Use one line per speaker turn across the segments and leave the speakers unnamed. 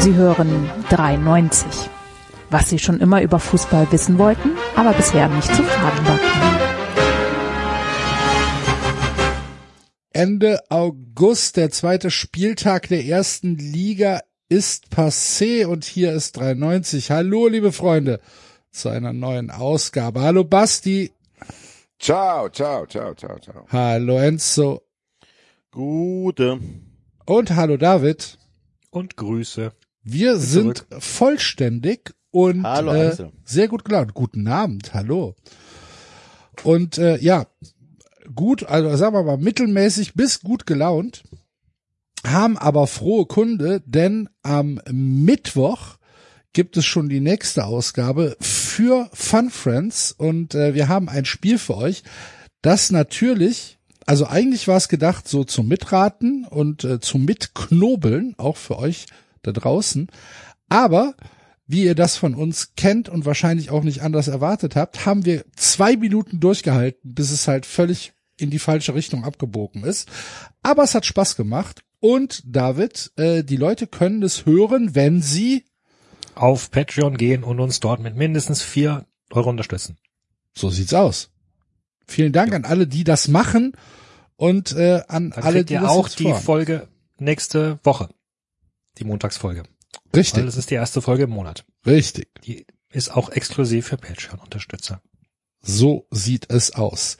Sie hören 93. Was Sie schon immer über Fußball wissen wollten, aber bisher nicht zu fragen war.
Ende August, der zweite Spieltag der ersten Liga ist passé und hier ist 93. Hallo, liebe Freunde, zu einer neuen Ausgabe. Hallo, Basti.
Ciao, ciao, ciao, ciao, ciao.
Hallo, Enzo.
Gute.
Und hallo, David.
Und Grüße.
Wir sind zurück. vollständig und
hallo,
äh, sehr gut gelaunt. Guten Abend, hallo. Und äh, ja, gut, also sagen wir mal mittelmäßig bis gut gelaunt, haben aber frohe Kunde, denn am Mittwoch gibt es schon die nächste Ausgabe für Fun Friends und äh, wir haben ein Spiel für euch, das natürlich, also eigentlich war es gedacht so zum Mitraten und äh, zum Mitknobeln, auch für euch da draußen, aber wie ihr das von uns kennt und wahrscheinlich auch nicht anders erwartet habt, haben wir zwei Minuten durchgehalten, bis es halt völlig in die falsche Richtung abgebogen ist. Aber es hat Spaß gemacht. Und David, äh, die Leute können es hören, wenn sie
auf Patreon gehen und uns dort mit mindestens vier Euro unterstützen.
So sieht's aus. Vielen Dank ja. an alle, die das machen und äh, an
Dann
alle, die
ihr
das
auch die. Folge nächste Woche, die Montagsfolge.
Richtig.
Weil das ist die erste Folge im Monat.
Richtig.
Die ist auch exklusiv für Patreon-Unterstützer.
So sieht es aus.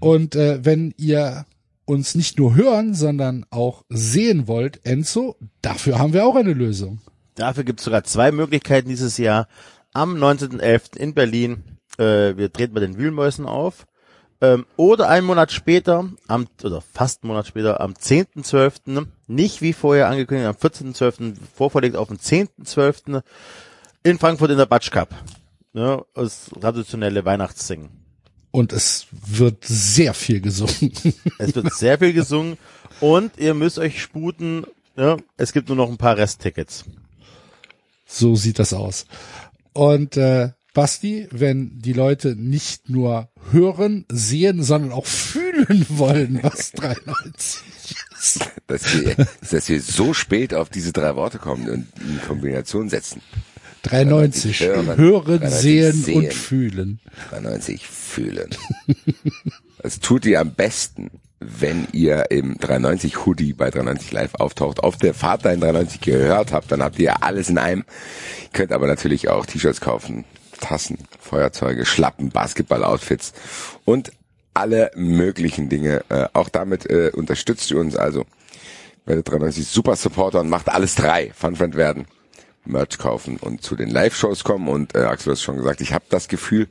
Und äh, wenn ihr uns nicht nur hören, sondern auch sehen wollt, Enzo, dafür haben wir auch eine Lösung.
Dafür gibt es sogar zwei Möglichkeiten dieses Jahr. Am 19.11. in Berlin, äh, wir treten bei den Wühlmäusen auf. Ähm, oder einen Monat später, am, oder fast einen Monat später, am 10.12., nicht wie vorher angekündigt, am 14.12., vorverlegt auf den 10.12. in Frankfurt in der Batsch Cup. Ja, das traditionelle Weihnachtssingen.
Und es wird sehr viel gesungen.
Es wird sehr viel gesungen und ihr müsst euch sputen. Ja, es gibt nur noch ein paar Resttickets.
So sieht das aus. Und äh, Basti, wenn die Leute nicht nur hören, sehen, sondern auch fühlen wollen, was 93 ist.
Dass wir, dass wir so spät auf diese drei Worte kommen und in Kombination setzen.
93 hören, hören 93 sehen, sehen und fühlen.
93 fühlen. Das tut ihr am besten, wenn ihr im 93 Hoodie bei 93 Live auftaucht, auf der Fahrt dahin 93 gehört habt, dann habt ihr alles in einem. Ihr könnt aber natürlich auch T-Shirts kaufen, Tassen, Feuerzeuge, Schlappen, Basketball-Outfits und alle möglichen Dinge. Äh, auch damit äh, unterstützt ihr uns also. Werdet 93 Super Supporter und macht alles drei. Funfriend werden. Merch kaufen und zu den Live-Shows kommen. Und äh, Axel hat schon gesagt, ich habe das Gefühl,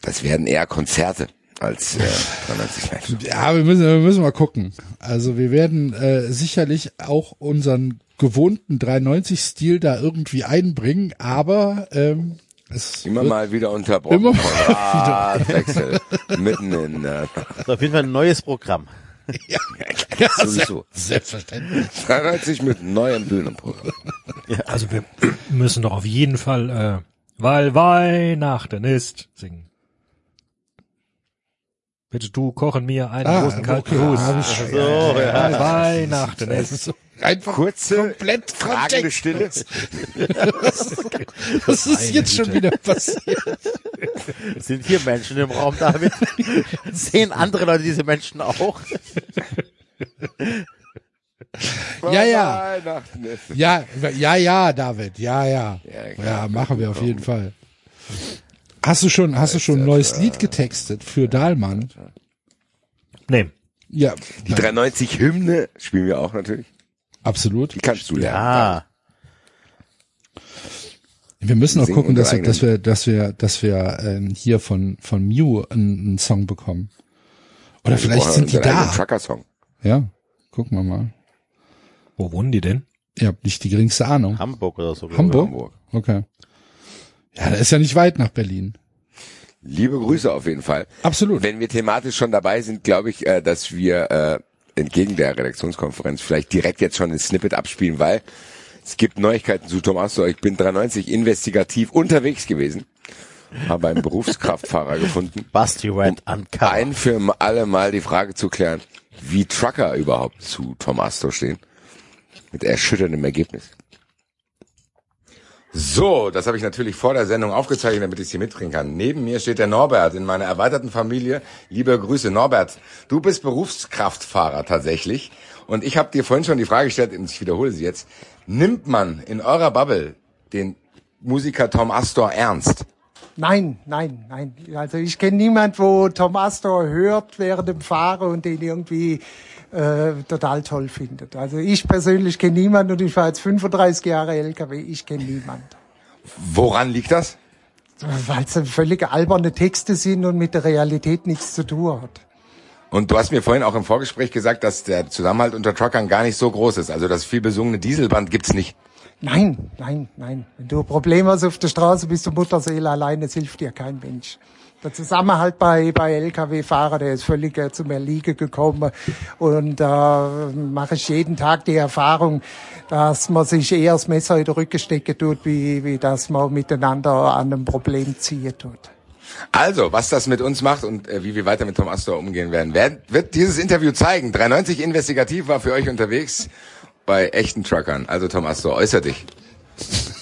das werden eher Konzerte als äh, 93 Live.
Ja, wir müssen, wir müssen mal gucken. Also wir werden äh, sicherlich auch unseren gewohnten 390-Stil da irgendwie einbringen, aber ähm, es
immer mal wieder unterbrochen.
Immer
mal wieder. Wechsel mitten in. Äh,
auf jeden Fall ein neues Programm.
Ja, ja
sowieso.
Selbstverständlich.
93 mit neuem Bühnenprogramm.
Ja, also wir müssen doch auf jeden Fall, äh, weil Weihnachten ist, singen. Bitte du kochen mir einen
Ah,
großen kalten
okay, hab ich schon.
So, ja.
Weihnachten ist.
Einfach
Kurze,
komplett
fragende Stille.
Was ist jetzt schon wieder passiert?
Sind vier Menschen im Raum, David. Sehen andere Leute diese Menschen auch?
Ja, ja. Ja, ja, ja, David, ja, ja.
Ja,
machen wir auf jeden Fall. Hast du schon, hast du schon ein neues Lied getextet für Dahlmann?
Nee.
Ja,
Die 93 Hymne spielen wir auch natürlich.
Absolut.
Die kannst du lernen.
Ah,
Wir müssen auch gucken, dass wir, dass wir, dass wir, dass wir ähm, hier von von Mew einen, einen Song bekommen. Oder vielleicht
Vorher
sind die da.
Trucker-Song.
Ja, gucken wir mal.
Wo wohnen die denn?
Ihr habt nicht die geringste Ahnung.
Hamburg oder so.
Hamburg?
Hamburg.
Okay. Ja, da ist ja nicht weit nach Berlin.
Liebe Grüße auf jeden Fall.
Absolut.
Wenn wir thematisch schon dabei sind, glaube ich, äh, dass wir äh, entgegen der Redaktionskonferenz vielleicht direkt jetzt schon ein Snippet abspielen, weil es gibt Neuigkeiten zu Tomaso. Ich bin 93 investigativ unterwegs gewesen, habe einen Berufskraftfahrer gefunden.
Basti went uncover.
Ein für alle Mal die Frage zu klären, wie Trucker überhaupt zu Tom Astor stehen. Mit erschütterndem Ergebnis. So, das habe ich natürlich vor der Sendung aufgezeichnet, damit ich es hier mitbringen kann. Neben mir steht der Norbert in meiner erweiterten Familie. Liebe Grüße, Norbert. Du bist Berufskraftfahrer tatsächlich. Und ich habe dir vorhin schon die Frage gestellt, und ich wiederhole sie jetzt. Nimmt man in eurer Bubble den Musiker Tom Astor ernst?
Nein, nein, nein. Also ich kenne niemand, wo Tom Astor hört während dem Fahren und den irgendwie äh, total toll findet. Also ich persönlich kenne niemanden und ich fahre jetzt 35 Jahre LKW, ich kenne niemanden.
Woran liegt das?
Weil es völlig alberne Texte sind und mit der Realität nichts zu tun hat.
Und du hast mir vorhin auch im Vorgespräch gesagt, dass der Zusammenhalt unter Truckern gar nicht so groß ist. Also das viel besungene Dieselband gibt's nicht.
Nein, nein, nein. Wenn du ein Problem hast auf der Straße, bist du Mutterseele alleine, es hilft dir kein Mensch. Der Zusammenhalt bei, bei Lkw-Fahrer, der ist völlig äh, zum Erliegen gekommen. Und da äh, mache ich jeden Tag die Erfahrung, dass man sich eher das Messer in den Rücken stecken tut, wie, wie dass man miteinander an einem Problem ziehen tut.
Also, was das mit uns macht und äh, wie wir weiter mit Tom Astor umgehen werden, wird, wird dieses Interview zeigen. 390 Investigativ war für euch unterwegs bei echten Truckern. Also Tom Astor, äußer dich.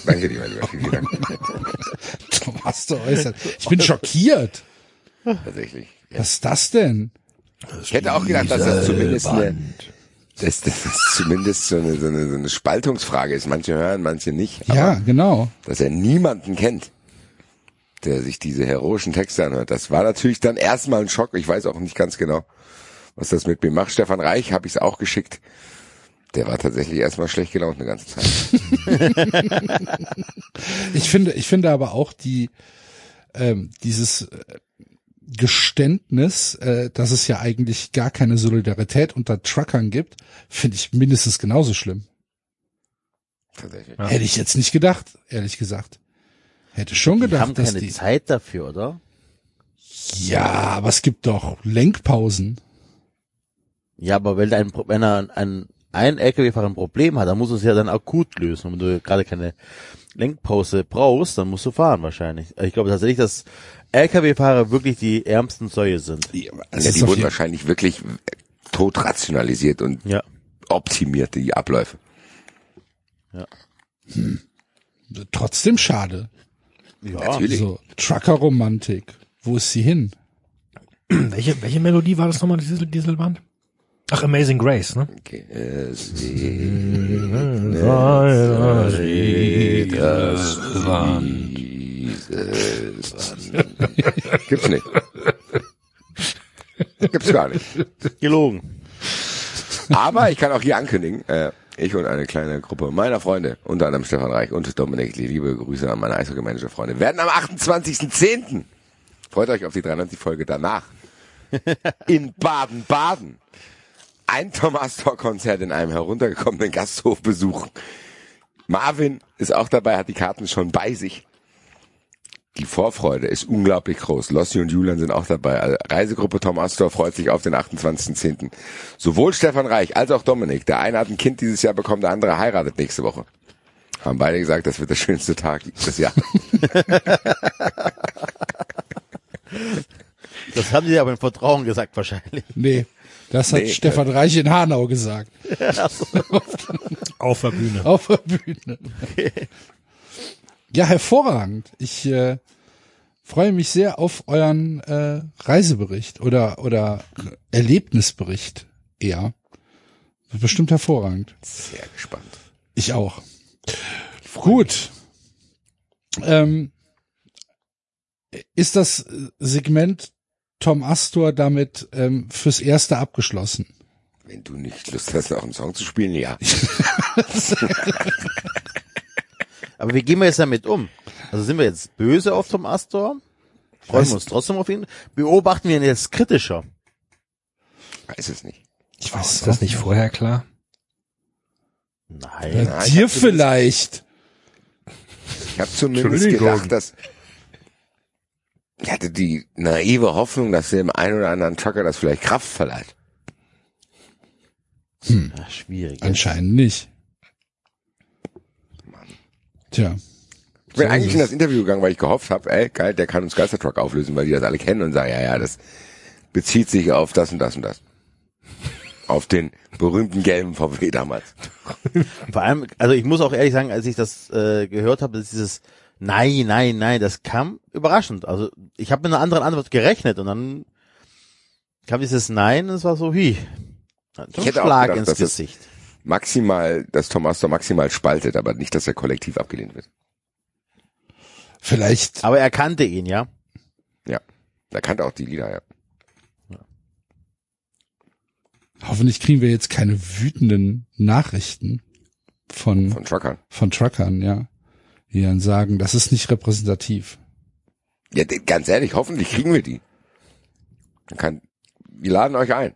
Danke dir, mein Lieber. Vielen Dank.
Tom Astor äußert. Ich bin schockiert.
Tatsächlich.
Was ist das denn?
Ich hätte auch gedacht, dass das zumindest eine, dass das zumindest so eine, so, eine, so eine Spaltungsfrage ist. Manche hören, manche nicht. Aber
Ja, genau.
dass er niemanden kennt, der sich diese heroischen Texte anhört. Das war natürlich dann erstmal ein Schock. Ich weiß auch nicht ganz genau, was das mit mir macht. Stefan Reich habe ich es auch geschickt. Der war tatsächlich erstmal schlecht gelaunt eine ganze Zeit.
Ich finde, ich finde aber auch die ähm, dieses äh, Geständnis, äh, dass es ja eigentlich gar keine Solidarität unter Truckern gibt, finde ich mindestens genauso schlimm.
Tatsächlich.
Hätte ich jetzt nicht gedacht, ehrlich gesagt. Hätte schon
Die
gedacht,
haben
dass
keine
die.
Zeit dafür, oder?
Ja, aber es gibt doch Lenkpausen.
Ja, aber wenn ein, wenn er ein, ein LKW-Fahrer ein Problem hat, dann muss es ja dann akut lösen. Und wenn du gerade keine Lenkpause brauchst, dann musst du fahren wahrscheinlich. Also Ich glaube tatsächlich, dass LKW-Fahrer wirklich die ärmsten Säue sind.
Ja,
Ja, die wurden wahrscheinlich wirklich tot rationalisiert und
Ja.
optimiert, die Abläufe.
trotzdem schade.
Ja.
Natürlich.
So, Trucker-Romantik. Wo ist sie hin?
Welche, welche Melodie war das nochmal, Diesel, Dieselband? Ach, Amazing Grace, ne?
Okay. Es Gibt's nicht. Gibt's gar nicht.
Gelogen.
Aber ich kann auch hier ankündigen, äh, ich und eine kleine Gruppe meiner Freunde, unter anderem Stefan Reich und Dominik, Lee, liebe Grüße an meine Eishockey-Manager-Freunde, werden am 28.10. Freut euch auf die 93-Folge danach. In Baden-Baden. Ein Thomas Talk-Konzert in einem heruntergekommenen Gasthof besuchen. Marvin ist auch dabei, hat die Karten schon bei sich. Die Vorfreude ist unglaublich groß. Lossi und Julian sind auch dabei. Also Reisegruppe Tom Astor freut sich auf den 28.10. Sowohl Stefan Reich als auch Dominik. Der eine hat ein Kind dieses Jahr bekommen, der andere heiratet nächste Woche. Haben beide gesagt, das wird der schönste Tag des Jahres.
Das haben die aber im Vertrauen gesagt wahrscheinlich.
Nee, das hat
Nee,
Stefan Reich in Hanau gesagt.
Auf der Bühne.
Auf der Bühne. Ja, hervorragend. Ich äh, freue mich sehr auf euren äh, Reisebericht oder oder Erlebnisbericht eher. Bestimmt hervorragend.
Sehr gespannt.
Ich auch. Gut. Ähm, ist das Segment Tom Astor damit ähm, fürs Erste abgeschlossen?
Wenn du nicht Lust hast, noch einen Song zu spielen, ja.
Aber wie gehen wir jetzt damit um? Also sind wir jetzt böse auf Tom Astor? Freuen wir uns trotzdem auf ihn? Beobachten wir ihn jetzt kritischer?
Weiß es nicht.
Ich weiß
Ist das nicht vorher klar?
Nein.
Ja, ich
Dir vielleicht.
Ich habe zumindest gedacht, dass ich hatte die naive Hoffnung, dass dem einen oder anderen Trucker das vielleicht Kraft verleiht.
Ja, schwierig.
Anscheinend nicht. Tja.
Ich bin
So
eigentlich in das Interview gegangen, weil ich gehofft habe, ey, geil, der kann uns Geistertruck auflösen, weil die das alle kennen und sagen, ja, ja, das bezieht sich auf das und das und das. auf den berühmten gelben VW damals.
Vor allem, also ich muss auch ehrlich sagen, als ich das äh, gehört habe, dass dieses Nein, nein, nein, das kam überraschend. Also ich habe mit einer anderen Antwort gerechnet und dann kam dieses Nein und es war so, wie.
Ich hätte auch
Schlag
gedacht,
ins
dass es-
Gesicht.
Maximal, dass Thomas da maximal spaltet, aber nicht, dass er kollektiv abgelehnt wird.
Vielleicht,
Aber er kannte ihn, ja.
Ja. Er kannte auch die Lieder, ja.
hoffentlich kriegen wir jetzt keine wütenden Nachrichten von,
Von Truckern.
von Truckern, ja. Die dann sagen, das ist nicht repräsentativ.
Ja, ganz ehrlich, hoffentlich kriegen wir die. Dann kann, wir laden euch ein.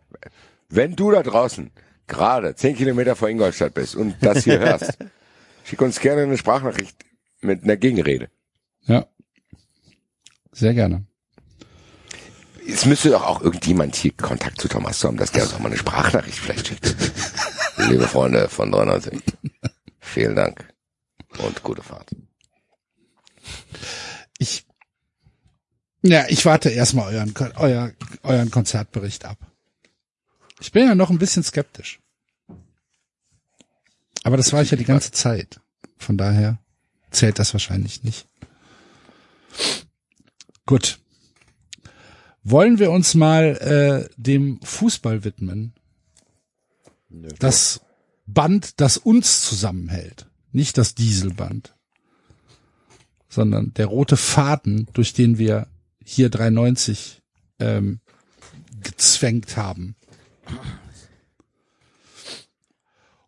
Wenn du da draußen gerade zehn Kilometer vor Ingolstadt bist und das hier hörst, schick uns gerne eine Sprachnachricht mit einer Gegenrede.
Ja. Sehr gerne.
Es müsste doch auch irgendjemand hier Kontakt zu Thomas haben, dass der uns auch mal eine Sprachnachricht vielleicht schickt. Liebe Freunde von 93, vielen Dank und gute Fahrt.
Ich, ja, ich warte erstmal euren, euer, euren Konzertbericht ab. Ich bin ja noch ein bisschen skeptisch. Aber das war ich ja die ganze Zeit. Von daher zählt das wahrscheinlich nicht. Gut. Wollen wir uns mal äh, dem Fußball widmen? Das Band, das uns zusammenhält. Nicht das Dieselband sondern der rote Faden, durch den wir hier 390 ähm, gezwängt haben.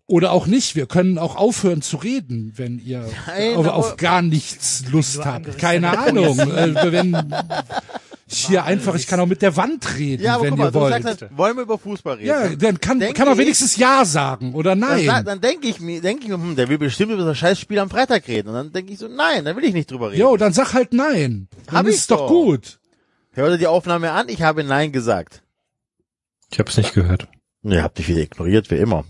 Oder auch nicht. Wir können auch aufhören zu reden, wenn ihr
Nein,
auf, auf gar nichts Lust habt. Keine Ahnung. äh, wenn ich hier einfach, ich kann auch mit der Wand reden,
Ja, aber
wenn
guck mal,
ihr
du
wollt.
sagst, halt, wollen wir über Fußball reden?
ja, dann kann, kann man
ich-
wenigstens Ja sagen oder
Dann,
Nein.
sa- dann denke ich mir, denke ich mir, hm, der will bestimmt über das scheiß Spiel am Freitag reden. Und dann denke ich so, nein, dann will ich nicht drüber reden.
Jo, dann sag halt Nein. Dann
Hab
ist
ich
es doch
doch.
gut.
Hör dir die Aufnahme an, ich habe Nein gesagt.
Ich habe es nicht gehört.
Ne, hab dich wieder ignoriert, wie immer.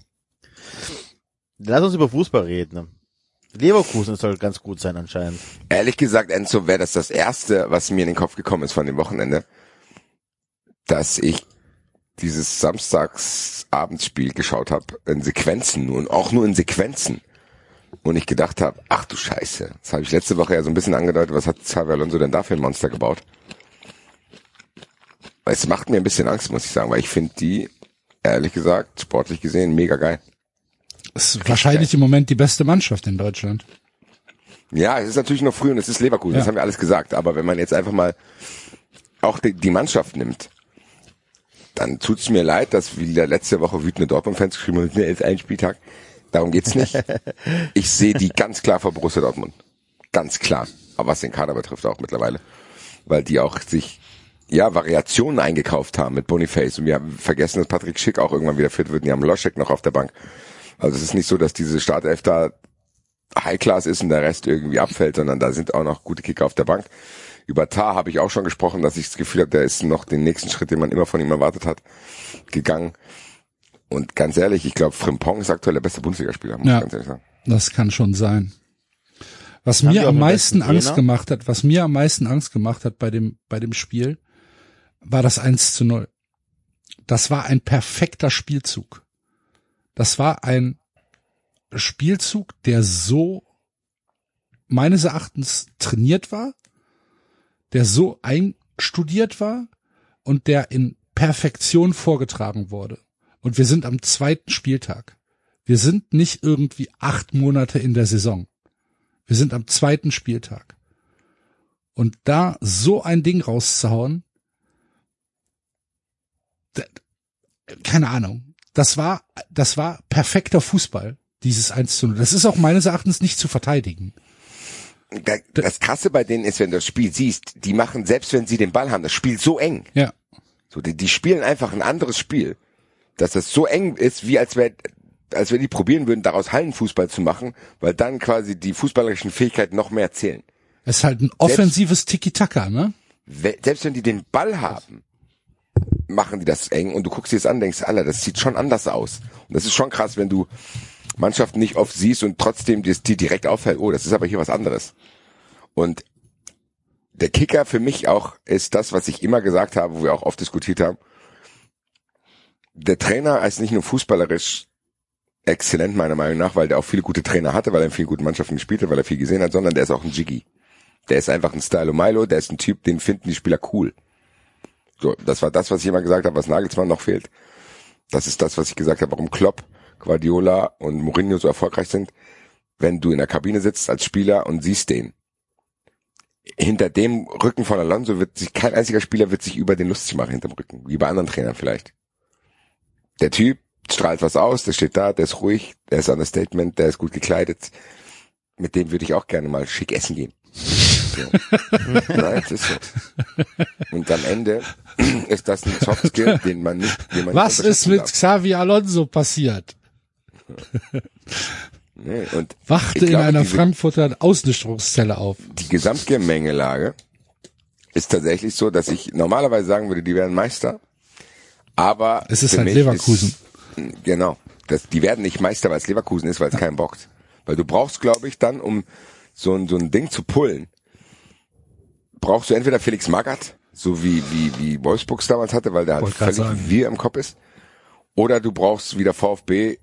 Lass uns über Fußball reden. Leverkusen soll ganz gut sein anscheinend.
Ehrlich gesagt, Enzo, wäre das das Erste, was mir in den Kopf gekommen ist von dem Wochenende, dass ich dieses Samstagsabendspiel geschaut habe, in Sequenzen nur und auch nur in Sequenzen. Und ich gedacht habe, ach du Scheiße, das habe ich letzte Woche ja so ein bisschen angedeutet, was hat Xavi Alonso denn da für ein Monster gebaut? Es macht mir ein bisschen Angst, muss ich sagen, weil ich finde die, ehrlich gesagt, sportlich gesehen, mega geil.
Ist wahrscheinlich im Moment die beste Mannschaft in Deutschland.
Ja, es ist natürlich noch früh und es ist Leverkusen,
Ja.
das haben wir alles gesagt. Aber wenn man jetzt einfach mal auch die, die Mannschaft nimmt, dann tut's mir leid, dass wie der letzte Woche wütende Dortmund-Fans geschrieben haben, es ist ein Spieltag. Darum geht's nicht. Ich sehe die ganz klar vor Borussia Dortmund. Ganz klar. Aber was den Kader betrifft auch mittlerweile. Weil die auch sich, ja, Variationen eingekauft haben mit Boniface. Und wir haben vergessen, dass Patrick Schick auch irgendwann wieder fit wird. Die haben Loschek noch auf der Bank. Also es ist nicht so, dass diese Startelf da High Class ist und der Rest irgendwie abfällt, sondern da sind auch noch gute Kicker auf der Bank. Über Tar habe ich auch schon gesprochen, dass ich das Gefühl habe, der ist noch den nächsten Schritt, den man immer von ihm erwartet hat, gegangen. Und ganz ehrlich, ich glaube, Frimpong ist aktuell der beste Bundesligaspieler, muss
Ja.
ich ganz ehrlich sagen.
Das kann schon sein. Was
Haben
mir am meisten Angst
Trainer?
gemacht hat, was mir am meisten Angst gemacht hat bei dem, bei dem Spiel, war das 1 zu 0. Das war ein perfekter Spielzug. Das war ein Spielzug, der so meines Erachtens trainiert war, der so einstudiert war und der in Perfektion vorgetragen wurde. Und wir sind am zweiten Spieltag. Wir sind nicht irgendwie acht Monate in der Saison. Wir sind am zweiten Spieltag. Und da so ein Ding rauszuhauen, keine Ahnung. Das war, das war perfekter Fußball, dieses 1 zu 0. Das ist auch meines Erachtens nicht zu verteidigen.
Da- Das Krasse bei denen ist, wenn du das Spiel siehst, die machen, selbst wenn sie den Ball haben, das Spiel so eng.
Ja.
So, die, die spielen einfach ein anderes Spiel. Dass das so eng ist, wie als wäre als wenn die probieren würden, daraus Hallenfußball zu machen, weil dann quasi die fußballerischen Fähigkeiten noch mehr zählen.
Es ist halt ein offensives Tiki-Taka, ne?
Selbst wenn die den Ball haben, machen die das eng und du guckst dir das an, denkst, Alter, das sieht schon anders aus. Und das ist schon krass, wenn du Mannschaften nicht oft siehst und trotzdem dir dir direkt auffällt, oh, das ist aber hier was anderes. Und der Kicker für mich auch ist das, was ich immer gesagt habe, wo wir auch oft diskutiert haben. der Trainer ist nicht nur fußballerisch exzellent meiner Meinung nach, weil der auch viele gute Trainer hatte, weil er in vielen guten Mannschaften gespielt hat, weil er viel gesehen hat, sondern der ist auch ein Jiggy. Der ist einfach ein Stylo Milo, der ist ein Typ, den finden die Spieler cool. So, das war das, was ich immer gesagt habe, was Nagelsmann noch fehlt. Das ist das, was ich gesagt habe, warum Klopp, Guardiola und Mourinho so erfolgreich sind. Wenn du in der Kabine sitzt als Spieler und siehst den, hinter dem Rücken von Alonso wird sich kein einziger Spieler wird sich über den lustig machen hinterm Rücken, wie bei anderen Trainern vielleicht. Der Typ strahlt was aus, der steht da, der ist ruhig, der ist Understatement, der ist gut gekleidet. Mit dem würde ich auch gerne mal schick essen gehen. So. Nein, es ist so. Und am Ende ist das ein Softskill, den man nicht, den man
Was
nicht
ist mit
unterschätzen
Xavi Alonso passiert?
darf. Nee, und
Wachte
ich
in
glaube,
einer
diese-
Frankfurter Ausnüchterungszelle auf.
die Gesamtgemengelage ist tatsächlich so, dass ich normalerweise sagen würde, die werden Meister. Aber
Es ist halt Leverkusen.
Ist, genau. Das, die werden nicht Meister, weil es Leverkusen ist, weil es keinen bockt. Weil du brauchst, glaube ich, dann, um so ein, so ein Ding zu pullen, brauchst du entweder Felix Magath, so wie, wie, wie Wolfsburgs damals hatte, weil der halt völlig
sagen.
wir im Kopf ist. Oder du brauchst wieder VfB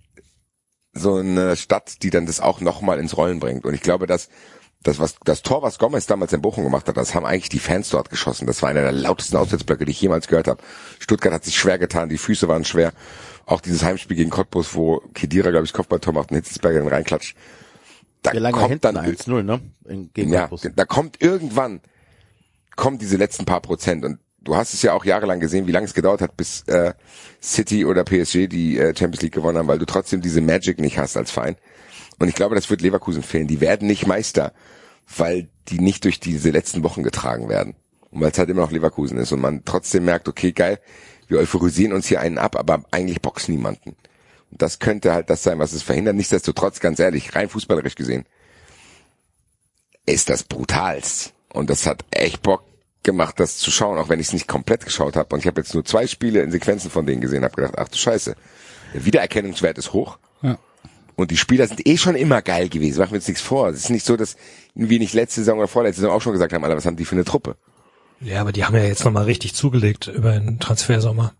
so eine Stadt, die dann das auch nochmal ins Rollen bringt. Und ich glaube, dass das, was das Tor, was Gomez damals in Bochum gemacht hat, das haben eigentlich die Fans dort geschossen. Das war einer der lautesten Auswärtsblöcke, die ich jemals gehört habe. Stuttgart hat sich schwer getan, die Füße waren schwer. Auch dieses Heimspiel gegen Cottbus, wo Kedira, glaube ich, Kopfballtor macht und Hitzelsberger dann reinklatscht. Da kommt dann
1-0, ne?
Ja,
Cottbus.
da kommt irgendwann kommen diese letzten paar Prozent und du hast es ja auch jahrelang gesehen, wie lange es gedauert hat, bis äh, City oder PSG die äh, Champions League gewonnen haben, weil du trotzdem diese Magic nicht hast als Verein. Und ich glaube, das wird Leverkusen fehlen. Die werden nicht Meister, weil die nicht durch diese letzten Wochen getragen werden. Und weil es halt immer noch Leverkusen ist und man trotzdem merkt, okay, geil, wir euphorisieren uns hier einen ab, aber eigentlich boxt niemanden. Und das könnte halt das sein, was es verhindert. Nichtsdestotrotz, ganz ehrlich, rein fußballerisch gesehen, ist das brutalst. Und das hat echt Bock gemacht, das zu schauen, auch wenn ich es nicht komplett geschaut habe. Und ich habe jetzt nur zwei Spiele in Sequenzen von denen gesehen, habe gedacht, ach du Scheiße, der Wiedererkennungswert ist hoch.
Ja.
Und die Spieler sind eh schon immer geil gewesen. Machen wir uns nichts vor. Es ist nicht so, dass wir nicht letzte Saison oder vorletzte Saison auch schon gesagt haben, Alter, was haben die für eine Truppe?
Ja, aber die haben ja jetzt nochmal richtig zugelegt über den Transfersommer.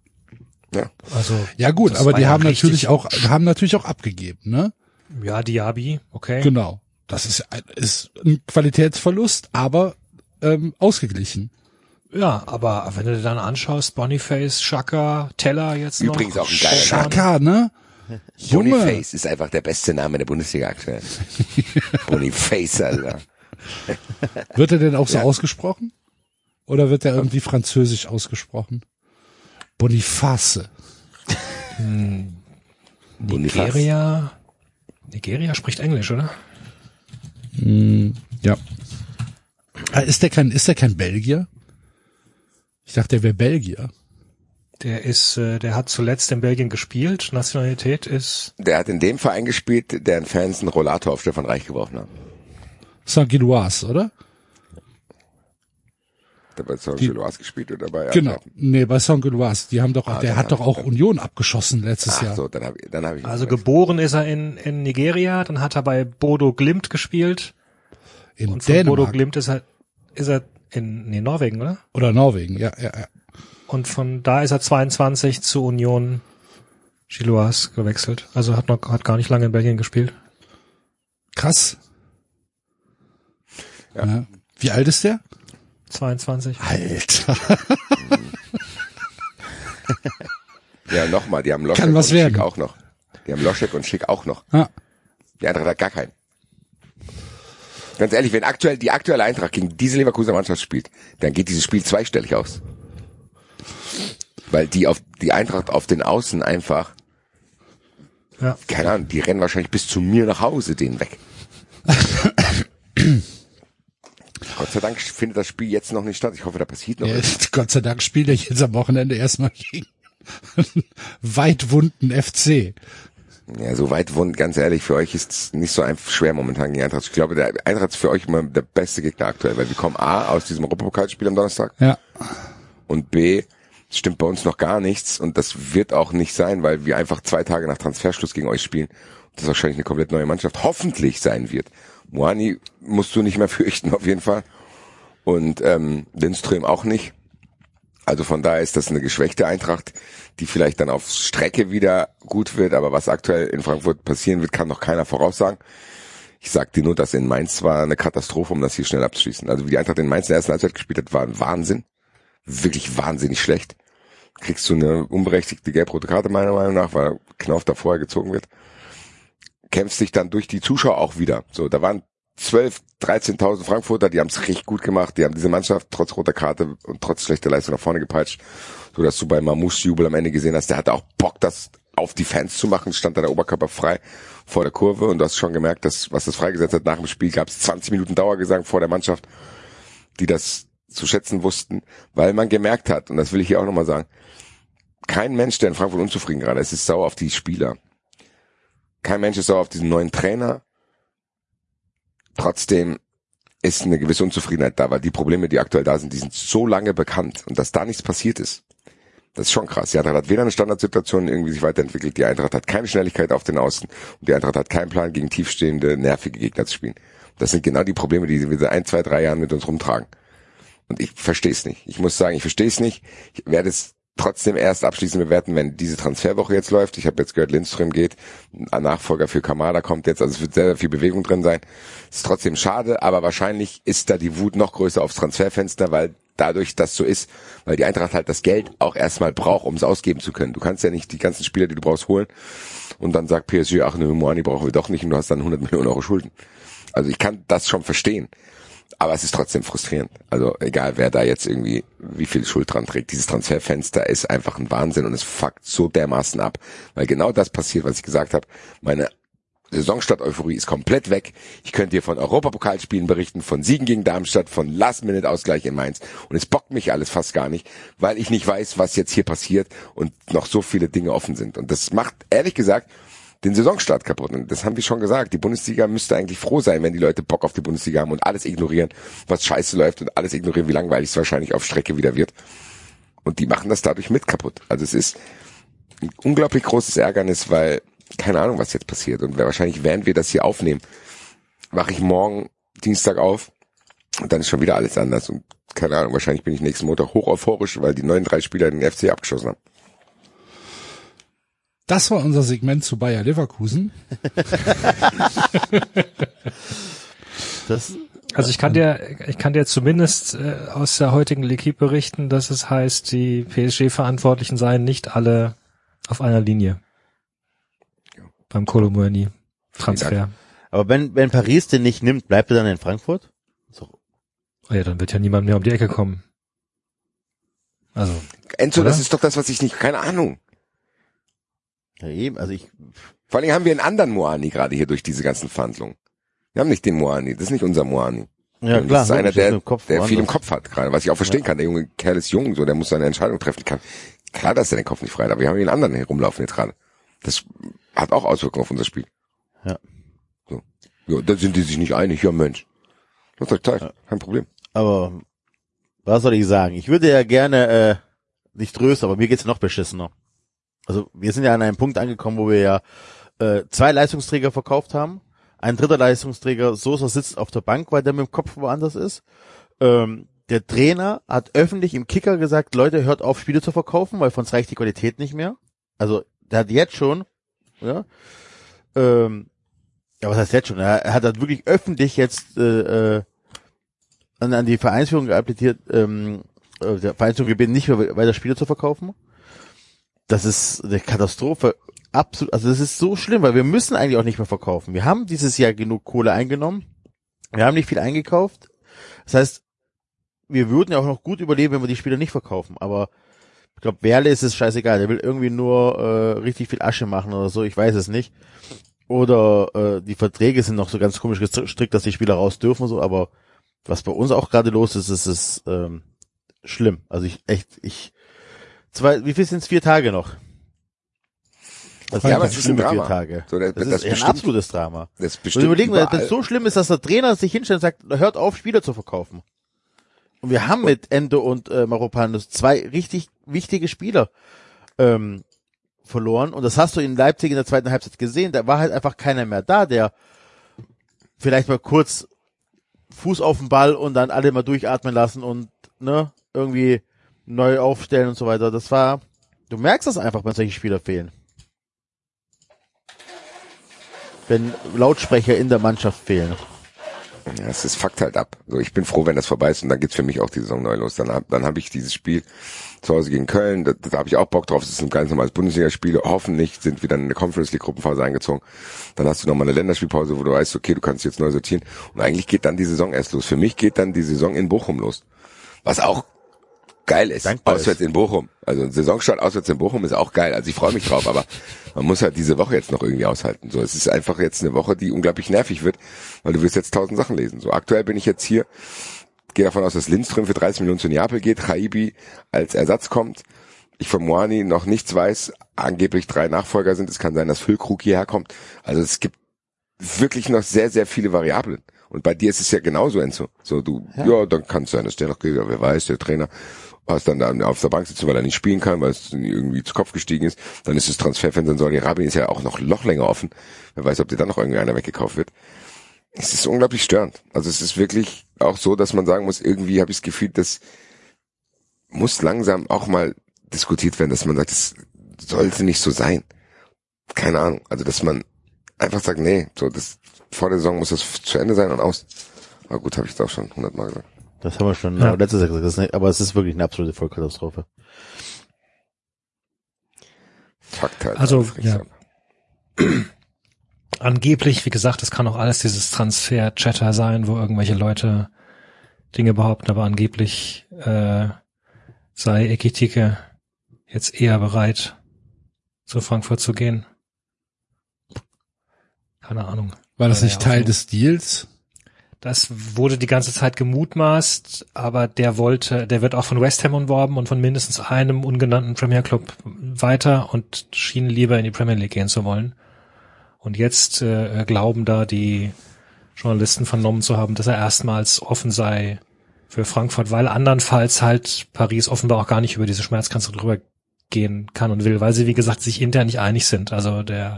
Ja.
Also
Ja gut, aber die haben natürlich auch, haben natürlich auch abgegeben, ne?
Ja, Diaby, okay.
Genau. Das ist, ein- ist ein Qualitätsverlust, aber ähm, ausgeglichen.
Ja, aber wenn du dir dann anschaust, Boniface, Schaka, Teller jetzt
Übrigens
noch.
auch ein geiler.
Chaka, ne? Junge.
Boniface ist einfach der beste Name der Bundesliga aktuell. Boniface, Alter.
Wird er denn auch so ausgesprochen? Oder wird er irgendwie französisch ausgesprochen? Boniface.
Boniface.
Nigeria. Nigeria spricht Englisch, oder?
Ja. Ah, Ist der kein, ist der kein Belgier? Ich dachte, der wäre Belgier.
Der ist, äh, der hat zuletzt in Belgien gespielt. Nationalität ist
Der hat in dem Verein gespielt, deren Fans einen Rollator auf Stefan Reich geworfen haben.
Saint-Gilloise, oder?
Der bei Saint
Die-
Gilloise gespielt oder bei
Genau.
Antwerpen?
Nee, bei Saint-Gilloise. Die haben doch, der
dann
hat doch
hab
auch Union abgeschossen letztes
Ach
Jahr.
so, dann habe ich, dann hab ich.
also geboren ist er in, in Nigeria, dann hat er bei Bodo Glimt gespielt
In
und von Bodo
Dänemark.
Glimt ist er ist er in nee, Norwegen, oder?
Oder Norwegen, ja, ja, ja.
Und von da ist er 22 zu Union Chiloas gewechselt. Also hat noch hat gar nicht lange in Belgien gespielt.
Krass.
Ja.
Ja. Wie alt ist der?
22.
Alter.
Ja, nochmal, die haben Loschek
Kann was
und
werden.
Schick auch noch. Die haben Loschek und Schick auch noch.
Ja.
Die Eintracht hat gar keinen. Ganz ehrlich, wenn aktuell die aktuelle Eintracht gegen diese Leverkusener Mannschaft spielt, dann geht dieses Spiel zweistellig aus. Weil die auf die Eintracht auf den Außen einfach,
Ja.
keine Ahnung, die rennen wahrscheinlich bis zu mir nach Hause den weg. Gott sei Dank findet das Spiel jetzt noch nicht statt. Ich hoffe, da passiert noch
Ja,
was.
Gott sei Dank spielt er jetzt am Wochenende erstmal gegen weitwunden FC.
Ja, so weit wund, ganz ehrlich, für euch ist es nicht so einfach schwer momentan gegen Eintracht. Ich glaube, der Eintracht ist für euch immer der beste Gegner aktuell, weil wir kommen A aus diesem Europapokalspiel am Donnerstag
Ja.
und B es stimmt bei uns noch gar nichts und das wird auch nicht sein, weil wir einfach zwei Tage nach Transferschluss gegen euch spielen und das wahrscheinlich eine komplett neue Mannschaft hoffentlich sein wird. Moani musst du nicht mehr fürchten auf jeden Fall und ähm, Lindström auch nicht. Also von daher ist das eine geschwächte Eintracht, die vielleicht dann auf Strecke wieder gut wird, aber was aktuell in Frankfurt passieren wird, kann noch keiner voraussagen. Ich sag dir nur, dass in Mainz war eine Katastrophe, um das hier schnell abzuschließen. Also wie die Eintracht in Mainz in der ersten Halbzeit gespielt hat, war ein Wahnsinn. Wirklich wahnsinnig schlecht. Kriegst du eine unberechtigte gelb-rote Karte meiner Meinung nach, weil Knauf da vorher gezogen wird. Kämpfst dich dann durch die Zuschauer auch wieder. So, da waren 12, 13.000 Frankfurter, die haben es richtig gut gemacht. Die haben diese Mannschaft trotz roter Karte und trotz schlechter Leistung nach vorne gepeitscht, so dass du bei Mamouche Jubel am Ende gesehen hast, der hatte auch Bock, das auf die Fans zu machen, stand da der Oberkörper frei vor der Kurve und du hast schon gemerkt, dass was das freigesetzt hat nach dem Spiel, gab es 20 Minuten Dauergesang vor der Mannschaft, die das zu schätzen wussten, weil man gemerkt hat, und das will ich hier auch nochmal sagen, kein Mensch, der in Frankfurt unzufrieden gerade ist, ist sauer auf die Spieler. Kein Mensch ist sauer auf diesen neuen Trainer. Trotzdem ist eine gewisse Unzufriedenheit da, weil die Probleme, die aktuell da sind, die sind so lange bekannt und dass da nichts passiert ist. Das ist schon krass. Die Eintracht hat weder eine Standardsituation irgendwie sich weiterentwickelt, die Eintracht hat keine Schnelligkeit auf den Außen und die Eintracht hat keinen Plan, gegen tiefstehende, nervige Gegner zu spielen. Das sind genau die Probleme, die wir seit ein, zwei, drei Jahren mit uns rumtragen. Und ich verstehe es nicht. Ich muss sagen, ich verstehe es nicht. Ich werde es trotzdem erst abschließend bewerten, wenn diese Transferwoche jetzt läuft. Ich habe jetzt gehört, Lindström geht, ein Nachfolger für Kamada kommt jetzt, also es wird sehr, sehr viel Bewegung drin sein. Ist trotzdem schade, aber wahrscheinlich ist da die Wut noch größer aufs Transferfenster, weil dadurch das so ist, weil die Eintracht halt das Geld auch erstmal braucht, um es ausgeben zu können. Du kannst ja nicht die ganzen Spieler, die du brauchst, holen und dann sagt PSG, ach ne, Moani brauchen wir doch nicht und du hast dann 100 Millionen Euro Schulden. Also ich kann das schon verstehen. Aber es ist trotzdem frustrierend. Also egal, wer da jetzt irgendwie wie viel Schuld dran trägt. Dieses Transferfenster ist einfach ein Wahnsinn und es fuckt so dermaßen ab. Weil genau das passiert, was ich gesagt habe. Meine Saisonstart-Euphorie ist komplett weg. Ich könnte hier von Europapokalspielen berichten, von Siegen gegen Darmstadt, von Last-Minute-Ausgleich in Mainz. Und es bockt mich alles fast gar nicht, weil ich nicht weiß, was jetzt hier passiert und noch so viele Dinge offen sind. Und das macht, ehrlich gesagt, den Saisonstart kaputt. Und das haben wir schon gesagt. Die Bundesliga müsste eigentlich froh sein, wenn die Leute Bock auf die Bundesliga haben und alles ignorieren, was scheiße läuft und alles ignorieren, wie langweilig es wahrscheinlich auf Strecke wieder wird. Und die machen das dadurch mit kaputt. Also es ist ein unglaublich großes Ärgernis, weil keine Ahnung, was jetzt passiert. Und wahrscheinlich, während wir das hier aufnehmen, mache ich morgen Dienstag auf und dann ist schon wieder alles anders. Und keine Ahnung, wahrscheinlich bin ich nächsten Montag hoch euphorisch, weil die neuen drei Spieler den FC abgeschossen haben.
Das war unser Segment zu Bayer Leverkusen.
Das,
Also ich kann dir, ich kann dir zumindest äh, aus der heutigen L'Equipe berichten, dass es heißt, die PSG-Verantwortlichen seien nicht alle auf einer Linie. Beim Kolomuani Transfer.
aber wenn, wenn Paris den nicht nimmt, bleibt er dann in Frankfurt? So,
Oh ja, dann wird ja niemand mehr um die Ecke kommen. Also,
Enzo,
Oder?
das ist doch das, was ich nicht, keine Ahnung.
Ja eben, also ich,
Vor allem haben wir einen anderen Moani gerade hier durch diese ganzen Verhandlungen. Wir haben nicht den Moani, das ist nicht unser Moani.
ja
das
klar,
ist einer, der,
ist
der viel im. Kopf hat gerade, was ich auch verstehen kann. Der junge Kerl ist jung, so, der muss seine Entscheidung treffen kann. Klar, dass er den Kopf nicht frei hat, aber wir haben hier einen anderen herumlaufen jetzt gerade. Das hat auch Auswirkungen auf unser Spiel.
Ja.
So. Ja, da sind die sich nicht einig, ja Mensch. Lasst euch Zeit, kein Problem.
Aber was soll ich sagen? Ich würde ja gerne äh, nicht trösten, aber mir geht's noch beschissener. Also wir sind ja an einem Punkt angekommen, wo wir ja äh, zwei Leistungsträger verkauft haben. Ein dritter Leistungsträger, Sosa, sitzt auf der Bank, weil der mit dem Kopf woanders ist. Ähm, der Trainer hat öffentlich im Kicker gesagt, Leute, hört auf, Spiele zu verkaufen, weil von uns reicht die Qualität nicht mehr. Also der hat jetzt schon, ja, ähm, ja, was heißt jetzt schon? Er, hat halt wirklich öffentlich jetzt äh, äh, an, an die Vereinsführung appelliert, ähm, äh, der Vereinsführung gebeten, nicht mehr weiter Spiele zu verkaufen. Das ist eine Katastrophe. Absolut, also das ist so schlimm, weil wir müssen eigentlich auch nicht mehr verkaufen. Wir haben dieses Jahr genug Kohle eingenommen. Wir haben nicht viel eingekauft. Das heißt, wir würden ja auch noch gut überleben, wenn wir die Spieler nicht verkaufen. Aber ich glaube, Werle ist es scheißegal. Der will irgendwie nur äh, richtig viel Asche machen oder so. Ich weiß es nicht. Oder äh, die Verträge sind noch so ganz komisch gestrickt, dass die Spieler raus dürfen und so. Aber was bei uns auch gerade los ist, ist es ähm, schlimm. Also ich echt, ich zwei, wie viel sind es? Vier Tage noch. Das
Ja, aber es ist ein Drama.
vier Tage.
So, das-
das,
das
ist ein
bestimmt-
absolutes Drama.
Das ist
Und
bestimmt
überlegen, wir,
überall.
das so schlimm ist, dass der Trainer sich hinstellt und sagt, hört auf, Spieler zu verkaufen. Und wir haben mit Endo und äh, Maropanos zwei richtig wichtige Spieler ähm, verloren. Und das hast du in Leipzig in der zweiten Halbzeit gesehen. Da war halt einfach keiner mehr da, der vielleicht mal kurz Fuß auf den Ball und dann alle mal durchatmen lassen und ne irgendwie neu aufstellen und so weiter. Das war, du merkst das einfach, wenn solche Spieler fehlen. Wenn Lautsprecher in der Mannschaft fehlen.
Ja, es ist fuckt halt ab. So, ich bin froh, wenn das vorbei ist und dann geht's für mich auch die Saison neu los. Dann hab, dann habe ich dieses Spiel zu Hause gegen Köln, da, da habe ich auch Bock drauf. Das ist ein ganz normales Bundesligaspiel. Hoffentlich sind wir dann in eine Conference League Gruppenphase eingezogen. Dann hast du nochmal eine Länderspielpause, wo du weißt, okay, du kannst jetzt neu sortieren. Und eigentlich geht dann die Saison erst los. Für mich geht dann die Saison in Bochum los. Was auch geil ist.
Dankbar
auswärts in Bochum. Also ein Saisonstart auswärts in Bochum ist auch geil. Also ich freue mich drauf, aber man muss halt diese Woche jetzt noch irgendwie aushalten. So, es ist einfach jetzt eine Woche, die unglaublich nervig wird, weil du wirst jetzt tausend Sachen lesen. So, aktuell bin ich jetzt hier, gehe davon aus, dass Lindström für 30 Millionen zu Neapel geht, Haibi als Ersatz kommt. Ich von Moani noch nichts weiß, angeblich drei Nachfolger sind. Es kann sein, dass Füllkrug hierher kommt. Also es gibt wirklich noch sehr, sehr viele Variablen. Und bei dir ist es ja genauso, Enzo. So, du, ja, ja dann kann es sein, dass der noch geht, wer weiß, der Trainer hast dann da auf der Bank sitzen, weil er nicht spielen kann, weil es irgendwie zu Kopf gestiegen ist. Dann ist das Transferfenster in Saudi-Arabien ist ja auch noch, noch länger offen. Wer weiß, ob dir dann noch irgendwie weggekauft wird. Es ist unglaublich störend. Also es ist wirklich auch so, dass man sagen muss, irgendwie habe ich das Gefühl, das muss langsam auch mal diskutiert werden, dass man sagt, das sollte nicht so sein. Keine Ahnung. Also dass man einfach sagt, nee, so das vor der Saison muss das zu Ende sein und aus. Aber gut, habe ich jetzt auch schon hundertmal gesagt.
Das haben wir schon
Ja.
ja. letztes Jahr gesagt, das ist nicht, aber es ist wirklich eine absolute Vollkatastrophe.
Fakt halt.
Also, ja. angeblich, wie gesagt, es kann auch alles dieses Transfer-Chatter sein, wo irgendwelche Leute Dinge behaupten, aber angeblich äh, sei Ekitike jetzt eher bereit, zu Frankfurt zu gehen. Keine Ahnung.
War das
Ja,
nicht Teil
so.
des Deals?
Das wurde die ganze Zeit gemutmaßt, aber der wollte, der wird auch von West Ham umworben und von mindestens einem ungenannten Premier Club weiter und schien lieber in die Premier League gehen zu wollen. Und jetzt äh, glauben da die Journalisten vernommen zu haben, dass er erstmals offen sei für Frankfurt, weil andernfalls halt Paris offenbar auch gar nicht über diese Schmerzgrenze drüber gehen kann und will, weil sie, wie gesagt, sich intern nicht einig sind. Also der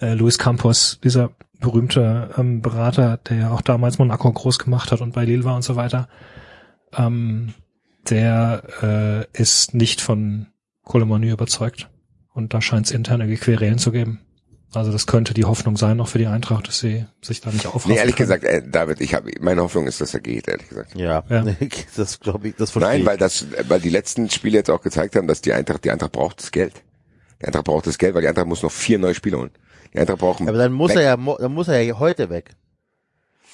äh, Luis Campos, dieser berühmte ähm, Berater, der ja auch damals Monaco groß gemacht hat und bei Lille war und so weiter, ähm, der äh, ist nicht von Colomani überzeugt. Und da scheint es interne Querelen zu geben. Also das könnte die Hoffnung sein, noch für die Eintracht, dass sie sich da nicht aufraffen
Nee, ehrlich
können.
gesagt, äh, David, ich habe meine Hoffnung ist, dass er geht, ehrlich gesagt.
Ja,
Ja.
das glaube ich, das verstehe
Nein,
ich.
weil das, weil die letzten Spiele jetzt auch gezeigt haben, dass die Eintracht, die Eintracht braucht das Geld. Die Eintracht braucht das Geld, weil die Eintracht muss noch vier neue Spieler holen. Die Eintracht braucht
aber dann muss
weg.
er ja, dann muss er ja heute weg.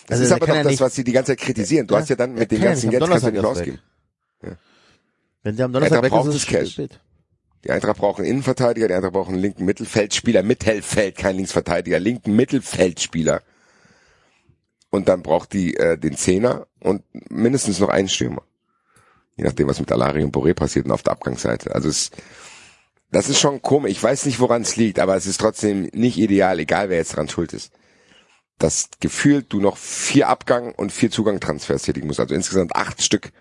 Das
Also
ist aber doch
ja
das,
nicht-
was sie die ganze Zeit kritisieren. Du
Ja,
hast ja dann mit dem
ja
ganzen Geld kannst du nicht
Donnerstag
ausgeben.
Wenn der am Donnerstag
Eintracht
weg
braucht
ist, ist es spät.
Die Eintracht braucht einen Innenverteidiger, die Eintracht braucht einen linken Mittelfeldspieler, Mittelfeld, kein Linksverteidiger, linken Mittelfeldspieler. Und dann braucht die äh, den Zehner und mindestens noch einen Stürmer. Je nachdem, was mit Alari und Boré passiert und auf der Abgangsseite. Also es, das ist schon komisch. Ich weiß nicht, woran es liegt, aber es ist trotzdem nicht ideal, egal wer jetzt dran schuld ist. Dass gefühlt du noch vier Abgang und vier Zugangtransfers tätigen musst. Also insgesamt acht Stück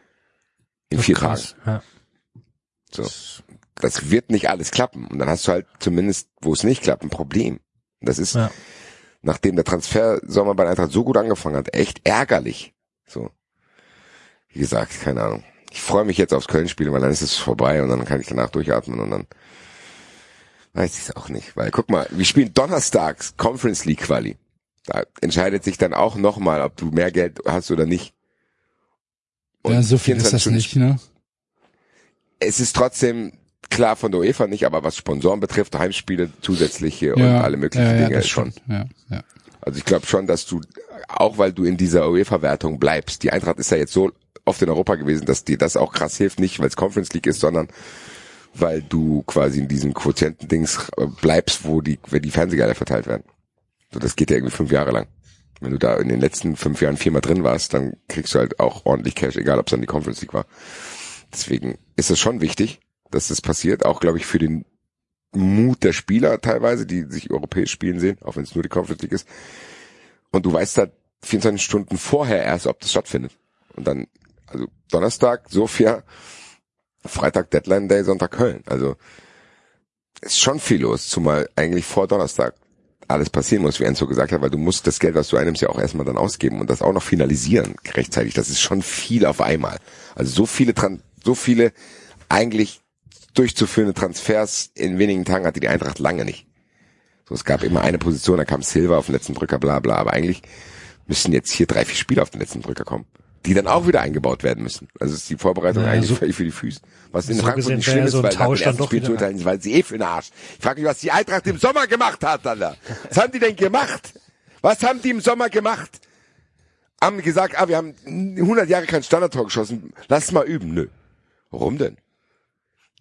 in
Das
vier Tagen.
krass, Ja.
So. Das wird nicht alles klappen. Und dann hast du halt zumindest, wo es nicht klappt, ein Problem. Das ist,
Ja.
nachdem der Transfersommer bei Eintracht so gut angefangen hat, echt ärgerlich. So. Wie gesagt, keine Ahnung. Ich freue mich jetzt aufs Köln-Spiel, weil dann ist es vorbei und dann kann ich danach durchatmen und dann weiß ich es auch nicht. Weil guck mal, wir spielen donnerstags Conference League Quali. Da entscheidet sich dann auch nochmal, ob du mehr Geld hast oder nicht. Und
ja, so viel ist
24
das nicht, ne?
es ist trotzdem klar von der UEFA nicht, aber was Sponsoren betrifft, Heimspiele zusätzliche und
ja,
alle möglichen
ja, ja,
Dinge ist schon.
Ja, ja.
Also ich glaube schon, dass du, auch weil du in dieser UEFA-Wertung bleibst, die Eintracht ist ja jetzt so oft in Europa gewesen, dass dir das auch krass hilft, nicht weil es Conference League ist, sondern weil du quasi in diesen Quotienten-Dings äh, bleibst, wo die, wenn die Fernsehgelder verteilt werden. So, das geht ja irgendwie fünf Jahre lang. Wenn du da in den letzten fünf Jahren viermal drin warst, dann kriegst du halt auch ordentlich Cash, egal ob es dann die Conference League war. Deswegen ist es schon wichtig, dass das passiert, auch glaube ich für den Mut der Spieler teilweise, die sich europäisch spielen sehen, auch wenn es nur die Conference League ist. Und du weißt da 24 Stunden vorher erst, ob das stattfindet. Und dann, also Donnerstag, Sofia, Freitag Deadline Day, Sonntag Köln. Also ist schon viel los, zumal eigentlich vor Donnerstag alles passieren muss, wie Enzo gesagt hat, weil du musst das Geld, was du einnimmst, ja auch erstmal dann ausgeben und das auch noch finalisieren rechtzeitig. Das ist schon viel auf einmal. Also so viele, Tran so viele eigentlich durchzuführende Transfers in wenigen Tagen hatte die Eintracht lange nicht. So, es gab immer eine Position, da kam Silva auf den letzten Drücker, bla bla, aber eigentlich müssen jetzt hier drei, vier Spiele auf den letzten Drücker kommen, die dann auch wieder eingebaut werden müssen. Also ist die Vorbereitung
Naja,
eigentlich
so-
völlig für die Füße. Was in
so
Frankfurt nicht schlimm ist,
so
weil nach dem ersten Spiel zu urteilen, weil sie eh für den Arsch. Ich frage mich, was die Eintracht im Sommer gemacht hat, Alter. Was haben die denn gemacht? Was haben die im Sommer gemacht? Haben gesagt, ah, wir haben 100 Jahre kein Standardtor geschossen, lass mal üben. Nö. Warum denn?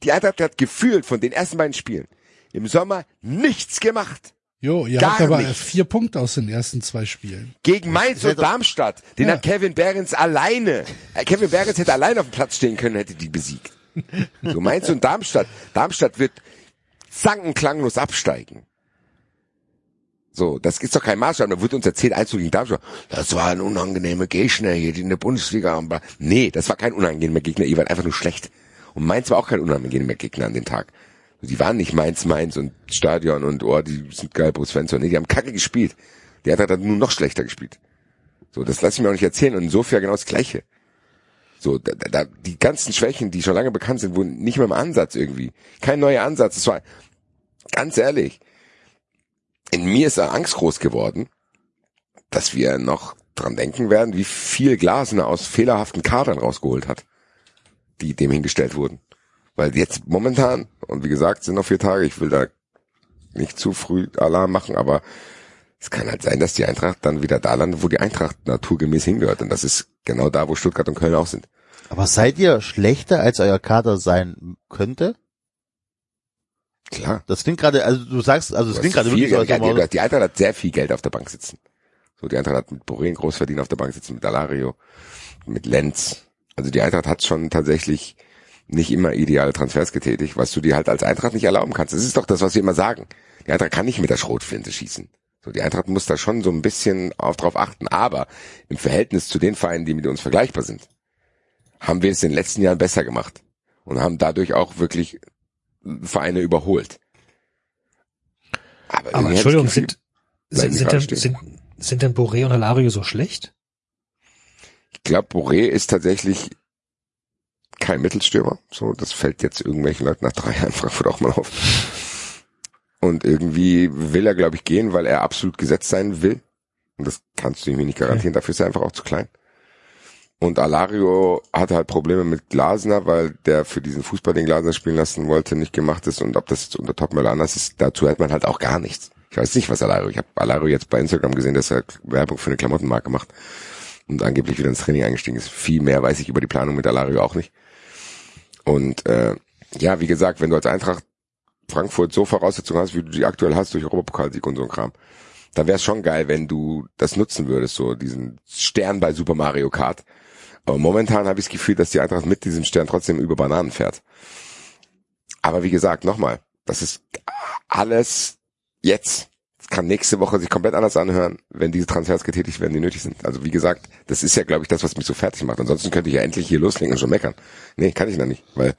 Die Eintracht hat gefühlt von den ersten beiden Spielen im Sommer nichts gemacht.
Jo, ihr
Gar
habt aber
nicht.
vier Punkte aus den ersten zwei Spielen.
Gegen Mainz und Darmstadt. Den
Ja.
hat Kevin Behrens alleine. Äh, Kevin Behrens hätte alleine auf dem Platz stehen können, hätte die besiegt. So Mainz und Darmstadt. Darmstadt wird zankenklanglos absteigen. So, das ist doch kein Maßstab. Da wird uns erzählt, Einzug gegen Darmstadt. Das war ein unangenehmer Gegner hier, die in der Bundesliga haben. Nee, das war kein unangenehmer Gegner. Ihr wart einfach nur schlecht. Und Mainz war auch kein unangenehmer Gegner an dem Tag. Die waren nicht Mainz, Mainz und Stadion und oh, die sind geil, Bruce Svensson. Nee, die haben kacke gespielt. Der hat dann nur noch schlechter gespielt. So, das lasse ich mir auch nicht erzählen. Und insofern genau das Gleiche. So, da, da, da, die ganzen Schwächen, die schon lange bekannt sind, wurden nicht mehr im Ansatz irgendwie. Kein neuer Ansatz. Es war, ganz ehrlich, in mir ist eine Angst groß geworden, dass wir noch dran denken werden, wie viel Glasner aus fehlerhaften Kadern rausgeholt hat, die dem hingestellt wurden. Weil jetzt momentan, und wie gesagt, sind noch vier Tage, ich will da nicht zu früh Alarm machen, aber es kann halt sein, dass die Eintracht dann wieder da landet, wo die Eintracht naturgemäß hingehört. Und das ist genau da, wo Stuttgart und Köln auch sind.
Aber seid ihr schlechter, als euer Kader sein könnte?
Klar.
Das klingt gerade, also du sagst, also es klingt gerade wirklich so, ob
die, Eintracht hat sehr viel Geld auf der Bank sitzen. So, die Eintracht hat mit Boré einen Großverdiener auf der Bank sitzen, mit Alario, mit Lenz. Also die Eintracht hat schon tatsächlich nicht immer ideale Transfers getätigt, was du dir halt als Eintracht nicht erlauben kannst. Das ist doch das, was wir immer sagen. Die Eintracht kann nicht mit der Schrotflinte schießen. So, die Eintracht muss da schon so ein bisschen auf, drauf achten. Aber im Verhältnis zu den Vereinen, die mit uns vergleichbar sind, haben wir es in den letzten Jahren besser gemacht. Und haben dadurch auch wirklich Vereine überholt.
Aber
ich
Entschuldigung, sind, sind, sind, denn, sind, sind denn Boré und Alario so schlecht?
Ich glaube, Boré ist tatsächlich kein Mittelstürmer. So, das fällt jetzt irgendwelchen Leuten nach drei Jahren Frankfurt auch mal auf. Und irgendwie will er, glaube ich, gehen, weil er absolut gesetzt sein will. Und das kannst du ihm nicht garantieren. Dafür ist er einfach auch zu klein. Und Alario hatte halt Probleme mit Glasner, weil der für diesen Fußball, den Glasner spielen lassen wollte, nicht gemacht ist. Und ob das jetzt unter Topmöller anders ist, dazu hört man halt auch gar nichts. Ich weiß nicht, was Alario. Ich habe Alario jetzt bei Instagram gesehen, dass er Werbung für eine Klamottenmarke macht und angeblich wieder ins Training eingestiegen ist. Viel mehr weiß ich über die Planung mit Alario auch nicht. Und äh, ja, wie gesagt, wenn du als Eintracht Frankfurt so Voraussetzungen hast, wie du die aktuell hast durch Europapokalsieg und so ein Kram, da wäre es schon geil, wenn du das nutzen würdest, so diesen Stern bei Super Mario Kart. Aber momentan habe ich das Gefühl, dass die Eintracht mit diesem Stern trotzdem über Bananen fährt. Aber wie gesagt, nochmal, das ist alles jetzt. Kann nächste Woche sich komplett anders anhören, wenn diese Transfers getätigt werden, die nötig sind. Also wie gesagt, das ist ja, glaube ich, das, was mich so fertig macht. Ansonsten könnte ich ja endlich hier loslegen und schon meckern. Nee, kann ich noch nicht, weil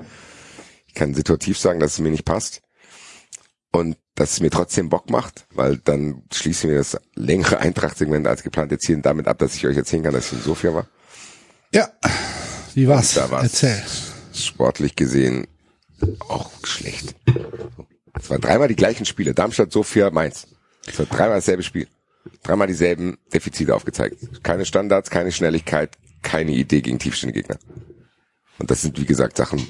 ich kann situativ sagen, dass es mir nicht passt und dass es mir trotzdem Bock macht, weil dann schließen wir das längere Eintrachtsegment als geplant jetzt hier damit ab, dass ich euch erzählen kann, dass ich in Sofia war.
Ja, wie war's?
Da war's
Erzähl.
sportlich gesehen auch schlecht. Es waren dreimal die gleichen Spiele. Darmstadt, Sofia, Mainz. War dreimal dasselbe Spiel. Dreimal dieselben Defizite aufgezeigt. Keine Standards, keine Schnelligkeit, keine Idee gegen tiefstehende Gegner. Und das sind, wie gesagt, Sachen,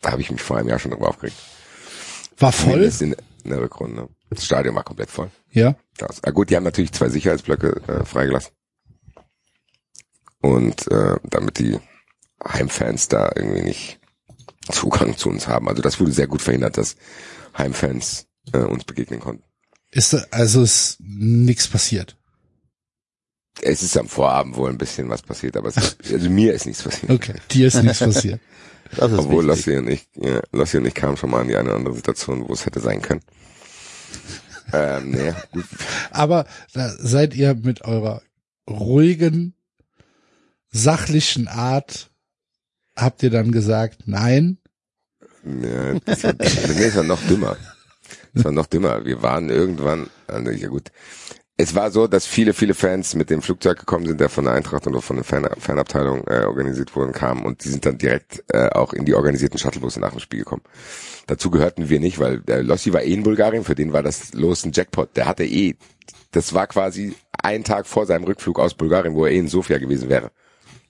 da habe ich mich vor einem Jahr schon drüber aufgeregt.
War voll?
In, in der Rückrunde. Das Stadion war komplett voll.
Ja.
Das. Ah, gut, die haben natürlich zwei Sicherheitsblöcke äh, freigelassen. Und äh, damit die Heimfans da irgendwie nicht Zugang zu uns haben. Also das wurde sehr gut verhindert, dass Heimfans äh, uns begegnen konnten.
Ist also ist nichts passiert.
Es ist am Vorabend wohl ein bisschen was passiert, aber es ist, also mir ist nichts passiert.
Okay, dir ist nichts passiert.
Das ist
Obwohl. Lossi und ich, ja, Lossi und ich kamen schon mal in die eine oder andere Situation, wo es hätte sein können. Ähm, nee.
Aber da seid ihr mit eurer ruhigen, sachlichen Art, habt ihr dann gesagt, nein,
Ja, das war, nee, es war noch dümmer. Es war noch dümmer. Wir waren irgendwann, also, ja gut, es war so, dass viele, viele Fans mit dem Flugzeug gekommen sind, der von der Eintracht oder von der Fan Fanabteilung äh, organisiert wurden, kamen und die sind dann direkt äh, auch in die organisierten Shuttlebusse nach dem Spiel gekommen. Dazu gehörten wir nicht, weil der Lossi war eh in Bulgarien, für den war das los ein Jackpot. Der hatte eh, das war quasi ein Tag vor seinem Rückflug aus Bulgarien, wo er eh in Sofia gewesen wäre.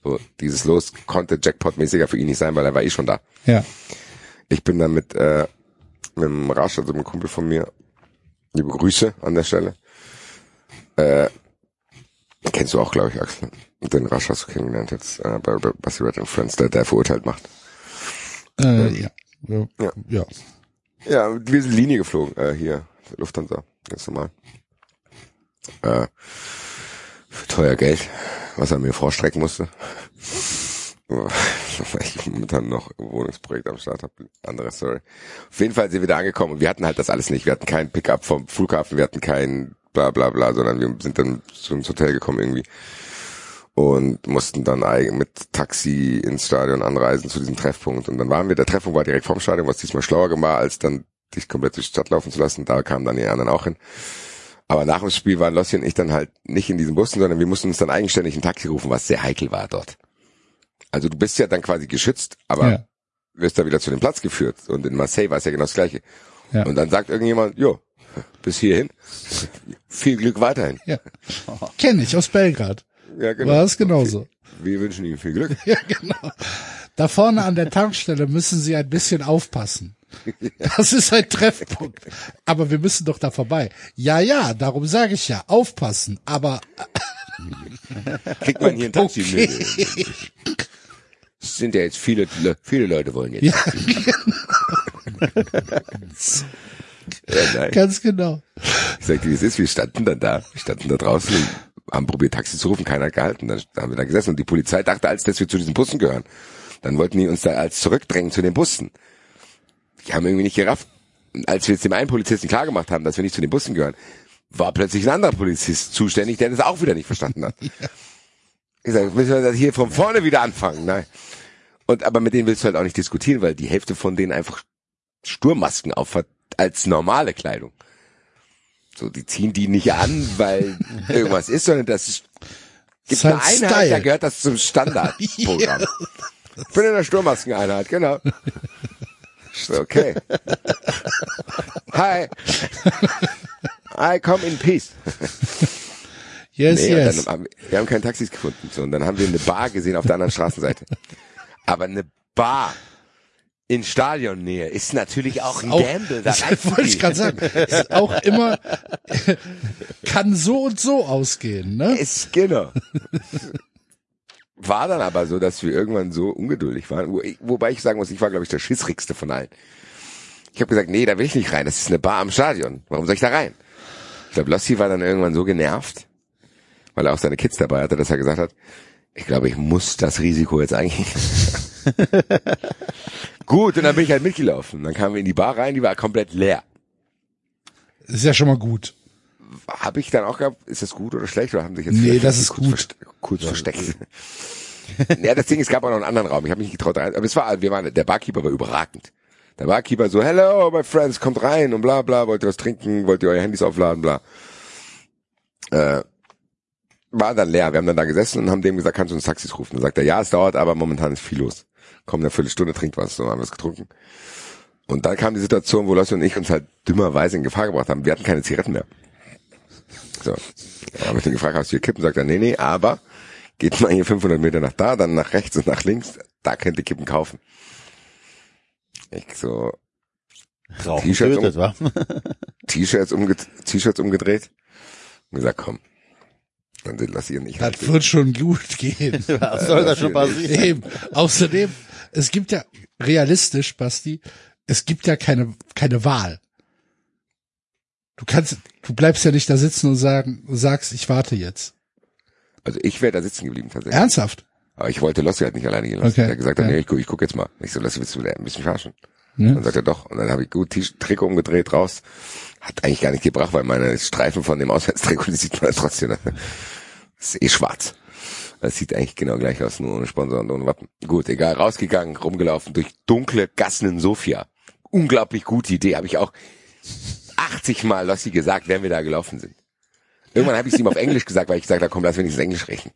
So, dieses Los konnte Jackpot-mäßiger für ihn nicht sein, weil er war eh schon da.
Ja.
Ich bin dann mit, äh, mit dem Rasch, also mit einem Kumpel von mir, liebe Grüße an der Stelle, äh, kennst du auch, glaube ich, Axel. Den Rasch hast du kennengelernt jetzt äh, bei, bei Bassi Red and Friends, der, der verurteilt macht.
Äh, ja. Ja.
Ja.
ja.
Ja, wir sind Linie geflogen, äh, hier, Lufthansa, ganz normal. Äh, für teuer Geld, was er mir vorstrecken musste. Weil ich momentan noch ein Wohnungsprojekt am Start habe. Andere Story. Auf jeden Fall sind wir da angekommen und wir hatten halt das alles nicht. Wir hatten keinen Pickup vom Flughafen, wir hatten kein bla bla bla, sondern wir sind dann zu ins Hotel gekommen irgendwie und mussten dann mit Taxi ins Stadion anreisen zu diesem Treffpunkt. Und dann waren wir, der Treffpunkt war direkt vorm Stadion, was diesmal schlauer war, als dann dich komplett durch die Stadt laufen zu lassen. Da kamen dann die anderen auch hin. Aber nach dem Spiel waren Lossi und ich dann halt nicht in diesen Bussen, sondern wir mussten uns dann eigenständig ein Taxi rufen, was sehr heikel war dort. Also du bist ja dann quasi geschützt, aber
Ja.
wirst da wieder zu dem Platz geführt. Und in Marseille war es ja genau das Gleiche.
Ja.
Und dann sagt irgendjemand, jo, bis hierhin. Viel Glück weiterhin.
ja. Kenn ich aus Belgrad.
Ja, genau.
War es genauso.
Wir wünschen Ihnen viel Glück.
Ja, genau. Da vorne an der Tankstelle müssen Sie ein bisschen aufpassen. Das ist ein Treffpunkt. Aber wir müssen doch da vorbei. Ja, ja, darum sage ich ja, aufpassen. Aber
Kriegt man hier ein Taxi?
Okay.
Sind ja jetzt viele, Le- viele Leute wollen jetzt.
ja,
Ja, nein.
ganz genau.
Ich sagte, wie es ist, wir standen dann da, wir standen da draußen und haben probiert Taxi zu rufen, keiner hat gehalten. Dann haben wir da gesessen und die Polizei dachte, als dass wir zu diesen Bussen gehören. Dann wollten die uns da als zurückdrängen zu den Bussen. Die haben irgendwie nicht gerafft. Und als wir jetzt dem einen Polizisten klargemacht haben, dass wir nicht zu den Bussen gehören, war plötzlich ein anderer Polizist zuständig, der das auch wieder nicht verstanden hat. Ich sage, müssen wir das hier von vorne wieder anfangen? Nein. Und aber mit denen willst du halt auch nicht diskutieren, weil die Hälfte von denen einfach Sturmmasken aufhat als normale Kleidung. So, die ziehen die nicht an, weil irgendwas ist, sondern das ist, gibt
Ist halt
eine Einheit,
Style.
da gehört das zum Standardprogramm. Ich bin in der Sturmmaskeneinheit, genau. Okay. Hi. I come in peace.
Yes,
Nee,
yes.
dann wir, haben keine Taxis gefunden. So, und dann haben wir eine Bar gesehen auf der anderen Straßenseite. Aber eine Bar in Stadionnähe ist natürlich auch ein
Auch,
Gamble. Da
das wollte ich gerade sagen. Ist auch immer, kann so und so ausgehen, ne?
Ist genau. War dann aber so, dass wir irgendwann so ungeduldig waren. Wo wobei ich sagen muss, ich war, glaube ich, der schissrigste von allen. Ich habe gesagt, nee, da will ich nicht rein. Das ist eine Bar am Stadion. Warum soll ich da rein? Ich glaube, Lossi war dann irgendwann so genervt, weil er auch seine Kids dabei hatte, dass er gesagt hat, ich glaube, ich muss das Risiko jetzt eigentlich. Gut, und dann bin ich halt mitgelaufen. Dann kamen wir in die Bar rein, die war komplett leer.
Ist ja schon mal gut.
Habe ich dann auch gehabt, ist das gut oder schlecht? Oder haben sich jetzt
Nee, das ist
kurz
gut.
verste- kurz versteckt. ja, das Ding, es gab auch noch einen anderen Raum. Ich habe mich nicht getraut rein. Aber es war, wir waren, der Barkeeper war überragend. Der Barkeeper so, hello, my friends, kommt rein und bla bla, wollt ihr was trinken, wollt ihr eure Handys aufladen, bla. Äh, war dann leer. Wir haben dann da gesessen und haben dem gesagt, kannst du uns Taxis rufen? Dann sagt er, ja, es dauert, aber momentan ist viel los. Komm, eine Viertelstunde, trinkt was. So haben wir es getrunken. Und dann kam die Situation, wo Lossi und ich uns halt dümmerweise in Gefahr gebracht haben. Wir hatten keine Zigaretten mehr. So. Ja, habe ich ihn gefragt, hast du hier Kippen? Sagt er, nee, nee, aber geht mal hier 500 Meter nach da, dann nach rechts und nach links, da könnt ihr Kippen kaufen. Ich so, T-Shirts umged T-Shirts umgedreht und gesagt, komm, dann sind Lassi und ich halt.
Das wird schon gut gehen.
Was soll da schon passieren?
Eben. Außerdem, es gibt ja realistisch, Basti, es gibt ja keine, keine Wahl. Du kannst, du bleibst ja nicht da sitzen und sagen, sagst, ich warte jetzt.
Also ich wäre da sitzen geblieben tatsächlich.
Ernsthaft?
Aber ich wollte Lossi halt nicht alleine gehen lassen.
Okay,
Er hat gesagt, hat,
ja.
nee, ich guck, ich guck jetzt mal. Ich so, Lossi, willst du ein bisschen verarschen?
Ja.
Dann sagt er doch. Und dann habe ich gut T Trikot umgedreht raus. Hat eigentlich gar nicht gebracht, weil meine Streifen von dem Auswärtstrikot, die sieht man trotzdem. Das ist eh schwarz. Das sieht eigentlich genau gleich aus, nur ohne Sponsor und ohne Wappen. Gut, egal, rausgegangen, rumgelaufen durch dunkle Gassen in Sofia. Unglaublich gute Idee, habe ich auch 80 Mal Lossi gesagt, während wir da gelaufen sind. Irgendwann habe ich es ihm auf Englisch gesagt, weil ich gesagt habe, komm, lass wenigstens Englisch sprechen.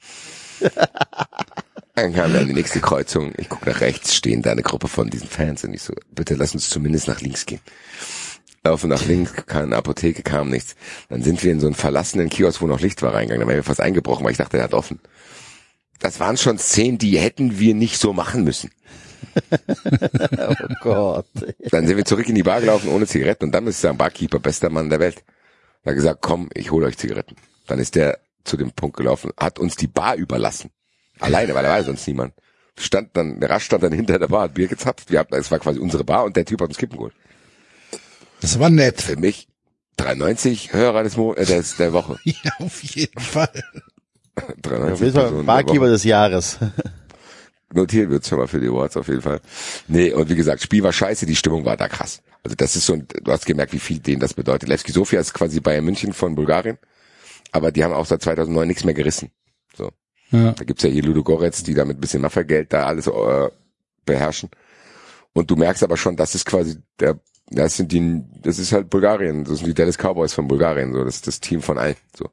Dann kam dann die nächste Kreuzung. Ich gucke nach rechts, stehen da eine Gruppe von diesen Fans und ich so, bitte lass uns zumindest nach links gehen. Laufen nach links, keine Apotheke, kam nichts. Dann sind wir in so einen verlassenen Kiosk, wo noch Licht war, reingegangen. Da wären wir fast eingebrochen, weil ich dachte, er hat offen. Das waren schon Szenen, die hätten wir nicht so machen müssen.
Oh Gott.
Dann sind wir zurück in die Bar gelaufen ohne Zigaretten und dann ist der Barkeeper, bester Mann der Welt. Er hat gesagt, komm, ich hole euch Zigaretten. Dann ist der zu dem Punkt gelaufen, hat uns die Bar überlassen. Alleine, weil da war sonst niemand. Stand dann, der Rasch stand dann hinter der Bar, hat Bier gezapft. Wir haben, es war quasi unsere Bar und der Typ hat uns Kippen geholt.
Das war nett.
Für mich 390 Hörer des Mo äh, des, der Woche.
Ja, auf jeden Fall.
390
Auf jeden Fall
Personen der
Barkeeper des Jahres.
Notiert wird's schon mal für die Awards auf jeden Fall. Nee, und wie gesagt, Spiel war scheiße, die Stimmung war da krass. Also das ist so, ein, du hast gemerkt, wie viel denen das bedeutet. Levski Sofia ist quasi Bayern München von Bulgarien, aber die haben auch seit 2009 nichts mehr gerissen. So.
Ja.
Da gibt's ja hier Ludo Goretz, die da mit ein bisschen Mafia-Geld da alles äh, beherrschen. Und du merkst aber schon, das ist quasi der, das sind die, das ist halt Bulgarien, das sind die Dallas Cowboys von Bulgarien, so, das ist das Team von allen, so.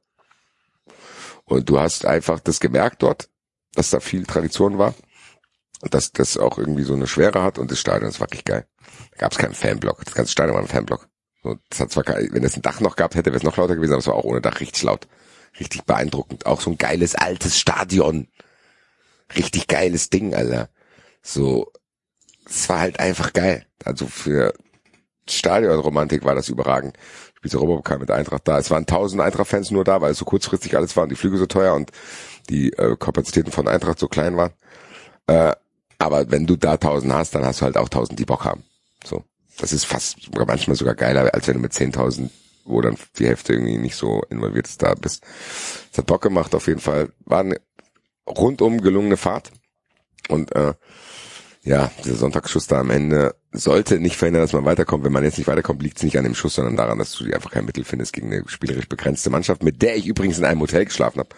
Und du hast einfach das gemerkt dort, dass da viel Tradition war. Dass das auch irgendwie so eine Schwere hat und das Stadion ist wirklich geil. Da gab's keinen Fanblock. Das ganze Stadion war ein Fanblock. So, das hat zwar, wenn es ein Dach noch gehabt hätte, wäre es noch lauter gewesen, aber es war auch ohne Dach richtig laut. Richtig beeindruckend. Auch so ein geiles altes Stadion. Richtig geiles Ding, Alter. So, es war halt einfach geil. Also für Stadionromantik war das überragend. Spielt Europapokal mit Eintracht da. Es waren tausend Eintracht-Fans nur da, weil es so kurzfristig alles war und die Flüge so teuer und die äh, Kapazitäten von Eintracht so klein waren. Äh, aber wenn du da tausend hast, dann hast du halt auch tausend, die Bock haben. So. Das ist fast manchmal sogar geiler, als wenn du mit 10.000, wo dann die Hälfte irgendwie nicht so involviert ist, da bist. Es hat Bock gemacht, auf jeden Fall. War eine rundum gelungene Fahrt. Und äh, ja, dieser Sonntagsschuss da am Ende sollte nicht verhindern, dass man weiterkommt. Wenn man jetzt nicht weiterkommt, liegt es nicht an dem Schuss, sondern daran, dass du einfach kein Mittel findest gegen eine spielerisch begrenzte Mannschaft, mit der ich übrigens in einem Hotel geschlafen habe.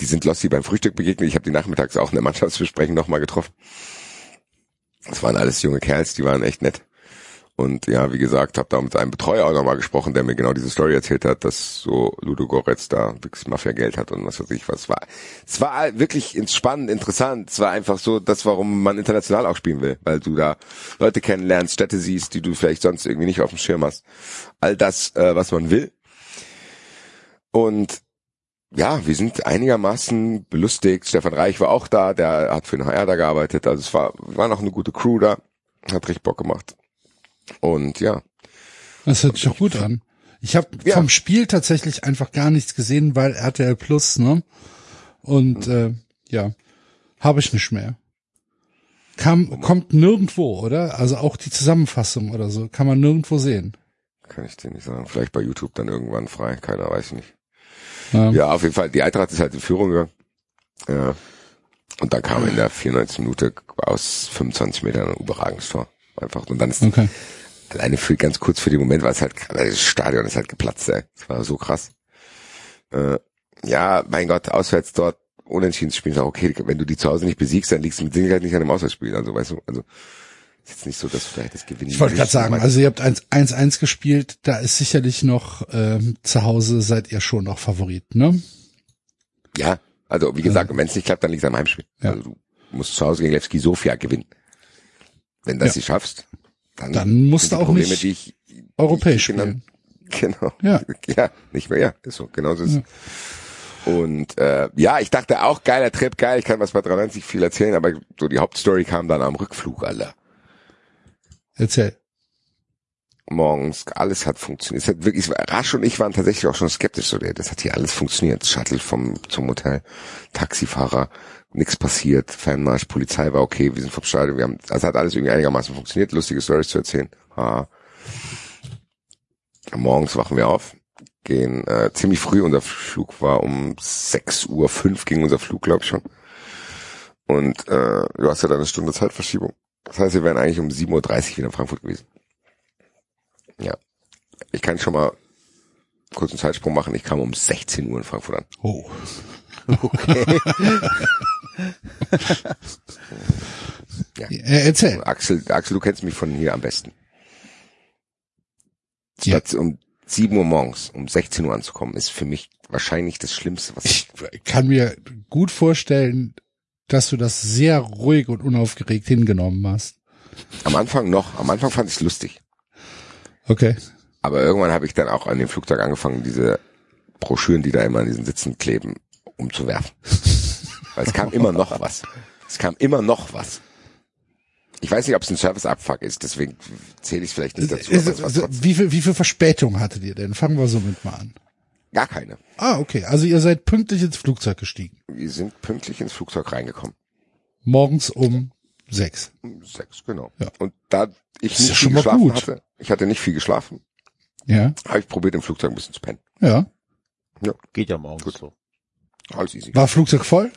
Die sind Lossi beim Frühstück begegnet. Ich habe die nachmittags auch in der Mannschaftsbesprechung nochmal getroffen. Das waren alles junge Kerls, die waren echt nett. Und ja, wie gesagt, habe da mit einem Betreuer auch nochmal gesprochen, der mir genau diese Story erzählt hat, dass so Ludo Goretz da wirklich Mafia-Geld hat und was weiß ich was. War, es war wirklich spannend, interessant. Es war einfach so, das, warum man international auch spielen will, weil du da Leute kennenlernst, Städte siehst, die du vielleicht sonst irgendwie nicht auf dem Schirm hast. All das, äh, was man will. Und ja, wir sind einigermaßen belustigt. Stefan Reich war auch da, der hat für den HR da gearbeitet. Also es war, war noch eine gute Crew da. Hat richtig Bock gemacht. Und ja,
Das hört sich doch gut an. Ich habe
Ja.
vom Spiel tatsächlich einfach gar nichts gesehen, weil RTL Plus, ne? Und äh, ja, habe ich nicht mehr. Kam, kommt nirgendwo, oder? Also auch die Zusammenfassung oder so, kann man nirgendwo sehen.
kann ich dir nicht sagen. Vielleicht bei YouTube dann irgendwann frei, keiner weiß nicht.
Ja.
Ja, auf jeden Fall, die Eintracht ist halt in Führung gegangen. Ja. Und dann kam in der 94. Minute aus 25 Metern ein überragendes Tor. Einfach. Und dann ist
Okay.
alleine für ganz kurz für den Moment war es halt, das Stadion ist halt geplatzt, ey. Das war so krass. Äh, ja, mein Gott, auswärts dort unentschieden zu spielen, ist auch okay, wenn du die zu Hause nicht besiegst, dann liegst du mit Sicherheit nicht an dem Auswärtsspiel. Also weißt du, also ist jetzt nicht so, dass du vielleicht das gewinnen
Ich wollte gerade sagen, also ihr habt 1-1 gespielt, da ist sicherlich noch ähm, zu Hause seid ihr schon noch Favorit, ne?
Ja, also wie gesagt, wenn es nicht klappt, dann liegt es am Heimspiel.
Ja.
Also du musst zu Hause gegen Levski Sofia gewinnen. Wenn das
Ja.
nicht schaffst, dann,
Dann musst du auch
Probleme,
nicht
die ich,
Europäisch
die ich genannt-
spielen.
Genau.
Ja.
Ja, nicht mehr, ja, ist so, genau so ist es. Und äh, ja, ich dachte auch, geiler Trip, geil, ich kann was bei 93 viel erzählen, aber so die Hauptstory kam dann am Rückflug, Alter.
Erzähl.
Morgens, alles hat funktioniert. Es hat wirklich, Rasch und ich waren tatsächlich auch schon skeptisch, so, das hat hier alles funktioniert. Shuttle vom, zum Hotel, Taxifahrer, nichts passiert, Fanmarsch, Polizei war okay, wir sind vom Stadion, wir haben, also hat alles irgendwie einigermaßen funktioniert, lustige Stories zu erzählen. Ah. Morgens wachen wir auf, gehen äh, ziemlich früh, unser Flug war um 6.05 Uhr ging unser Flug, glaube ich schon. Und äh, du hast ja dann eine Stunde Zeitverschiebung. Das heißt, wir wären eigentlich um 7.30 Uhr wieder in Frankfurt gewesen. Ja. Ich kann schon mal kurz einen Zeitsprung machen. Ich kam um 16 Uhr in Frankfurt an.
Oh.
Ja.
Äh, erzähl.
Axel, Axel, du kennst mich von hier am besten.
Ja.
Station, um 7 Uhr morgens um 16 Uhr anzukommen, ist für mich wahrscheinlich das Schlimmste, was
Ich kann mir gut vorstellen, dass du das sehr ruhig und unaufgeregt hingenommen hast.
am Anfang noch, am Anfang fand ich es lustig.
Okay.
Aber irgendwann habe ich dann auch an dem Flugzeug angefangen, diese Broschüren, die da immer an diesen Sitzen kleben, umzuwerfen. Weil es kam immer noch was. Es kam immer noch was. Ich weiß nicht, ob es ein Service-Abfuck ist, deswegen zähle ich es vielleicht nicht dazu. War
Also, wie viel, wie viel Verspätung hattet ihr denn? Fangen wir somit mal an.
gar keine.
Ah, okay. Also ihr seid pünktlich ins Flugzeug gestiegen.
Wir sind pünktlich ins Flugzeug reingekommen.
Morgens um sechs.
Um Sechs, genau.
Ja.
Und da ich
Das ist
nicht
ja
viel
schon mal
geschlafen
gut.
hatte, ich hatte nicht viel geschlafen,
Ja.
habe ich probiert, im Flugzeug ein bisschen zu pennen.
Ja.
Geht ja morgens so.
Alles easy.
War Flugzeug voll?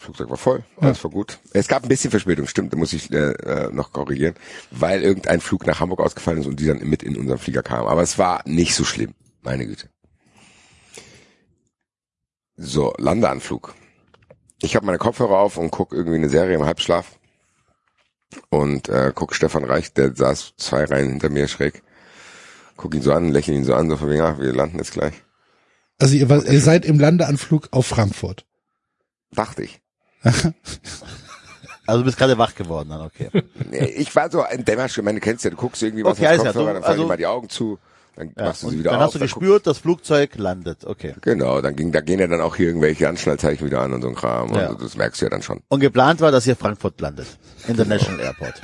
Flugzeug war voll, alles war gut. Es gab ein bisschen Verspätung, stimmt, da muss ich äh, äh, noch korrigieren, weil irgendein Flug nach Hamburg ausgefallen ist und die dann mit in unseren Flieger kamen. Aber es war nicht so schlimm, meine Güte. So, Landeanflug. Ich habe meine Kopfhörer auf und guck irgendwie eine Serie im Halbschlaf und äh, guck Stefan Reich, der saß zwei Reihen hinter mir schräg. Guck ihn so an, lächle ihn so an, so von wegen, ja, wir landen jetzt gleich.
Also ihr, war, ihr seid im Landeanflug auf Frankfurt.
Dachte ich.
Also du bist gerade wach geworden dann, okay.
Ich war so ein Dämmersch, ich meine, du kennst ja, du guckst irgendwie was
Okay,
auf Kopfhörer,
du-
dann fallen
also-
mal die Augen zu, dann
Ja,
machst du sie wieder
dann
auf.
hast du
dann
gespürt, das Flugzeug landet, okay.
Genau, dann ging, da gehen ja dann auch hier irgendwelche Anschnallzeichen wieder an und so ein Kram.
Ja.
Das merkst du ja dann schon.
Und geplant war, dass ihr Frankfurt landet. International Airport.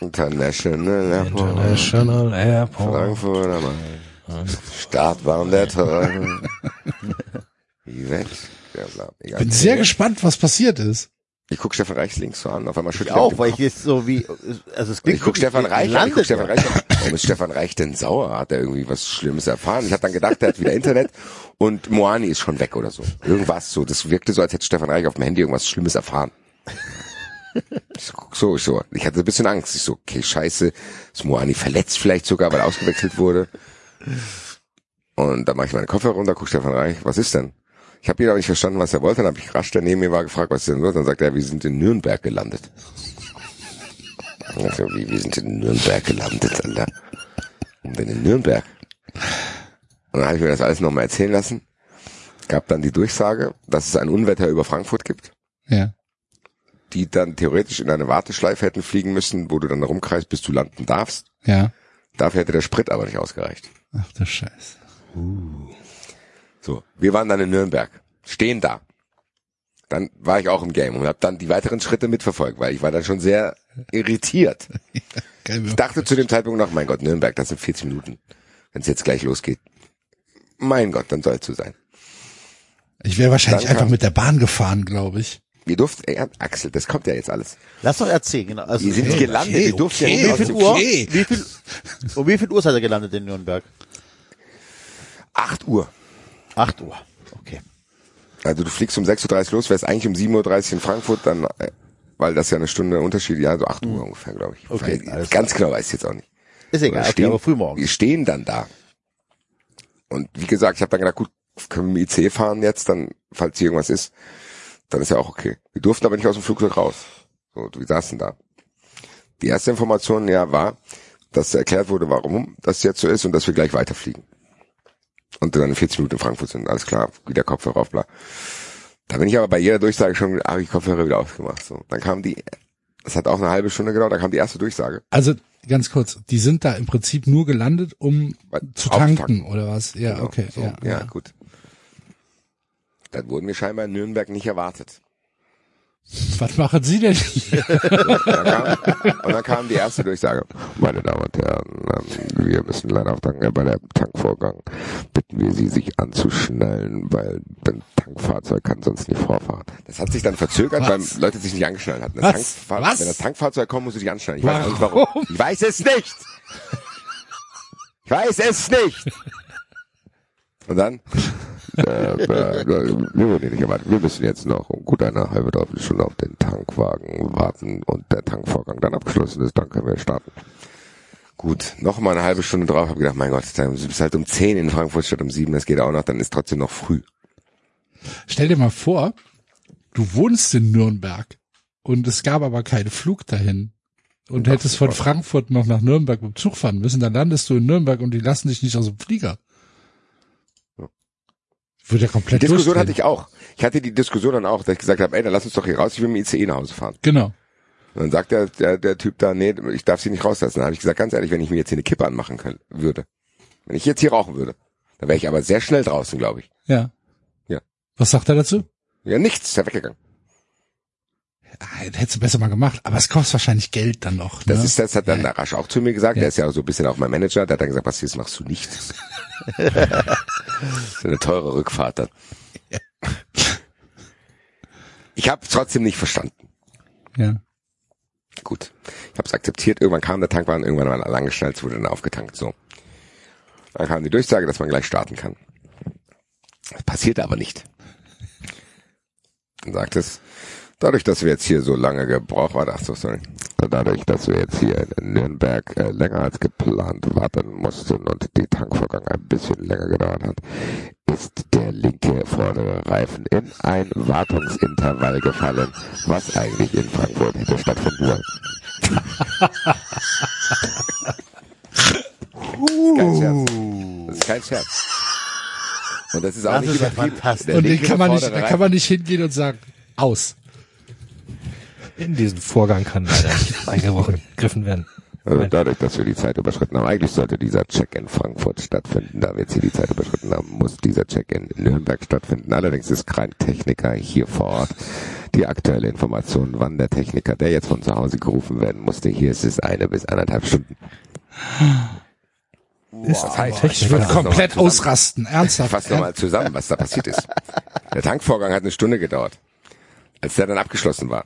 International Airport.
International Airport.
Frankfurt am Main. Startbahn der Träume. Wie weg. Ja, bla, egal.
Bin sehr gespannt, was passiert ist.
Ich guck Stefan Reich links so an, auf einmal
Ich
schüttelt er
auch, weil
Kopf.
ich jetzt so wie, also es klingt
Ich guck Stefan Reich an, ich guck Stefan. Reich an. Warum ist Stefan Reich denn sauer? Hat er irgendwie was Schlimmes erfahren? Ich habe dann gedacht, er hat wieder Internet und Moani ist schon weg oder so. Irgendwas so. Das wirkte so, als hätte Stefan Reich auf dem Handy irgendwas Schlimmes erfahren. Ich guck so, ich so. Ich hatte ein bisschen Angst. Ich so, okay, scheiße. Ist Moani verletzt vielleicht sogar, weil er ausgewechselt wurde? Und dann mache ich meine Koffer runter, guck Stefan Reich, was ist denn? Ich habe wieder nicht verstanden, was er wollte. Dann habe ich rasch, der neben mir war, gefragt, was ist denn los? Dann sagt er, wir sind in Nürnberg gelandet. Und ich so, wie, wir sind in Nürnberg gelandet, Alter. Und denn in Nürnberg? Und dann habe ich mir das alles nochmal erzählen lassen. Gab dann die Durchsage, dass es ein Unwetter über Frankfurt gibt,
Ja.
die dann theoretisch in eine Warteschleife hätten fliegen müssen, wo du dann rumkreist, bis du landen darfst.
Ja.
Dafür hätte der Sprit aber nicht ausgereicht.
Ach du Scheiße.
So, wir waren dann in Nürnberg, stehen da. Dann war ich auch im Game und habe dann die weiteren Schritte mitverfolgt, weil ich war dann schon sehr irritiert. Ich dachte zu dem Zeitpunkt noch, mein Gott, Nürnberg, das sind 40 Minuten. Wenn es jetzt gleich losgeht. Mein Gott, dann soll es so sein.
Ich wäre wahrscheinlich
Dann
einfach
kam-
mit der Bahn gefahren, glaube ich.
Wir durften, ey, Axel, das kommt ja jetzt alles.
Lass doch erzählen, genau. Also,
Wir sind
Okay,
gelandet,
okay,
wir durften
okay,
ja
wie viel
dem
Uhr?
okay.
Wie viel, um wie viel Uhr seid ihr gelandet in Nürnberg?
8 Uhr.
8 Uhr. Okay.
Also du fliegst um 6.30 Uhr los, wärst eigentlich um 7.30 Uhr in Frankfurt, dann, äh, weil das ja eine Stunde Unterschied, ja, so 8 Uhr ungefähr, glaube ich.
Okay, alles
Ganz genau weiß ich jetzt auch nicht.
Ist egal, okay,
stehen,
aber früh morgens.
Wir stehen dann da. Und wie gesagt, ich habe dann gedacht, gut, können wir mit IC fahren jetzt, dann, falls hier irgendwas ist, dann ist ja auch okay. Wir durften aber nicht aus dem Flugzeug raus. So, wir saßen da. Die erste Information ja war, dass erklärt wurde, warum das jetzt so ist und dass wir gleich weiterfliegen. Und dann in 40 Minuten in Frankfurt sind, alles klar, wieder Kopfhörer auf, bla. Da bin ich aber bei jeder Durchsage schon, habe ich Kopfhörer wieder ausgemacht. So, dann kam die, es hat auch eine halbe Stunde gedauert, dann kam die erste Durchsage.
Also ganz kurz, die sind da im Prinzip nur gelandet, um
Weil-
zu
aufzutanken.
tanken oder was? Ja,
Genau,
okay.
So,
ja,
ja, gut. Dann wurden wir scheinbar in Nürnberg nicht erwartet.
Was machen Sie denn hier?
Und dann, kam, und dann kam die erste Durchsage. Meine Damen und Herren, ähm, wir müssen leider auftanken. Bei der Tankvorgang bitten wir Sie, sich anzuschnallen, weil ein Tankfahrzeug kann sonst nicht vorfahren. Das hat sich dann verzögert,
Was?
weil Leute sich nicht angeschnallt hatten. Das
Was?
Wenn das Tankfahrzeug kommt, musst du dich anschnallen. Ich weiß nicht warum. Ich weiß es nicht. Ich weiß es nicht. Und dann? Äh, äh, wir wurden nicht erwartet. Wir müssen jetzt noch um gut eine halbe Dreiviertelstunde auf den Tankwagen warten und der Tankvorgang dann abgeschlossen ist, dann können wir starten. Gut, noch mal eine halbe Stunde drauf, habe gedacht, mein Gott, dann bist halt um 10 in Frankfurt statt um 7, das geht auch noch, dann ist trotzdem noch früh.
Stell dir mal vor, du wohnst in Nürnberg und es gab aber keinen Flug dahin und hättest von Frankfurt noch nach Nürnberg mit dem Zug fahren müssen, dann landest du in Nürnberg und die lassen dich nicht aus dem Flieger. Wird ja
Die
komplett
Diskussion
durchdrehen.
hatte ich auch. Ich hatte die Diskussion dann auch, dass ich gesagt habe, ey, dann lass uns doch hier raus, ich will mit dem ICE nach Hause fahren.
Genau.
Und dann sagt der, der, der Typ da, nee, ich darf sie nicht rauslassen. Dann habe ich gesagt, ganz ehrlich, wenn ich mir jetzt hier eine Kippe anmachen können, würde, wenn ich jetzt hier rauchen würde, dann wäre ich aber sehr schnell draußen, glaube ich.
Ja.
Ja.
Was sagt er dazu?
Ja, nichts, ist ja weggegangen.
Ah, hättest du besser mal gemacht, aber es kostet wahrscheinlich Geld dann noch. Ne?
Das ist, das hat dann der Rasch auch zu mir gesagt.
Ja.
Der ist ja so ein bisschen auch mein Manager. Der hat dann gesagt, was das machst du nicht. das ist eine teure Rückfahrt dann. Ich habe trotzdem nicht verstanden.
ja.
Gut. Ich habe es akzeptiert. Irgendwann kam der Tankwagen, irgendwann war er langgeschnallt, es wurde dann aufgetankt. So. Dann kam die Durchsage, dass man gleich starten kann. Das passierte aber nicht. Dann sagt es, dadurch, dass wir jetzt hier so lange gebraucht waren, ach so, sorry, dadurch, dass wir jetzt hier in Nürnberg äh, länger als geplant warten mussten und die Tankvorgang ein bisschen länger gedauert hat, ist der linke vordere Reifen in ein Wartungsintervall gefallen, was eigentlich in Frankfurt hätte stattfinden sollen. Kein Scherz. Das ist kein Scherz. Und das ist auch
Das
nicht
ist
übertrieben.
Und den kann man nicht, da kann man nicht hingehen und sagen, aus.
In diesen Vorgang kann leider nicht eingegriffen werden.
Also dadurch, dass wir die Zeit überschritten haben, eigentlich sollte dieser Check in Frankfurt stattfinden. Da wir jetzt hier die Zeit überschritten haben, muss dieser Check in Nürnberg stattfinden. Allerdings ist kein Techniker hier vor Ort. Die aktuelle Information, wann der Techniker, der jetzt von zu Hause gerufen werden musste, hier ist es eine bis anderthalb Stunden.
Ist
heißt,
Techniker.
Ich würde komplett ausrasten.
Ich
Ernsthaft.
fasse nochmal zusammen, was da passiert ist. Der Tankvorgang hat eine Stunde gedauert. Als der dann abgeschlossen war,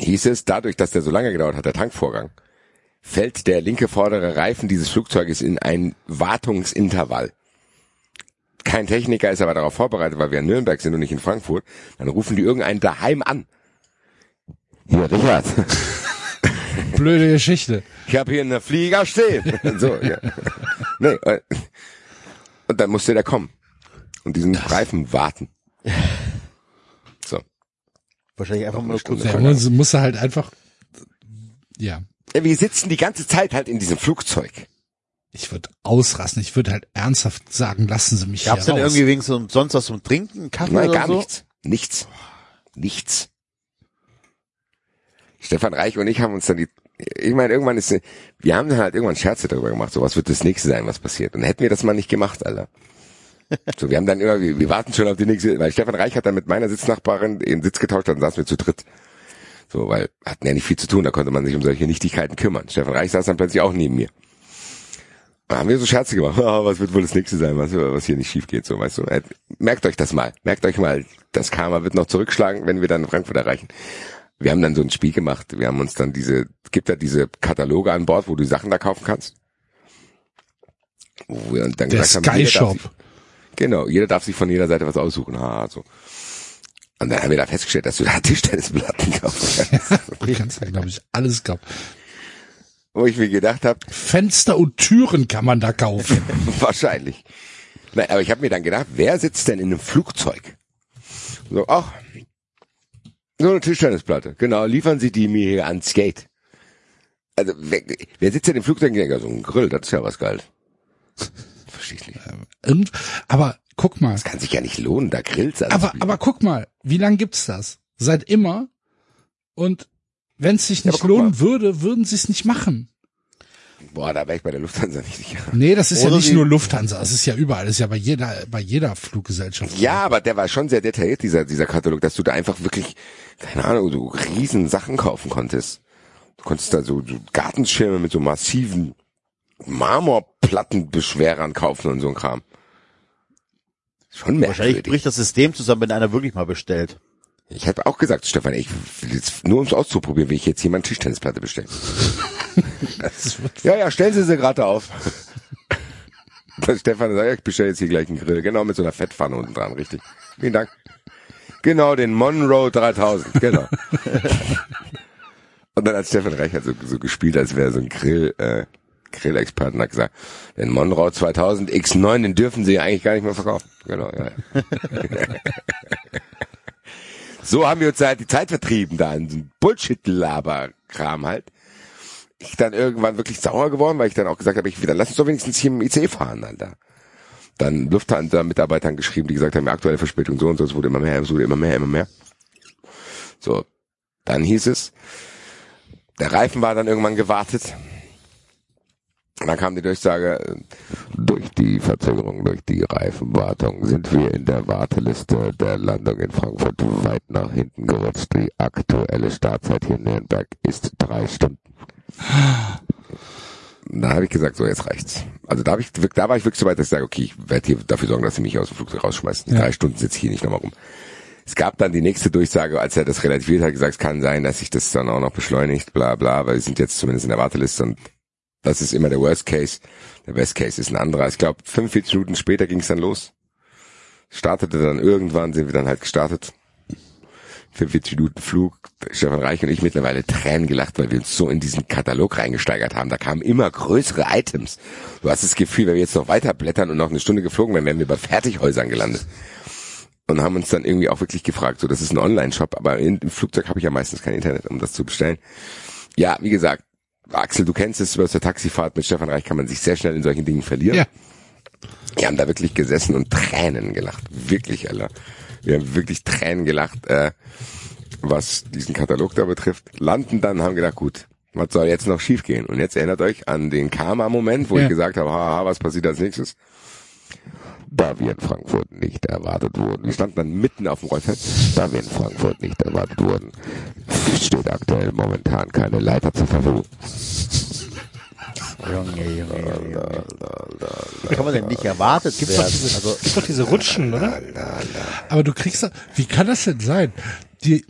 hieß es, dadurch, dass der so lange gedauert hat, der Tankvorgang, fällt der linke vordere Reifen dieses Flugzeuges in ein Wartungsintervall. Kein Techniker ist aber darauf vorbereitet, weil wir in Nürnberg sind und nicht in Frankfurt. Dann rufen die irgendeinen daheim an. Hier, Richard,
Blöde Geschichte.
ich habe hier einen Flieger stehen. so, ja. Nee, äh, und dann musste der kommen und diesen Reifen warten.
Wahrscheinlich einfach mal kurz.
Ja, muss, muss er halt einfach, ja.
Ja, Wir sitzen die ganze Zeit halt in diesem Flugzeug.
Ich würde ausrasten. Ich würde halt ernsthaft sagen, lassen Sie mich
Gab's
hier
denn
raus.
irgendwie wegen so sonst was zum Trinken, Kaffee
Nein,
oder
gar
so?
nichts. Nichts. Nichts. Stefan Reich und ich haben uns dann die, ich meine, irgendwann ist, wir haben dann halt irgendwann Scherze darüber gemacht, so was wird das nächste sein, was passiert. Und hätten wir das mal nicht gemacht, Alter. So, wir haben dann immer, wir, wir warten schon auf die nächste, weil Stefan Reich hat dann mit meiner Sitznachbarin den Sitz getauscht, dann saßen wir zu dritt. So, weil hatten ja nicht viel zu tun, da konnte man sich um solche Nichtigkeiten kümmern. Stefan Reich saß dann plötzlich auch neben mir. Da haben wir so Scherze gemacht, ah, was wird wohl das nächste sein, was, was hier nicht schief geht, so, weißt du. Äh, Merkt euch das mal, merkt euch mal, das Karma wird noch zurückschlagen, wenn wir dann Frankfurt erreichen. Wir haben dann so ein Spiel gemacht, wir haben uns dann diese, es gibt ja diese Kataloge an Bord, wo du Sachen da kaufen kannst. Wo wir dann
Der
gesagt
Sky
haben,
Shop.
Genau, jeder darf sich von jeder Seite was aussuchen. Ha, so. Und dann haben wir da festgestellt, dass du da Tischtennisplatten kaufen kannst.
Du kannst ja, glaube ich, alles kaufen.
Wo ich mir gedacht habe,
Fenster und Türen kann man da kaufen.
wahrscheinlich. Nein, aber ich habe mir dann gedacht, wer sitzt denn in einem Flugzeug? So, ach, so eine Tischtennisplatte. Genau, liefern Sie die mir hier ans Gate. Also, wer, wer sitzt denn im Flugzeug ja, so ein Grill, das ist ja was geil. Verstehe ich nicht.
Und, aber guck mal,
Das kann sich ja nicht lohnen, da Grills
aber,
anzubieten.
aber guck mal, wie lang gibt's das? Seit immer. Und wenn es sich
Ja,
nicht
aber guck
lohnen
mal.
würde, würden sie es nicht machen.
Boah, da wäre ich bei der Lufthansa nicht sicher.
Nee, das ist ja
Oder
nicht
die-
nur Lufthansa, das ist ja überall, das ist ja bei jeder, bei jeder Fluggesellschaft.
Ja, aber der war schon sehr detailliert, dieser, dieser Katalog, dass du da einfach wirklich, keine Ahnung, so riesen Sachen kaufen konntest. Du konntest da so, so Gartenschirme mit so massiven Marmorplattenbeschwerern kaufen und so ein Kram. Schon
Wahrscheinlich
merkwürdig.
bricht das System zusammen, wenn einer wirklich mal bestellt.
Ich habe auch gesagt, Stefan, ich will jetzt nur ums auszuprobieren, will ich jetzt jemand Tischtennisplatte bestellen. ja, ja, stellen Sie sie gerade auf. Stefan sagt, ich bestelle jetzt hier gleich einen Grill. Genau, mit so einer Fettpfanne unten dran, richtig. Vielen Dank. Genau, den Monroe 3000, genau. Und dann hat Stefan Reich hat so, so gespielt, als wäre so ein Grill, äh, Grillexperten, hat gesagt, den Monroe 2000 X9, den dürfen Sie eigentlich gar nicht mehr verkaufen. Genau, ja. ja. so haben wir uns halt die Zeit vertrieben da in so Bullshit-Laber-Kram halt. Ich dann irgendwann wirklich sauer geworden, weil ich dann auch gesagt habe, ich, dann lass uns doch wenigstens hier im IC fahren, Alter. Dann Lufthansa-Mitarbeitern geschrieben, die gesagt haben, aktuelle Verspätung so und so, es wurde immer mehr, es wurde immer mehr, immer mehr. So, dann hieß es, der Reifen war dann irgendwann gewartet. Und dann kam die Durchsage, durch die Verzögerung, durch die Reifenwartung sind wir in der Warteliste der Landung in Frankfurt weit nach hinten gerutscht. Die aktuelle Startzeit hier in Nürnberg ist drei Stunden. Da habe ich gesagt, so jetzt reicht's. Also da, hab ich, da war ich wirklich so weit, dass ich sage, okay, ich werde hier dafür sorgen, dass sie mich aus dem Flugzeug rausschmeißen.
Ja.
Drei Stunden sitze ich hier nicht nochmal rum. Es gab dann die nächste Durchsage, als er das relativiert hat, gesagt, es kann sein, dass sich das dann auch noch beschleunigt, bla bla, weil wir sind jetzt zumindest in der Warteliste und das ist immer der Worst Case. Der Best Case ist ein anderer. Ich glaube, 45 Minuten später ging es dann los. Startete dann irgendwann, sind wir dann halt gestartet. 45 Minuten Flug. Stefan Reich und ich mittlerweile Tränen gelacht, weil wir uns so in diesen Katalog reingesteigert haben. Da kamen immer größere Items. Du hast das Gefühl, wenn wir jetzt noch weiter blättern und noch eine Stunde geflogen wären, wären wir bei Fertighäusern gelandet. Und haben uns dann irgendwie auch wirklich gefragt, so das ist ein Online-Shop, aber im Flugzeug habe ich ja meistens kein Internet, um das zu bestellen. Ja, wie gesagt, Axel, du kennst es, über der Taxifahrt mit Stefan Reich kann man sich sehr schnell in solchen Dingen verlieren.
Ja.
Wir haben da wirklich gesessen und Tränen gelacht. Wirklich, Alter. Wir haben wirklich Tränen gelacht, äh, was diesen Katalog da betrifft. Landen dann, haben gedacht, gut, was soll jetzt noch schiefgehen? Und jetzt erinnert euch an den Karma-Moment, wo
Ja.
ich gesagt habe, haha, was passiert als nächstes? Da wir in Frankfurt nicht erwartet wurden. Wir standen dann mitten auf dem Rollfeld. Da wir in Frankfurt nicht erwartet wurden, steht aktuell momentan keine Leiter zur Verfügung.
Junge, Junge, Junge. Wie kann man denn nicht erwartet
Gibt's doch
werden?
diese,
Also,
gibt's doch diese Rutschen, oder?
Aber du kriegst, da- wie kann das denn sein? Die,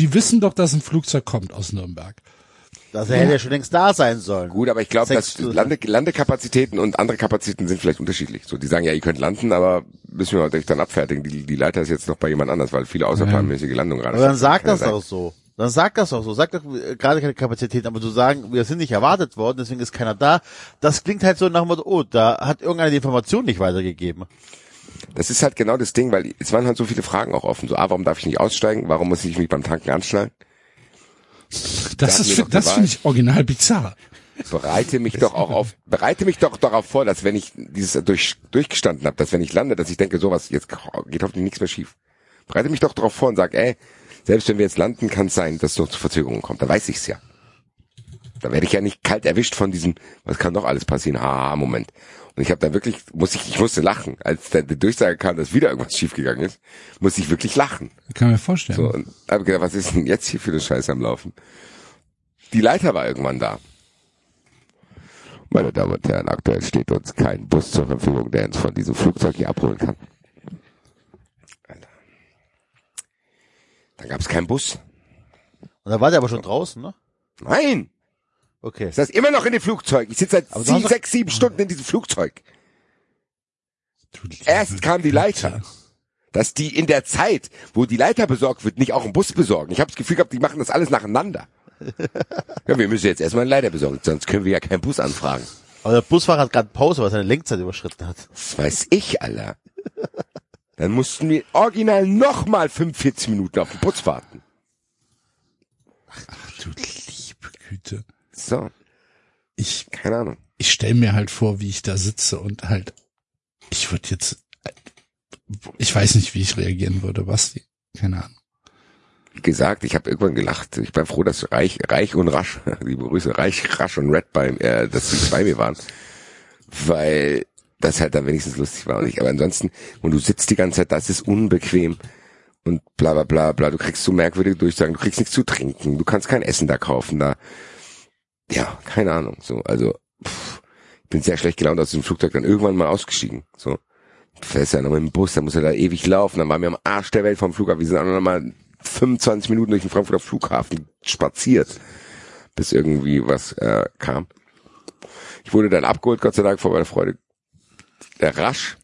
die wissen doch, dass ein Flugzeug kommt aus Nürnberg.
Das hätte ja schon längst da sein sollen.
Gut, aber ich glaube, dass Lande, Landekapazitäten und andere Kapazitäten sind vielleicht unterschiedlich. So, die sagen ja, ihr könnt landen, aber müssen wir euch dann abfertigen. Die, die Leiter ist jetzt noch bei jemand anders, weil viele außerplanmäßige Landungen gerade.
Aber dann sag
Kann ja
das
sein.
auch so. Dann sag das auch so. Sag doch äh, gerade keine Kapazität, aber zu sagen, wir sind nicht erwartet worden, deswegen ist keiner da. Das klingt halt so nach dem Motto, oh, da hat irgendeine die Information nicht weitergegeben.
Das ist halt genau das Ding, weil es waren halt so viele Fragen auch offen. So, ah, warum darf ich nicht aussteigen? Warum muss ich mich beim Tanken anschnallen?
Das ist, das
Wahrheit.
finde ich original bizarr.
Bereite mich doch auch auf, bereite mich doch darauf vor, dass wenn ich dieses durch, durchgestanden habe, dass wenn ich lande, dass ich denke, sowas, jetzt geht hoffentlich nichts mehr schief. Bereite mich doch darauf vor und sag, ey, selbst wenn wir jetzt landen, kann es sein, dass es noch zu Verzögerungen kommt. Da weiß ich's ja. Da werde ich ja nicht kalt erwischt von diesem, was kann doch alles passieren, haha, Moment. Und ich habe da wirklich, muss ich, ich musste lachen, als der, die Durchsage kam, dass wieder irgendwas schiefgegangen ist, musste ich wirklich lachen.
Kann mir vorstellen.
So, und habe gedacht, was ist denn jetzt hier für eine Scheiße am Laufen? Die Leiter war irgendwann da. Meine Damen und Herren, aktuell steht uns kein Bus zur Verfügung, der uns von diesem Flugzeug hier abholen kann. Alter. Dann gab es keinen Bus.
Und da war der aber schon draußen, ne?
Nein!
Okay.
Ich saß immer noch in dem Flugzeug. Ich sitze seit sieben, sechs, sieben Stunden in diesem Flugzeug. Erst kam die Leiter. Dass die in der Zeit, wo die Leiter besorgt wird, nicht auch einen Bus besorgen. Ich habe das Gefühl gehabt, die machen das alles nacheinander. Ja, wir müssen jetzt erstmal einen Leiter besorgen, sonst können wir ja keinen Bus anfragen.
Aber der Busfahrer hat gerade Pause, weil er seine Lenkzeit überschritten hat.
Das weiß ich, Alter. Dann mussten wir original nochmal 45 Minuten auf den Bus warten.
Du liebe Güte.
So,
Ich,
keine Ahnung.
ich stelle mir halt vor, wie ich da sitze und halt, ich würde jetzt, ich weiß nicht, wie ich reagieren würde, Basti. Keine Ahnung.
Wie gesagt, ich habe irgendwann gelacht. Ich bin froh, dass Reich, Reich und Rasch, liebe Grüße, Reich, Rasch und Red bei, äh, dass sie bei mir waren. Weil das halt dann wenigstens lustig war. Und ich, aber ansonsten, und du sitzt die ganze Zeit, das ist unbequem und bla bla bla bla. Du kriegst so merkwürdige Durchsagen, du kriegst nichts zu trinken, du kannst kein Essen da kaufen, da. Ja, keine Ahnung. So, also pff, ich bin sehr schlecht gelaunt aus dem Flugzeug dann irgendwann mal ausgestiegen. So. Du fährst ja noch mit dem Bus, dann muss er da ewig laufen, dann waren wir am Arsch der Welt vom Flughafen. Wir sind auch noch mal 25 Minuten durch den Frankfurter Flughafen spaziert, bis irgendwie was äh, kam. Ich wurde dann abgeholt, Gott sei Dank, vor meiner Freude. Der Rasch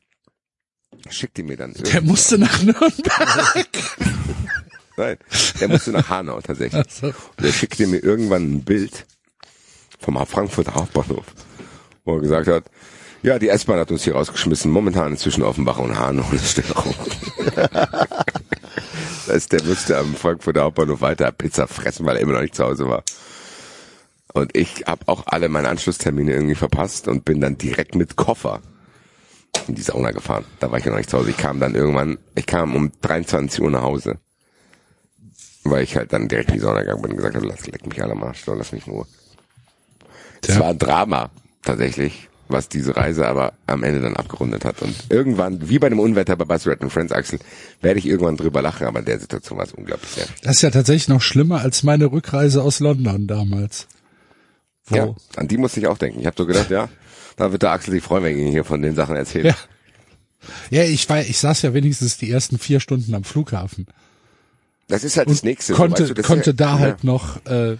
schickte mir dann
Der musste nach Nürnberg.
Nein, der musste nach Hanau tatsächlich.
So.
Und der schickte mir irgendwann ein Bild vom Frankfurter Hauptbahnhof, wo er gesagt hat, ja, die S-Bahn hat uns hier rausgeschmissen, momentan zwischen Offenbach und Hanau eine Störung. das heißt, der musste am Frankfurter Hauptbahnhof weiter Pizza fressen, weil er immer noch nicht zu Hause war. Und ich habe auch alle meine Anschlusstermine irgendwie verpasst und bin dann direkt mit Koffer in die Sauna gefahren. Da war ich ja noch nicht zu Hause. Ich kam dann irgendwann, ich kam um 23 Uhr nach Hause. Weil ich halt dann direkt in die Sauna gegangen bin und gesagt habe, lass leck mich alle am Arsch, lass mich in Ruhe. Es war ein Drama, tatsächlich, was diese Reise aber am Ende dann abgerundet hat. Und irgendwann, wie bei einem Unwetter bei Buzz Red and Friends, Axel, werde ich irgendwann drüber lachen, aber in der Situation war es unglaublich sehr.
Das ist ja tatsächlich noch schlimmer als meine Rückreise aus London damals. Wo,
Ja, an die musste ich auch denken. Ich habe so gedacht, ja, da wird der Axel sich freuen, wenn ich ihn hier von den Sachen erzähle.
Ja. Ja, ich war, ich saß ja wenigstens die ersten vier Stunden am Flughafen
Das ist halt das
und
Nächste. so,
konnte,
weißt du, das
konnte
ja,
da
ja.
halt noch äh,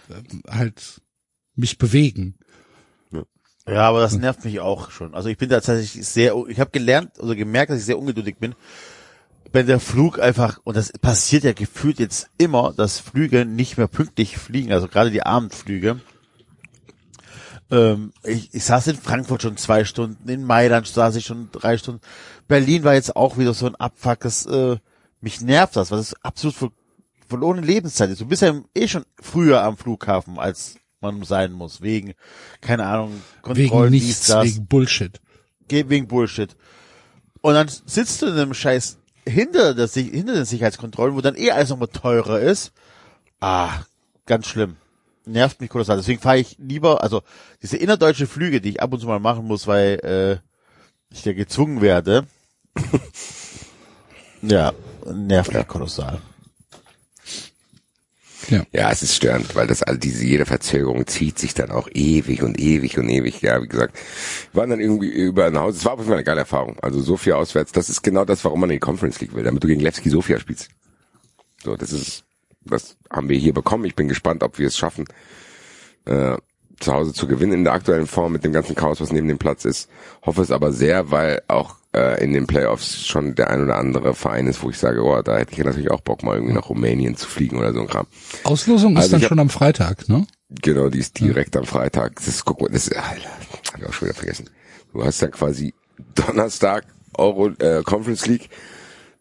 halt mich bewegen.
Ja, aber das nervt mich auch schon. Also ich bin tatsächlich sehr, ich habe gelernt oder gemerkt, dass ich sehr ungeduldig bin, wenn der Flug einfach, und das passiert ja gefühlt jetzt immer, dass Flüge nicht mehr pünktlich fliegen, also gerade die Abendflüge. Ähm, ich, ich saß in Frankfurt schon zwei Stunden, in Mailand saß ich schon drei Stunden. Berlin war jetzt auch wieder so ein Abfuck, das, äh, mich nervt das, weil das absolut ver verlorene Lebenszeit ist. Du bist ja eh schon früher am Flughafen, als man sein muss, wegen, keine Ahnung,
Wegen
Kontrollen, dies,
nichts,
das,
wegen Bullshit.
geht wegen Bullshit. Und dann sitzt du in einem Scheiß hinter, der, Sich- hinter den Sicherheitskontrollen, wo dann eh alles nochmal teurer ist. Ah, ganz schlimm. Nervt mich kolossal. Deswegen fahre ich lieber, also diese innerdeutsche Flüge, die ich ab und zu mal machen muss, weil äh, ich ja gezwungen werde. ja, nervt mich kolossal.
Ja.
Ja, es ist störend, weil das all diese jede Verzögerung zieht sich dann auch ewig und ewig und ewig. Ja, wie gesagt, wir waren dann irgendwie über ein Haus. Es war auf jeden Fall eine geile Erfahrung. Also Sofia auswärts, das ist genau das, warum man in die Conference League will, damit du gegen Levski Sofia spielst. So, das ist, das haben wir hier bekommen. Ich bin gespannt, ob wir es schaffen, äh, zu Hause zu gewinnen in der aktuellen Form mit dem ganzen Chaos, was neben dem Platz ist. Hoffe es aber sehr, weil auch äh, in den Playoffs schon der ein oder andere Verein ist, wo ich sage, oh, da hätte ich ja natürlich auch Bock, mal irgendwie nach Rumänien zu fliegen oder so ein Kram.
Auslosung ist
Also
dann
ich hab-
schon am Freitag, ne?
Genau, die ist direkt am Freitag. Das ist, guck mal, das ist, Alter, hab ich auch schon wieder vergessen. Du hast dann quasi Donnerstag Euro äh, Conference League,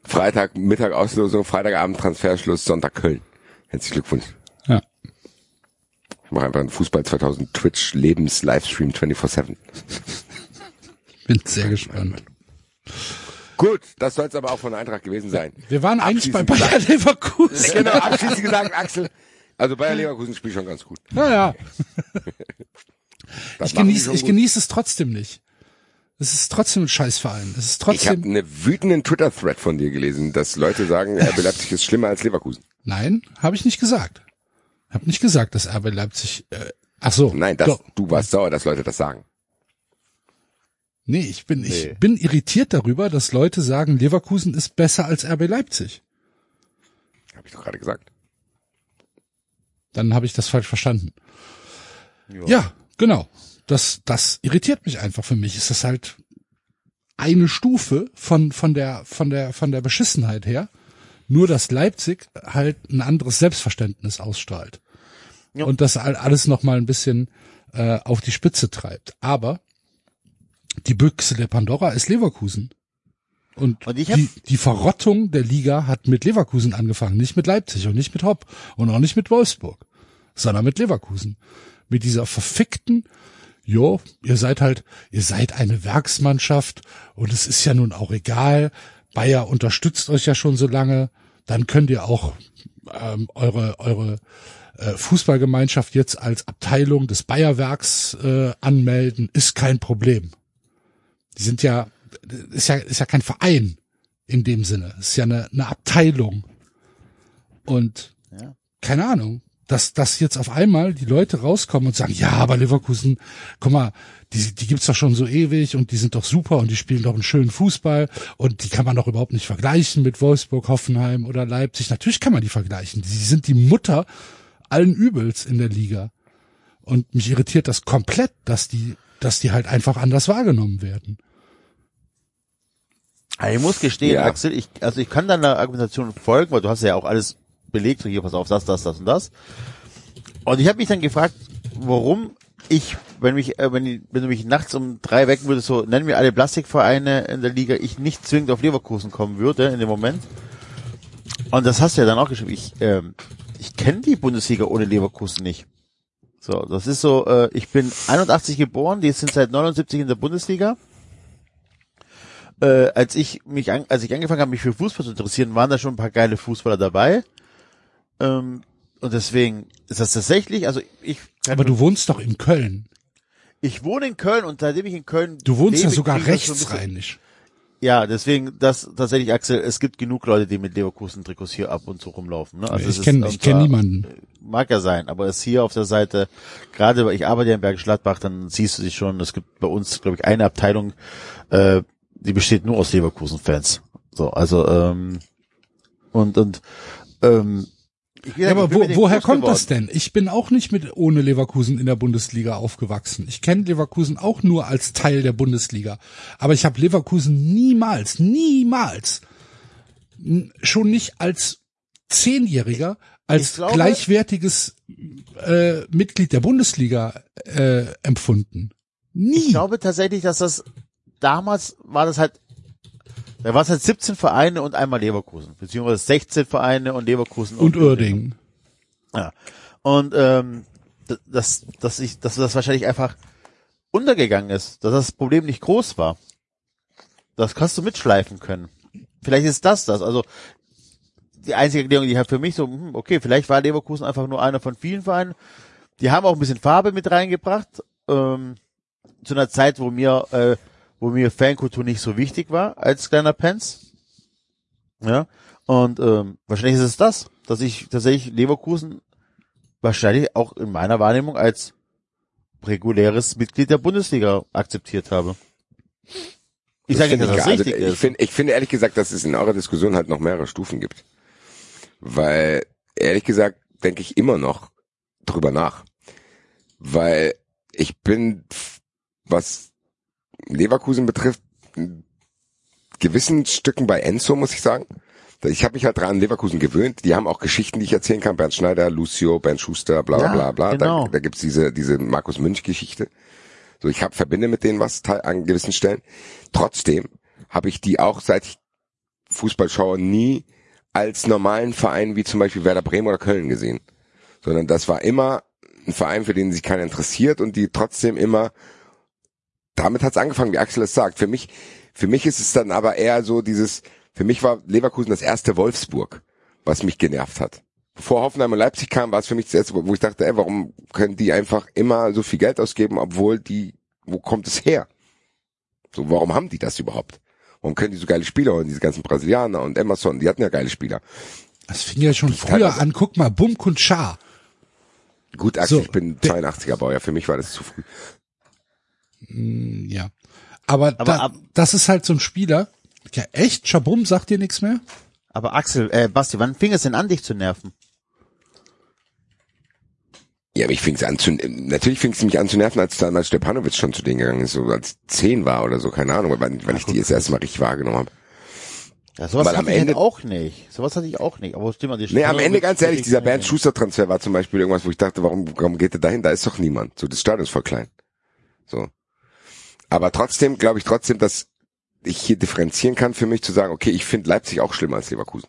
Freitag Mittag Auslosung, Freitagabend Transferschluss, Sonntag Köln. Herzlichen Glückwunsch.
Ja.
Ich mache einfach einen Fußball 2000 Twitch Lebens Livestream 24/7.
Bin sehr gespannt.
Gut, das soll es aber auch von der Eintracht gewesen sein.
Wir waren eigentlich bei Bayer Leverkusen.
Genau, abschließend gesagt, Axel. Also Bayer Leverkusen spielt schon ganz gut.
Ja, ja.
Das
Ich genieße, ich genieße es trotzdem nicht. Es ist trotzdem ein Scheißverein. Es ist
Ich habe
trotzdem,
einen wütenden Twitter-Thread von dir gelesen, dass Leute sagen, RB Leipzig ist schlimmer als Leverkusen.
nein, habe ich nicht gesagt. Habe nicht gesagt, dass RB Leipzig, äh, ach so.
Nein, das,
doch.
du warst sauer, dass Leute das sagen.
Nee, ich bin,
Nee.
ich bin irritiert darüber, dass Leute sagen, Leverkusen ist besser als RB Leipzig.
Habe ich doch gerade gesagt.
Dann habe ich das falsch verstanden. Ja, genau. Das, das irritiert mich einfach. Für mich ist das halt eine Stufe von, von der, von der, von der Beschissenheit her. Nur, dass Leipzig halt ein anderes Selbstverständnis ausstrahlt.
Ja.
Und das all- alles nochmal ein bisschen äh, auf die Spitze treibt. Aber die Büchse der Pandora ist Leverkusen. Und,
Und
die, die Verrottung der Liga hat mit Leverkusen angefangen, nicht mit Leipzig und nicht mit Hopp und auch nicht mit Wolfsburg, sondern mit Leverkusen. Mit dieser verfickten, jo, ihr seid halt, ihr seid eine Werksmannschaft und es ist ja nun auch egal, Bayer unterstützt euch ja schon so lange, dann könnt ihr auch ähm, eure, eure äh, Fußballgemeinschaft jetzt als Abteilung des Bayerwerks äh, anmelden, ist kein Problem. Die sind ja, ist ja, ist ja kein Verein in dem Sinne. Ist ja eine, eine Abteilung. Und
Ja.
keine Ahnung, dass, dass jetzt auf einmal die Leute rauskommen und sagen, ja, aber Leverkusen, guck mal, die, die gibt's doch schon so ewig und die sind doch super und die spielen doch einen schönen Fußball und die kann man doch überhaupt nicht vergleichen mit Wolfsburg, Hoffenheim oder Leipzig. Natürlich kann man die vergleichen. Sie sind die Mutter allen Übels in der Liga. Und mich irritiert das komplett, dass die, dass die halt einfach anders wahrgenommen werden.
Also Ich muss gestehen,
Ja.
Axel, ich, also ich kann deiner Argumentation folgen, weil du hast ja auch alles belegt, so hier, pass auf, das, das, das und das. Und ich habe mich dann gefragt, warum ich, wenn mich, äh, wenn, ich- wenn du mich nachts um drei wecken würdest, so nennen wir alle Plastikvereine in der Liga, ich nicht zwingend auf Leverkusen kommen würde in dem Moment. Und das hast du ja dann auch geschrieben. Ich, ähm, ich kenne die Bundesliga ohne Leverkusen nicht. So, das ist so, äh, ich bin 81 geboren, die sind seit 79 in der Bundesliga. Äh, als ich mich an, als ich angefangen habe, mich für Fußball zu interessieren, waren da schon ein paar geile Fußballer dabei. Ähm, und deswegen ist das tatsächlich, also ich
Aber du wohnst doch in Köln.
ich wohne in Köln und seitdem ich in Köln
Du wohnst ja
lebe,
sogar
ein bisschen-
rechtsrheinisch.
Ja, deswegen, das tatsächlich, Axel, es gibt genug Leute, die mit Leverkusen-Trikots hier ab und zu rumlaufen. Ne? Also
ich kenne kenn niemanden.
Mag ja sein, aber es hier auf der Seite, gerade weil ich arbeite ja in Bergisch Gladbach, dann siehst du dich schon, es gibt bei uns, glaube ich, eine Abteilung, äh, die besteht nur aus Leverkusen-Fans. So, also, ähm, und, und, ähm,
Ja, aber wo, woher kommt das
geworden.
denn? Ich bin auch nicht mit ohne Leverkusen in der Bundesliga aufgewachsen. Ich kenne Leverkusen auch nur als Teil der Bundesliga. Aber ich habe Leverkusen niemals, niemals, schon nicht als Zehnjähriger, als
glaube-
gleichwertiges äh, Mitglied der Bundesliga äh, empfunden. Nie.
Ich glaube tatsächlich, dass das, damals war das halt, da war es halt 17 Vereine und einmal Leverkusen, beziehungsweise 16 Vereine und Leverkusen
und Uerdingen.
Ja. Und ähm, dass, dass ich, dass das wahrscheinlich einfach untergegangen ist, dass das Problem nicht groß war. Das kannst du mitschleifen können. Vielleicht ist das das. Also die einzige Erklärung, die ich habe für mich so, hm, okay, vielleicht war Leverkusen einfach nur einer von vielen Vereinen. Die haben auch ein bisschen Farbe mit reingebracht. Ähm, zu einer Zeit, wo mir, äh, wo mir Fankultur nicht so wichtig war als kleiner Pens. Ja. Und ähm, wahrscheinlich ist es das, dass ich tatsächlich Leverkusen wahrscheinlich auch in meiner Wahrnehmung als reguläres Mitglied der Bundesliga akzeptiert habe. Ich sage nicht,
finde
dass das
ich, also,
richtig
ich
ist.
finde, ich finde ehrlich gesagt, dass es in eurer Diskussion halt noch mehrere Stufen gibt. Weil, ehrlich gesagt, denke ich immer noch drüber nach. Weil ich bin, was Leverkusen betrifft, gewissen Stücken bei Enzo, muss ich sagen. Ich habe mich halt dran an Leverkusen gewöhnt. Die haben auch Geschichten, die ich erzählen kann. Bernd Schneider, Lucio, Bernd Schuster, bla bla
Ja,
bla bla.
genau.
Da, da gibt's diese, diese Markus Münch-Geschichte. So, ich hab, verbinde mit denen was an gewissen Stellen. Trotzdem habe ich die auch, seit ich Fußball schaue, nie als normalen Verein wie zum Beispiel Werder Bremen oder Köln gesehen. Sondern das war immer ein Verein, für den sich keiner interessiert und die trotzdem immer, damit hat's angefangen, wie Axel es sagt. Für mich, für mich ist es dann aber eher so dieses, für mich war Leverkusen das erste Wolfsburg, was mich genervt hat. Bevor Hoffenheim und Leipzig kam, war es für mich das erste, wo ich dachte, ey, warum können die einfach immer so viel Geld ausgeben, obwohl die, wo kommt es her? So, warum haben die das überhaupt? Warum können die so geile Spieler holen, diese ganzen Brasilianer und Emerson, die hatten ja geile Spieler.
Das fing ja schon früher an. Guck mal, Bum und Schar.
Gut, Axel,
So,
ich bin
der-
82er Baujahr, für mich war das zu früh.
Ja. Aber,
Aber
da,
ab-
das ist halt so ein Spieler. Ja, echt? Schabum sagt dir nichts mehr?
Aber Axel, äh, Basti, wann fing es denn an, dich zu nerven?
Ja, mich fing's an zu, natürlich fing's mich an zu nerven, als damals Stepanovic schon zu denen gegangen ist, so als zehn war oder so, keine Ahnung, wann, wann ich die das erste Mal richtig wahrgenommen habe.
Ja, sowas
Weil
hatte
am
ich
Ende-
halt auch nicht. Sowas hatte ich auch nicht. Aber stimmt, die
Nee, am Ende ganz ehrlich, dieser Bernd
Band
Schuster Transfer war zum Beispiel irgendwas, wo ich dachte, warum, warum geht der dahin? Da ist doch niemand. So, das Stadion ist voll klein. So. Aber trotzdem glaube ich trotzdem, dass ich hier differenzieren kann für mich zu sagen, okay, ich finde Leipzig auch schlimmer als Leverkusen.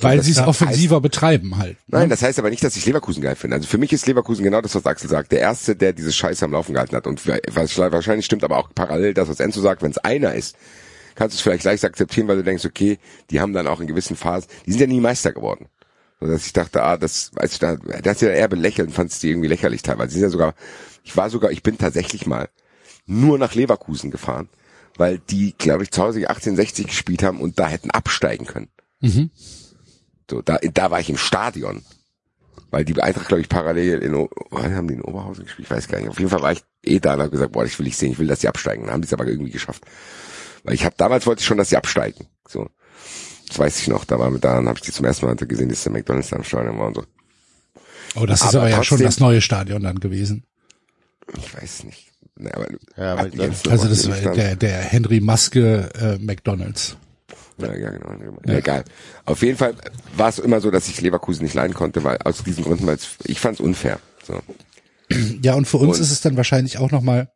Weil sie es
heißt-
offensiver betreiben halt.
Nein, das heißt aber nicht, dass ich Leverkusen geil finde. Also für mich ist Leverkusen genau das, was Axel sagt. Der Erste, der diese Scheiße am Laufen gehalten hat. Und was wahrscheinlich stimmt aber auch parallel das, was Enzo sagt, wenn es einer ist, kannst du es vielleicht leicht akzeptieren, weil du denkst, okay, die haben dann auch in gewissen Phasen, die sind ja nie Meister geworden. So dass ich dachte, ah, das, weißt du, da, das ja eher belächelt und fandst die irgendwie lächerlich teilweise. Die sind ja sogar, ich war sogar, ich bin tatsächlich mal nur nach Leverkusen gefahren, weil die, glaube ich, zu Hause 1860 gespielt haben und da hätten absteigen können. So, da, da war ich im Stadion. Weil die Eintracht, glaube ich, parallel in, O- haben die in Oberhausen gespielt? Ich weiß gar nicht. Auf jeden Fall war ich eh da und habe gesagt, boah, ich will nicht sehen, ich will, dass sie absteigen. Dann haben die es aber irgendwie geschafft. Weil ich habe damals wollte ich schon, dass sie absteigen. So. Das weiß ich noch. Da war mit da, dann habe ich die zum ersten Mal gesehen, dass der McDonalds da im Stadion war und so.
Oh, das ist
Aber
aber ja schon das neue Stadion dann gewesen.
Ich weiß nicht. Nee, aber
Ja, aber
Also
noch
das war der, der Henry Maske äh, McDonalds.
Ja, ja, genau. Ja. Egal. Auf jeden Fall war es immer so, dass ich Leverkusen nicht leiden konnte, weil aus diesen Gründen, weil es, ich fand es unfair. So.
Ja, und für uns
Und-
ist es dann wahrscheinlich auch nochmal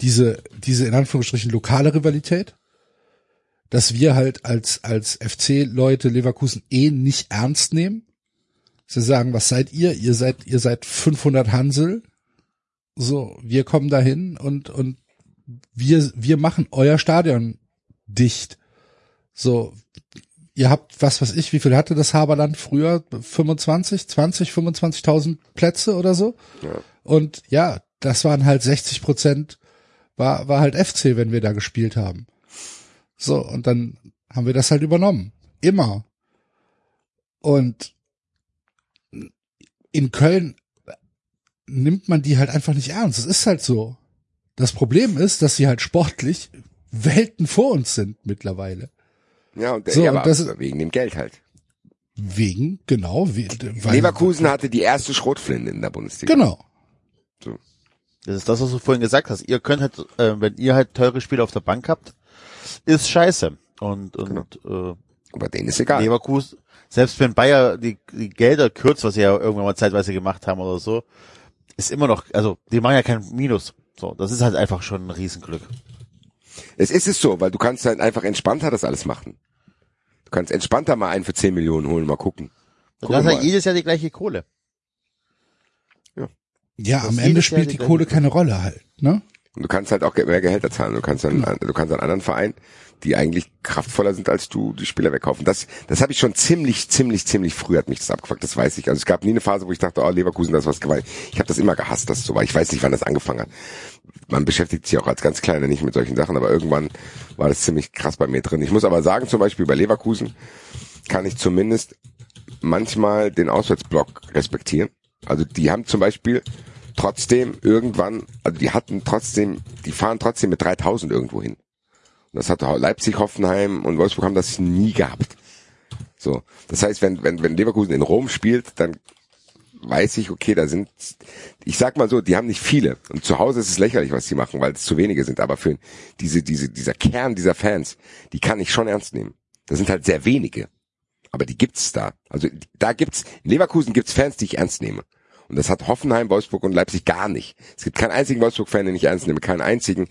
diese, diese in Anführungsstrichen lokale Rivalität, dass wir halt als, als FC-Leute Leverkusen eh nicht ernst nehmen. Sie sagen, was seid ihr? Ihr seid, ihr seid 500 Hansel. So, wir kommen dahin und, und wir, wir machen euer Stadion dicht. So, ihr habt, was weiß ich, wie viel hatte das Haberland früher? 25, 20, 25.000 Plätze oder so?
Ja.
Und ja, das waren halt 60 Prozent, war, war halt FC, wenn wir da gespielt haben. So, und dann haben wir das halt übernommen. Immer. Und in Köln nimmt man die halt einfach nicht ernst. Es ist halt so. Das Problem ist, dass sie halt sportlich Welten vor uns sind mittlerweile.
Ja, und,
So,
ja,
und das-
wegen dem Geld halt.
Wegen, genau, weil,
Leverkusen hatte die erste Schrotflinte in der Bundesliga.
Genau.
Das ist das, was du vorhin gesagt hast. Ihr könnt halt, äh, wenn ihr halt teure Spiele auf der Bank habt, ist scheiße. Und, und
Genau. Aber denen ist egal.
Leverkusen, selbst wenn Bayer die, die Gelder kürzt, was sie ja irgendwann mal zeitweise gemacht haben oder so, ist immer noch, also die machen ja kein Minus. So, das ist halt einfach schon ein Riesenglück.
Es ist es so, weil du kannst halt einfach entspannter das alles machen. Du kannst entspannter mal einen für 10 Millionen holen, mal gucken.
Du hast halt jedes Jahr die gleiche Kohle.
Ja,
Das
am Ende
Jahr
spielt
die
die Kohle keine Rolle halt, ne?
Und du kannst halt auch mehr Gehälter zahlen. Du kannst dann, du kannst an anderen Vereinen, die eigentlich kraftvoller sind als du, die Spieler wegkaufen. Das, das habe ich schon ziemlich, ziemlich, ziemlich früh hat mich das abgefuckt. Das weiß ich. Also es gab nie eine Phase, wo ich dachte, oh Leverkusen, das ist was gewalt. Ich habe das immer gehasst, dass es so war. Ich weiß nicht, wann das angefangen hat. Man beschäftigt sich auch als ganz Kleiner nicht mit solchen Sachen, aber irgendwann war das ziemlich krass bei mir drin. Ich muss aber sagen, zum Beispiel bei Leverkusen kann ich zumindest manchmal den Auswärtsblock respektieren. Also die haben zum Beispiel trotzdem irgendwann, also die hatten trotzdem, die fahren trotzdem mit 3000 irgendwo hin. Das hat Leipzig, Hoffenheim und Wolfsburg haben das nie gehabt. So, das heißt, wenn wenn wenn Leverkusen in Rom spielt, dann weiß ich, okay, da sind, ich sag mal so, die haben nicht viele. Und zu Hause ist es lächerlich, was sie machen, weil es zu wenige sind. Aber für diese, diese, dieser Kern dieser Fans, die kann ich schon ernst nehmen. Das sind halt sehr wenige. Aber die gibt's da. Also da gibt's, in Leverkusen gibt's Fans, die ich ernst nehme. Und das hat Hoffenheim, Wolfsburg und Leipzig gar nicht. Es gibt keinen einzigen Wolfsburg-Fan, den ich ernst nehme, keinen einzigen.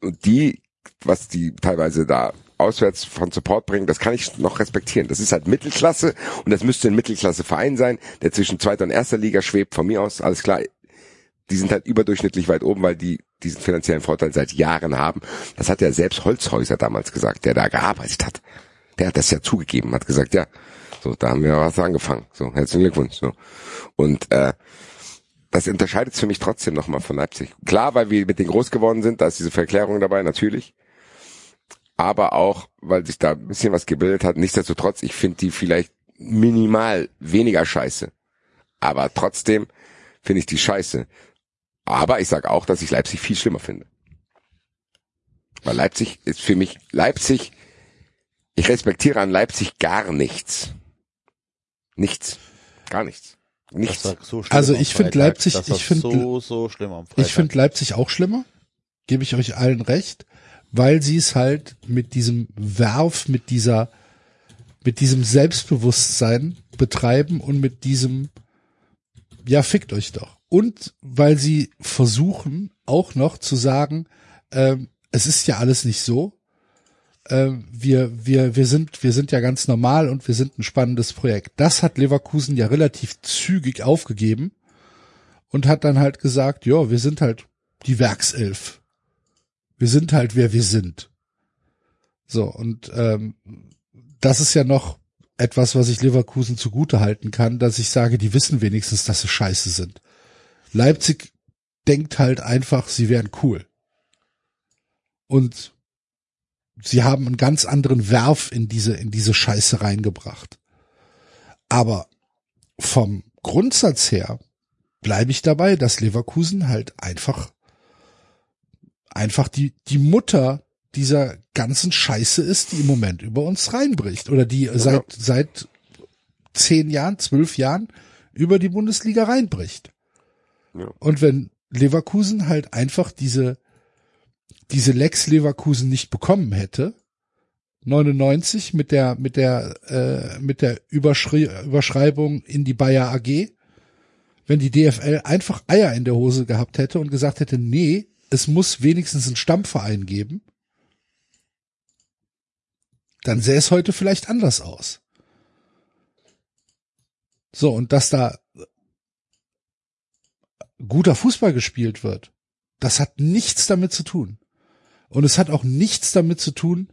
Und die, was die teilweise da auswärts von Support bringen, das kann ich noch respektieren. Das ist halt Mittelklasse und das müsste ein Mittelklasse-Verein sein, der zwischen zweiter und erster Liga schwebt. Von mir aus, alles klar, die sind halt überdurchschnittlich weit oben, weil die diesen finanziellen Vorteil seit Jahren haben. Das hat ja selbst Holzhäuser damals gesagt, der da gearbeitet hat. Der hat das ja zugegeben, hat gesagt, ja, so, da haben wir was angefangen. So, herzlichen Glückwunsch. So. Und äh, das unterscheidet für mich trotzdem nochmal von Leipzig. Klar, weil wir mit denen groß geworden sind, da ist diese Verklärung dabei, natürlich. Aber auch, weil sich da ein bisschen was gebildet hat. Nichtsdestotrotz, ich finde die vielleicht minimal weniger scheiße. Aber trotzdem finde ich die scheiße. Aber ich sage auch, dass ich Leipzig viel schlimmer finde. Weil Leipzig ist für mich, Leipzig, ich respektiere an Leipzig gar nichts. Nichts. Gar nichts. Nichts.
So
Also ich find
Freitag.
Leipzig- ich find-
so, so schlimm am Freitag.
Ich finde Leipzig auch schlimmer, gebe ich euch allen recht, weil sie es halt mit diesem Werf, mit dieser, mit diesem Selbstbewusstsein betreiben und mit diesem, ja, fickt euch doch. Und weil sie versuchen auch noch zu sagen, ähm, es ist ja alles nicht so. Ähm, wir, wir, wir sind, wir sind ja ganz normal und wir sind ein spannendes Projekt. Das hat Leverkusen ja relativ zügig aufgegeben und hat dann halt gesagt, ja, wir sind halt die Werkself. Wir sind halt, wer wir sind. So, und ähm, das ist ja noch etwas, was ich Leverkusen zugute halten kann, dass ich sage, die wissen wenigstens, dass sie scheiße sind. Leipzig denkt halt einfach, sie wären cool. Und sie haben einen ganz anderen Werf in diese, in diese Scheiße reingebracht. Aber vom Grundsatz her bleibe ich dabei, dass Leverkusen halt einfach, einfach die, die Mutter dieser ganzen Scheiße ist, die im Moment über uns reinbricht oder die seit, seit zehn Jahren, zwölf Jahren über die Bundesliga reinbricht.
Ja.
Und wenn Leverkusen halt einfach diese, diese Lex Leverkusen nicht bekommen hätte, 99 mit der, mit der, äh, mit der Überschrei Überschreibung in die Bayer AG, wenn die DFL einfach Eier in der Hose gehabt hätte und gesagt hätte, nee, es muss wenigstens einen Stammverein geben, dann sähe es heute vielleicht anders aus. So, und dass da guter Fußball gespielt wird, das hat nichts damit zu tun. Und es hat auch nichts damit zu tun,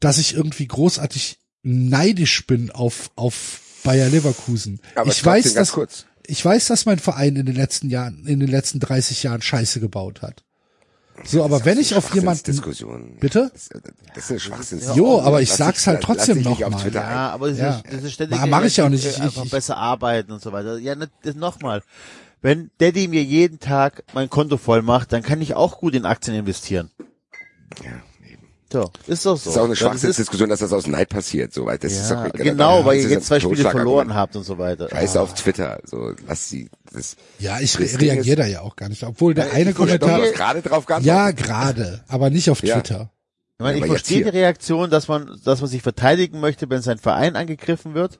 dass ich irgendwie großartig neidisch bin auf, auf Bayer Leverkusen.
Aber
ich weiß, dass,
kurz.
ich weiß, dass mein Verein in den letzten Jahren, in den letzten 30 Jahren Scheiße gebaut hat. So, aber wenn ich auf jemanden,
Diskussion.
Bitte?
Das, das ist eine Schwachsinns.
Jo, aber ich
Lass
sag's halt trotzdem noch mal.
Ja, aber das,
Ja.
ist, das ist ständig.
Ma- mach ich ja auch nicht. Ich-
einfach
ich-
besser arbeiten und so weiter. Ja, ne, das nochmal. Wenn Daddy mir jeden Tag mein Konto voll macht, dann kann ich auch gut in Aktien investieren.
Ja, eben.
So, ist doch so.
Das ist auch eine
ist-
Schwachsinnsdiskussion, dass das aus Neid passiert, so, weil das ist
Ja,
doch
genau, weil
ist
ihr jetzt zwei Spiele verloren habt und so weiter.
Scheiß auf Twitter, so, lass sie, das,
Ja, ich
Das
reagiere da ja auch gar nicht. Obwohl der eine Kommentar,
gerade drauf geantwortet.
ja, gerade, aber nicht auf
Ja.
Twitter.
Ich, meine, ich verstehe die. Reaktion, dass man, dass man sich verteidigen möchte, wenn sein Verein angegriffen wird.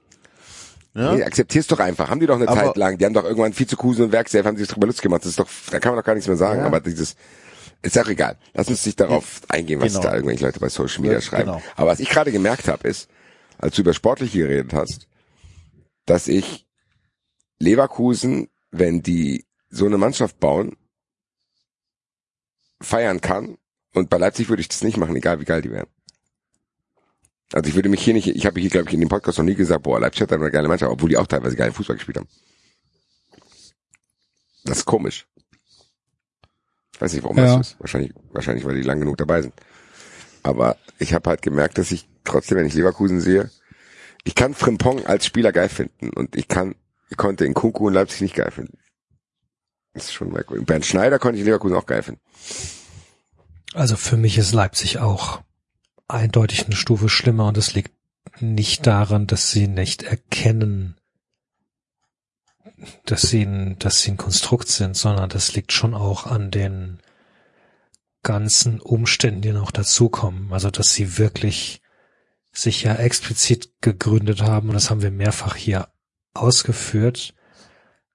Ne?
Nee, akzeptier's doch einfach. Haben die doch eine
Aber-
Zeit lang. Die haben doch irgendwann Vizekusen und Werkself haben sich drüber lustig gemacht. Das ist doch, da kann man doch gar nichts mehr sagen.
Ja.
Aber dieses, ist auch egal. Lass uns nicht darauf eingehen, was
Genau.
da irgendwelche Leute bei Social Media
Ja,
schreiben.
genau.
Aber was ich gerade gemerkt habe, ist, als du über Sportliche geredet hast, dass ich Leverkusen, wenn die so eine Mannschaft bauen, feiern kann. Und bei Leipzig würde ich das nicht machen, egal wie geil die wären. Also ich würde mich hier nicht, ich habe hier, glaube ich, in dem Podcast noch nie gesagt, boah, Leipzig hat eine geile Mannschaft, obwohl die auch teilweise geile Fußball gespielt haben. Das ist komisch. Ich weiß nicht, warum
Ja.
das ist. Wahrscheinlich, wahrscheinlich, weil die lang genug dabei sind. Aber ich habe halt gemerkt, dass ich trotzdem, wenn ich Leverkusen sehe, ich kann Frimpong als Spieler geil finden und ich kann, ich konnte in Kunku und Leipzig nicht geil finden. Das ist schon merkwürdig. Bernd Schneider konnte ich in Leverkusen auch geil finden.
Also für mich ist Leipzig auch eindeutig eine Stufe schlimmer und es liegt nicht daran, dass sie nicht erkennen, dass sie ein, dass sie ein Konstrukt sind, sondern das liegt schon auch an den ganzen Umständen, die noch dazukommen. Also dass sie wirklich sich ja explizit gegründet haben und das haben wir mehrfach hier ausgeführt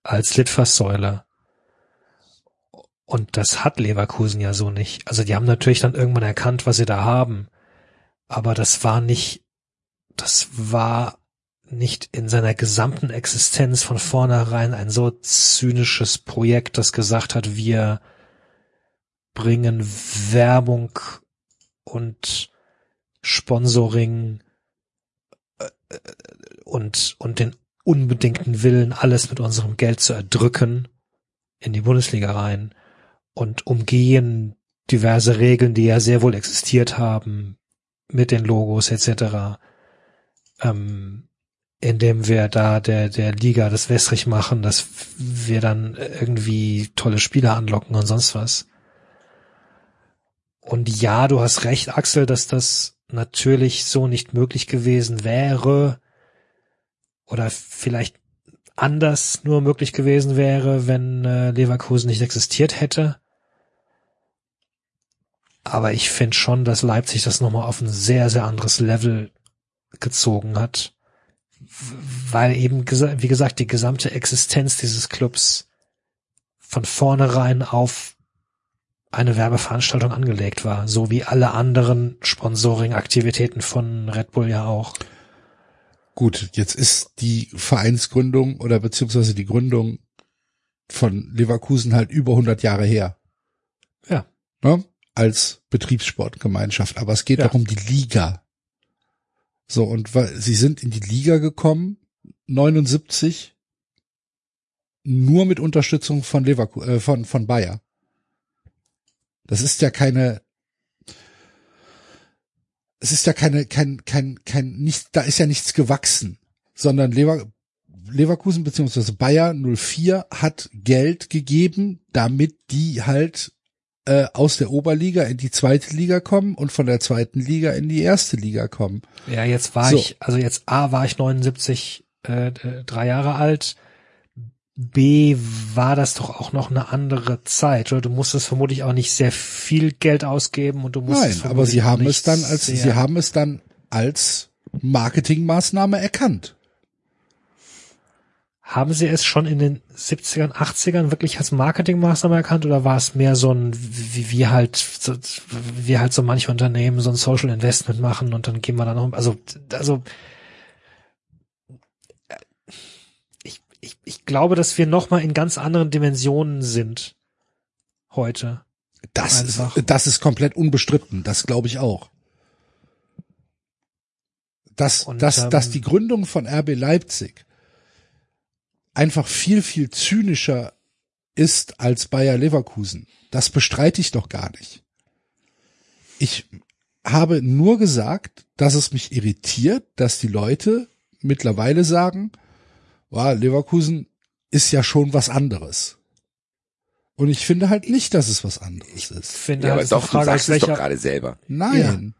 als Litfaßsäule. Und das hat Leverkusen ja so nicht. Also die haben natürlich dann irgendwann erkannt, was sie da haben. Aber das war nicht, das war nicht in seiner gesamten Existenz von vornherein ein so zynisches Projekt, das gesagt hat, wir bringen Werbung und Sponsoring äh, und, und den unbedingten Willen, alles mit unserem Geld zu erdrücken, in die Bundesliga rein und umgehen diverse Regeln, die ja sehr wohl existiert haben, mit den Logos etc., ähm, indem wir da der, der Liga das wässrig machen, dass wir dann irgendwie tolle Spieler anlocken und sonst was. Und ja, du hast recht, Axel, dass das natürlich so nicht möglich gewesen wäre oder vielleicht anders nur möglich gewesen wäre, wenn äh, Leverkusen nicht existiert hätte. Aber ich finde schon, dass Leipzig das nochmal auf ein sehr, sehr anderes Level gezogen hat. Weil eben, wie gesagt, die gesamte Existenz dieses Clubs von vornherein auf eine Werbeveranstaltung angelegt war, so wie alle anderen Sponsoring-Aktivitäten von Red Bull ja auch.
Gut, jetzt ist die Vereinsgründung oder beziehungsweise die Gründung von Leverkusen halt über 100 Jahre her.
Ja.
Ne? Als Betriebssportgemeinschaft. Aber es geht
Ja.
doch um die Liga. So, und weil sie sind in die Liga gekommen, 79, nur mit Unterstützung von Leverkusen, äh, von, von Bayer. Das ist ja keine, es ist ja keine, kein, kein, kein, nicht, da ist ja nichts gewachsen, sondern Lever, Leverkusen beziehungsweise Bayer 04 hat Geld gegeben, damit die halt äh, aus der Oberliga in die zweite Liga kommen und von der zweiten Liga in die erste Liga kommen.
Ja, jetzt war
So.
ich, also jetzt A war ich 79, äh, drei Jahre alt. B war das doch auch noch eine andere Zeit, oder? Du musstest vermutlich auch nicht sehr viel Geld ausgeben und du musstest
Nein, aber sie haben es dann als, sie haben es dann als Marketingmaßnahme erkannt.
Haben sie es schon in den 70ern, 80ern wirklich als Marketingmaßnahme erkannt oder war es mehr so ein, wie, wie halt, so, wie halt so manche Unternehmen so ein Social Investment machen und dann gehen wir da noch, also, also, ich, ich, ich glaube, dass wir noch mal in ganz anderen Dimensionen sind heute.
Das
Einfach.
ist, das ist komplett unbestritten. Das glaube ich auch. Dass,
Und,
dass,
ähm,
dass die Gründung von RB Leipzig einfach viel, viel zynischer ist als Bayer Leverkusen. Das bestreite ich doch gar nicht. Ich habe nur gesagt, dass es mich irritiert, dass die Leute mittlerweile sagen, wow, Leverkusen ist ja schon was anderes. Und ich finde halt nicht, dass es was anderes ist.
finde
Ja,
halt
aber doch, du
Frage, aus
sagst es doch
welcher,
gerade selber.
Nein.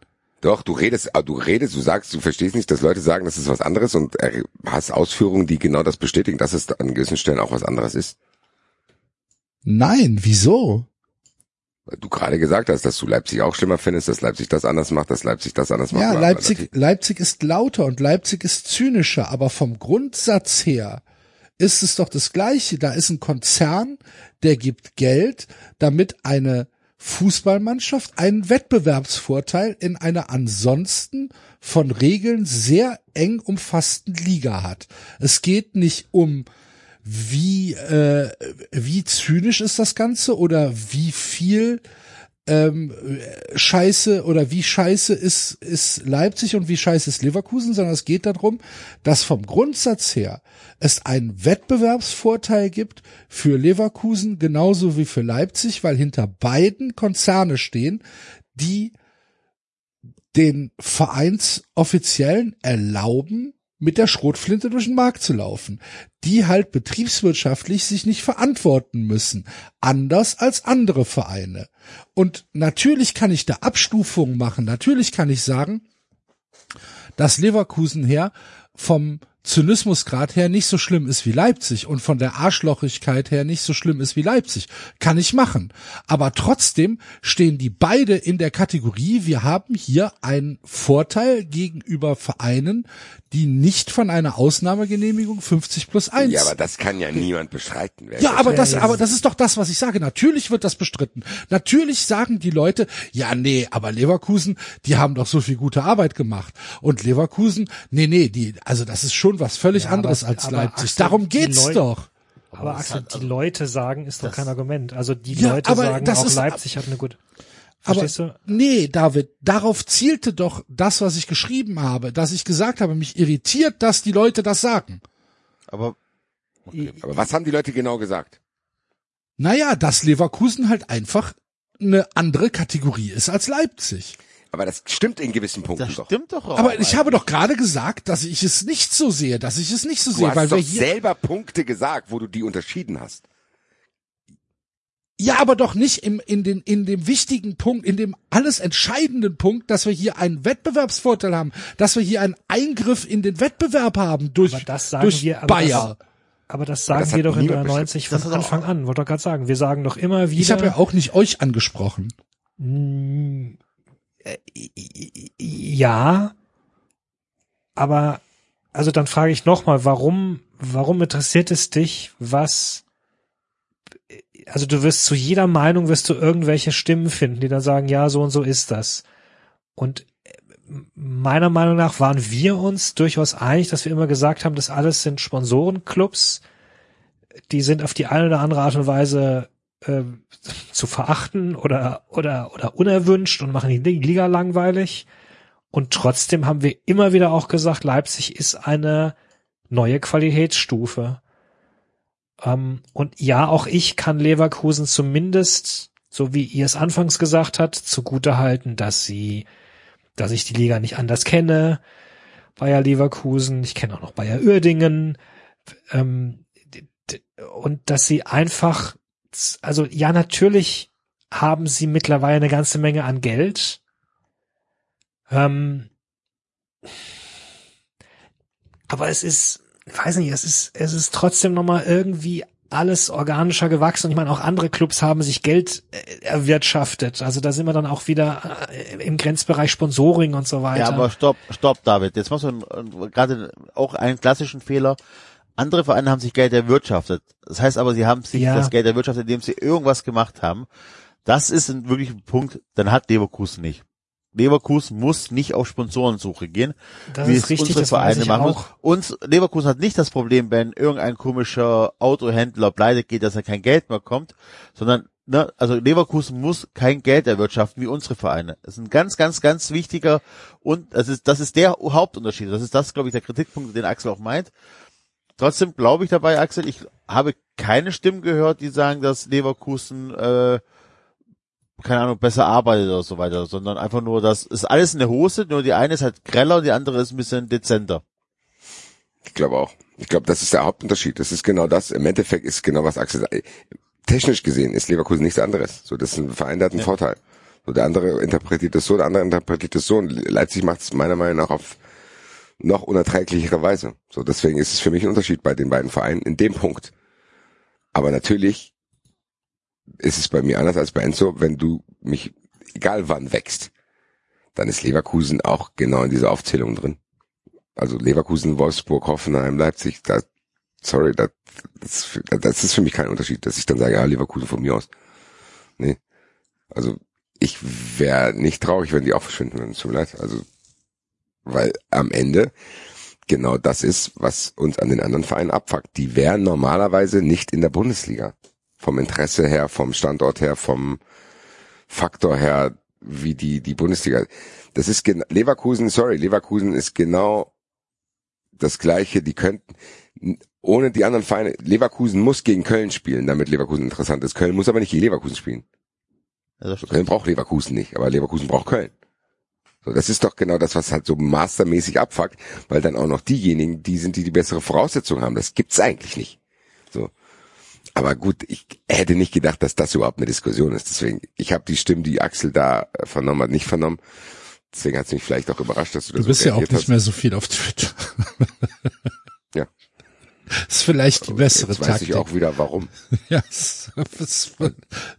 Doch, du redest, ah, du redest, du sagst, du verstehst nicht, dass Leute sagen, das ist was anderes und äh, hast Ausführungen, die genau das bestätigen, dass es an gewissen Stellen auch was anderes ist.
Nein, wieso?
Weil du gerade gesagt hast, dass du Leipzig auch schlimmer findest, dass Leipzig das anders macht, dass Leipzig das anders macht.
Ja. Leipzig, Leipzig ist lauter und Leipzig ist zynischer, aber vom Grundsatz her ist es doch das Gleiche. Da ist ein Konzern, der gibt Geld, damit eine Fußballmannschaft einen Wettbewerbsvorteil in einer ansonsten von Regeln sehr eng umfassten Liga hat. Es geht nicht um wie äh, wie zynisch ist das Ganze oder wie viel ähm, scheiße oder wie scheiße ist, ist Leipzig und wie scheiße ist Leverkusen, sondern es geht darum, dass vom Grundsatz her es einen Wettbewerbsvorteil gibt für Leverkusen genauso wie für Leipzig, weil hinter beiden Konzerne stehen, die den Vereinsoffiziellen erlauben, mit der Schrotflinte durch den Markt zu laufen, die halt betriebswirtschaftlich sich nicht verantworten müssen, anders als andere Vereine. Und natürlich kann ich da Abstufungen machen, natürlich kann ich sagen, dass Leverkusen her vom Zynismusgrad her nicht so schlimm ist wie Leipzig und von der Arschlochigkeit her nicht so schlimm ist wie Leipzig. Kann ich machen. Aber trotzdem stehen die beide in der Kategorie, wir haben hier einen Vorteil gegenüber Vereinen, die nicht von einer Ausnahmegenehmigung 50 plus 1
Ja, aber das kann ja niemand bestreiten.
Ja, aber das, aber das ist doch das, was ich sage. Natürlich wird das bestritten. Natürlich sagen die Leute, ja, nee, aber Leverkusen, die haben doch so viel gute Arbeit gemacht. Und Leverkusen, nee, nee, die, also das ist schon was völlig
Ja,
anderes
aber-
als
aber
Leipzig.
Axel,
Darum geht's doch.
aber Axel,
hat-
die
also-
Leute sagen, ist doch kein Argument. Also die
Ja,
Leute
aber
sagen
das
auch
ist-
Leipzig hat eine gute.
Aber
Verstehst du?
nee, David, darauf zielte doch das, was ich geschrieben habe, dass ich gesagt habe, mich irritiert, dass die Leute das sagen.
Aber
Aber was haben die Leute genau gesagt?
Naja, dass Leverkusen halt einfach eine andere Kategorie ist als Leipzig.
Aber das stimmt in gewissen Punkten
das
doch.
stimmt doch auch.
Aber ich habe doch gerade gesagt, dass ich es nicht so sehe, dass ich es nicht so
Du
sehe,
hast
weil
doch
wir hier
selber Punkte gesagt, wo du die unterschieden hast.
Ja, aber doch nicht im, in, den, in dem wichtigen Punkt, in dem alles entscheidenden Punkt, dass wir hier einen Wettbewerbsvorteil haben, dass wir hier einen Eingriff in den Wettbewerb haben durch,
Aber das sagen
durch
wir, aber
Bayer.
Aber das sagen
das
wir doch in
niemand
93
bestimmt.
von
Das
Anfang an. Wollte doch gerade sagen. Wir sagen doch immer wieder.
Ich habe ja auch nicht euch angesprochen.
Äh, Ja, aber also dann frage ich nochmal, warum, warum interessiert es dich, was, also du wirst zu jeder Meinung wirst du irgendwelche Stimmen finden, die dann sagen, ja, so und so ist das. Und äh, meiner Meinung nach waren wir uns durchaus einig, dass wir immer gesagt haben, das alles sind Sponsorenclubs, die sind auf die eine oder andere Art und Weise äh, zu verachten oder oder oder unerwünscht und machen die Liga langweilig. Und trotzdem haben wir immer wieder auch gesagt, Leipzig ist eine neue Qualitätsstufe. Ähm, und ja, auch ich kann Leverkusen zumindest, so wie ihr es anfangs gesagt habt, zugute halten, dass sie, dass ich die Liga nicht anders kenne. Bayer Leverkusen, ich kenne auch noch Bayer Uerdingen. Ähm, und dass sie einfach, also ja, natürlich haben sie mittlerweile eine ganze Menge an Geld. Ähm, aber es ist, ich weiß nicht, es ist, es ist trotzdem nochmal irgendwie alles organischer gewachsen. Und ich meine, auch andere Clubs haben sich Geld äh, erwirtschaftet. Also da sind wir dann auch wieder äh, im Grenzbereich Sponsoring und so weiter.
Ja, aber stopp, stopp, David. Jetzt machst du gerade auch einen klassischen Fehler. Andere Vereine haben sich Geld erwirtschaftet. Das heißt aber, sie haben sich
Ja.
das Geld erwirtschaftet, indem sie irgendwas gemacht haben. Das ist ein wirklicher Punkt, dann hat Leverkusen nicht. Leverkusen muss nicht auf Sponsorensuche gehen,
das
wie
ist
es
richtig,
unsere Vereine machen.
auch.
Uns Leverkusen hat nicht das Problem, wenn irgendein komischer Autohändler pleite geht, dass er kein Geld mehr kommt, sondern ne, also Leverkusen muss kein Geld erwirtschaften wie unsere Vereine. Das ist ein ganz, ganz, ganz wichtiger und das ist, das ist der Hauptunterschied. Das ist das, glaube ich, der Kritikpunkt, den Axel auch meint. Trotzdem glaube ich dabei, Axel, ich habe keine Stimmen gehört, die sagen, dass Leverkusen äh, keine Ahnung, besser arbeitet oder so weiter, sondern einfach nur, das ist alles in der Hose, nur die eine ist halt greller und die andere ist ein bisschen dezenter.
Ich glaube auch. Ich glaube, das ist der Hauptunterschied. Das ist genau das. Im Endeffekt ist genau was Axel sagt. Technisch gesehen ist Leverkusen nichts anderes. So, das ist ein Verein, der hat einen ja. Vorteil. So, der andere interpretiert das so, der andere interpretiert das so. Und Leipzig macht es meiner Meinung nach auf noch unerträglichere Weise. So, deswegen ist es für mich ein Unterschied bei den beiden Vereinen in dem Punkt. Aber natürlich ist es bei mir anders als bei Enzo, wenn du mich, egal wann wächst, dann ist Leverkusen auch genau in dieser Aufzählung drin. Also Leverkusen, Wolfsburg, Hoffenheim, Leipzig, da, sorry, da, das, das ist für mich kein Unterschied, dass ich dann sage, ja, Leverkusen von mir aus. Nee. Also ich wäre nicht traurig, wenn die auch verschwinden würden. Tut mir leid. Also, weil am Ende genau das ist, was uns an den anderen Vereinen abfuckt. Die wären normalerweise nicht in der Bundesliga. Vom Interesse her, vom Standort her, vom Faktor her, wie die, die Bundesliga. Das ist Leverkusen, sorry, Leverkusen ist genau das gleiche, die könnten, ohne die anderen Vereine, Leverkusen muss gegen Köln spielen, damit Leverkusen interessant ist. Köln muss aber nicht gegen Leverkusen spielen. Ja, Köln braucht Leverkusen nicht, aber Leverkusen braucht Köln. So, das ist doch genau das, was halt so mastermäßig abfuckt, weil dann auch noch diejenigen, die sind, die die bessere Voraussetzung haben. Das gibt's eigentlich nicht. So. Aber gut, ich hätte nicht gedacht, dass das überhaupt eine Diskussion ist. Deswegen, ich habe die Stimmen, die Axel da vernommen hat, nicht vernommen. Deswegen hat es mich vielleicht auch überrascht, dass du das
Du bist ja auch nicht hast. mehr so viel auf Twitter.
ja.
Das ist vielleicht die bessere
Jetzt weiß Taktik. ich auch wieder warum.
ja, das ist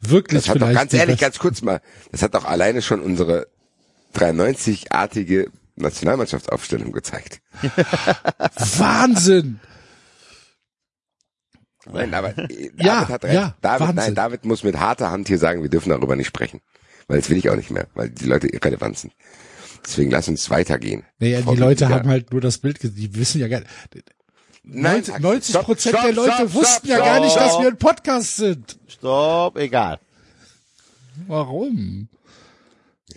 wirklich
das hat doch ganz ehrlich, ganz kurz mal, das hat doch alleine schon unsere 93-artige Nationalmannschaftsaufstellung gezeigt.
Wahnsinn!
Nein, aber äh, David
ja,
hat recht.
Ja,
David,
Wahnsinn.
nein, David muss mit harter Hand hier sagen, wir dürfen darüber nicht sprechen. Weil das will ich auch nicht mehr, weil die Leute irrelevant sind. Deswegen lass uns weitergehen.
Naja, die Leute haben halt nur das Bild gesehen, die wissen ja gar nicht. 90 Prozent der Leute stopp, wussten stopp, ja gar nicht, dass wir ein Podcast sind.
Stopp, egal.
Warum?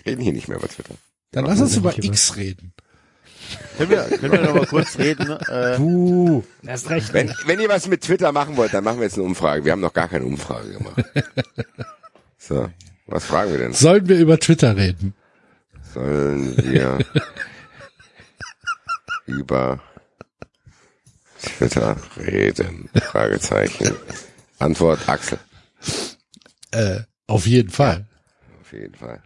Wir reden hier nicht mehr über Twitter.
Dann lass uns über X reden.
Können wir, können wir noch mal kurz reden? Äh,
Puh, erst recht.
Wenn, wenn ihr was mit Twitter machen wollt, dann machen wir jetzt eine Umfrage. Wir haben noch gar keine Umfrage gemacht. So, was fragen wir denn?
Sollen wir über Twitter reden?
Sollen wir über Twitter reden? Fragezeichen. Antwort Axel.
Äh, auf jeden Fall.
Auf jeden Fall.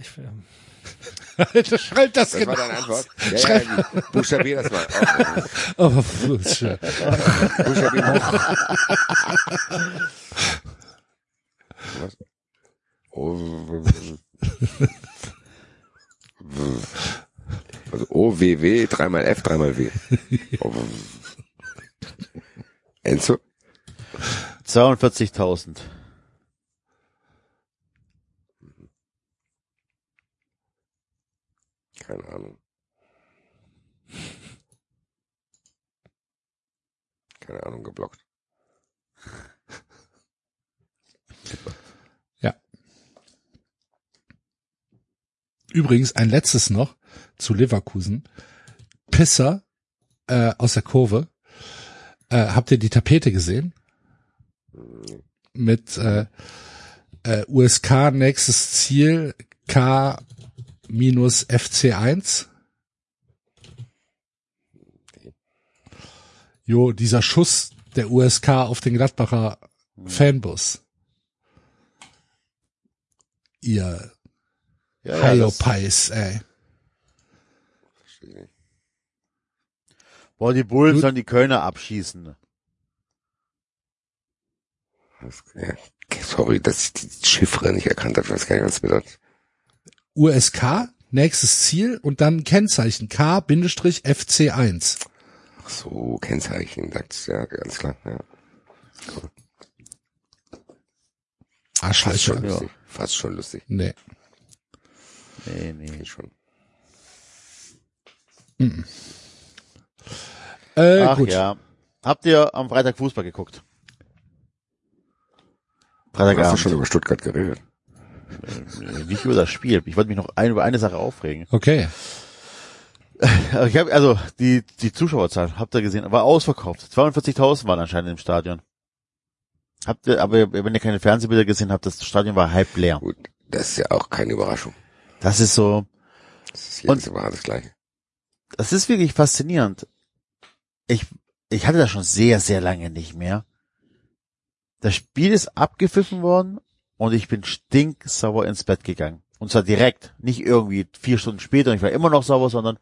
Ich, ähm,
Schreib das,
das
genau.
war deine Antwort? Ja, Schreib. ja, buchstabier das mal.
Oh, oh Buchstabier.
buchstabier mal. Was? Oh, also O, W, W, dreimal F, dreimal W. Enzo?
42.000.
Keine Ahnung. Keine Ahnung, geblockt.
Ja. Übrigens ein letztes noch zu Leverkusen. Pisser äh, aus der Kurve. Äh, habt ihr die Tapete gesehen? Mit äh, äh, USK nächstes Ziel K minus FC1. Jo, dieser Schuss der USK auf den Gladbacher Fanbus. Ihr ja, Hyopies, ja, ey.
Boah, die Bullen sollen die Kölner abschießen.
Sorry, dass ich die Chiffre nicht erkannt habe. Ich weiß gar nicht, was das bedeutet.
USK, nächstes Ziel und dann Kennzeichen K-FC1.
Ach so, Kennzeichen, das ja ganz klar, ja. Cool.
Arschlöcher.
Fast schon lustig. Ja. Fast schon lustig.
Nee.
Nee, nee.
Schon.
Mhm. Äh,
Ach
gut.
ja. Habt ihr am Freitag Fußball geguckt?
Du hast
Freitagabend.
schon über Stuttgart geredet.
Nicht über das Spiel. Ich wollte mich noch ein, über eine Sache aufregen.
Okay.
Also Ich hab, also die die Zuschauerzahl habt ihr gesehen, war ausverkauft. 42.000 waren anscheinend im Stadion. Habt ihr, aber wenn ihr keine Fernsehbilder gesehen habt, das Stadion war halb leer.
Gut, das ist ja auch keine Überraschung.
Das ist so,
Das ist jedes Mal das Gleiche.
das ist wirklich faszinierend. Ich ich hatte das schon sehr sehr lange nicht mehr. Das Spiel ist abgepfiffen worden und ich bin stinksauer ins Bett gegangen. Und zwar direkt, nicht irgendwie vier Stunden später und ich war immer noch sauer, sondern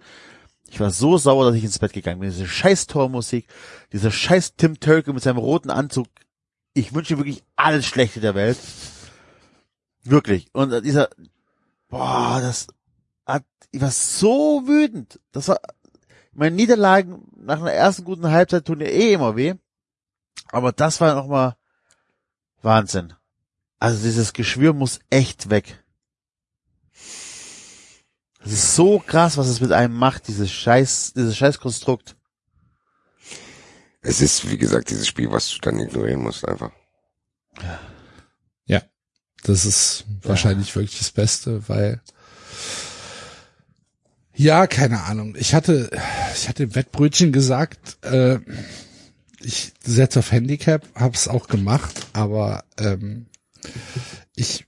ich war so sauer, dass ich ins Bett gegangen bin. Diese scheiß Tormusik, dieser scheiß Tim Tölke mit seinem roten Anzug. Ich wünsche wirklich alles Schlechte der Welt. Wirklich. Und dieser, boah, das hat, ich war so wütend. Das war, meine Niederlagen nach einer ersten guten Halbzeit tun ja eh immer weh. Aber das war nochmal Wahnsinn. Also dieses Geschwür muss echt weg. Das ist so krass, was es mit einem macht, dieses scheiß, dieses scheiß Konstrukt.
Es ist, wie gesagt, dieses Spiel, was du dann ignorieren musst, einfach.
Ja. Das ist wahrscheinlich wirklich das Beste, weil ja, keine Ahnung. Ich hatte, ich hatte im Wettbrötchen gesagt, äh, ich setze auf Handicap, hab's auch gemacht, aber ähm, ich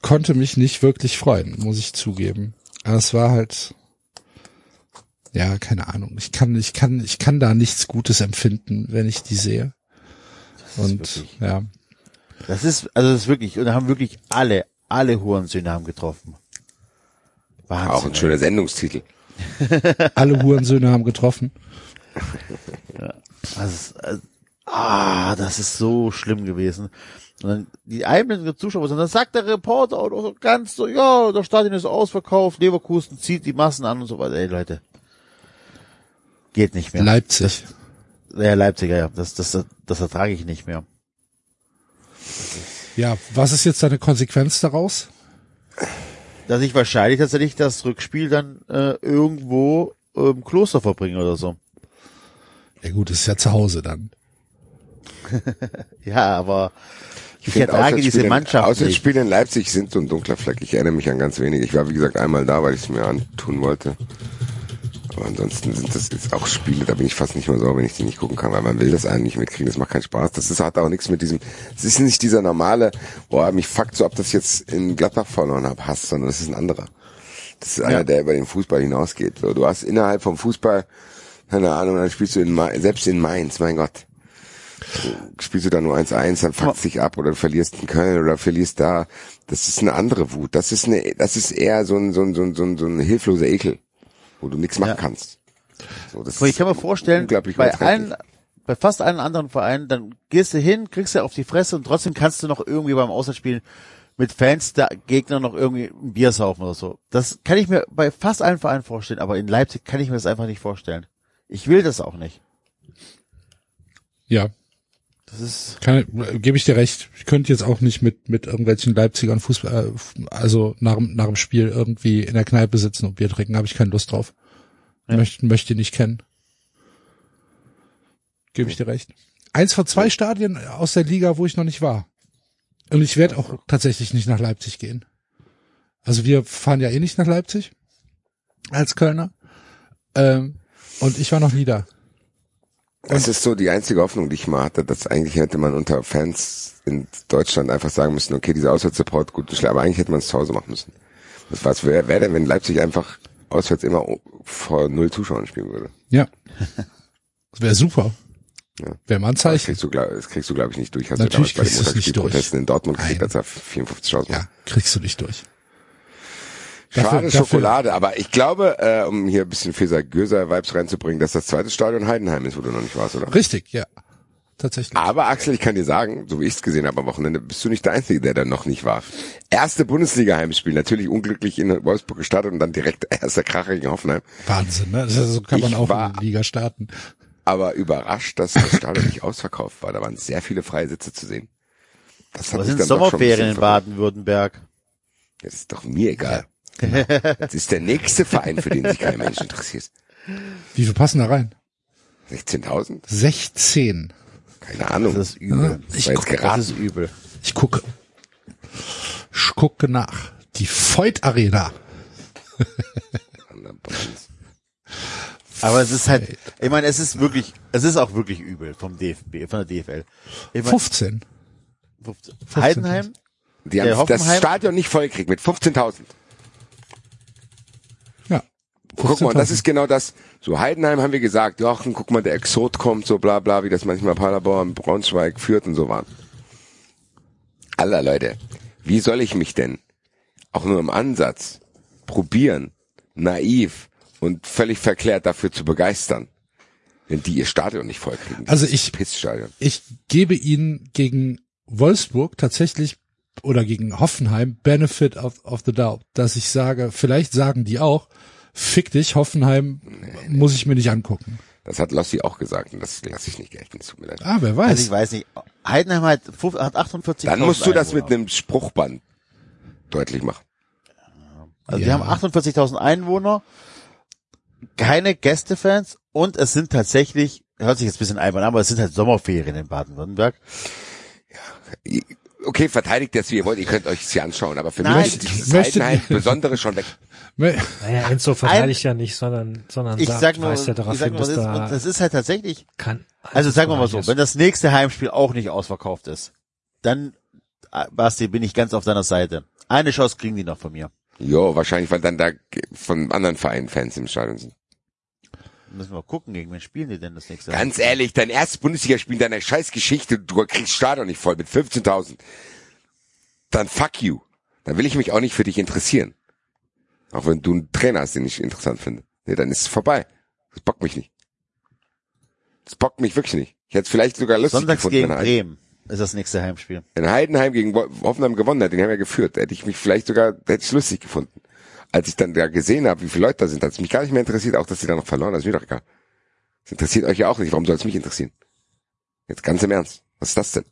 konnte mich nicht wirklich freuen, muss ich zugeben. Aber es war halt, ja, keine Ahnung. Ich kann, ich kann, ich kann da nichts Gutes empfinden, wenn ich die sehe. Und
wirklich-
ja,
Das ist, also das ist wirklich, und da haben wirklich alle, alle Hurensöhne haben getroffen. Wahnsinn.
Auch ein schöner Sendungstitel.
alle Hurensöhne haben getroffen.
Das ist, äh, ah, das ist so schlimm gewesen. Und dann die einzelnen Zuschauer, und dann sagt der Reporter auch noch so ganz so, ja, das Stadion ist ausverkauft, Leverkusen zieht die Massen an und so weiter. Ey, Leute. Geht nicht mehr.
Leipzig.
Ja, Leipziger, ja. Das, das, das, das ertrage ich nicht mehr.
Ja, was ist jetzt deine Konsequenz daraus?
Dass ich wahrscheinlich tatsächlich das Rückspiel dann äh, irgendwo im Kloster verbringe oder so.
Ja gut, ist ja zu Hause dann.
Ja, aber ich,
find
ertrage diese Mannschaft.
Auswärtsspiele in Leipzig sind so ein dunkler Fleck. Ich erinnere mich an ganz wenig. Ich war, wie gesagt, einmal da, weil ich es mir antun wollte. Aber ansonsten sind das jetzt auch Spiele, da bin ich fast nicht mehr sauer, wenn ich die nicht gucken kann, weil man will das eigentlich nicht mitkriegen, das macht keinen Spaß. Das ist, hat auch nichts mit diesem, es ist nicht dieser normale, boah, mich fuckt so ab, dass ich jetzt in Gladbach verloren habe, Hass, sondern das ist ein anderer. Das ist einer, der über den Fußball hinausgeht. So, du hast innerhalb vom Fußball, keine Ahnung, dann spielst du in, Ma- selbst in Mainz, mein Gott. Spielst du da nur 1-1, dann fuckt dich ab oder du verlierst in Köln oder verlierst da. Das ist eine andere Wut. Das ist eine, das ist eher so ein, so ein, so ein, so ein, so ein hilfloser Ekel, wo du nichts machen
Ja.
kannst. So, das
Aber ich kann mir vorstellen,
unglaublich
bei allen, bei fast allen anderen Vereinen, dann gehst du hin, kriegst du auf die Fresse und trotzdem kannst du noch irgendwie beim Auswärtsspielen mit Fans der Gegner noch irgendwie ein Bier saufen oder so. Das kann ich mir bei fast allen Vereinen vorstellen, aber in Leipzig kann ich mir das einfach nicht vorstellen. Ich will das auch nicht.
Ja,
Das ist,
kann, gebe ich dir recht. Ich könnte jetzt auch nicht mit mit irgendwelchen Leipzigern Fußball, äh, also nach, dem- nach dem Spiel irgendwie in der Kneipe sitzen und Bier trinken, habe ich keine Lust drauf.
Ja.
Möchte, möchte nicht kennen. Gebe ich dir recht. Eins von zwei Stadien aus der Liga, wo ich noch nicht war. Und ich werde auch tatsächlich nicht nach Leipzig gehen. Also wir fahren ja eh nicht nach Leipzig als Kölner. Ähm, und ich war noch nie da.
Das ist so die einzige Hoffnung, die ich mal hatte, dass eigentlich hätte man unter Fans in Deutschland einfach sagen müssen, okay, dieser Auswärtssupport, gut, schlecht, aber eigentlich hätte man es zu Hause machen müssen. Was, was wäre wär denn, wenn Leipzig einfach auswärts immer vor null Zuschauern spielen würde?
Ja. Das wäre super.
Ja.
Wäre mal ein
Das
Zeichen.
kriegst du, glaub, das kriegst du, glaube ich, nicht durch. Hast
Natürlich
du damals
kriegst du
bei
es
den
nicht durch.
Montagsspielprotesten in Dortmund gekriegt, als er 54
Ja, kriegst du nicht durch.
Schade
Dafür- dafür-
Schokolade, aber ich glaube, äh, um hier ein bisschen Feser Göser Vibes reinzubringen, dass das zweite Stadion Heidenheim ist, wo du noch nicht warst, oder?
Richtig, ja. Tatsächlich.
Aber Axel, ich kann dir sagen, so wie ich es gesehen habe am Wochenende, bist du nicht der Einzige, der da noch nicht war. Erste Bundesliga-Heimspiel, natürlich unglücklich in Wolfsburg gestartet und dann direkt erster Kracher gegen Hoffenheim.
Wahnsinn, ne? Das ist, so kann man
Ich
auch
war-
in die Liga starten.
Aber überrascht, dass das Stadion nicht ausverkauft war. Da waren sehr viele freie Sitze zu sehen. Das hat
sind Sommerferien in. Baden-Württemberg?
Das ist doch mir egal. Das ist der nächste Verein, für den sich kein Mensch interessiert.
Wie viel passen da rein?
16.000?
16.
Keine Ahnung.
Das ist übel.
Ich
war jetzt
guck-
geraten.
Das ist übel.
Ich gucke. Ich gucke nach. Die Voigt Arena.
Aber es ist halt, ich meine, es ist wirklich, es ist auch wirklich übel vom DFB, von der DFL. Ich meine,
15.
15. Heidenheim,
Die
Der
haben das
Hoffenheim-
Stadion nicht vollgekriegt mit 15.000. Guck mal, das
15.000.
ist genau das. So Heidenheim haben wir gesagt, Jochen, guck mal, der Exot kommt, so bla bla, wie das manchmal Paderborn, Braunschweig, Fürth und so waren. Aller Leute, wie soll ich mich denn auch nur im Ansatz probieren, naiv und völlig verklärt dafür zu begeistern, wenn die ihr Stadion nicht vollkriegen?
Also ich-. Ich gebe ihnen gegen Wolfsburg tatsächlich oder gegen Hoffenheim Benefit of, of the doubt, dass ich sage, vielleicht sagen die auch, fick dich, Hoffenheim muss ich mir nicht angucken.
Das hat Lossi auch gesagt und das lasse ich nicht gelten, tut mir leid.
Ah, wer weiß.
also ich weiß nicht, Heidenheim hat, fünf- hat 48
Dann musst du das mit einem Spruchband deutlich machen.
Also die
Ja.
haben 48.000 Einwohner, keine Gästefans und es sind tatsächlich, hört sich jetzt ein bisschen albern an, aber es sind halt Sommerferien in Baden-Württemberg.
Okay, verteidigt das, wie ihr wollt, ihr könnt euch das hier anschauen, aber für
Nein,
mich ist dieses Heidenheim Besondere schon weg.
Naja, Enzo verteidigt ja nicht, sondern, sondern
Ich
sagt,
sag nur,
ja
ich
darauf
sag
hin,
nur,
dass
das, ist,
da
das ist halt tatsächlich,
kann.
also sagen wir mal so,
ist.
wenn das nächste Heimspiel auch nicht ausverkauft ist, dann, äh, Basti, bin ich ganz auf deiner Seite. Eine Chance kriegen die noch von mir.
Jo, wahrscheinlich, weil dann da von anderen Vereinen Fans im Stadion sind.
Müssen wir mal gucken, gegen wen spielen die denn das nächste
Ganz ehrlich, dein erstes Bundesligaspiel in deiner scheiß Geschichte, du kriegst Stadion nicht voll mit 15.000. Dann fuck you. Dann will ich mich auch nicht für dich interessieren. Auch wenn du einen Trainer hast, den ich interessant finde. Nee, dann ist es vorbei. Das bockt mich nicht. Das bockt mich wirklich nicht. Ich hätte es vielleicht sogar lustig
Sonntags
gefunden,
gegen
wenn Heiden-
Bremen ist das nächste Heimspiel.
wenn Heidenheim gegen Hoffenheim gewonnen hat, den haben wir geführt, hätte ich mich vielleicht sogar, hätte ich lustig gefunden. Als ich dann da gesehen habe, wie viele Leute da sind, hat es mich gar nicht mehr interessiert, auch dass sie da noch verloren haben, ist mir doch egal. Das interessiert euch ja auch nicht, warum soll es mich interessieren? Jetzt ganz im Ernst, was ist das denn?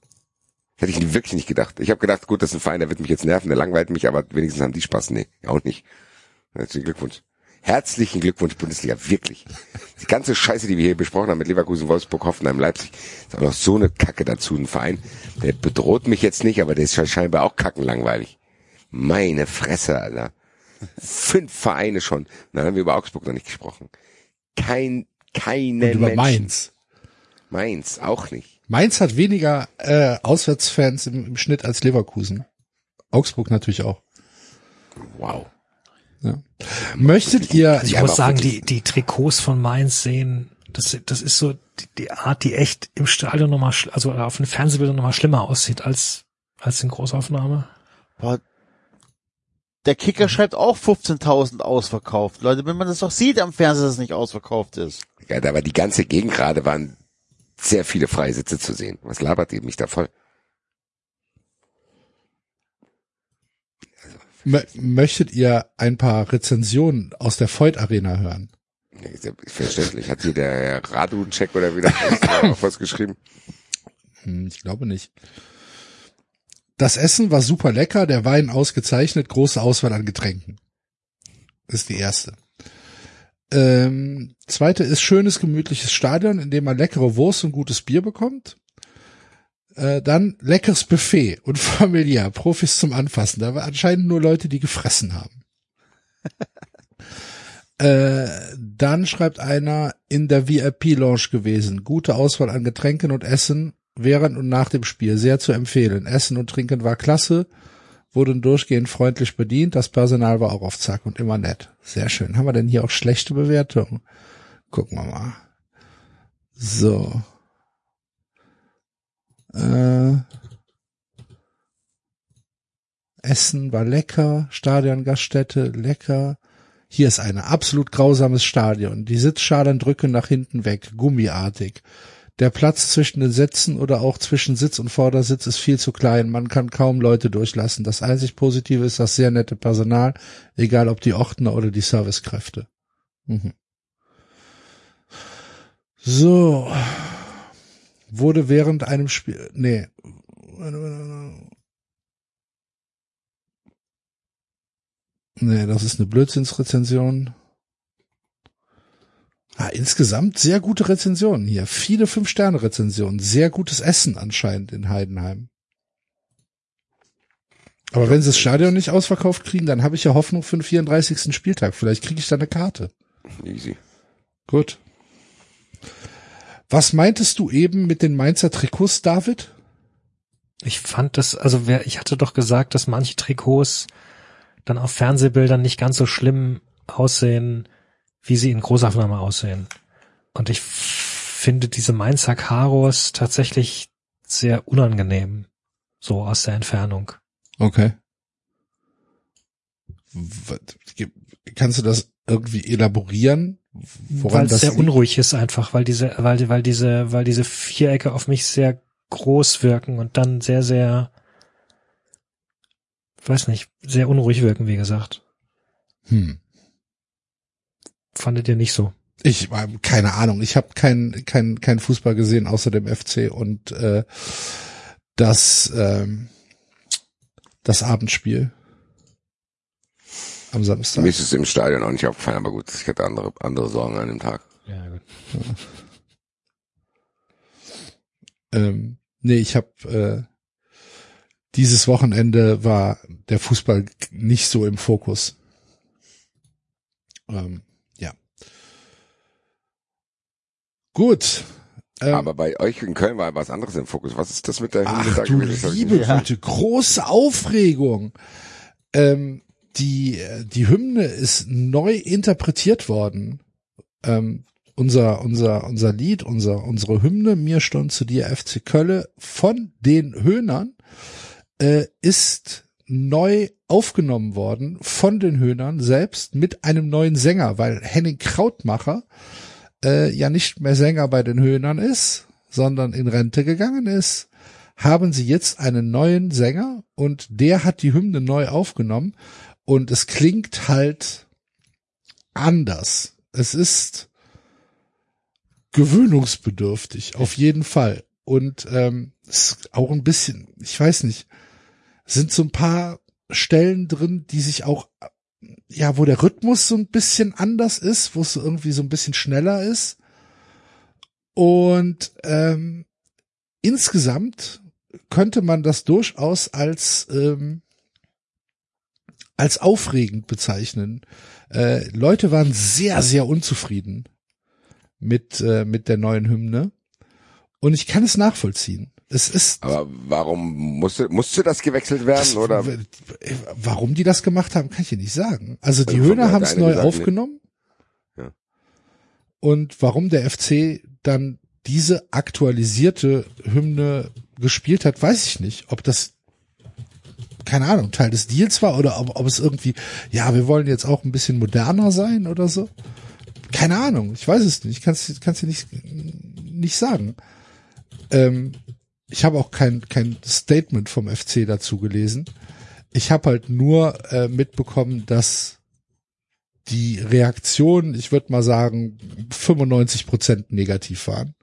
Hätte ich wirklich nicht gedacht. Ich habe gedacht, gut, das ist ein Verein, der wird mich jetzt nerven, der langweilt mich, aber wenigstens haben die Spaß. Nee, auch nicht. Herzlichen Glückwunsch. Herzlichen Glückwunsch, Bundesliga, wirklich. Die ganze Scheiße, die wir hier besprochen haben mit Leverkusen, Wolfsburg, Hoffenheim, Leipzig, ist auch noch so eine Kacke dazu, ein Verein. Der bedroht mich jetzt nicht, aber der ist scheinbar auch kackenlangweilig. Meine Fresse, Alter. Fünf Vereine schon. Dann haben wir über Augsburg noch nicht gesprochen. Kein, keine
und über
Menschen.
Mainz.
Mainz, auch nicht.
Mainz hat weniger äh, Auswärtsfans im, im Schnitt als Leverkusen. Augsburg natürlich auch.
Wow.
Ja. Möchtet ihr,
Also ich
Ja,
muss sagen, die, die Trikots von Mainz sehen, das, das ist so die, die Art, die echt im Stadion nochmal, also auf den Fernsehbildern nochmal schlimmer aussieht als, als in Großaufnahme.
Boah, der Kicker schreibt auch 15.000 ausverkauft. Leute, wenn man das doch sieht am Fernseher, dass es nicht ausverkauft ist.
Ja, da war die ganze Gegend gerade, waren sehr viele Freisitze zu sehen. Was labert ihr mich da voll?
Möchtet ihr ein paar Rezensionen aus der Voigt Arena hören?
Nee, Verständlich. Hat hier der Herr Radu-Check oder wieder was geschrieben?
Hm, ich glaube nicht. Das Essen war super lecker, der Wein ausgezeichnet, große Auswahl an Getränken. Ist die erste. Ähm, zweite ist schönes, gemütliches Stadion, in dem man leckere Wurst und gutes Bier bekommt. Äh, dann leckeres Buffet und familiär, Profis zum Anfassen. Da war anscheinend nur Leute, die gefressen haben. äh, dann schreibt einer in der VIP-Lounge gewesen. Gute Auswahl an Getränken und Essen während und nach dem Spiel. Sehr zu empfehlen. Essen und Trinken war klasse. Wurden durchgehend freundlich bedient. Das Personal war auch auf Zack und immer nett. Sehr schön. Haben wir denn hier auch schlechte Bewertungen? Gucken wir mal. So. Äh, Essen war lecker, Stadiongaststätte lecker. Hier ist eine absolut grausames Stadion. Die Sitzschalen drücken nach hinten weg, gummiartig. Der Platz zwischen den Sätzen oder auch zwischen Sitz und Vordersitz ist viel zu klein. Man kann kaum Leute durchlassen. Das einzig Positive ist das sehr nette Personal, egal ob die Ordner oder die Servicekräfte. Mhm. So. Wurde während einem Spiel, nee. Nee, das ist eine Blödsinnsrezension. Ah, insgesamt sehr gute Rezensionen hier. Viele Fünf-Sterne-Rezensionen. Sehr gutes Essen anscheinend in Heidenheim. Aber wenn sie das Stadion nicht ausverkauft kriegen, dann habe ich ja Hoffnung für den 34. Spieltag. Vielleicht kriege ich da eine Karte.
Easy.
Gut. Was meintest du eben mit den Mainzer Trikots, David?
Ich fand das, also wer, ich hatte doch gesagt, dass manche Trikots dann auf Fernsehbildern nicht ganz so schlimm aussehen, wie sie in Großaufnahme aussehen. Und ich finde diese Mainzer Karos tatsächlich sehr unangenehm, so aus der Entfernung.
Okay. Kannst du das irgendwie elaborieren?
Weil es
das
sehr
liegt?
unruhig ist einfach, weil diese, weil, weil diese, weil diese Vierecke auf mich sehr groß wirken und dann sehr, sehr, weiß nicht, sehr unruhig wirken, wie gesagt.
Hm.
Fandet ihr nicht so?
Ich äh, keine Ahnung. Ich habe kein kein kein Fußball gesehen außer dem FC und äh, das ähm, das Abendspiel am Samstag.
Mir ist es im Stadion auch nicht aufgefallen, aber gut, ich hatte andere, andere Sorgen an dem Tag.
Ja, gut.
Ähm, nee, ich habe äh, dieses Wochenende war der Fußball nicht so im Fokus. Ähm, ja. Gut. Ähm,
aber bei euch in Köln war was anderes im Fokus. Was ist das mit der
Ach du liebe Güte, große Aufregung. Ähm, die, die Hymne ist neu interpretiert worden. Ähm, unser, unser, unser Lied, unser, unsere Hymne, mir stund zu dir FC Kölle von den Höhnern, äh, ist neu aufgenommen worden von den Höhnern selbst mit einem neuen Sänger, weil Henning Krautmacher äh, ja nicht mehr Sänger bei den Höhnern ist, sondern in Rente gegangen ist, haben sie jetzt einen neuen Sänger und der hat die Hymne neu aufgenommen und es klingt halt anders. Es ist gewöhnungsbedürftig, auf jeden Fall. Und ähm, ist auch ein bisschen, ich weiß nicht, sind so ein paar Stellen drin, die sich auch, ja, wo der Rhythmus so ein bisschen anders ist, wo es irgendwie so ein bisschen schneller ist. Und ähm, insgesamt könnte man das durchaus als ähm, als aufregend bezeichnen. Äh, Leute waren sehr sehr unzufrieden mit äh, mit der neuen Hymne und ich kann es nachvollziehen. Es ist
Aber warum musste, musste das gewechselt werden,
das,
oder?
warum die das gemacht haben, kann ich dir nicht sagen. Also die Höhner haben es neu
gesagt, nee.
aufgenommen.
Ja.
Und warum der FC dann diese aktualisierte Hymne gespielt hat, weiß ich nicht. Ob das, keine Ahnung, Teil des Deals war oder ob, ob es irgendwie, ja, wir wollen jetzt auch ein bisschen moderner sein oder so. Keine Ahnung, ich weiß es nicht. Ich kann es dir nicht, nicht sagen. Ähm, ich habe auch kein, kein Statement vom FC dazu gelesen. Ich habe halt nur äh, mitbekommen, dass die Reaktionen, ich würde mal sagen, 95 Prozent negativ waren.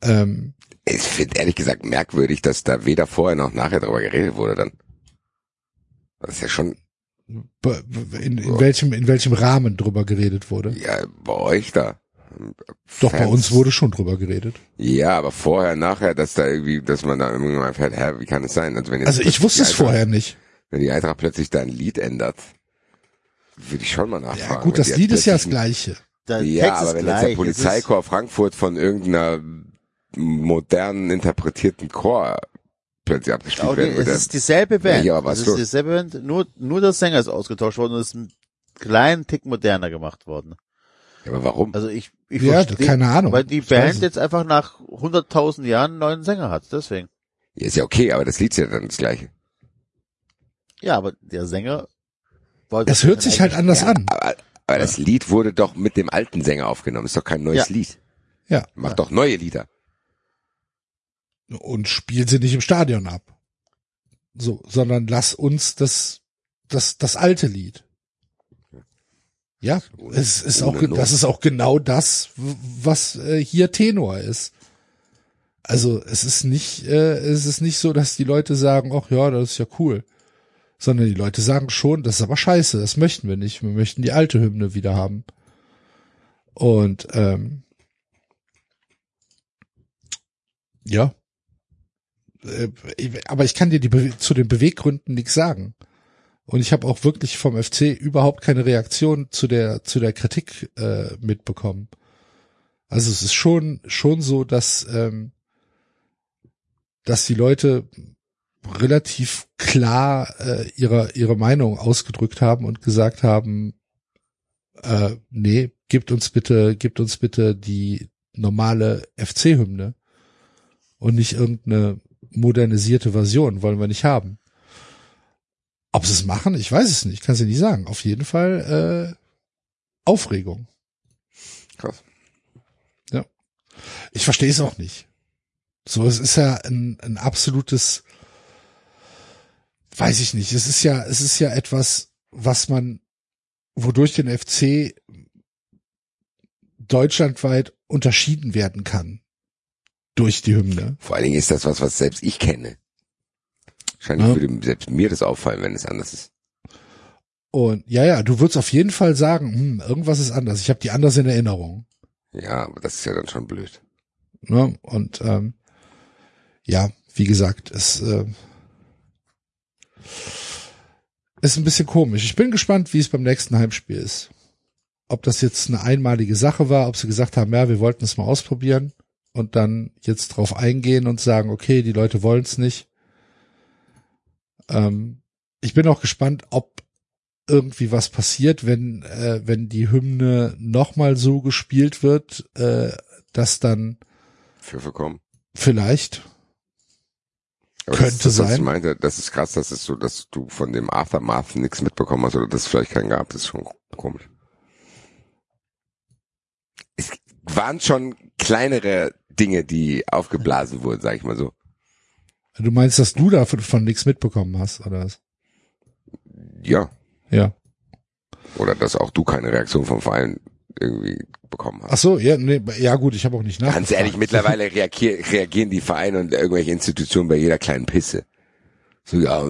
Ähm,
Ich finde ehrlich gesagt merkwürdig, dass da weder vorher noch nachher darüber geredet wurde dann. Das ist ja schon,
in, in welchem in welchem Rahmen drüber geredet wurde.
ja, bei euch da.
Doch bei
Fans.
uns wurde schon drüber geredet.
Ja, aber vorher, nachher, dass da irgendwie, dass man da irgendwie mal fährt, hä, wie kann es sein? Also, wenn jetzt
Also ich wusste es
Eintracht-
vorher nicht.
Wenn die Eintracht plötzlich da ein Lied ändert, würde ich schon mal nachfragen.
Ja gut, das Lied ist ja das gleiche.
Der
Ja,
Text
aber
ist
wenn
gleich.
jetzt der
Es
Polizeichor Frankfurt von irgendeiner modernen interpretierten Chor plötzlich abgespielt werden
es
würde.
ist dieselbe Band.
Ja, aber was
es
los?
ist dieselbe Band, nur, nur der Sänger ist ausgetauscht worden und ist ein kleinen Tick moderner gemacht worden.
Ja, aber warum?
Also ich, ich
Ja,
verstehe,
keine Ahnung.
weil die
Ich
Band
es.
jetzt einfach nach 100.000 Jahren einen neuen Sänger hat, deswegen.
Ja, ist ja okay, aber das Lied ist ja dann das gleiche.
Ja, aber der Sänger wollte
Es hört sich halt anders
Ja,
an.
aber, aber das Lied wurde doch mit dem alten Sänger aufgenommen. Ist doch kein neues
Ja.
Lied.
Ja.
Mach doch neue Lieder.
Und spiel sie nicht im Stadion ab. So, sondern lass uns das das das alte Lied. Ja, es ist auch das ist auch genau das, was äh, hier Tenor ist. Also es ist nicht äh, es ist nicht so, dass die Leute sagen, ach ja, das ist ja cool, sondern die Leute sagen schon, das ist aber scheiße, das möchten wir nicht, wir möchten die alte Hymne wieder haben. Und ähm, ja, Äh, aber ich kann dir die Bewe zu den Beweggründen nichts sagen. Und ich habe auch wirklich vom FC überhaupt keine Reaktion zu der zu der Kritik äh, mitbekommen. Also es ist schon schon so, dass ähm, dass die Leute relativ klar äh, ihre ihre Meinung ausgedrückt haben und gesagt haben, äh, nee, gibt uns bitte, gibt uns bitte die normale FC-Hymne und nicht irgendeine modernisierte Version, wollen wir nicht haben. Ob sie es machen, ich weiß es nicht, kann sie nicht sagen. Auf jeden Fall äh, Aufregung.
Krass.
Ja. Ich verstehe es auch nicht. So, es ist ja ein, ein absolutes, weiß ich nicht. Es ist ja, es ist ja etwas, was man, wodurch den FC deutschlandweit unterschieden werden kann durch die Hymne.
Vor allen Dingen ist das was, was selbst ich kenne. Wahrscheinlich
Ja.
würde selbst mir das auffallen, wenn es anders ist.
Und ja, ja, du würdest auf jeden Fall sagen, hm, irgendwas ist anders. Ich habe die anders in Erinnerung.
Ja, aber das ist ja dann schon blöd.
Ne? Und ähm, ja, wie gesagt, es äh, ist ein bisschen komisch. Ich bin gespannt, wie es beim nächsten Heimspiel ist. Ob das jetzt eine einmalige Sache war, ob sie gesagt haben, ja, wir wollten es mal ausprobieren und dann jetzt drauf eingehen und sagen, okay, die Leute wollen es nicht. Ähm, ich bin auch gespannt, ob irgendwie was passiert, wenn äh, wenn die Hymne nochmal so gespielt wird, äh, dass dann
Für verkommen.
vielleicht
Aber
Könnte
das, das,
sein.
Ich meinte, das ist krass, dass es so, dass du von dem Aftermath nichts mitbekommen hast oder dass es vielleicht keinen gab. Das ist schon komisch. Es waren schon kleinere Dinge, die aufgeblasen wurden, sag ich mal so.
Du meinst, dass du davon von nichts mitbekommen hast, oder was?
Ja.
Ja.
Oder dass auch du keine Reaktion vom Verein irgendwie bekommen hast.
Ach so, ja, nee, ja gut, ich habe auch nicht nachgefragt.
Ganz ehrlich, mittlerweile reagier, reagieren die Vereine und irgendwelche Institutionen bei jeder kleinen Pisse. So, ja,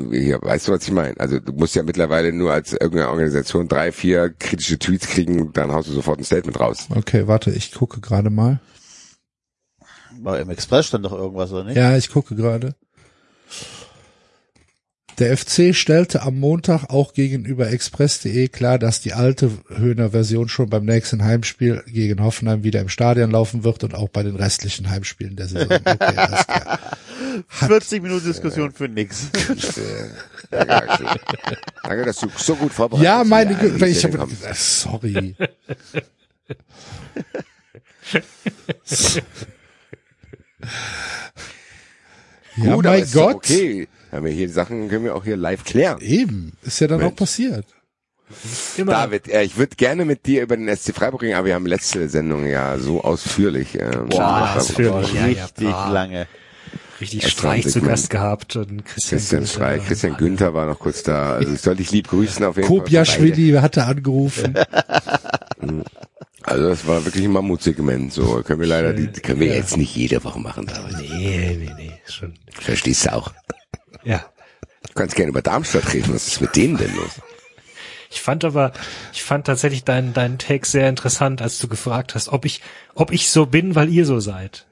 weißt du, was ich meine? Also du musst ja mittlerweile nur als irgendeine Organisation drei, vier kritische Tweets kriegen, dann haust du sofort ein Statement raus.
Okay, warte, ich gucke gerade mal.
Aber Im Express stand doch irgendwas, oder nicht?
Ja, ich gucke gerade. Der FC stellte am Montag auch gegenüber express.de klar, dass die alte Höhner Version schon beim nächsten Heimspiel gegen Hoffenheim wieder im Stadion laufen wird und auch bei den restlichen Heimspielen der Saison. Okay, alles klar. Hat-
40 Minuten Diskussion für nix.
Danke, Axel. Danke, dass du so gut vorbereitet
Ja,
bist.
meine
Ja,
Güte, ich habe
kommst.
sorry. ja,
Gut,
mein Gott.
Okay, haben wir hier Sachen, können wir auch hier live klären.
Eben, ist ja dann
Mensch.
auch passiert.
Immer.
David, äh, ich würde gerne mit dir über den SC Freiburg reden, aber wir haben letzte Sendung ja so ausführlich. Ähm,
Boah,
ausführlich. Ja, ja,
Richtig
boah.
lange.
richtig
Extra
Streich zu
Segment.
Gast gehabt und Christian,
Christian
Günther.
Streich, Christian Günther war noch kurz da. Also ich soll dich lieb grüßen auf jeden Fall.
Kobiaschwili hatte angerufen.
Also das war wirklich ein Mammutsegment. So können wir leider, die, können wir jetzt nicht jede Woche machen, David.
Nee, nee, nee, schon.
Verstehst du auch?
Ja.
Du kannst gerne über Darmstadt reden. Was ist mit denen denn los?
Ich fand aber, ich fand tatsächlich deinen, deinen Take sehr interessant, als du gefragt hast, ob ich, ob ich so bin, weil ihr so seid.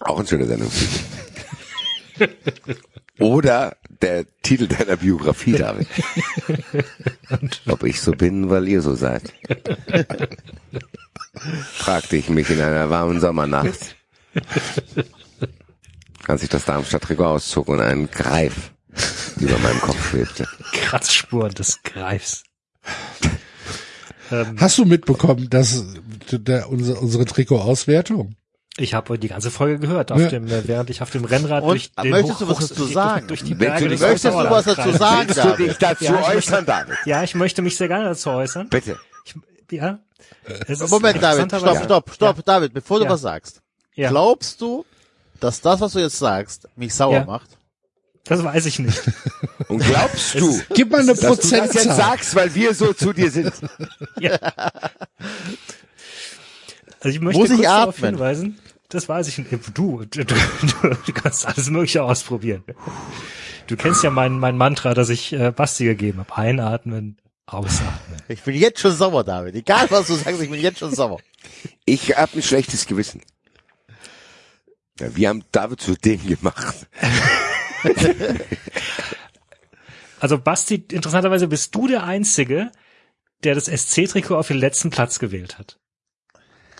Auch ein schöner Sendungstitel. Oder der Titel deiner Biografie, David. Ob ich so bin, weil ihr so seid. Fragte ich mich in einer warmen Sommernacht, als ich das Darmstadt-Trikot auszog und ein Greif über meinem Kopf schwebte.
Kratzspuren des Greifs.
Hast du mitbekommen, dass der, unsere, unsere Trikot-Auswertung?
Ich habe die ganze Folge gehört, auf
Ja.
dem, äh, während ich auf dem Rennrad
Und,
durch den
möchtest du was
Hoch-
dazu
durch-
sagen?
Durch, die Berge
du
Möchtest du was dazu sagen,
Willst du dich dazu
Ja, ich
äußern, David?
Ja, ich möchte mich sehr gerne dazu äußern.
Bitte.
Ich, ja. Es
Moment, David, stopp, stopp, stopp,
Ja.
David, bevor du was sagst.
Ja.
Glaubst du, dass das, was du jetzt sagst, mich sauer
Ja.
macht?
Das weiß ich nicht.
Und glaubst du,
Gib mal eine
dass du das jetzt
Prozentzahl.
sagst, weil wir so zu dir sind?
ja. Also ich möchte
Muss ich
kurz darauf
atmen?
hinweisen, das weiß ich nicht. Du, du, du, du kannst alles Mögliche ausprobieren. Du kennst ja mein, mein Mantra, das ich äh, Basti gegeben habe. Einatmen, Ausatmen.
Ich bin jetzt schon sauer, David. Egal was du sagst, ich bin jetzt schon sauer.
Ich habe ein schlechtes Gewissen. Ja, wir haben David zu dem gemacht.
Also Basti, interessanterweise bist du der Einzige, der das SC-Trikot auf den letzten Platz gewählt hat.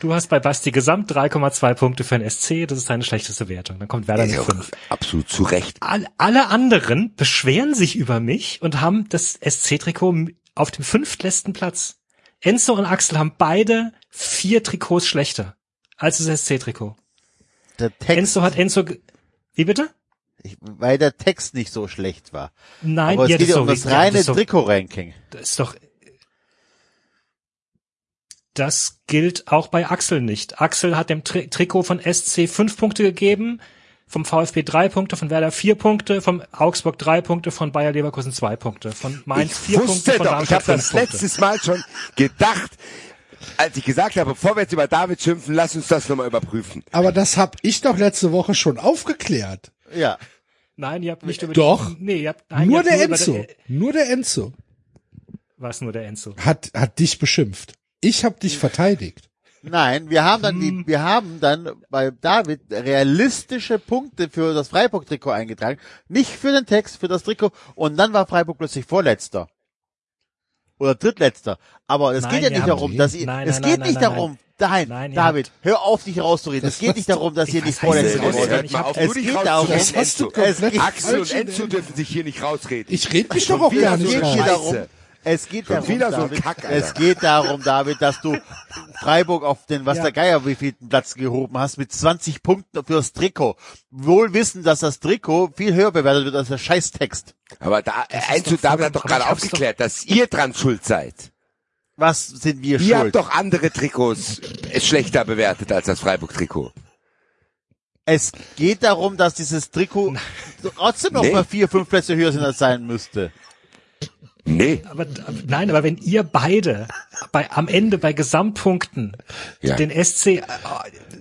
Du hast bei Basti gesamt 3,2 Punkte für ein SC, das ist deine schlechteste Wertung. Dann kommt Werder mit
auch
5.
absolut zu Recht.
All, alle anderen beschweren sich über mich und haben das SC-Trikot auf dem fünftletzten Platz. Enzo und Axel haben beide vier Trikots schlechter als das SC-Trikot.
Der Text,
Enzo hat Enzo, ge- wie bitte?
ich, weil der Text nicht so schlecht war.
Nein,
Aber es
ja,
geht
das
ja
ist
um
doch-
das reine
doch-
Trikot-Ranking.
Das ist doch. Das gilt auch bei Axel nicht. Axel hat dem Tri Trikot von SC fünf Punkte gegeben, vom VfB drei Punkte, von Werder vier Punkte, vom Augsburg drei Punkte, von Bayer Leverkusen zwei Punkte, von Mainz
Ich
vier Punkte,
wusste
von
doch, ich habe das letztes Mal schon gedacht, als ich gesagt habe, bevor wir jetzt über David schimpfen, lass uns das nochmal überprüfen.
Aber das hab ich doch letzte Woche schon aufgeklärt.
Ja.
Nein, ihr habt nicht über
Doch.
Die, nee, ihr habt nein,
nur
ihr habt
der Enzo. Nur der Enzo
Was nur der Enzo?
hat, hat dich beschimpft. Ich hab dich verteidigt.
Nein, wir haben dann
Hm.
die, wir haben dann bei David realistische Punkte für das Freiburg-Trikot eingetragen. Nicht für den Text, für das Trikot. Und dann war Freiburg plötzlich Vorletzter. Oder Drittletzter. Aber es
Nein,
geht ja nicht darum, dass ihr,
Nein,
es
nein,
geht nicht darum, nein,
Nein,
David, hör auf, dich rauszureden. Es geht nicht darum, dass ihr nicht Vorletzter geworden seid. Es geht darum,
Das hast du
Enzo.
es
komplett
geht,
Axel und Enzo dürfen sich hier nicht rausreden.
Ich red mich doch auch
wieder
gar nicht
es geht hier
raus.
Darum, es geht
Schon
darum,
wieder so
David,
Kack, Alter.
es geht darum, David, dass du Freiburg auf den, was
Ja.
der Geier, wie viel Platz gehoben hast, mit 20 Punkten fürs Trikot. Wohl wissen, dass das Trikot viel höher bewertet wird als der Scheißtext.
Aber da, Enzo,
doch
David hat doch gerade aufgeklärt, dass ihr dran schuld seid.
Was sind wir
Ihr habt
schuld?
doch andere Trikots schlechter bewertet als das Freiburg-Trikot.
Es geht darum, dass dieses Trikot trotzdem noch
Nee.
mal vier, fünf Plätze höher sind, als sein müsste.
Nee.
Aber nein, aber wenn ihr beide bei am Ende bei Gesamtpunkten
Ja.
den SC äh,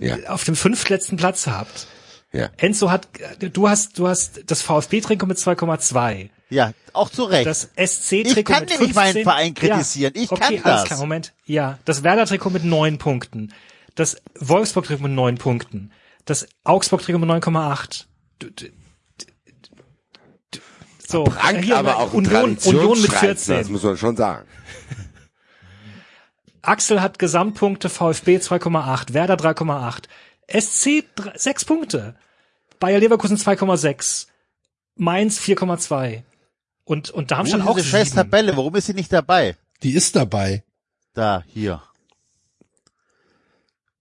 Ja.
auf dem fünftletzten Platz habt,
Ja.
Enzo hat, du hast, du hast das VfB-Trikot mit 2,2.
Ja, auch zu Recht.
Das SC-Trikot
Ich kann
mit
nämlich
15.
meinen Verein kritisieren. Ich
okay,
kann
alles
das.
Klar, Moment. Ja, das Werder-Trikot mit neun Punkten. Das Wolfsburg-Trikot mit neun Punkten. Das Augsburg-Trikot mit 9,8. So,
Prangt
hier
aber
mal
auch
Union, Union mit
Traditionsschreizen,
14.
Das muss man schon sagen.
Axel hat Gesamtpunkte, VfB 2,8, Werder 3,8, SC 3, 6 Punkte, Bayer Leverkusen 2,6, Mainz 4,2 und, und
Wo
Darmstadt
ist
auch
diese scheiß
7.
Tabelle? Warum ist sie nicht dabei?
Die ist dabei.
Da, hier.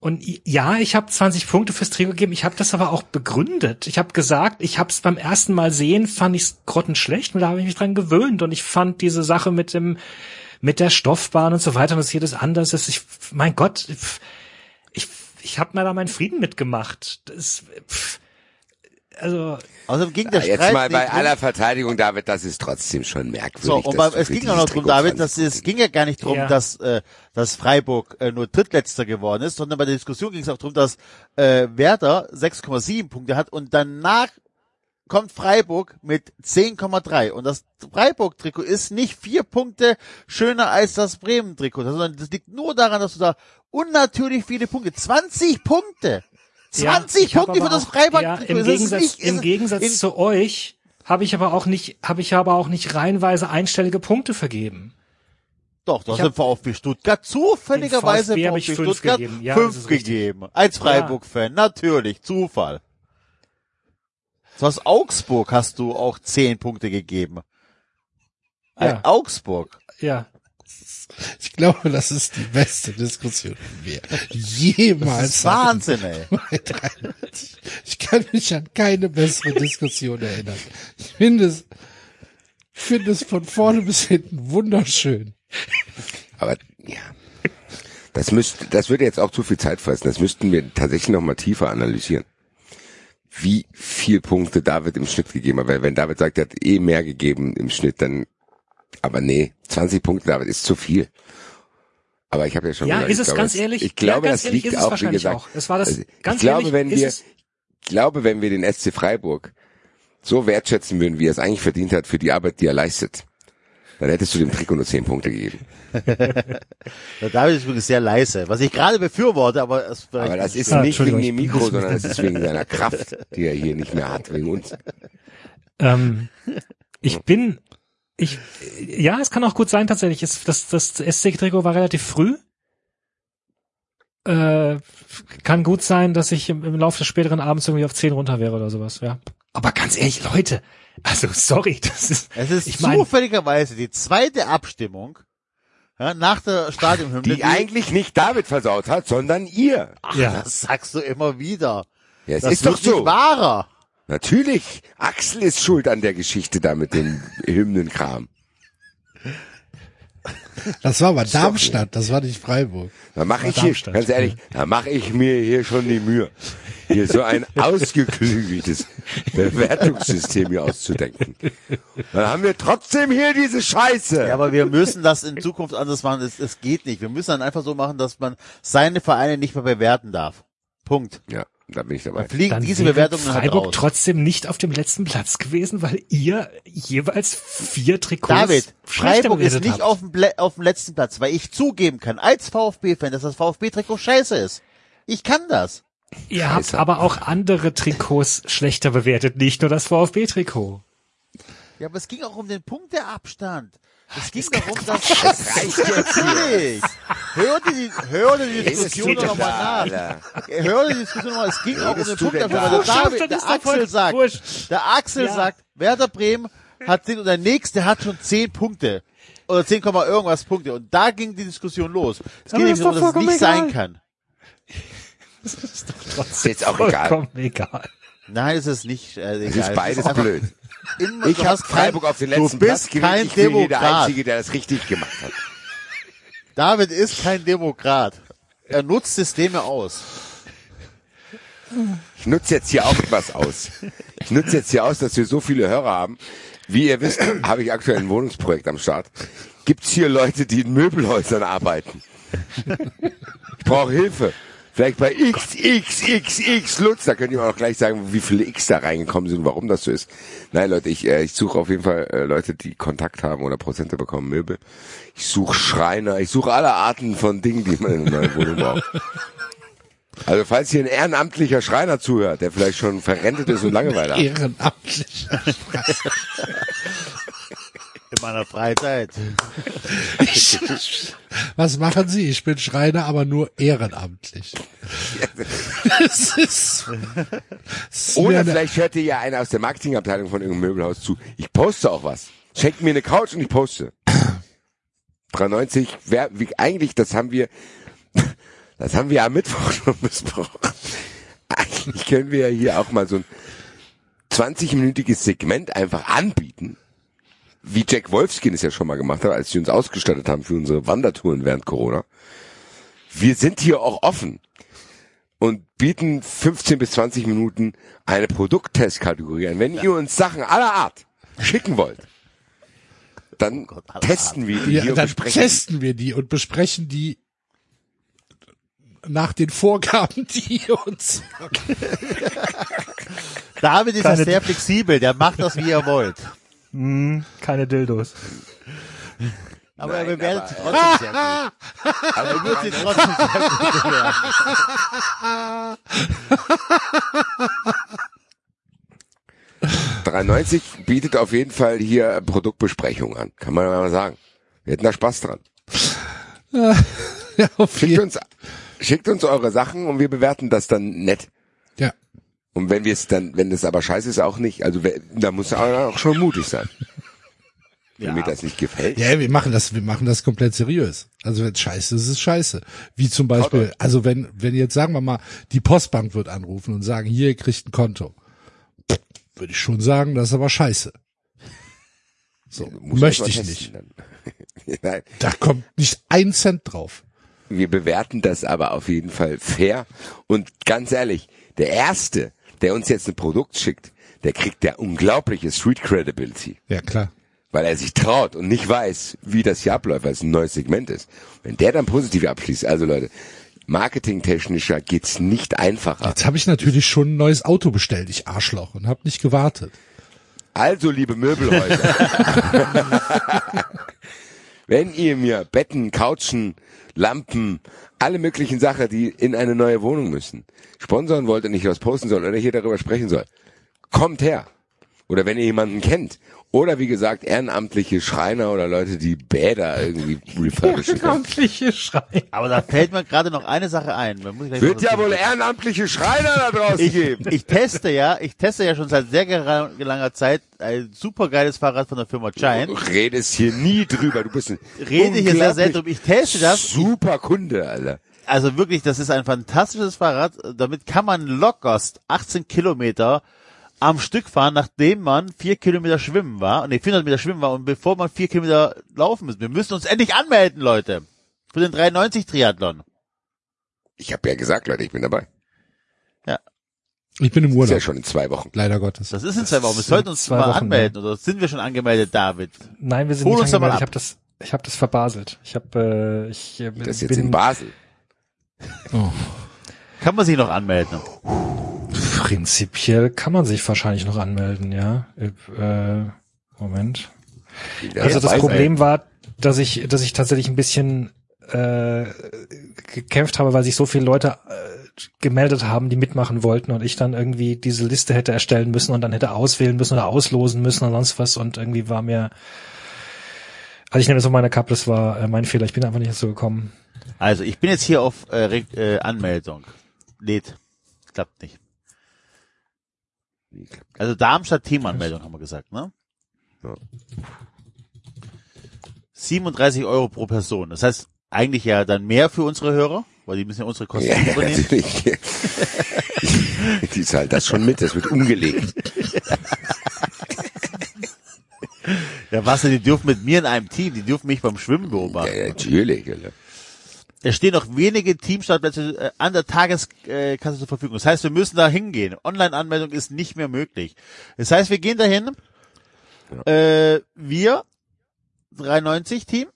Und ja, ich habe 20 Punkte fürs Trikot gegeben. Ich habe das aber auch begründet. Ich habe gesagt, ich habe es beim ersten Mal sehen, fand ich es grottenschlecht und da habe ich mich dran gewöhnt. Und ich fand diese Sache mit dem, mit der Stoffbahn und so weiter, was jedes anders ist. Ich, mein Gott, ich, ich habe mir da meinen Frieden mitgemacht. Das, pff, also
Außerdem ging der
Ja, jetzt
Streit
mal bei
nicht
aller Verteidigung, David, das ist trotzdem schon merkwürdig.
So, und es ging auch noch drum, David,
20
dass es ging ja gar nicht drum,
Ja.
dass, äh, dass Freiburg äh, nur Drittletzter geworden ist, sondern bei der Diskussion ging es auch drum, dass äh, Werder 6,7 Punkte hat und danach kommt Freiburg mit 10,3 und das Freiburg-Trikot ist nicht vier Punkte schöner als das Bremen-Trikot, sondern das liegt nur daran, dass du da unnatürlich viele Punkte, 20 Punkte, 20
ich hab
Punkte für das Freiburg-Trikot.
Ja, im
Das
Gegensatz,
nicht-
im Gegensatz zu euch habe ich aber auch nicht, habe ich aber auch nicht reihenweise einstellige Punkte vergeben.
Doch,
hab-
dem VfB Stuttgart zufälligerweise
VfB
VfB
fünf
Stuttgart
gegeben. Ja, das
fünf gegeben. Als Freiburg-Fan, natürlich, Zufall. Du hast Augsburg hast du auch zehn Punkte gegeben.
Ja.
Äh, Augsburg.
Ja.
Ich glaube, das ist die beste Diskussion, die wir
Das
jemals hatten.
Wahnsinn, ey.
Ich kann mich an keine bessere Diskussion erinnern. Ich finde es, finde es von vorne bis hinten wunderschön.
Aber ja, das müsste, das würde jetzt auch zu viel Zeit fressen. Das müssten wir tatsächlich noch mal tiefer analysieren. Wie viel Punkte David im Schnitt gegeben hat. Weil wenn David sagt, er hat eh mehr gegeben im Schnitt, dann, aber nee, 20 Punkte, David, ist zu viel. Aber ich habe ja schon
Ja,
gesagt,
ist
ich
es
glaube,
ganz
das-
ehrlich?
Ich glaube,
ja, ganz
das
ehrlich
liegt
ist es
auch, wie
wahrscheinlich
gesagt,
auch. Das war das,
also,
ganz
ich glaube,
ehrlich,
wenn wir, ich glaube, wenn wir den SC Freiburg so wertschätzen würden, wie er es eigentlich verdient hat für die Arbeit, die er leistet, Dann hättest du dem Trikot nur zehn Punkte gegeben.
Der David ist wirklich sehr leise, was ich gerade befürworte, aber es
Aber das ist nicht wegen dem
ich bin
Mikro, sondern es ist wegen seiner Kraft, die er hier nicht mehr hat, wegen uns.
Ähm, ich bin, ich, ja, es kann auch gut sein tatsächlich. Es, das das SC-Trikot war relativ früh. Äh, kann gut sein, dass ich im, im Laufe des späteren Abends irgendwie auf 10 runter wäre oder sowas, ja. Aber ganz ehrlich, Leute, also sorry, das ist,
Es ist
ich mein-
zufälligerweise die zweite Abstimmung ja, nach der Stadionhymne.
Die eigentlich nicht David versaut hat, sondern ihr.
ja.
Das sagst du immer wieder.
Ja, es
Das
ist doch so.
wahrer.
Natürlich. Axel ist schuld an der Geschichte da mit dem Hymnenkram.
Das war aber Darmstadt, das war nicht Freiburg.
Da mache ich hier, ganz ehrlich, da mache ich mir hier schon die Mühe, hier so ein ausgeklügeltes Bewertungssystem hier auszudenken. Dann haben wir trotzdem hier diese Scheiße.
Ja, aber wir müssen das in Zukunft anders machen. Es, es geht nicht. Wir müssen dann einfach so machen, dass man seine Vereine nicht mehr bewerten darf. Punkt.
Ja, da bin ich dabei.
Dann fliegen
Dann
diese Bewertungen halt
Freiburg
raus.
trotzdem nicht auf dem letzten Platz gewesen, weil ihr jeweils vier Trikots
David, Freiburg ist nicht
habt.
auf dem, auf dem letzten Platz, weil ich zugeben kann, als VfB-Fan, dass das VfB-Trikot scheiße ist. Ich kann das.
Ihr habt
Scheiße.
aber auch andere Trikots schlechter bewertet, nicht nur das VfB-Trikot.
Ja, aber es ging auch um den Punkteabstand. Es ging darum, dass es reicht jetzt natürlich. Hör dir die, hör dir die Diskussion
du
noch mal nach. Hör dir die Diskussion nochmal. Es ging auch um den
Redest du denn
Punkteabstand.
da?
weil Der, David,
das ist
der
doch
Axel sagt, der Axel
Ja.
sagt, Werder Bremen hat zehn und der nächste hat schon zehn Punkte. Oder 10, Komma irgendwas Punkte. Und da ging die Diskussion los. Es
das
nämlich
ist
darum,
doch
dass es nicht sein kann.
Ist jetzt auch egal.
Egal.
Nein, es ist nicht äh, egal.
Es ist beides
einfach
blöd.
Immer,
Ich
hast kein-
Freiburg auf den letzten
du
Platz
bist
gewählt.
kein
Ich bin hier der
Demokrat.
Einzige, der das richtig gemacht hat.
David ist kein Demokrat. Er nutzt Systeme aus.
Ich nutze jetzt hier auch was aus. Ich nutze jetzt hier aus, dass wir so viele Hörer haben. Wie ihr wisst, habe ich aktuell ein Wohnungsprojekt am Start. Gibt's hier Leute, die in Möbelhäusern arbeiten? Ich brauche Hilfe. Vielleicht bei XXXX Lutz, da könnt ihr mir auch gleich sagen, wie viele X da reingekommen sind warum das so ist. Nein, Leute, ich, äh, ich suche auf jeden Fall äh, Leute, die Kontakt haben oder Prozente bekommen, Möbel. Ich suche Schreiner, ich suche alle Arten von Dingen, die man in einer Wohnung braucht. Also falls hier ein ehrenamtlicher Schreiner zuhört, der vielleicht schon verrentet ist und Langeweile hat.
Ehrenamtlich.
In meiner Freizeit.
Was machen Sie? Ich bin Schreiner, aber nur ehrenamtlich. Das ist, das
Oder vielleicht hört ihr ja einer aus der Marketingabteilung von irgendeinem Möbelhaus zu. Ich poste auch was. Schenkt mir eine Couch und ich poste. 390, wer, wie, eigentlich, das haben wir, das haben wir am Mittwoch schon besprochen. Eigentlich können wir ja hier auch mal so ein 20-minütiges Segment einfach anbieten. Wie Jack Wolfskin es ja schon mal gemacht hat, als sie uns ausgestattet haben für unsere Wandertouren während Corona. Wir sind hier auch offen und bieten 15 bis 20 Minuten eine Produkttestkategorie an. Wenn ihr uns Sachen aller Art schicken wollt, dann testen wir die
ja,
hier und
dann
besprechen.
testen wir die und besprechen die nach den Vorgaben, die ihr uns
David ist ja sehr flexibel. Der macht das, wie er wollt.
Keine Dildos.
Aber
Nein,
er bewertet sie
aber-
trotzdem sehr gut.
Also,
Er wird sie trotzdem sehr gut bewerten.
93 bietet auf jeden Fall hier Produktbesprechungen an. Kann man mal sagen. Wir hätten da Spaß dran.
ja, auf
Schickt uns, schickt uns eure Sachen und wir bewerten das dann nett.
ja.
Und wenn wir es dann, wenn das aber scheiße ist, auch nicht. Also da muss er auch schon mutig sein. Wenn mir das nicht gefällt.
Ja, wir machen das, wir machen das komplett seriös. Also wenn es scheiße ist, ist es scheiße. Wie zum Beispiel, also wenn, wenn jetzt sagen wir mal, die Postbank wird anrufen und sagen, hier, ihr kriegt ein Konto. Würde ich schon sagen, das ist aber scheiße. So,
Muss
möchte ich nicht. Da kommt nicht ein Cent drauf.
Wir bewerten das aber auf jeden Fall fair. Und ganz ehrlich, der Erste, der uns jetzt ein Produkt schickt, der kriegt der unglaubliche Street Credibility.
Ja, klar.
Weil er sich traut und nicht weiß, wie das hier abläuft, weil es ein neues Segment ist. Wenn der dann positiv abschließt, also Leute, marketingtechnischer geht's nicht einfacher.
Jetzt habe ich natürlich schon ein neues Auto bestellt, ich Arschloch, und habe nicht gewartet.
Also, liebe Möbelhäuser, wenn ihr mir Betten, Couchen, Lampen, alle möglichen Sachen, die in eine neue Wohnung müssen, sponsern wollt und ich was posten soll oder hier darüber sprechen soll, kommt her. Oder wenn ihr jemanden kennt. Oder wie gesagt, ehrenamtliche Schreiner oder Leute, die Bäder irgendwie refurbischen.
Ehrenamtliche Schrei.
Aber da fällt mir gerade noch eine Sache ein.
Wird ja wohl ehrenamtliche Schreiner da draußen
ich,
geben.
ich teste ja, ich teste ja schon seit sehr langer Zeit ein supergeiles Fahrrad von der Firma Giant.
Du redest hier nie drüber. Du bist ein
Rede hier sehr selten drüber. Ich teste das.
Super Kunde, Alter.
Also wirklich, das ist ein fantastisches Fahrrad. Damit kann man lockerst 18 Kilometer am Stück fahren, nachdem man vier Kilometer schwimmen war, nee, 400 Meter schwimmen war und bevor man vier Kilometer laufen muss. Wir müssen uns endlich anmelden, Leute. Für den 93 Triathlon.
Ich habe ja gesagt, Leute, ich bin dabei.
Ich bin im
Ist
Urlaub.
ja schon in zwei Wochen.
Leider Gottes.
Das ist in zwei Wochen. Wir sollten uns
zwei
mal
Wochen,
anmelden. Oder sind wir schon angemeldet, David?
Nein, wir sind
Hol
nicht
uns doch mal
angemeldet. Ich
ab.
habe das, ich habe das verbaselt. Ich habe, äh, ich äh,
Das ist jetzt
bin
in Basel.
Kann man sich noch anmelden?
Prinzipiell kann man sich wahrscheinlich noch anmelden, ja. Äh, Moment. Also das Problem war, dass ich, dass ich tatsächlich ein bisschen äh, gekämpft habe, weil sich so viele Leute äh, gemeldet haben, die mitmachen wollten und ich dann irgendwie diese Liste hätte erstellen müssen und dann hätte auswählen müssen oder auslosen müssen oder sonst was und irgendwie war mir also ich nehme es auf meine Kappe, das war äh, mein Fehler, ich bin einfach nicht dazu gekommen.
Also, ich bin jetzt hier auf äh, äh, Anmeldung. Lädt. Klappt nicht. Also Darmstadt Teamanmeldung haben wir gesagt, ne?
Ja.
37 Euro pro Person. Das heißt eigentlich ja dann mehr für unsere Hörer, weil die müssen ja unsere Kosten
Ja,
übernehmen.
natürlich. Die zahlt das schon mit, das wird umgelegt.
Ja, was die dürfen mit mir in einem Team, die dürfen mich beim Schwimmen beobachten.
Ja, natürlich. Alter.
Es stehen noch wenige Teamstartplätze äh, an der Tageskasse zur Verfügung. Das heißt, wir müssen da hingehen. Online-Anmeldung ist nicht mehr möglich. Das heißt, wir gehen dahin. Äh, wir, 93 Team,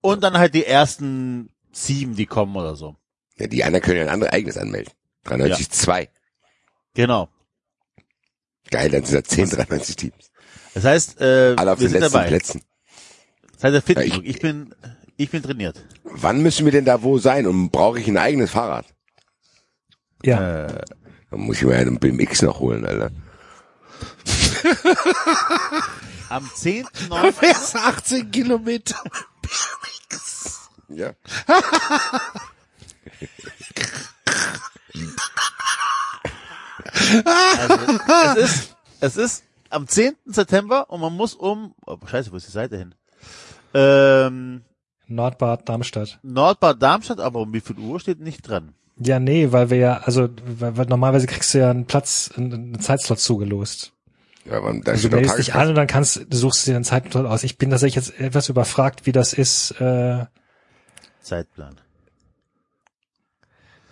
und dann halt die ersten sieben, die kommen oder so.
Ja, die anderen können ja ein anderes eigenes anmelden. 93,2.
Genau.
Geil, dann sind da 10 93 Teams.
Das heißt, äh,
Alle auf
wir
den
sind
letzten
dabei.
Plätzen.
Das heißt, der fit
Ja, ich-
ich bin, ich bin trainiert.
Wann müssen wir denn da wo sein und brauche ich ein eigenes Fahrrad?
Ja,
Äh,
Dann muss ich mir einen BMX noch holen, Alter.
am 10.9.
Fährst 18 Kilometer.
Ja.
Also, es ist, es ist am 10. September und man muss um, oh, scheiße, wo ist die Seite hin? Ähm,
Nordbad, Darmstadt.
Nordbad Darmstadt, aber um wie viel Uhr steht nicht dran.
Ja, nee, weil wir ja, also weil, weil normalerweise kriegst du ja einen Platz, einen, einen Zeitslot zugelost.
Ja, aber da
Also du meldest dich an und dann kannst, du suchst dir einen Zeitslot aus. Ich bin tatsächlich jetzt etwas überfragt, wie das ist. Äh,
Zeitplan.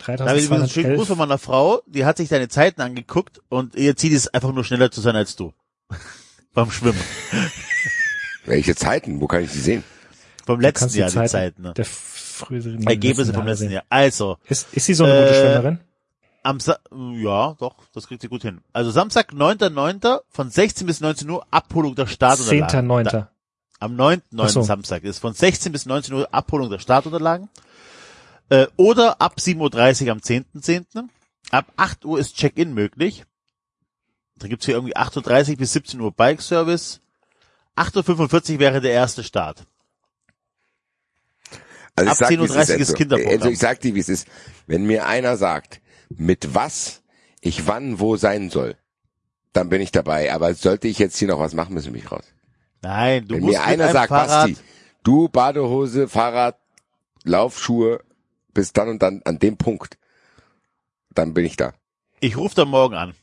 Da habe ich übrigens einen schönen Gruß
3211.
von meiner Frau, die hat sich deine Zeiten angeguckt und ihr Ziel ist einfach nur schneller zu sein als du. Beim Schwimmen.
Welche Zeiten? Wo kann ich die sehen?
Vom letzten Jahr die Zeiten. Ne?
Der früheren
Ergebnisse vom letzten Jahr. Also,
Ist, ist sie so eine gute
Äh,
Schwimmerin?
am Sa ja, doch, das kriegt sie gut hin. Also Samstag, 9.9. von 16 bis 19 Uhr Abholung der Startunterlagen.
10.9.
Da, am 9.9.
Ach so.
Samstag ist von 16 bis 19 Uhr Abholung der Startunterlagen. Äh, oder ab 7.30 Uhr am 10.10. Ab 8 Uhr ist Check-in möglich. Da gibt's hier irgendwie 8.30 Uhr bis 17 Uhr Bike Service. 8.45 Uhr wäre der erste Start.
Also
Ab 10:30
wie es
ist
also,
Kinderprogramm.
Also ich sag dir, wie es ist. Wenn mir einer sagt, mit was ich wann wo sein soll, dann bin ich dabei. Aber sollte ich jetzt hier noch was machen, müssen wir mich raus.
Nein, du
Wenn
musst
mir einer sagt,
Fahrrad,
Basti, du Badehose, Fahrrad, Laufschuhe, bis dann und dann an dem Punkt, dann bin ich da.
ich rufe da morgen an.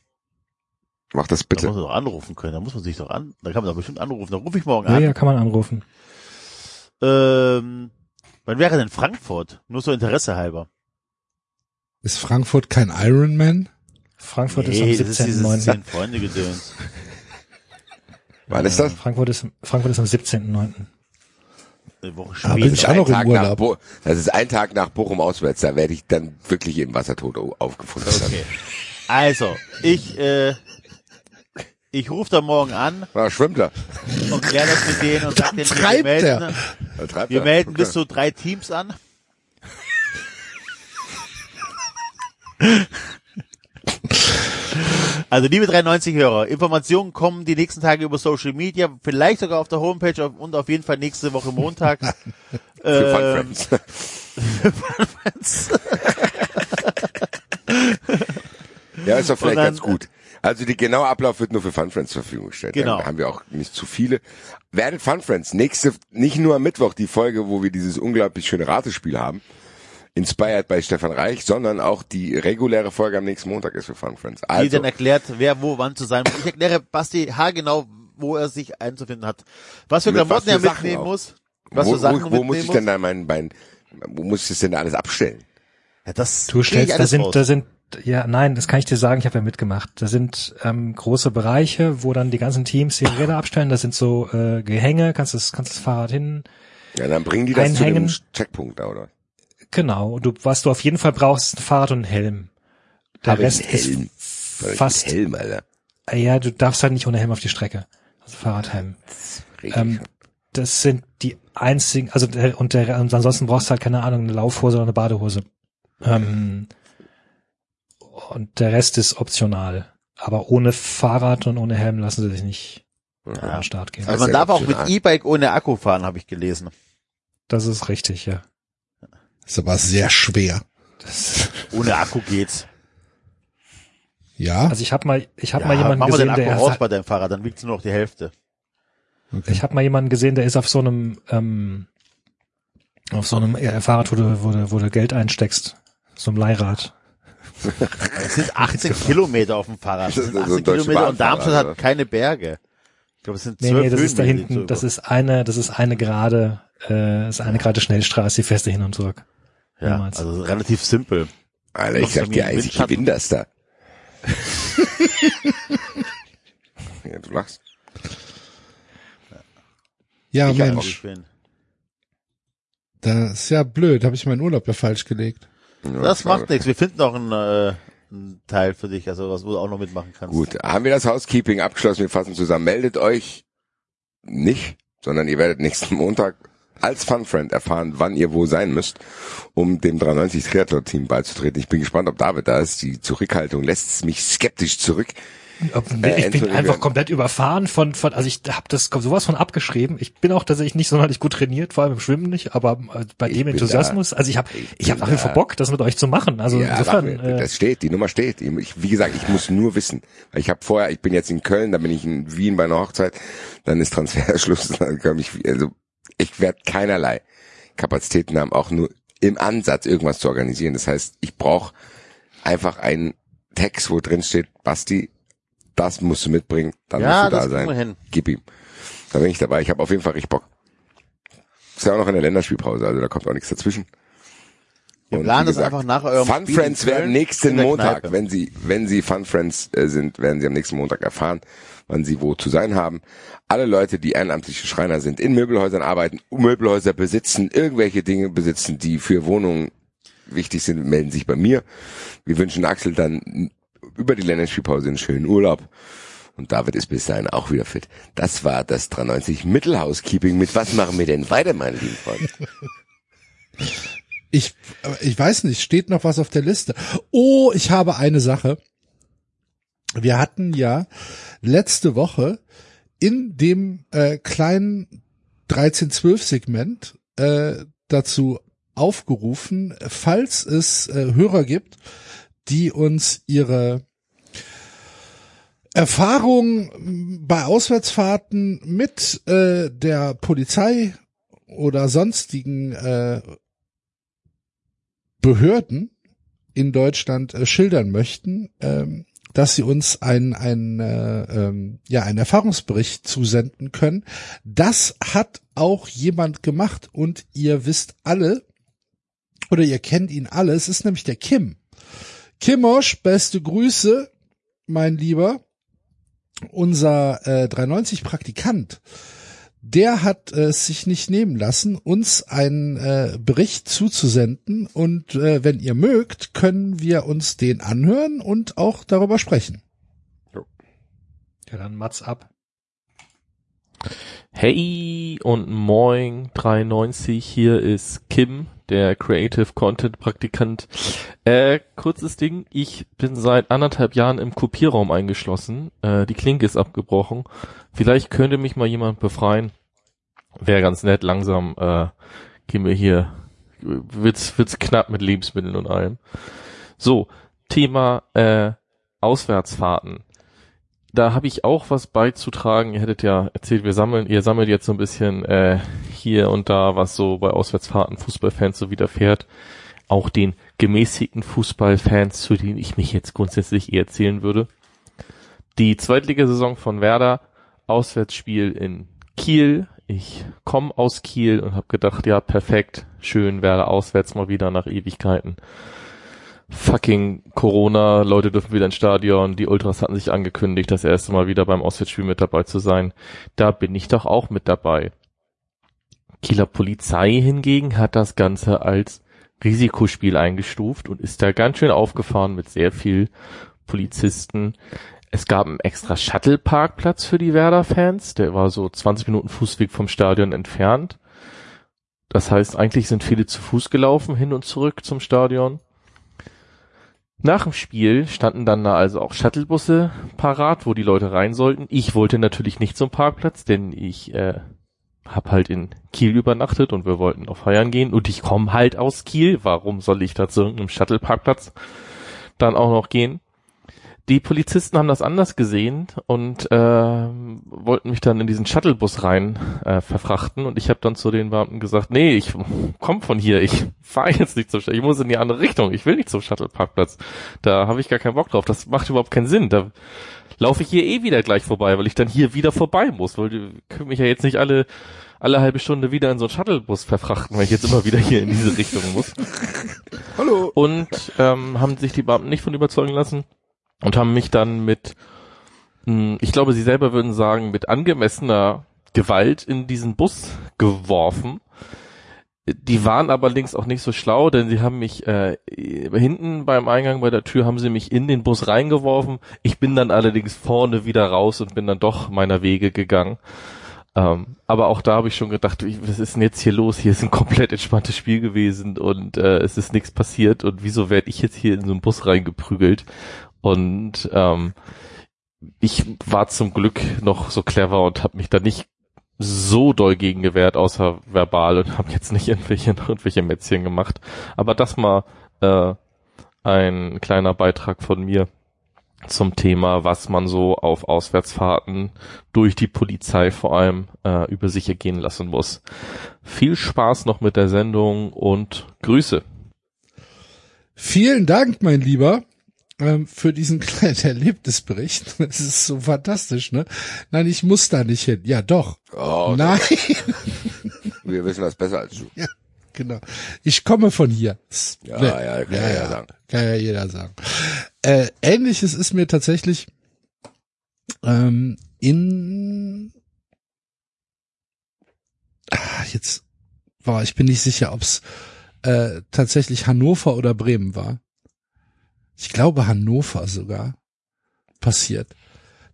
Mach das
Da
bitte.
muss man doch anrufen können. Da muss man sich doch an. Da kann man doch bestimmt anrufen. Da rufe ich morgen
Ja,
an.
ja, kann man anrufen.
Ähm, wann wäre denn Frankfurt? Nur so Interesse halber.
Ist Frankfurt kein Ironman?
Frankfurt
nee,
ist am
ist dieses
17.9.
zehn Freunde gedöns.
Wann ist das?
Frankfurt ist, Frankfurt ist am 17.9.
Eine Woche
Da bin
später.
ich auch noch im Urlaub.
Das ist ein Tag nach Bochum auswärts, da werde ich dann wirklich im Wassertod au- aufgefunden.
Okay. Also, ich, äh, Ich rufe da morgen an
Na, schwimmt er.
und kläre das mit denen und sag denen, wir melden,
er.
Da
wir melden bis zu drei Teams an. Also liebe 93 Hörer, Informationen kommen die nächsten Tage über Social Media, vielleicht sogar auf der Homepage und auf jeden Fall nächste Woche Montag.
Für Fun
Ähm,
Friends. ja, ist doch vielleicht
dann-
ganz gut. Also die genaue Ablauf wird nur für Fun Friends zur Verfügung gestellt.
Genau.
Da haben wir auch nicht zu viele. Werdet Fun Friends. Nächste, nicht nur am Mittwoch die Folge, wo wir dieses unglaublich schöne Ratespiel haben. Inspired bei Stefan Reich, sondern auch die reguläre Folge am nächsten Montag ist für Fun Friends.
die
Also,
dann erklärt, wer wo wann zu sein muss. Ich erkläre Basti haargenau, wo er sich einzufinden hat. Was für Klamotten er mitnehmen
auch.
muss. Was
wo,
für Sachen
wo, wo
mitnehmen
muss ich denn da mein, mein, wo muss ich das denn da alles abstellen?
Ja, das
Du stellst, da sind,
raus.
da sind, ja, nein, das kann ich dir sagen, ich habe ja mitgemacht. Da sind ähm, große Bereiche, wo dann die ganzen Teams ihre Räder abstellen. Da sind so äh, Gehänge, kannst das, kannst das Fahrrad hin.
Ja, dann bringen die das zu
Einhängen.
dem Checkpunkt da, oder?
Genau. Und du, was du auf jeden Fall brauchst, ist ein Fahrrad und ein Helm. Der
Hab
Rest
Helm?
ist fast.
Helm, Alter.
Ja, du darfst halt nicht ohne Helm auf die Strecke. Also Fahrradhelm.
Richtig.
Ähm, das sind die einzigen, also und, der, und ansonsten brauchst du halt keine Ahnung, eine Laufhose oder eine Badehose. Ähm, und der Rest ist optional. Aber ohne Fahrrad und ohne Helm lassen sie sich nicht an den Start gehen.
Also man darf auch mit. E-Bike ohne Akku fahren, habe ich gelesen.
Das ist richtig, ja.
Ist aber sehr schwer.
Das,
Ohne Akku geht's.
Ja,
also ich habe mal, ich habe
Ja,
mal jemanden
mach mal den
gesehen,
Akku
der
raus
hat,
bei deinem Fahrrad, dann wiegt's nur noch die Hälfte.
ich habe mal jemanden gesehen, der ist auf so einem ähm, auf so einem Fahrrad, wo du, wo du, wo du Geld einsteckst, so einem Leihrad.
Es sind 18 Kilometer auf dem Fahrrad. Das sind
ist
18
so ein deutsches
Kilometer und Darmstadt hat keine Berge. Ich glaube, es sind
Nee,
zwölf
nee, das ist da hinten, das ist eine, das ist eine gerade, äh, ist eine gerade Schnellstraße, die fährst du hin und zurück.
ja,
Niemals.
also relativ simpel.
Alter, ich sag dir eins, ich gewinne das da. ja, du lachst.
ja
ich
Mensch,
bin-
das ist ja blöd. Habe ich meinen Urlaub ja falsch gelegt.
Ja,
Das
schade.
macht nichts. Wir finden auch einen, äh, einen Teil für dich, also was wo du auch noch mitmachen kannst.
Gut, haben wir das Housekeeping abgeschlossen, wir fassen zusammen. Meldet euch nicht, sondern ihr werdet nächsten Montag als Funfriend erfahren, wann ihr wo sein müsst, um dem 93 Triathlon-Team beizutreten. Ich bin gespannt, ob David da ist. Die Zurückhaltung lässt mich skeptisch zurück. Äh,
ich bin einfach komplett überfahren von, von also ich habe das sowas von abgeschrieben. Ich bin auch tatsächlich nicht sonderlich gut trainiert, vor allem im Schwimmen nicht, aber äh, bei
Ich
dem Enthusiasmus, also ich habe ich habe nach wie vor Bock, das mit euch zu machen. Also
ja,
insofern,
wir.
äh,
das steht, die Nummer steht. Ich, wie gesagt, ich muss nur wissen. Ich habe vorher, ich bin jetzt in Köln, dann bin ich in Wien bei einer Hochzeit, dann ist Transferschluss, dann komme ich, also ich werde keinerlei Kapazitäten haben, auch nur im Ansatz irgendwas zu organisieren. Das heißt, ich brauche einfach einen Text, wo drin steht, Basti, das musst du mitbringen, dann
Ja,
musst du da sein. Gib ihm. Da bin ich dabei. Ich habe auf jeden Fall richtig Bock. Ist ja auch noch in der Länderspielpause, also da kommt auch nichts dazwischen.
Wir planen das einfach nach eurem
Fun
Spiel
Friends werden nächsten Montag,
Kneipe.
wenn sie, wenn sie Fun Friends äh, sind, werden sie am nächsten Montag erfahren, wann sie wo zu sein haben. Alle Leute, die ehrenamtliche Schreiner sind, in Möbelhäusern arbeiten, Möbelhäuser besitzen, irgendwelche Dinge besitzen, die für Wohnungen wichtig sind, melden sich bei mir. Wir wünschen Axel dann über die Länderspielpause einen schönen Urlaub. Und David ist bis dahin auch wieder fit. Das war das 93 Mittelhousekeeping. Mit was machen wir denn weiter, meine lieben Freunde?
Ich, ich weiß nicht, steht noch was auf der Liste. Oh, ich habe eine Sache. Wir hatten ja letzte Woche in dem äh, kleinen 13-12-Segment äh, dazu aufgerufen, falls es äh, Hörer gibt, die uns ihre Erfahrung bei Auswärtsfahrten mit äh, der Polizei oder sonstigen äh, Behörden in Deutschland äh, schildern möchten, ähm, dass sie uns ein, ein, äh, ähm, ja, einen Erfahrungsbericht zusenden können. Das hat auch jemand gemacht und ihr wisst alle, oder ihr kennt ihn alle, es ist nämlich der Kim. Kimosch, beste Grüße, mein Lieber. Unser äh, 390-Praktikant, der hat äh, es sich nicht nehmen lassen, uns einen äh, Bericht zuzusenden und äh, wenn ihr mögt, können wir uns den anhören und auch darüber sprechen.
Jo.
Ja, dann Mats ab.
Hey und moin 93, hier ist Kim, der Creative Content Praktikant. Äh, kurzes Ding, ich bin seit anderthalb Jahren im Kopierraum eingeschlossen. Äh, die Klinke ist abgebrochen. Vielleicht könnte mich mal jemand befreien. Wäre ganz nett, langsam äh, gehen wir hier, wird's, wird's knapp mit Lebensmitteln und allem. So, Thema äh, Auswärtsfahrten da habe ich auch was beizutragen. Ihr hättet ja erzählt, wir sammeln, ihr sammelt jetzt so ein bisschen äh, hier und da, was so bei Auswärtsfahrten Fußballfans so widerfährt. Auch den gemäßigten Fußballfans, zu denen ich mich jetzt grundsätzlich eher zählen würde. Die Zweitligasaison von Werder, Auswärtsspiel in Kiel. Ich komme aus Kiel und habe gedacht, ja, perfekt, schön, Werder auswärts mal wieder nach Ewigkeiten fucking Corona, Leute dürfen wieder ins Stadion, die Ultras hatten sich angekündigt, das erste Mal wieder beim Auswärtsspiel mit dabei zu sein. Da bin ich doch auch mit dabei. Kieler Polizei hingegen hat das Ganze als Risikospiel eingestuft und ist da ganz schön aufgefahren mit sehr viel Polizisten. Es gab einen extra Shuttle-Parkplatz für die Werder-Fans, der war so 20 Minuten Fußweg vom Stadion entfernt. Das heißt, eigentlich sind viele zu Fuß gelaufen hin und zurück zum Stadion. Nach dem Spiel standen dann da also auch Shuttlebusse parat, wo die Leute rein sollten. Ich wollte natürlich nicht zum Parkplatz, denn ich äh, hab halt in Kiel übernachtet und wir wollten auf Feiern gehen und ich komme halt aus Kiel. Warum soll ich da zu irgendeinem Shuttle-Parkplatz dann auch noch gehen? Die Polizisten haben das anders gesehen und äh, wollten mich dann in diesen Shuttlebus rein äh, verfrachten und ich habe dann zu den Beamten gesagt, nee, ich komm von hier, ich fahre jetzt nicht zum Shuttle, ich muss in die andere Richtung, ich will nicht zum Shuttle-Parkplatz. Da habe ich gar keinen Bock drauf, das macht überhaupt keinen Sinn. Da laufe ich hier eh wieder gleich vorbei, weil ich dann hier wieder vorbei muss, weil die können mich ja jetzt nicht alle alle halbe Stunde wieder in so einen Shuttlebus verfrachten, weil ich jetzt immer wieder hier in diese Richtung muss.
Hallo.
Und ähm, haben sich die Beamten nicht von überzeugen lassen und haben mich dann mit, hm, ich glaube, sie selber würden sagen, mit angemessener Gewalt in diesen Bus geworfen. Die waren aber links auch nicht so schlau, denn sie haben mich äh, hinten beim Eingang bei der Tür haben sie mich in den Bus reingeworfen. Ich bin dann allerdings vorne wieder raus und bin dann doch meiner Wege gegangen. Ähm, aber auch da habe ich schon gedacht, was ist denn jetzt hier los? Hier ist ein komplett entspanntes Spiel gewesen und äh, es ist nichts passiert und wieso werde ich jetzt hier in so einen Bus reingeprügelt? Und ähm, ich war zum Glück noch so clever und habe mich da nicht so doll gegen gewehrt, außer verbal und habe jetzt nicht irgendwelche, irgendwelche Mätzchen gemacht. Aber das mal äh, ein kleiner Beitrag von mir zum Thema, was man so auf Auswärtsfahrten durch die Polizei vor allem äh, über sich ergehen lassen muss. Viel Spaß noch mit der Sendung und Grüße.
Vielen Dank, mein Lieber ähm, für diesen kleinen Erlebnisbericht. Das ist so fantastisch, ne? Nein, ich muss da nicht hin. Ja, doch.
Oh,
Nein.
Wir wissen das besser als du.
Ja, genau. Ich komme von hier.
Ja, ja, kann ja, ja sagen.
Kann ja jeder sagen. Äh, Ähnliches ist mir tatsächlich ähm, in ah, jetzt war ich bin nicht sicher, ob's äh, tatsächlich Hannover oder Bremen war ich glaube Hannover sogar, passiert.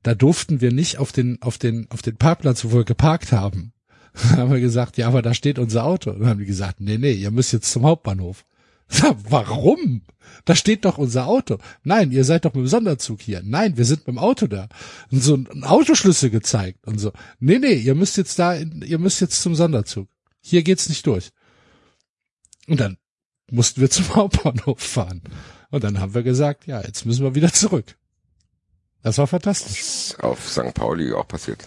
Da durften wir nicht auf den, auf den, auf den Parkplatz, wo wir geparkt haben. Dann haben wir gesagt, ja, aber da steht unser Auto. Und dann haben die gesagt, nee, nee, ihr müsst jetzt zum Hauptbahnhof. Warum? Da steht doch unser Auto. Nein, ihr seid doch mit dem Sonderzug hier. Nein, wir sind mit dem Auto da. Und so ein Autoschlüssel gezeigt und so. Nee, nee, ihr müsst jetzt da, ihr müsst jetzt zum Sonderzug. Hier geht's nicht durch. Und dann mussten wir zum Hauptbahnhof fahren. Und dann haben wir gesagt, ja, jetzt müssen wir wieder zurück. Das war fantastisch. Das
ist auf St. Pauli auch passiert.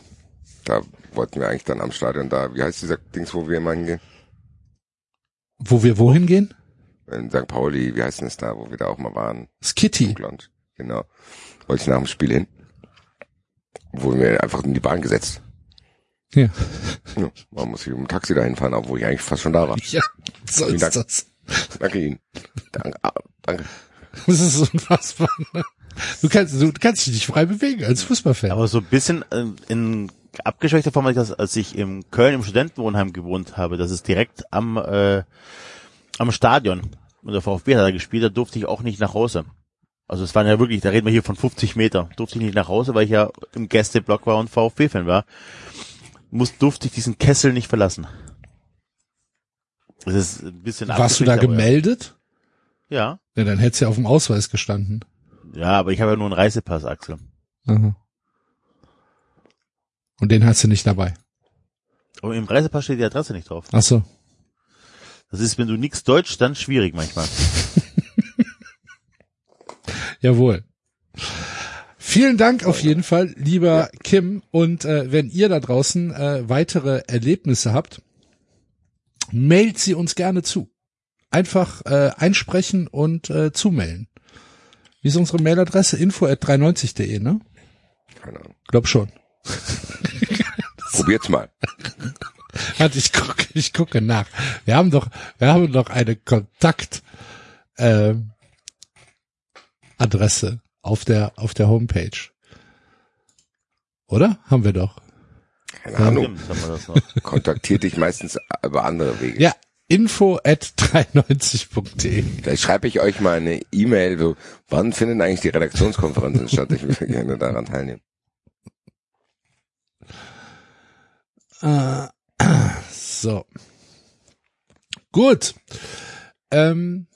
Da wollten wir eigentlich dann am Stadion da, wie heißt dieser Dings, wo wir immer hingehen?
Wo wir wohin gehen?
In St. Pauli, wie heißt denn es da, wo wir da auch mal waren?
Skitty.
Genau. Wollte ich nach dem Spiel hin. Wurden wir einfach in die Bahn gesetzt.
Ja.
ja man muss hier mit dem Taxi dahin fahren, obwohl ich eigentlich fast schon da war.
Ja, so
Vielen
ist
Dank.
das.
Danke Ihnen. Danke. Ah, danke.
Das ist unfassbar. Ne? Du kannst, du kannst dich nicht frei bewegen als Fußballfan.
Aber so ein bisschen äh, in abgeschwächter Form, als als ich in Köln im Studentenwohnheim gewohnt habe, das ist direkt am äh, am Stadion. Und der VfB hat da gespielt, da durfte ich auch nicht nach Hause. Also es waren ja wirklich, da reden wir hier von 50 Meter. Durfte ich nicht nach Hause, weil ich ja im Gästeblock war und VfB-Fan war. Muss, durfte ich diesen Kessel nicht verlassen. Das ist ein bisschen
Warst du da gemeldet?
Ja.
Ja, dann hätt's ja auf dem Ausweis gestanden.
Ja, aber ich habe ja nur einen Reisepass, Axel.
Aha. Und den hast du nicht dabei.
Aber im Reisepass steht die Adresse nicht drauf.
Ach so.
Das ist, wenn du nix Deutsch, dann schwierig manchmal.
Jawohl. Vielen Dank auf jeden Fall, lieber Kim. Und äh, wenn ihr da draußen äh, weitere Erlebnisse habt, mailt sie uns gerne zu. Einfach äh, einsprechen und äh, zumelden. Wie ist unsere Mailadresse? info at 390.de, ne?
Keine Ahnung.
Glaub schon.
Probiert's mal.
Warte, ich gucke, ich gucke nach. Wir haben doch, wir haben doch eine Kontakt äh, Adresse auf der auf der Homepage. Oder? Haben wir doch.
Keine Ahnung. Kontaktiert dich meistens über andere Wege.
Ja, info at 93.de.
Vielleicht schreibe ich euch mal eine E-Mail, so, wann finden eigentlich die Redaktionskonferenzen statt? Ich würde gerne daran teilnehmen.
Äh, so. Gut. Ähm,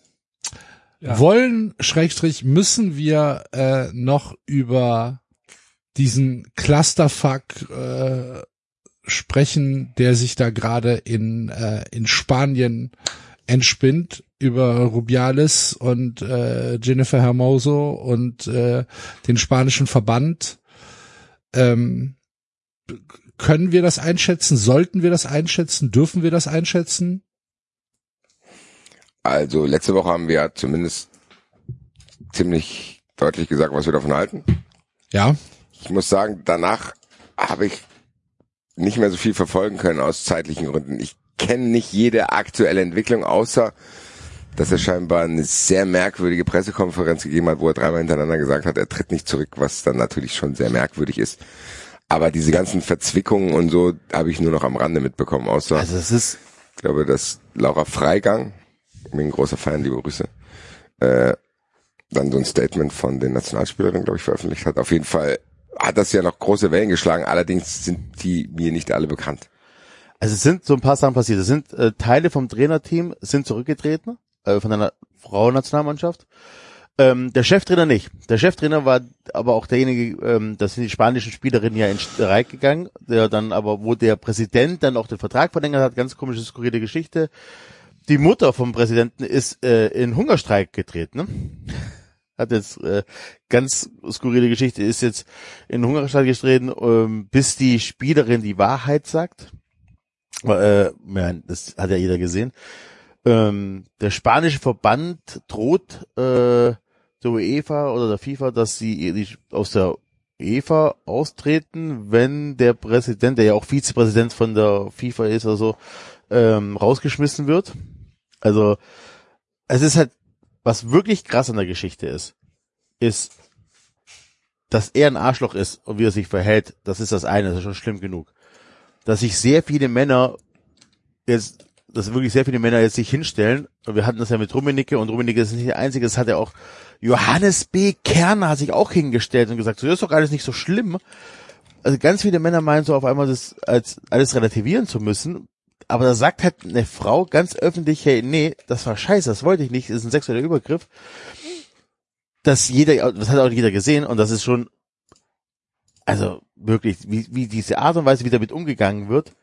Ja.
Wollen, Schrägstrich, müssen wir äh, noch über diesen Clusterfuck äh, sprechen, der sich da gerade in, äh, in Spanien entspinnt über Rubiales und äh, Jennifer Hermoso und äh, den spanischen Verband. Ähm, können wir das einschätzen? Sollten wir das einschätzen? Dürfen wir das einschätzen?
Also letzte Woche haben wir ja zumindest ziemlich deutlich gesagt, was wir davon halten.
Ja.
Ich muss sagen, danach habe ich nicht mehr so viel verfolgen können aus zeitlichen Gründen. Ich kenne nicht jede aktuelle Entwicklung, außer dass er scheinbar eine sehr merkwürdige Pressekonferenz gegeben hat, wo er dreimal hintereinander gesagt hat, er tritt nicht zurück, was dann natürlich schon sehr merkwürdig ist. Aber diese ganzen Verzwickungen und so habe ich nur noch am Rande mitbekommen, außer
Also es ist,
ich glaube, dass Laura Freigang, ich bin ein großer Fan, liebe Grüße, äh, dann so ein Statement von den Nationalspielerinnen, glaube ich, veröffentlicht hat. Auf jeden Fall hat das ja noch große Wellen geschlagen, allerdings sind die mir nicht alle bekannt.
also es sind so ein paar Sachen passiert. Es sind äh, Teile vom Trainerteam sind zurückgetreten, äh, von einer Frauennationalmannschaft. Ähm, der Cheftrainer nicht. Der Cheftrainer war aber auch derjenige, ähm, das sind die spanischen Spielerinnen ja in Streik gegangen, der dann aber, wo der Präsident dann auch den Vertrag verlängert hat, ganz komische, skurrile Geschichte. Die Mutter vom Präsidenten ist äh, in Hungerstreik getreten. Ne? Hat jetzt äh, ganz skurrile Geschichte, ist jetzt in Hungerstreik getreten, ähm, bis die Spielerin die Wahrheit sagt. Äh, ja, das hat ja jeder gesehen. Ähm, der spanische Verband droht äh, der UEFA oder der FIFA, dass sie die aus der UEFA austreten, wenn der Präsident, der ja auch Vizepräsident von der FIFA ist oder so, ähm, rausgeschmissen wird. Also es ist halt, was wirklich krass an der Geschichte ist, ist, dass er ein Arschloch ist und wie er sich verhält, das ist das eine, das ist schon schlimm genug. Dass sich sehr viele Männer jetzt, dass wirklich sehr viele Männer jetzt sich hinstellen, und wir hatten das ja mit Rummenigge und Rummenigge ist nicht der Einzige, das hat ja auch Johannes B. Kerner hat sich auch hingestellt und gesagt, so, das ist doch alles nicht so schlimm. Also ganz viele Männer meinen so auf einmal das als alles relativieren zu müssen, aber da sagt halt eine Frau ganz öffentlich, hey, nee, das war scheiße, das wollte ich nicht, das ist ein sexueller Übergriff. Dass jeder, das hat auch jeder gesehen und das ist schon, also wirklich, wie, wie diese Art und Weise, wie damit umgegangen wird,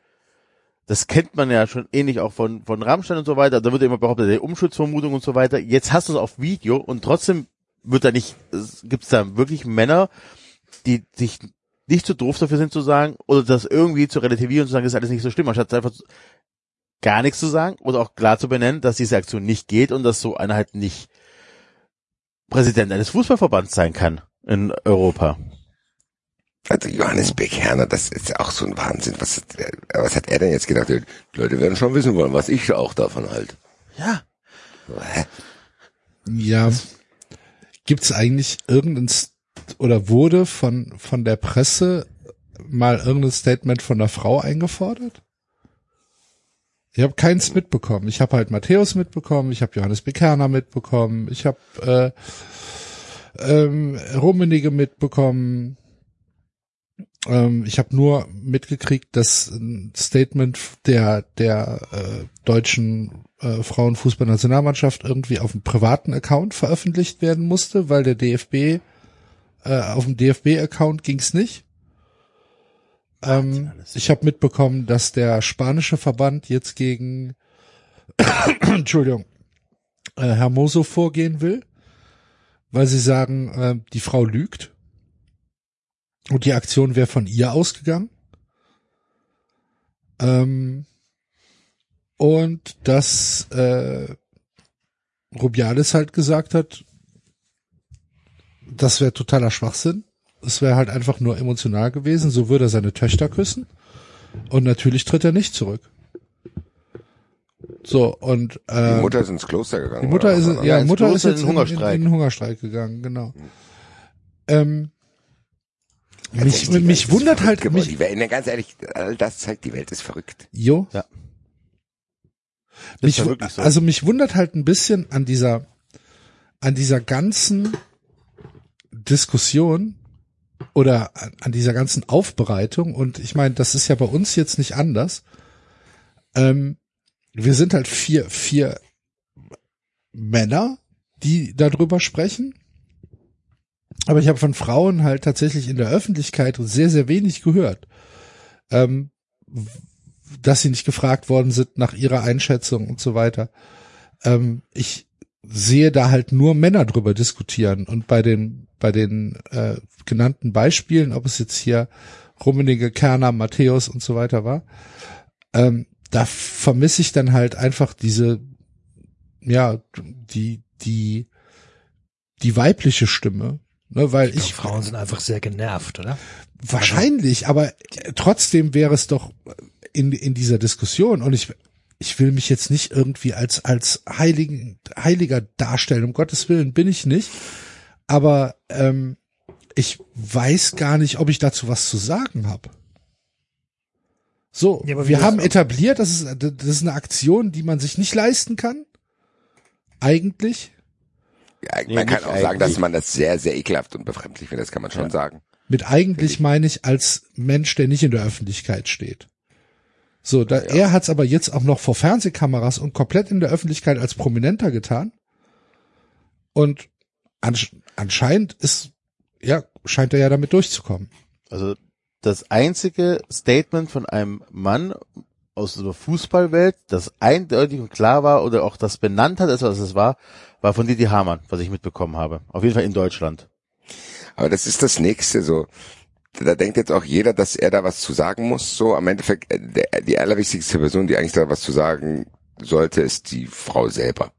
das kennt man ja schon ähnlich auch von, von Rammstein und so weiter. Da wird immer behauptet, der Umschutzvermutung und so weiter. Jetzt hast du es auf Video und trotzdem wird da nicht, gibt es da wirklich Männer, die sich nicht zu so doof dafür sind zu sagen oder das irgendwie zu relativieren und zu sagen, das ist alles nicht so schlimm, anstatt einfach gar nichts zu sagen oder auch klar zu benennen, dass diese Aktion nicht geht und dass so einer halt nicht Präsident eines Fußballverbands sein kann in Europa.
Also Johannes Beckherner, das ist ja auch so ein Wahnsinn. Was, was hat er denn jetzt gedacht? Die Leute werden schon wissen wollen, was ich auch davon halte.
Ja.
Hä?
Ja. Gibt's eigentlich irgendein St- oder wurde von von der Presse mal irgendein Statement von der Frau eingefordert? Ich habe keins mitbekommen. Ich habe halt Matthäus mitbekommen, ich habe Johannes Bekerner mitbekommen, ich habe ähm, Rummenigge mitbekommen. Ähm, ich habe nur mitgekriegt, dass ein Statement der der äh, deutschen äh, Frauenfußballnationalmannschaft irgendwie auf einem privaten Account veröffentlicht werden musste, weil der DFB äh, auf dem DFB-Account ging's nicht. Ähm, ich habe mitbekommen, dass der spanische Verband jetzt gegen Entschuldigung äh, Hermoso vorgehen will, weil sie sagen, äh, die Frau lügt und die Aktion wäre von ihr ausgegangen. Ähm, und dass äh, Rubiales halt gesagt hat, das wäre totaler Schwachsinn. Es wäre halt einfach nur emotional gewesen. So würde er seine Töchter küssen. Und natürlich tritt er nicht zurück. So, und äh,
Die Mutter ist ins Kloster gegangen.
die Mutter ist, ja,
ins
Mutter ist
Kloster in
jetzt
den
in, in,
Hungerstreik.
in den Hungerstreik gegangen, genau. Ähm, mich,
Tatsächlich, die
mich
Welt ist
wundert halt,
geworden.
mich,
Die Welt, ne, ganz ehrlich, all das zeigt, die Welt ist verrückt.
jo, mich,
ja wirklich so.
also mich wundert halt ein bisschen an dieser, an dieser ganzen Diskussion oder an, dieser ganzen Aufbereitung und ich meine, das ist ja bei uns jetzt nicht anders. Ähm, wir sind halt vier, vier Männer, die darüber sprechen. Aber ich habe von Frauen halt tatsächlich in der Öffentlichkeit sehr, sehr wenig gehört. Ähm, dass sie nicht gefragt worden sind nach ihrer Einschätzung und so weiter. Ähm, ich sehe da halt nur Männer drüber diskutieren und bei den bei den äh, genannten Beispielen, ob es jetzt hier Rummenigge, Kerner, Matthäus und so weiter war, ähm, da vermisse ich dann halt einfach diese, ja, die die die weibliche Stimme, ne, weil
Ich
ich
glaube, Frauen sind einfach sehr genervt, oder?
Wahrscheinlich, aber trotzdem wäre es doch in, in dieser Diskussion. Und ich, ich will mich jetzt nicht irgendwie als, als heiligen, heiliger darstellen, um Gottes Willen bin ich nicht, aber ähm, ich weiß gar nicht, ob ich dazu was zu sagen habe. So,
Ja,
wir haben etabliert, das ist, das ist eine Aktion, die man sich nicht leisten kann. Eigentlich.
Ja,
Nee,
man kann
nicht
auch sagen, dass man das sehr, sehr ekelhaft und befremdlich findet, das kann man schon sagen.
Mit eigentlich meine ich als Mensch, der nicht in der Öffentlichkeit steht. So, da, er hat's aber jetzt auch noch vor Fernsehkameras und komplett in der Öffentlichkeit als Prominenter getan. Und anscheinend ist, ja, scheint er ja damit durchzukommen.
Also das einzige Statement von einem Mann aus der Fußballwelt, das eindeutig und klar war oder auch das benannt hat, als was es war, war von Didi Hamann, was ich mitbekommen habe. Auf jeden Fall in Deutschland.
Aber das ist das nächste so. Da denkt jetzt auch jeder, dass er da was zu sagen muss. So am Endeffekt, äh, der, die allerwichtigste Person, die eigentlich da was zu sagen sollte, ist die Frau selber.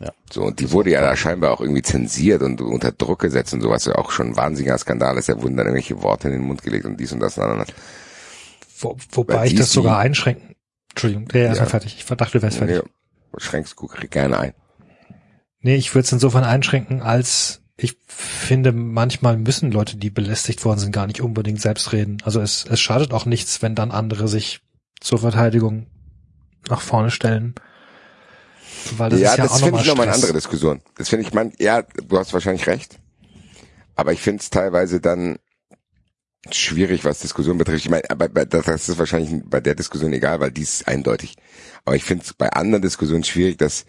Ja.
So, und die wurde ja da scheinbar auch irgendwie zensiert und unter Druck gesetzt und sowas, ja auch schon ein wahnsinniger Skandal ist. Da wurden dann irgendwelche Worte in den Mund gelegt und dies und das und anderes.
Wo, wobei ich das sogar einschränken. Entschuldigung, der ist
Ja.
mal fertig. Ich dachte, du wärst fertig.
Nee, schränkst du gerne ein.
Nee, ich würde es insofern einschränken, als ich finde, manchmal müssen Leute, die belästigt worden sind, gar nicht unbedingt selbst reden. Also es, es schadet auch nichts, wenn dann andere sich zur Verteidigung nach vorne stellen. Weil das
ja,
ist ja
das finde ich nochmal eine andere Diskussion. Das finde ich, man, ja, du hast wahrscheinlich recht. Aber ich finde es teilweise dann schwierig, was Diskussion betrifft. Ich meine, aber bei- das ist wahrscheinlich bei der Diskussion egal, weil die ist eindeutig. Aber ich finde es bei anderen Diskussionen schwierig, dass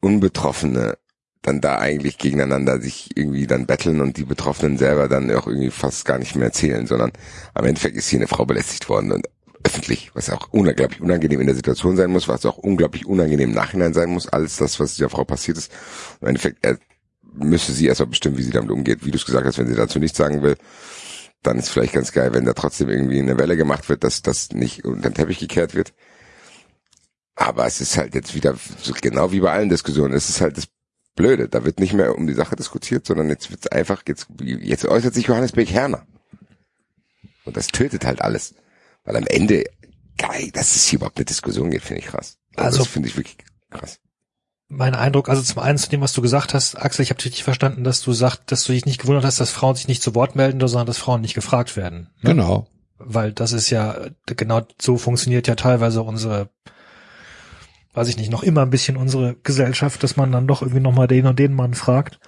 Unbetroffene dann da eigentlich gegeneinander sich irgendwie dann betteln und die Betroffenen selber dann auch irgendwie fast gar nicht mehr erzählen, sondern am Endeffekt ist hier eine Frau belästigt worden und öffentlich, was auch unglaublich unangenehm in der Situation sein muss, was auch unglaublich unangenehm im Nachhinein sein muss, alles das, was dieser Frau passiert ist. Im Endeffekt äh, müsste sie erstmal bestimmen, wie sie damit umgeht. Wie du es gesagt hast, wenn sie dazu nichts sagen will, dann ist vielleicht ganz geil, wenn da trotzdem irgendwie eine Welle gemacht wird, dass das nicht unter den Teppich gekehrt wird. Aber es ist halt jetzt wieder, genau wie bei allen Diskussionen, es ist halt das Blöde. Da wird nicht mehr um die Sache diskutiert, sondern jetzt wird einfach, jetzt, jetzt äußert sich Johannes Beck-Herner. Und das tötet halt alles. Weil am Ende, geil, dass es hier überhaupt eine Diskussion gibt, finde ich krass. Also,
Also-
das finde ich wirklich krass.
Mein Eindruck, also zum einen zu dem, was du gesagt hast, Axel, ich habe richtig verstanden, dass du sagst, dass du dich nicht gewundert hast, dass Frauen sich nicht zu Wort melden, sondern dass Frauen nicht gefragt werden. Ne?
Genau.
Weil das ist ja, genau so funktioniert ja teilweise unsere, weiß ich nicht, noch immer ein bisschen unsere Gesellschaft, dass man dann doch irgendwie nochmal den und den Mann fragt.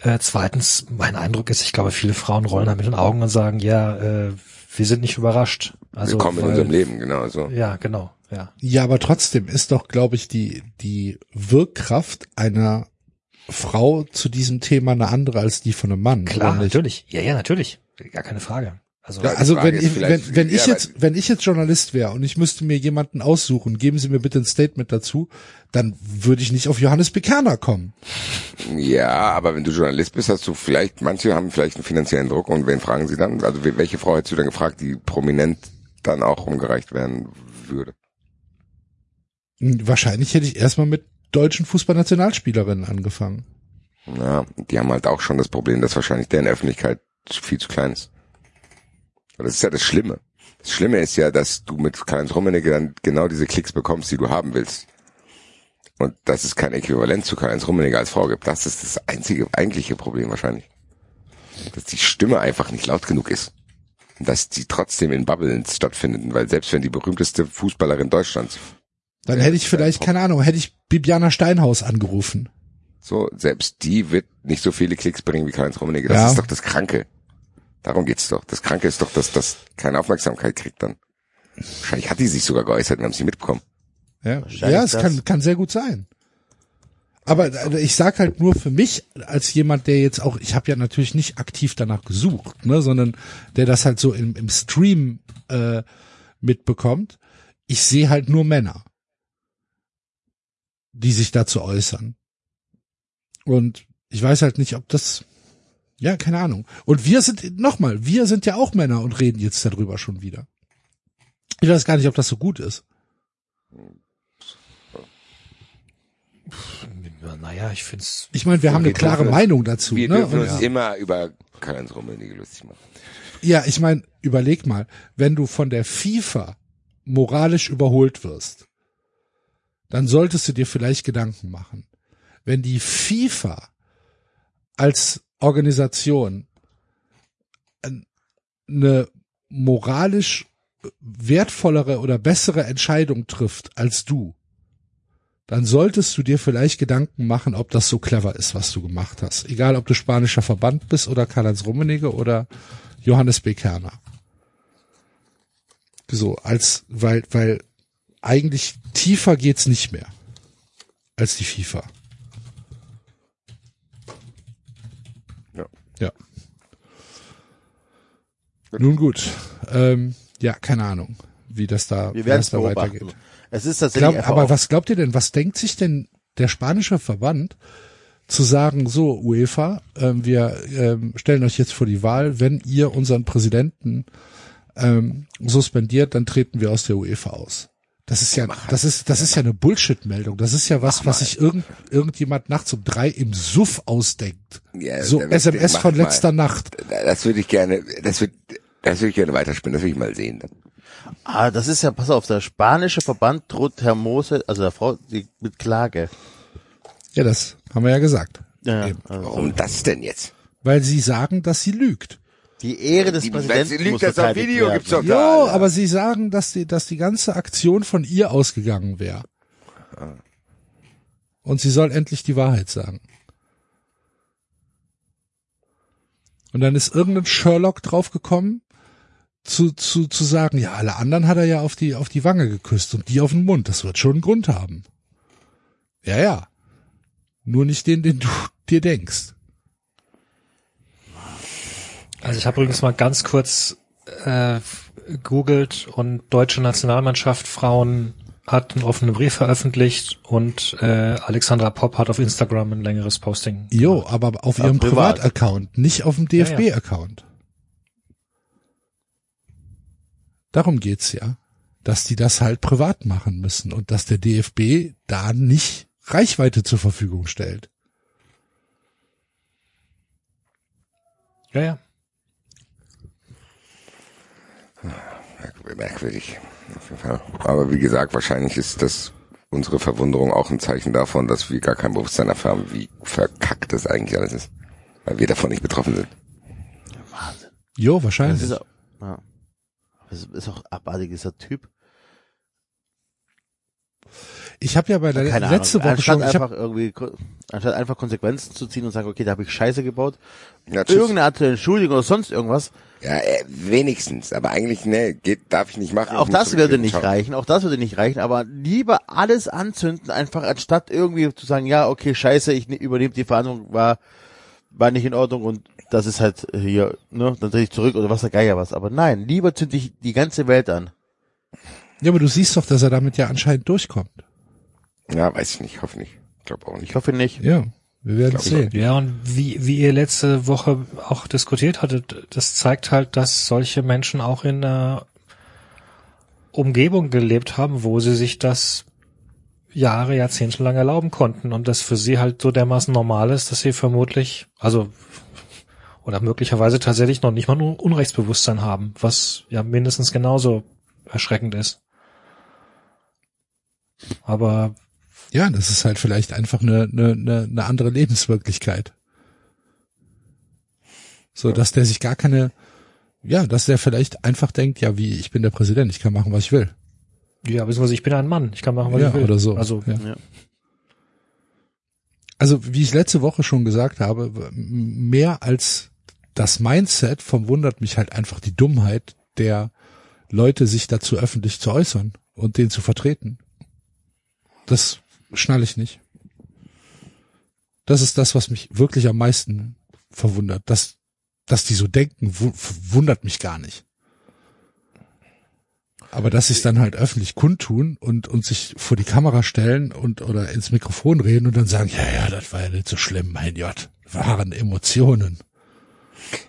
Äh, zweitens, mein Eindruck ist, ich glaube, viele Frauen rollen da mit den Augen und sagen, ja, äh, wir sind nicht überrascht. Also,
Willkommen in
weil-
unserem Leben, genau so.
Ja, genau, ja.
Ja, aber trotzdem ist doch, glaube ich, die, die Wirkkraft einer Frau zu diesem Thema eine andere als die von einem Mann.
Klar, natürlich. Ja, ja, natürlich. Gar keine Frage. Also,
Ja, also wenn ich, wenn, wenn ich jetzt, wenn ich jetzt Journalist wäre und ich müsste mir jemanden aussuchen, geben Sie mir bitte ein Statement dazu, dann würde ich nicht auf Johannes Bekerner kommen.
Ja, aber wenn du Journalist bist, hast du vielleicht, manche haben vielleicht einen finanziellen Druck und wen fragen sie dann? Also we- welche Frau hättest du dann gefragt, die prominent dann auch umgereicht werden würde?
Hm, Wahrscheinlich hätte ich erstmal mit deutschen Fußballnationalspielerinnen angefangen.
Ja, die haben halt auch schon das Problem, dass wahrscheinlich deren Öffentlichkeit viel zu klein ist. Und das ist ja das Schlimme. Das Schlimme ist ja, dass du mit Karl-Heinz Rummenigge dann genau diese Klicks bekommst, die du haben willst. Und dass es kein Äquivalent zu Karl-Heinz Rummenigge als Frau gibt. Das ist das einzige, eigentliche Problem wahrscheinlich. Dass die Stimme einfach nicht laut genug ist. Und dass die trotzdem in Bubbles stattfinden, weil selbst wenn die berühmteste Fußballerin Deutschlands
Dann hätte ich vielleicht, keine Ahnung, hätte ich Bibiana Steinhaus angerufen.
So, selbst die wird nicht so viele Klicks bringen wie Karl-Heinz Rummenigge. Das
Ja.
ist doch das Kranke. Darum geht's doch. Das Kranke ist doch, dass das keine Aufmerksamkeit kriegt dann. Wahrscheinlich hat die sich sogar geäußert und haben sie mitbekommen.
Ja, ja es
das.
kann, kann sehr gut sein. Aber äh, ich sag halt nur für mich als jemand, der jetzt auch, ich habe ja natürlich nicht aktiv danach gesucht, ne, sondern der das halt so im, im Stream äh, mitbekommt. Ich sehe halt nur Männer, die sich dazu äußern. Und ich weiß halt nicht, ob das, ja, keine Ahnung. Und wir sind, nochmal, wir sind ja auch Männer und reden jetzt darüber schon wieder. Ich weiß gar nicht, ob das so gut ist.
naja, ich find's,
Ich meine, wir haben eine klare
dürfen
Meinung dazu.
Wir
ne?
dürfen uns immer über Karl-Heinz Rummenigge lustig machen.
ja, ich meine, überleg mal, wenn du von der FIFA moralisch überholt wirst, dann solltest du dir vielleicht Gedanken machen. Wenn die FIFA als Organisation ein- eine moralisch wertvollere oder bessere Entscheidung trifft als du, dann solltest du dir vielleicht Gedanken machen, ob das so clever ist, was du gemacht hast. Egal, ob du spanischer Verband bist oder Karl-Heinz Rummenigge oder Johannes B. Kerner. So, als, weil, weil eigentlich tiefer geht's nicht mehr als die FIFA.
Ja.
Ja. Nun gut, ähm, ja, keine Ahnung, wie das da,
Wir
wie das da
beobachten.
weitergeht.
Es ist tatsächlich
Glaub, aber was glaubt ihr denn, was denkt sich denn der spanische Verband zu sagen, so UEFA, ähm, wir ähm, stellen euch jetzt vor die Wahl, wenn ihr unseren Präsidenten ähm, suspendiert, dann treten wir aus der UEFA aus. Das ist ja, das ist, das ist ja eine Bullshit-Meldung. Das ist ja was, was sich irgend, irgendjemand nachts um drei im Suff ausdenkt.
Ja,
So SMS von
mal.
letzter Nacht.
Das würde ich gerne, das würde, das würde ich gerne weiterspinnen. Das will ich mal sehen. Dann.
Ah, das ist ja, pass auf, der spanische Verband droht Herr Mose, also der Frau, die, mit Klage.
Ja, das haben wir ja gesagt.
Ja, also
Warum das denn jetzt?
Weil sie sagen, dass sie lügt.
Die Ehre des
Die-
Präsidenten
lügt,
muss
das auf Video
werden.
gibt's doch
Jo,
da. Alter.
aber sie sagen, dass die, dass die ganze Aktion von ihr ausgegangen wäre. Und sie soll endlich die Wahrheit sagen. Und dann ist irgendein Sherlock draufgekommen, zu, zu, zu sagen, ja, alle anderen hat er ja auf die, auf die Wange geküsst und die auf den Mund. Das wird schon einen Grund haben. Ja, ja. Nur nicht den, den du dir denkst.
Also ich habe übrigens mal ganz kurz äh, googelt und deutsche Nationalmannschaft Frauen hat einen offenen Brief veröffentlicht und äh, Alexandra Popp hat auf Instagram ein längeres Posting.
Jo, aber auf ihrem
privat.
Privataccount, nicht auf dem
Ja, ja.
DFB-Account. Darum geht's ja, dass die das halt privat machen müssen und dass der DFB da nicht Reichweite zur Verfügung stellt.
Ja, ja.
Merkwürdig. Auf jeden Fall. Aber wie gesagt, wahrscheinlich ist das unsere Verwunderung auch ein Zeichen davon, dass wir gar kein Bewusstsein dafür haben, wie verkackt das eigentlich alles ist. Weil wir davon nicht betroffen sind.
Wahnsinn.
Jo,
Das
wahrscheinlich.
ist auch, ja. Das ist auch abartig, dieser Typ.
Ich habe ja bei der
Keine
letzte
Ahnung.
Woche
Anstatt
schon,
einfach irgendwie, anstatt einfach Konsequenzen zu ziehen und sagen, okay, da habe ich Scheiße gebaut.
Ja.
Irgendeine Art der Entschuldigung oder sonst irgendwas.
Ja, äh, wenigstens. Aber eigentlich, ne, geht, darf ich nicht machen.
Auch das würde nicht
Ciao.
reichen, auch das würde nicht reichen, aber lieber alles anzünden, einfach anstatt irgendwie zu sagen, ja, okay, scheiße, ich ne- übernehme die Verhandlung, war, war nicht in Ordnung und das ist halt hier, ne, dann drehe ich zurück oder was der Geier was. Aber nein, lieber zünde ich die ganze Welt an.
ja, aber du siehst doch, dass er damit ja anscheinend durchkommt.
Ja, weiß ich nicht, hoffe nicht. Ich glaube auch
Ich
nicht.
hoffe nicht.
Ja, wir werden
ich
sehen.
Ja, und wie, wie ihr letzte Woche auch diskutiert hattet, das zeigt halt, dass solche Menschen auch in einer Umgebung gelebt haben, wo sie sich das Jahre, Jahrzehnte lang erlauben konnten und das für sie halt so dermaßen normal ist, dass sie vermutlich, also oder möglicherweise tatsächlich noch nicht mal nur Unrechtsbewusstsein haben, was ja mindestens genauso erschreckend ist. Aber
Ja, das ist halt vielleicht einfach eine, eine, eine, andere Lebenswirklichkeit. So, dass der sich gar keine, ja, dass der vielleicht einfach denkt, ja, wie, ich bin der Präsident, ich kann machen, was ich will.
ja, beziehungsweise ich bin ein Mann, ich kann machen, was
Ja,
ich will.
oder so.
Also
Ja.
Ja.
Also, wie ich letzte Woche schon gesagt habe, mehr als das Mindset verwundert mich halt einfach die Dummheit der Leute, sich dazu öffentlich zu äußern und den zu vertreten. Das schnalle ich nicht. Das ist das, was mich wirklich am meisten verwundert. Dass, dass die so denken, wu- wundert mich gar nicht. Aber dass sie es dann halt öffentlich kundtun und, und sich vor die Kamera stellen und oder ins Mikrofon reden und dann sagen, ja, ja, das war ja nicht so schlimm, mein Gott. Waren Emotionen.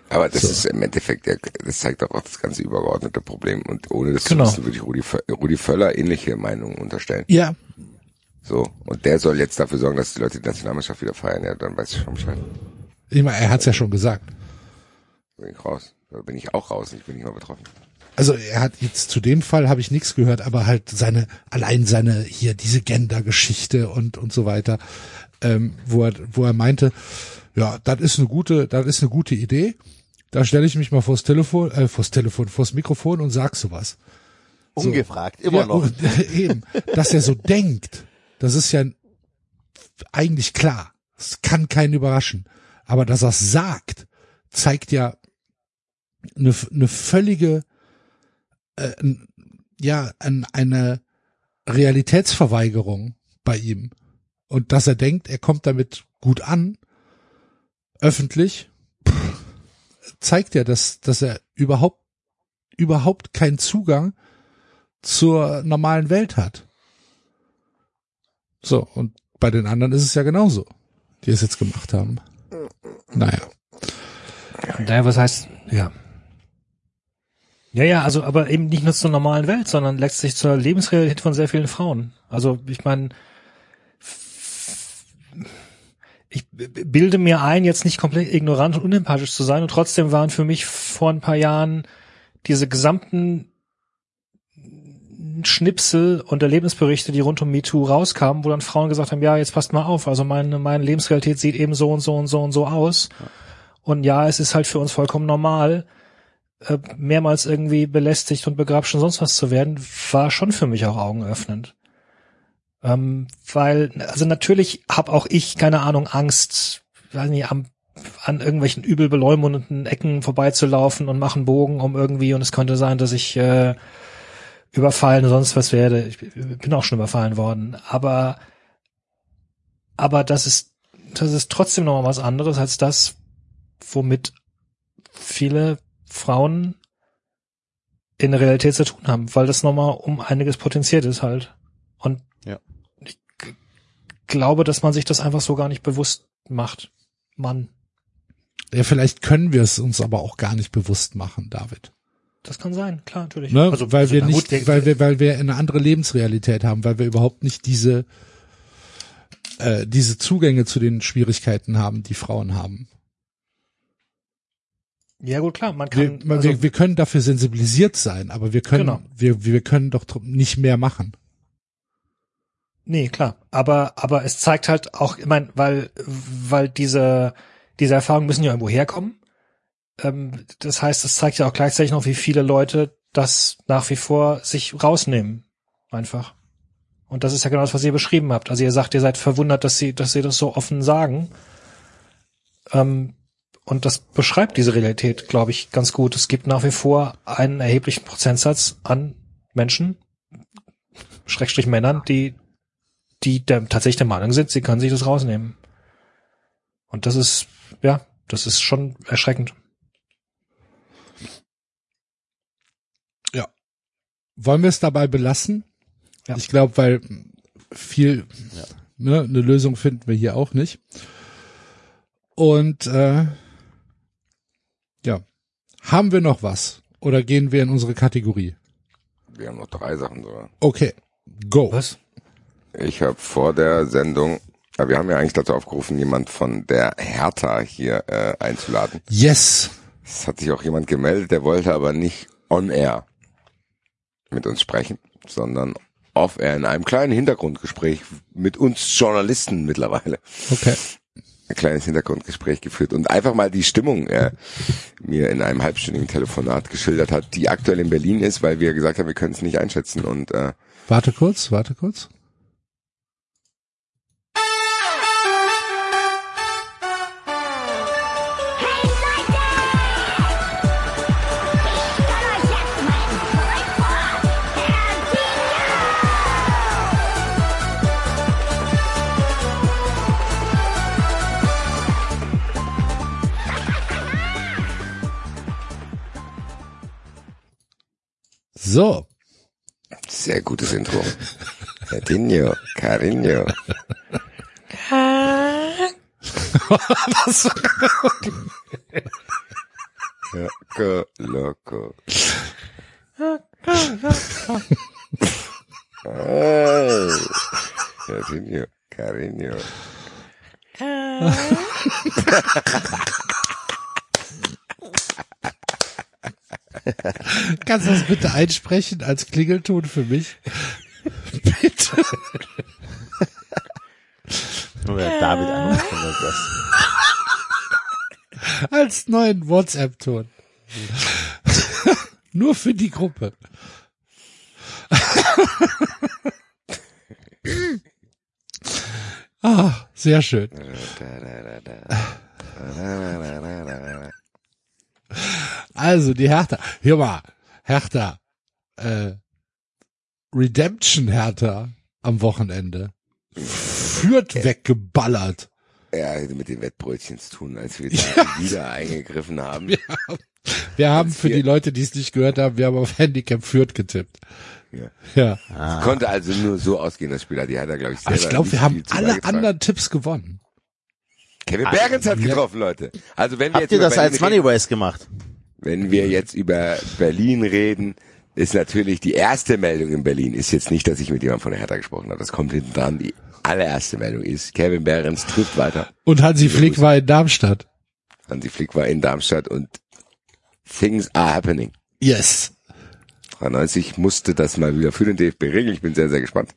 Aber das
So.
ist im Endeffekt, ja, das zeigt auch das ganze übergeordnete Problem. Und ohne das
Genau.
zu wissen, würde ich Rudi, Rudi Völler ähnliche Meinungen unterstellen.
Ja,
So. Und der soll jetzt dafür sorgen, dass die Leute die Nationalmannschaft wieder feiern. Ja, dann weiß ich schon Bescheid.
ich meine, er hat's ja schon gesagt.
Da bin ich raus. Da bin ich auch raus. Ich bin nicht mal betroffen.
Also er hat jetzt zu dem Fall habe ich nichts gehört, aber halt seine allein seine hier diese Gender-Geschichte und und so weiter, ähm, wo er wo er meinte, ja, das ist eine gute, das ist eine gute Idee. Da stelle ich mich mal vors Telefon, äh, vors Telefon, vors Mikrofon und sag sowas. So.
Ungefragt, immer
ja,
noch.
und, eben, dass er so denkt, das ist ja eigentlich klar. Es kann keinen überraschen. Aber dass er es sagt, zeigt ja eine, eine völlige, äh, ja, an, eine Realitätsverweigerung bei ihm. Und dass er denkt, er kommt damit gut an, öffentlich, zeigt ja, dass, dass er überhaupt, überhaupt keinen Zugang zur normalen Welt hat. So, und bei den anderen ist es ja genauso, die es jetzt gemacht haben. Naja.
Naja, was heißt, ja. Ja, ja, also, aber eben nicht nur zur normalen Welt, sondern letztlich zur Lebensrealität von sehr vielen Frauen. Also, ich meine, ich bilde mir ein, jetzt nicht komplett ignorant und unempathisch zu sein und trotzdem waren für mich vor ein paar Jahren diese gesamten Schnipsel und Erlebnisberichte, die rund um MeToo rauskamen, wo dann Frauen gesagt haben, ja, jetzt passt mal auf, also meine, meine Lebensrealität sieht eben so und so und so und so aus. Und ja, es ist halt für uns vollkommen normal, äh, mehrmals irgendwie belästigt und begrapscht und sonst was zu werden, war schon für mich auch augenöffnend. Ähm, weil, also natürlich habe auch ich, keine Ahnung, Angst, weiß nicht, am, an irgendwelchen übel beleumundeten Ecken vorbeizulaufen und machen Bogen um irgendwie und es könnte sein, dass ich äh, überfallen und sonst was werde. Ich bin auch schon überfallen worden. Aber, aber das ist, das ist trotzdem noch mal was anderes als das, womit viele Frauen in der Realität zu tun haben, weil das nochmal um einiges potenziert ist halt. Und
Ja.
ich glaube, dass man sich das einfach so gar nicht bewusst macht. Mann,
Ja, vielleicht können wir es uns aber auch gar nicht bewusst machen, David.
Das kann sein, klar, natürlich.
Ne?
Also,
weil
also,
wir nicht,
gut,
weil wir, weil wir eine andere Lebensrealität haben, weil wir überhaupt nicht diese, äh, diese Zugänge zu den Schwierigkeiten haben, die Frauen haben.
Ja gut, klar, man
Wir,
kann, also,
wir, wir können dafür sensibilisiert sein, aber wir können,
Genau.
wir, wir können doch nicht mehr machen.
Nee, klar. Aber, aber es zeigt halt auch, ich mein, weil, weil diese, diese Erfahrungen müssen ja irgendwo herkommen. Ähm, das heißt, es zeigt ja auch gleichzeitig noch, wie viele Leute das nach wie vor sich rausnehmen. Einfach. Und das ist ja genau das, was ihr beschrieben habt. Also ihr sagt, ihr seid verwundert, dass sie, dass sie das so offen sagen. Ähm, und das beschreibt diese Realität, glaube ich, ganz gut. Es gibt nach wie vor einen erheblichen Prozentsatz an Menschen, Schrägstrich Männern, die, die der, tatsächlich der Meinung sind, sie können sich das rausnehmen. Und das ist, ja, das ist schon erschreckend.
Wollen wir es dabei belassen?
Ja.
Ich glaube, weil viel, ne, eine Lösung finden wir hier auch nicht. Und äh, ja, haben wir noch was? Oder gehen wir in unsere Kategorie?
Wir haben noch drei Sachen sogar.
Okay, go.
Was?
Ich habe vor der Sendung, ja, wir haben ja eigentlich dazu aufgerufen, jemand von der Hertha hier äh, einzuladen.
Yes.
Es hat sich auch jemand gemeldet, der wollte aber nicht on air mit uns sprechen, sondern off air in einem kleinen Hintergrundgespräch mit uns Journalisten mittlerweile.
Okay.
Ein kleines Hintergrundgespräch geführt und einfach mal die Stimmung äh, mir in einem halbstündigen Telefonat geschildert hat, die aktuell in Berlin ist, weil wir gesagt haben, wir können es nicht einschätzen und äh,
Warte kurz, warte kurz. So,
sehr gutes Intro. Carinho, Carinho. Loco, loco. Ay, Carinho, Carinho.
kannst du das bitte einsprechen als Klingelton für mich? bitte.
Nur der David er das.
Als neuen WhatsApp-Ton. Nur für die Gruppe. ah, sehr schön. Also die Hertha. Hör mal, Hertha. Äh, Redemption Hertha am Wochenende. Führt weggeballert.
Ja, mit den Wettbrötchen zu tun, als wir da wieder eingegriffen haben.
Wir haben für die Leute, die es nicht gehört haben, wir haben auf Handicap Fürth getippt.
Ja.
Ja.
Es konnte also nur so ausgehen, das Spiel. Die hat er, glaube ich,
Aber
selber
ich glaube, wir haben alle anderen Tipps gewonnen.
Kevin Behrens hat getroffen, Leute. Also wenn wir
Habt
jetzt
ihr
über
das
Berlin
als
reden,
Money gemacht?
wenn wir jetzt über Berlin reden, ist natürlich die erste Meldung in Berlin ist jetzt nicht, dass ich mit jemandem von der Hertha gesprochen habe. Das kommt hinten dran. Die allererste Meldung ist, Kevin Behrens trifft weiter.
Und Hansi Flick war in Darmstadt.
Hansi Flick war in Darmstadt und things are happening.
Yes.
93 musste das mal wieder für den DFB regeln. Ich bin sehr, sehr gespannt.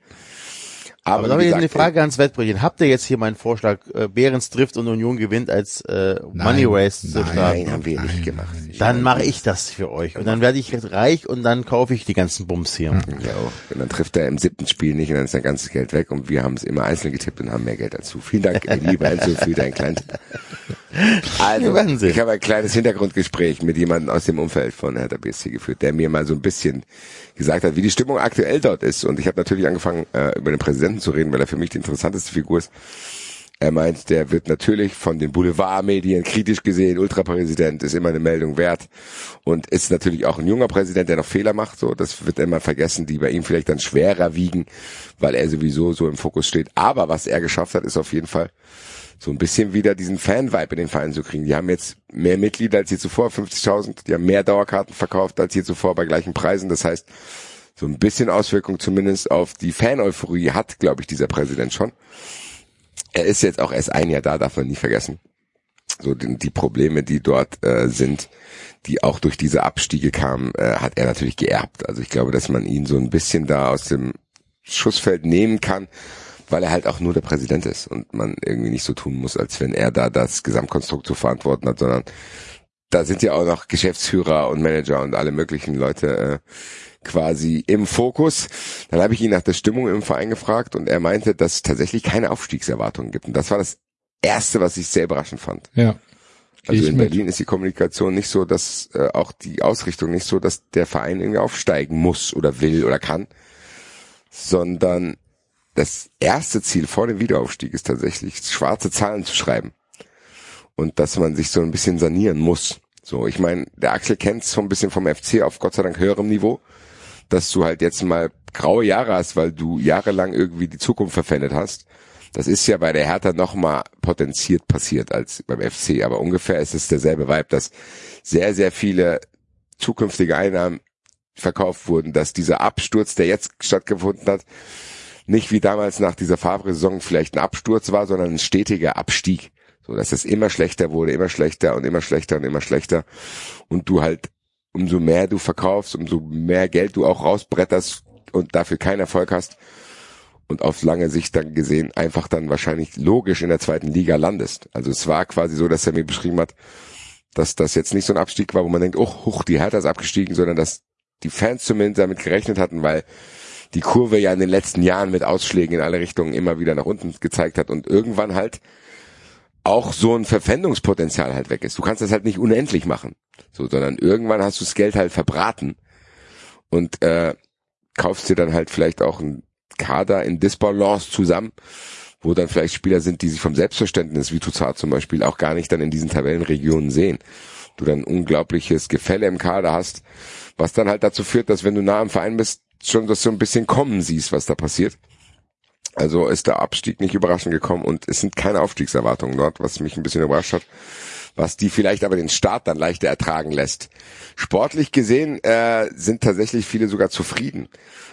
Aber
Aber,
da habe
wie
ich eine
gesagt,
Frage ans Wettbrötchen. Habt ihr jetzt hier meinen Vorschlag, äh, Behrens trifft und Union gewinnt als äh, Money Race zu
nein,
starten?
Nein, haben wir nicht gemacht.
Dann mache ich das für euch. Und dann werde ich reich und dann kaufe ich die ganzen Bums hier.
Ja. Und dann trifft er im siebten Spiel nicht und dann ist sein ganzes Geld weg und wir haben es immer einzeln getippt und haben mehr Geld dazu. Vielen Dank, lieber Enzo, für dein kleines. Also,
sehen.
ich habe ein kleines Hintergrundgespräch mit jemandem aus dem Umfeld von Hertha BSC geführt, der mir mal so ein bisschen gesagt hat, wie die Stimmung aktuell dort ist. Und ich habe natürlich angefangen, äh, über den Präsidenten zu reden, weil er für mich die interessanteste Figur ist. Er meint, der wird natürlich von den Boulevardmedien kritisch gesehen. Ultrapräsident ist immer eine Meldung wert und ist natürlich auch ein junger Präsident, der noch Fehler macht. So, das wird immer vergessen, die bei ihm vielleicht dann schwerer wiegen, weil er sowieso so im Fokus steht. Aber was er geschafft hat, ist auf jeden Fall so ein bisschen wieder diesen Fan-Vibe in den Verein zu kriegen. Die haben jetzt mehr Mitglieder als je zuvor, 50.000. Die haben mehr Dauerkarten verkauft als je zuvor bei gleichen Preisen. Das heißt, so ein bisschen Auswirkung zumindest auf die Fan-Euphorie hat, glaube ich, dieser Präsident schon. Er ist jetzt auch erst ein Jahr da, darf man nie vergessen. So die, die Probleme, die dort äh, sind, die auch durch diese Abstiege kamen, äh, hat er natürlich geerbt. Also ich glaube, dass man ihn so ein bisschen da aus dem Schussfeld nehmen kann, weil er halt auch nur der Präsident ist und man irgendwie nicht so tun muss, als wenn er da das Gesamtkonstrukt zu verantworten hat, sondern da sind ja auch noch Geschäftsführer und Manager und alle möglichen Leute, äh, quasi im Fokus. Dann habe ich ihn nach der Stimmung im Verein gefragt und er meinte, dass es tatsächlich keine Aufstiegserwartungen gibt. Und das war das Erste, was ich sehr überraschend fand.
Ja.
Also in
mit.
Berlin ist die Kommunikation nicht so, dass äh, auch die Ausrichtung nicht so, dass der Verein irgendwie aufsteigen muss oder will oder kann, sondern das erste Ziel vor dem Wiederaufstieg ist tatsächlich schwarze Zahlen zu schreiben und dass man sich so ein bisschen sanieren muss. So, ich meine, der Axel kennt so ein bisschen vom FC auf Gott sei Dank höherem Niveau, dass du halt jetzt mal graue Jahre hast, weil du jahrelang irgendwie die Zukunft verpfändet hast. Das ist ja bei der Hertha noch mal potenziert passiert als beim FC, aber ungefähr ist es derselbe Vibe, dass sehr, sehr viele zukünftige Einnahmen verkauft wurden, dass dieser Absturz, der jetzt stattgefunden hat, nicht wie damals nach dieser Favre-Saison vielleicht ein Absturz war, sondern ein stetiger Abstieg. So, dass es immer schlechter wurde, immer schlechter und immer schlechter und immer schlechter. Und du halt, umso mehr du verkaufst, umso mehr Geld du auch rausbretterst und dafür keinen Erfolg hast und auf lange Sicht dann gesehen einfach dann wahrscheinlich logisch in der zweiten Liga landest. Also es war quasi so, dass er mir beschrieben hat, dass das jetzt nicht so ein Abstieg war, wo man denkt, oh, huch, die Hertha ist abgestiegen, sondern dass die Fans zumindest damit gerechnet hatten, weil die Kurve ja in den letzten Jahren mit Ausschlägen in alle Richtungen immer wieder nach unten gezeigt hat und irgendwann halt auch so ein Verpfändungspotenzial halt weg ist. Du kannst das halt nicht unendlich machen, so, sondern irgendwann hast du das Geld halt verbraten und äh, kaufst dir dann halt vielleicht auch einen Kader in Disbalance zusammen, wo dann vielleicht Spieler sind, die sich vom Selbstverständnis, wie Tuzar zum Beispiel, auch gar nicht dann in diesen Tabellenregionen sehen. Du dann unglaubliches Gefälle im Kader hast, was dann halt dazu führt, dass wenn du nah am Verein bist, schon das so ein bisschen kommen siehst, was da passiert. Also ist der Abstieg nicht überraschend gekommen und es sind keine Aufstiegserwartungen dort, was mich ein bisschen überrascht hat, was die vielleicht aber den Start dann leichter ertragen lässt. Sportlich gesehen äh, sind tatsächlich viele sogar zufrieden.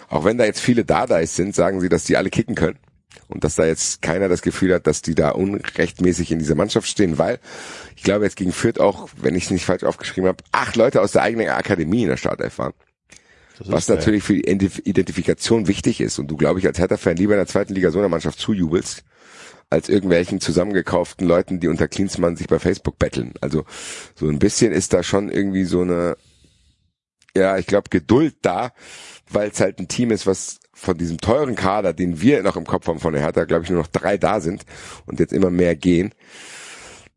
Auch wenn da jetzt viele Dadais sind, sagen sie, dass die alle kicken können. Und dass da jetzt keiner das Gefühl hat, dass die da unrechtmäßig in dieser Mannschaft stehen, weil ich glaube jetzt gegen Fürth auch, wenn ich es nicht falsch aufgeschrieben habe, acht Leute aus der eigenen Akademie in der Startelf waren. Was
geil.
natürlich für die Identif- Identifikation wichtig ist und du, glaube ich, als Hertha-Fan lieber in der zweiten Liga so einer Mannschaft zujubelst, als irgendwelchen zusammengekauften Leuten, die unter Klinsmann sich bei Facebook betteln. Also so ein bisschen ist da schon irgendwie so eine, ja, ich glaube, Geduld da, weil es halt ein Team ist, was von diesem teuren Kader, den wir noch im Kopf haben von der Hertha, glaube ich, nur noch drei da sind und jetzt immer mehr gehen,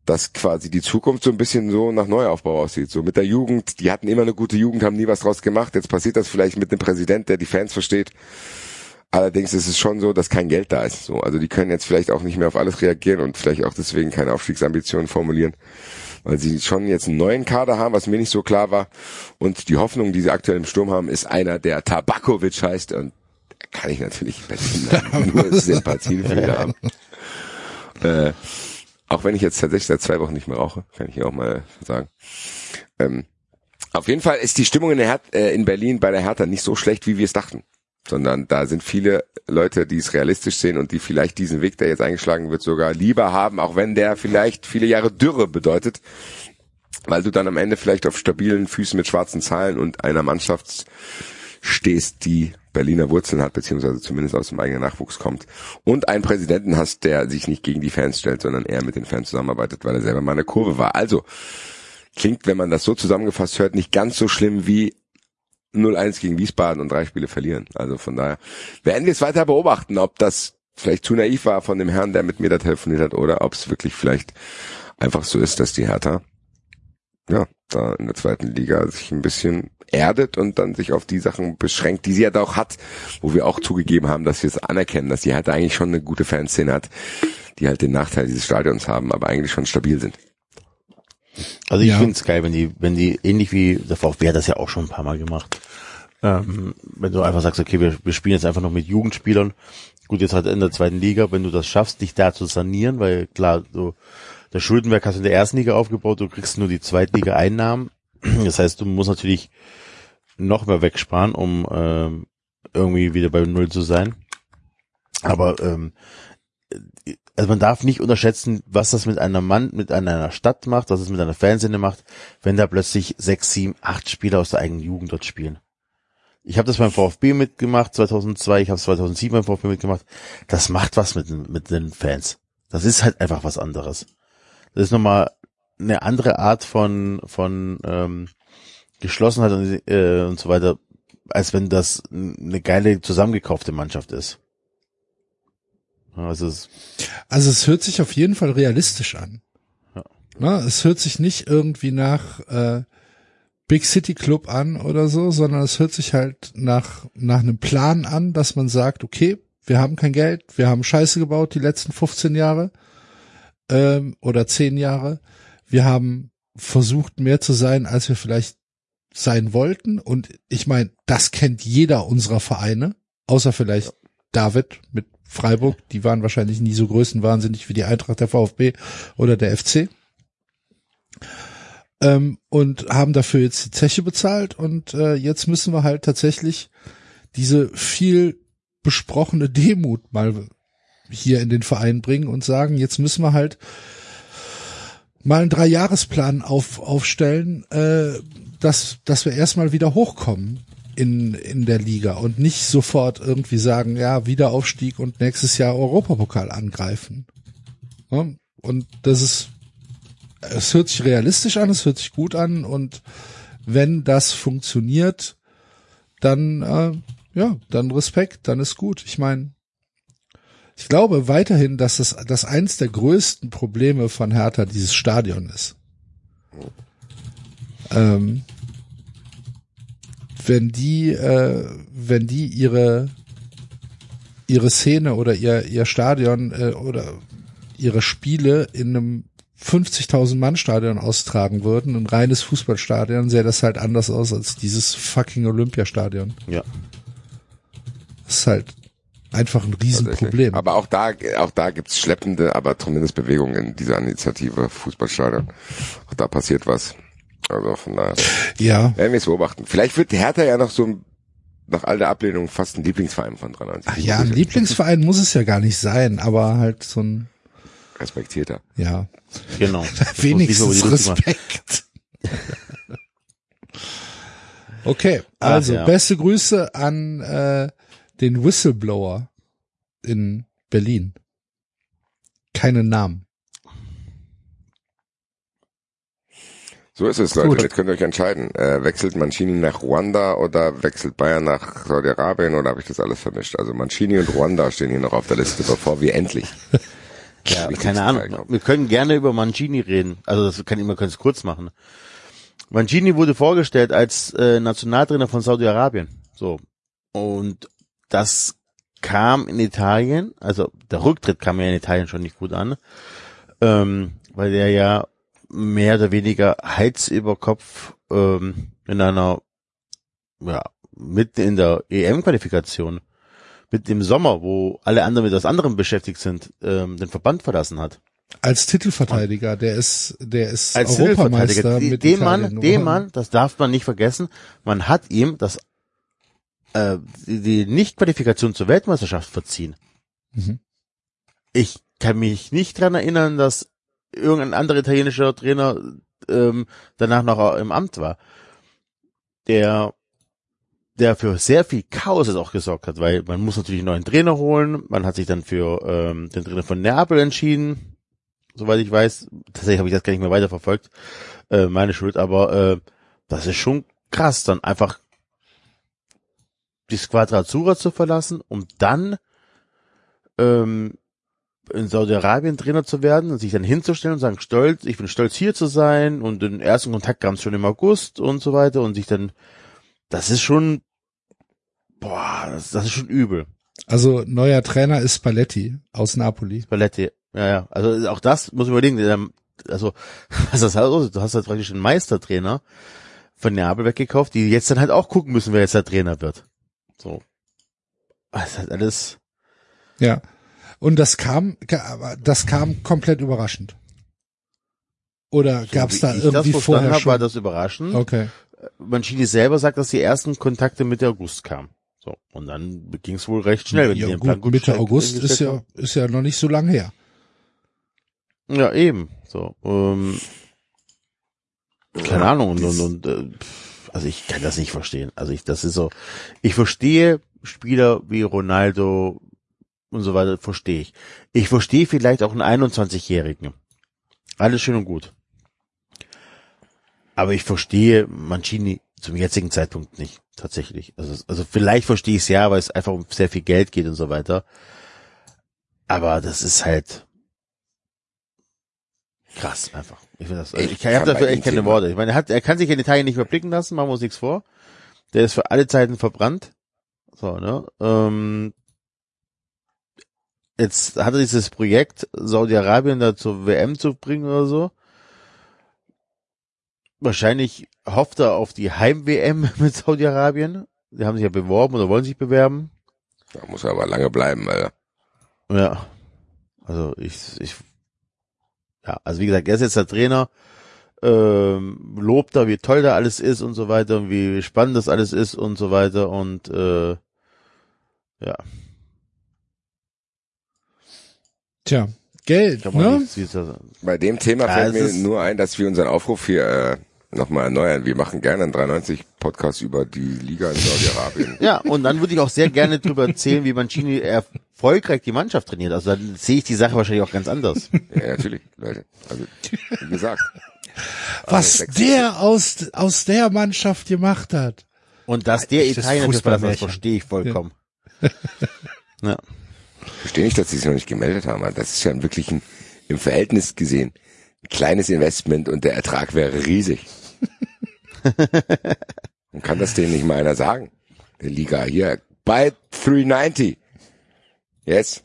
dass quasi die Zukunft so ein bisschen so nach Neuaufbau aussieht. So mit der Jugend, die hatten immer eine gute Jugend, haben nie was draus gemacht. Jetzt passiert das vielleicht mit einem Präsident, der die Fans versteht. Allerdings ist es schon so, dass kein Geld da ist. So, also die können jetzt vielleicht auch nicht mehr auf alles reagieren und vielleicht auch deswegen keine Aufstiegsambitionen formulieren, weil sie schon jetzt einen neuen Kader haben, was mir nicht so klar war. Und die Hoffnung, die sie aktuell im Sturm haben, ist einer, der Tabakovic heißt und kann ich natürlich nur Sympathien für haben. Äh, auch wenn ich jetzt tatsächlich seit zwei Wochen nicht mehr rauche, kann ich hier auch mal sagen. Ähm, auf jeden Fall ist die Stimmung in, der Her äh, in Berlin bei der Hertha nicht so schlecht, wie wir es dachten. Sondern da sind viele Leute, die es realistisch sehen und die vielleicht diesen Weg, der jetzt eingeschlagen wird, sogar lieber haben, auch wenn der vielleicht viele Jahre Dürre bedeutet, weil du dann am Ende vielleicht auf stabilen Füßen mit schwarzen Zahlen und einer Mannschaft stehst, die Berliner Wurzeln hat, beziehungsweise zumindest aus dem eigenen Nachwuchs kommt. Und einen Präsidenten hast, der sich nicht gegen die Fans stellt, sondern eher mit den Fans zusammenarbeitet, weil er selber mal eine Kurve war. Also, klingt, wenn man das so zusammengefasst hört, nicht ganz so schlimm wie 0-1 gegen Wiesbaden und drei Spiele verlieren. Also von daher werden wir es weiter beobachten, ob das vielleicht zu naiv war von dem Herrn, der mit mir da telefoniert hat, oder ob es wirklich vielleicht einfach so ist, dass die Hertha ja, da in der zweiten Liga sich ein bisschen erdet und dann sich auf die Sachen beschränkt, die sie ja da auch hat, wo wir auch zugegeben haben, dass wir es anerkennen, dass die Hertha eigentlich schon eine gute Fanszene hat, die halt den Nachteil dieses Stadions haben, aber eigentlich schon stabil sind.
Also ich
Ja.
finde es geil, wenn die, wenn die ähnlich wie der VfB hat das ja auch schon ein paar Mal gemacht. Ähm, wenn du einfach sagst, okay, wir, wir spielen jetzt einfach noch mit Jugendspielern. Gut, jetzt halt in der zweiten Liga, wenn du das schaffst, dich da zu sanieren, weil klar, du, das Schuldenwerk hast du in der ersten Liga aufgebaut, du kriegst nur die Zweitliga-Einnahmen. Das heißt, du musst natürlich noch mehr wegsparen, um ähm, irgendwie wieder bei Null zu sein. Aber ähm, also man darf nicht unterschätzen, was das mit einer Mann, mit einer Stadt macht, was es mit einer Fanszene macht, wenn da plötzlich sechs, sieben, acht Spieler aus der eigenen Jugend dort spielen. Ich habe das beim VfB mitgemacht, 2002, ich habe es 2007 beim VfB mitgemacht. Das macht was mit, mit den Fans. Das ist halt einfach was anderes. Das ist nochmal eine andere Art von, von ähm, Geschlossenheit und, äh, und so weiter. als wenn das eine geile zusammengekaufte Mannschaft ist. Also es,
Also es hört sich auf jeden Fall realistisch an.
Ja.
Na, es hört sich nicht irgendwie nach äh, Big City Club an oder so, sondern es hört sich halt nach nach einem Plan an, dass man sagt, okay, wir haben kein Geld, wir haben Scheiße gebaut die letzten 15 Jahre ähm, oder 10 Jahre. Wir haben versucht mehr zu sein, als wir vielleicht sein wollten. Und ich meine, das kennt jeder unserer Vereine, außer vielleicht David mit Freiburg. Die waren wahrscheinlich nie so größenwahnsinnig wie die Eintracht der VfB oder der FC. Ähm, und haben dafür jetzt die Zeche bezahlt und äh, jetzt müssen wir halt tatsächlich diese viel besprochene Demut mal hier in den Verein bringen und sagen, jetzt müssen wir halt mal einen Dreijahresplan auf, aufstellen, äh, dass, dass wir erstmal wieder hochkommen in, in der Liga und nicht sofort irgendwie sagen, ja, Wiederaufstieg und nächstes Jahr Europapokal angreifen. Ja? Und das ist, es hört sich realistisch an, es hört sich gut an und wenn das funktioniert, dann, äh, ja, dann Respekt, dann ist gut. Ich meine, ich glaube weiterhin, dass das, das eins der größten Probleme von Hertha dieses Stadion ist. Ähm, wenn die, äh, wenn die ihre ihre Szene oder ihr ihr Stadion äh, oder ihre Spiele in einem 50.000 Mann Stadion austragen würden, ein reines Fußballstadion, sähe das halt anders aus als dieses fucking Olympiastadion.
ja.
Das ist halt einfach ein Riesenproblem.
Aber auch da, auch da gibt's schleppende, aber zumindest Bewegungen in dieser Initiative Fußballstadion. Auch da passiert was. Also von daher
Ja,
werden wir es beobachten. Vielleicht wird Hertha ja noch so ein, nach all der Ablehnung fast ein Lieblingsverein von 93.
Ach ja, ein Lieblingsverein muss es ja gar nicht sein, aber halt so ein,
Respektierter.
ja,
Genau.
wenigstens Respekt. Okay,
Ah,
also
ja.
beste Grüße an äh, den Whistleblower in Berlin. Keine Namen.
So ist es, Leute.
Gut.
Jetzt könnt ihr euch entscheiden. Äh, wechselt Mancini nach Ruanda oder wechselt Bayern nach Saudi-Arabien oder habe ich das alles vermischt? Also Mancini und Ruanda stehen hier noch auf der Liste, bevor wir endlich.
Ja, keine Ahnung. Wir können gerne über Mancini reden. Also das kann ich mal ganz kurz machen. Mancini wurde vorgestellt als äh, Nationaltrainer von Saudi-Arabien. So. Und das kam in Italien, also der Rücktritt kam ja in Italien schon nicht gut an, ähm, weil der ja mehr oder weniger Heiz über Kopf ähm, in einer, ja, mitten in der EM-Qualifikation, mit dem Sommer, wo alle anderen mit was anderem beschäftigt sind, ähm, den Verband verlassen hat.
Als Titelverteidiger, der ist, der ist
Als
Europameister mit
Dem Mann, dem. Mann, das darf man nicht vergessen, man hat ihm das äh, die, Nichtqualifikation zur Weltmeisterschaft verziehen.
Mhm.
Ich kann mich nicht dran erinnern, dass irgendein anderer italienischer Trainer ähm, danach noch im Amt war. Der der für sehr viel Chaos jetzt auch gesorgt hat, weil man muss natürlich einen neuen Trainer holen. Man hat sich dann für ähm, den Trainer von Neapel entschieden, soweit ich weiß. Tatsächlich habe ich das gar nicht mehr weiterverfolgt. Äh, meine Schuld, aber äh, das ist schon krass, dann einfach die Squadra Azzurra zu verlassen, um dann ähm, in Saudi-Arabien Trainer zu werden und sich dann hinzustellen und sagen, stolz, ich bin stolz hier zu sein und den ersten Kontakt kam es schon im August und so weiter und sich dann, das ist schon, boah, das, das ist schon übel.
Also neuer Trainer ist Spalletti aus Napoli.
Spalletti, ja, ja, also auch das muss ich überlegen, also, was das halt aus, du hast halt praktisch einen Meistertrainer von Neapel weggekauft, die jetzt dann halt auch gucken müssen, wer jetzt der Trainer wird. So. Das ist alles,
Ja. Und das kam, das kam komplett überraschend. Oder gab's da
wie ich
irgendwie
das
vorher
habe, war das überraschend.
okay.
Mancini selber sagt, dass die ersten Kontakte Mitte August kamen. So. Und dann ging es wohl recht schnell, wenn
ja,
die
gut,
gut
Mitte August ist ja,
haben.
ist ja noch nicht so lang her.
Ja, eben. So. Ähm, keine Ahnung. Und, und, und äh, also ich kann das nicht verstehen. Also ich, das ist so. Ich verstehe Spieler wie Ronaldo und so weiter, verstehe ich. Ich verstehe vielleicht auch einen 21-Jährigen. Alles schön und gut. Aber ich verstehe Mancini zum jetzigen Zeitpunkt nicht. Tatsächlich. Also, also vielleicht verstehe ich es ja, weil es einfach um sehr viel Geld geht und so weiter. Aber das ist halt krass einfach. Ich das. Also
Ich
ich, ich habe dafür echt keine. Worte. Ich meine, er hat, er kann sich in Italien nicht mehr blicken lassen, machen wir uns nichts vor. Der ist für alle Zeiten verbrannt. So, ne? Ähm, jetzt hat er dieses Projekt, Saudi-Arabien da zur WM zu bringen oder so. Wahrscheinlich hofft er auf die Heim-WM mit Saudi-Arabien. Die haben sich ja beworben oder wollen sich bewerben.
Da muss er aber lange bleiben, Alter.
Ja. Also ich, ich, ja, also wie gesagt, er ist jetzt der Trainer, ähm, lobt da, wie toll da alles ist und so weiter und wie spannend das alles ist und so weiter und äh, ja,
Tja, Geld, ne?
es-
Bei dem Thema
Ja,
fällt
es
mir nur ein, dass wir unseren Aufruf hier äh, nochmal erneuern. Wir machen gerne einen 93 Podcast über die Liga in Saudi-Arabien.
Ja, und dann würde ich auch sehr gerne drüber erzählen, wie Mancini erfolgreich die Mannschaft trainiert. Also dann sehe ich die Sache wahrscheinlich auch ganz anders.
ja, natürlich, Leute. Also, wie gesagt.
Was
sechs-
der aus, aus der Mannschaft gemacht hat.
Und dass der Italiener das verlassen hat,
Fußballmärchen.
verstehe ich vollkommen. Ja.
Ich verstehe nicht, dass sie sich noch nicht gemeldet haben. Das ist ja wirklich ein, im Verhältnis gesehen ein kleines Investment und der Ertrag wäre riesig. Und kann das denen nicht mal einer sagen? Der Liga hier, buy 390. Yes.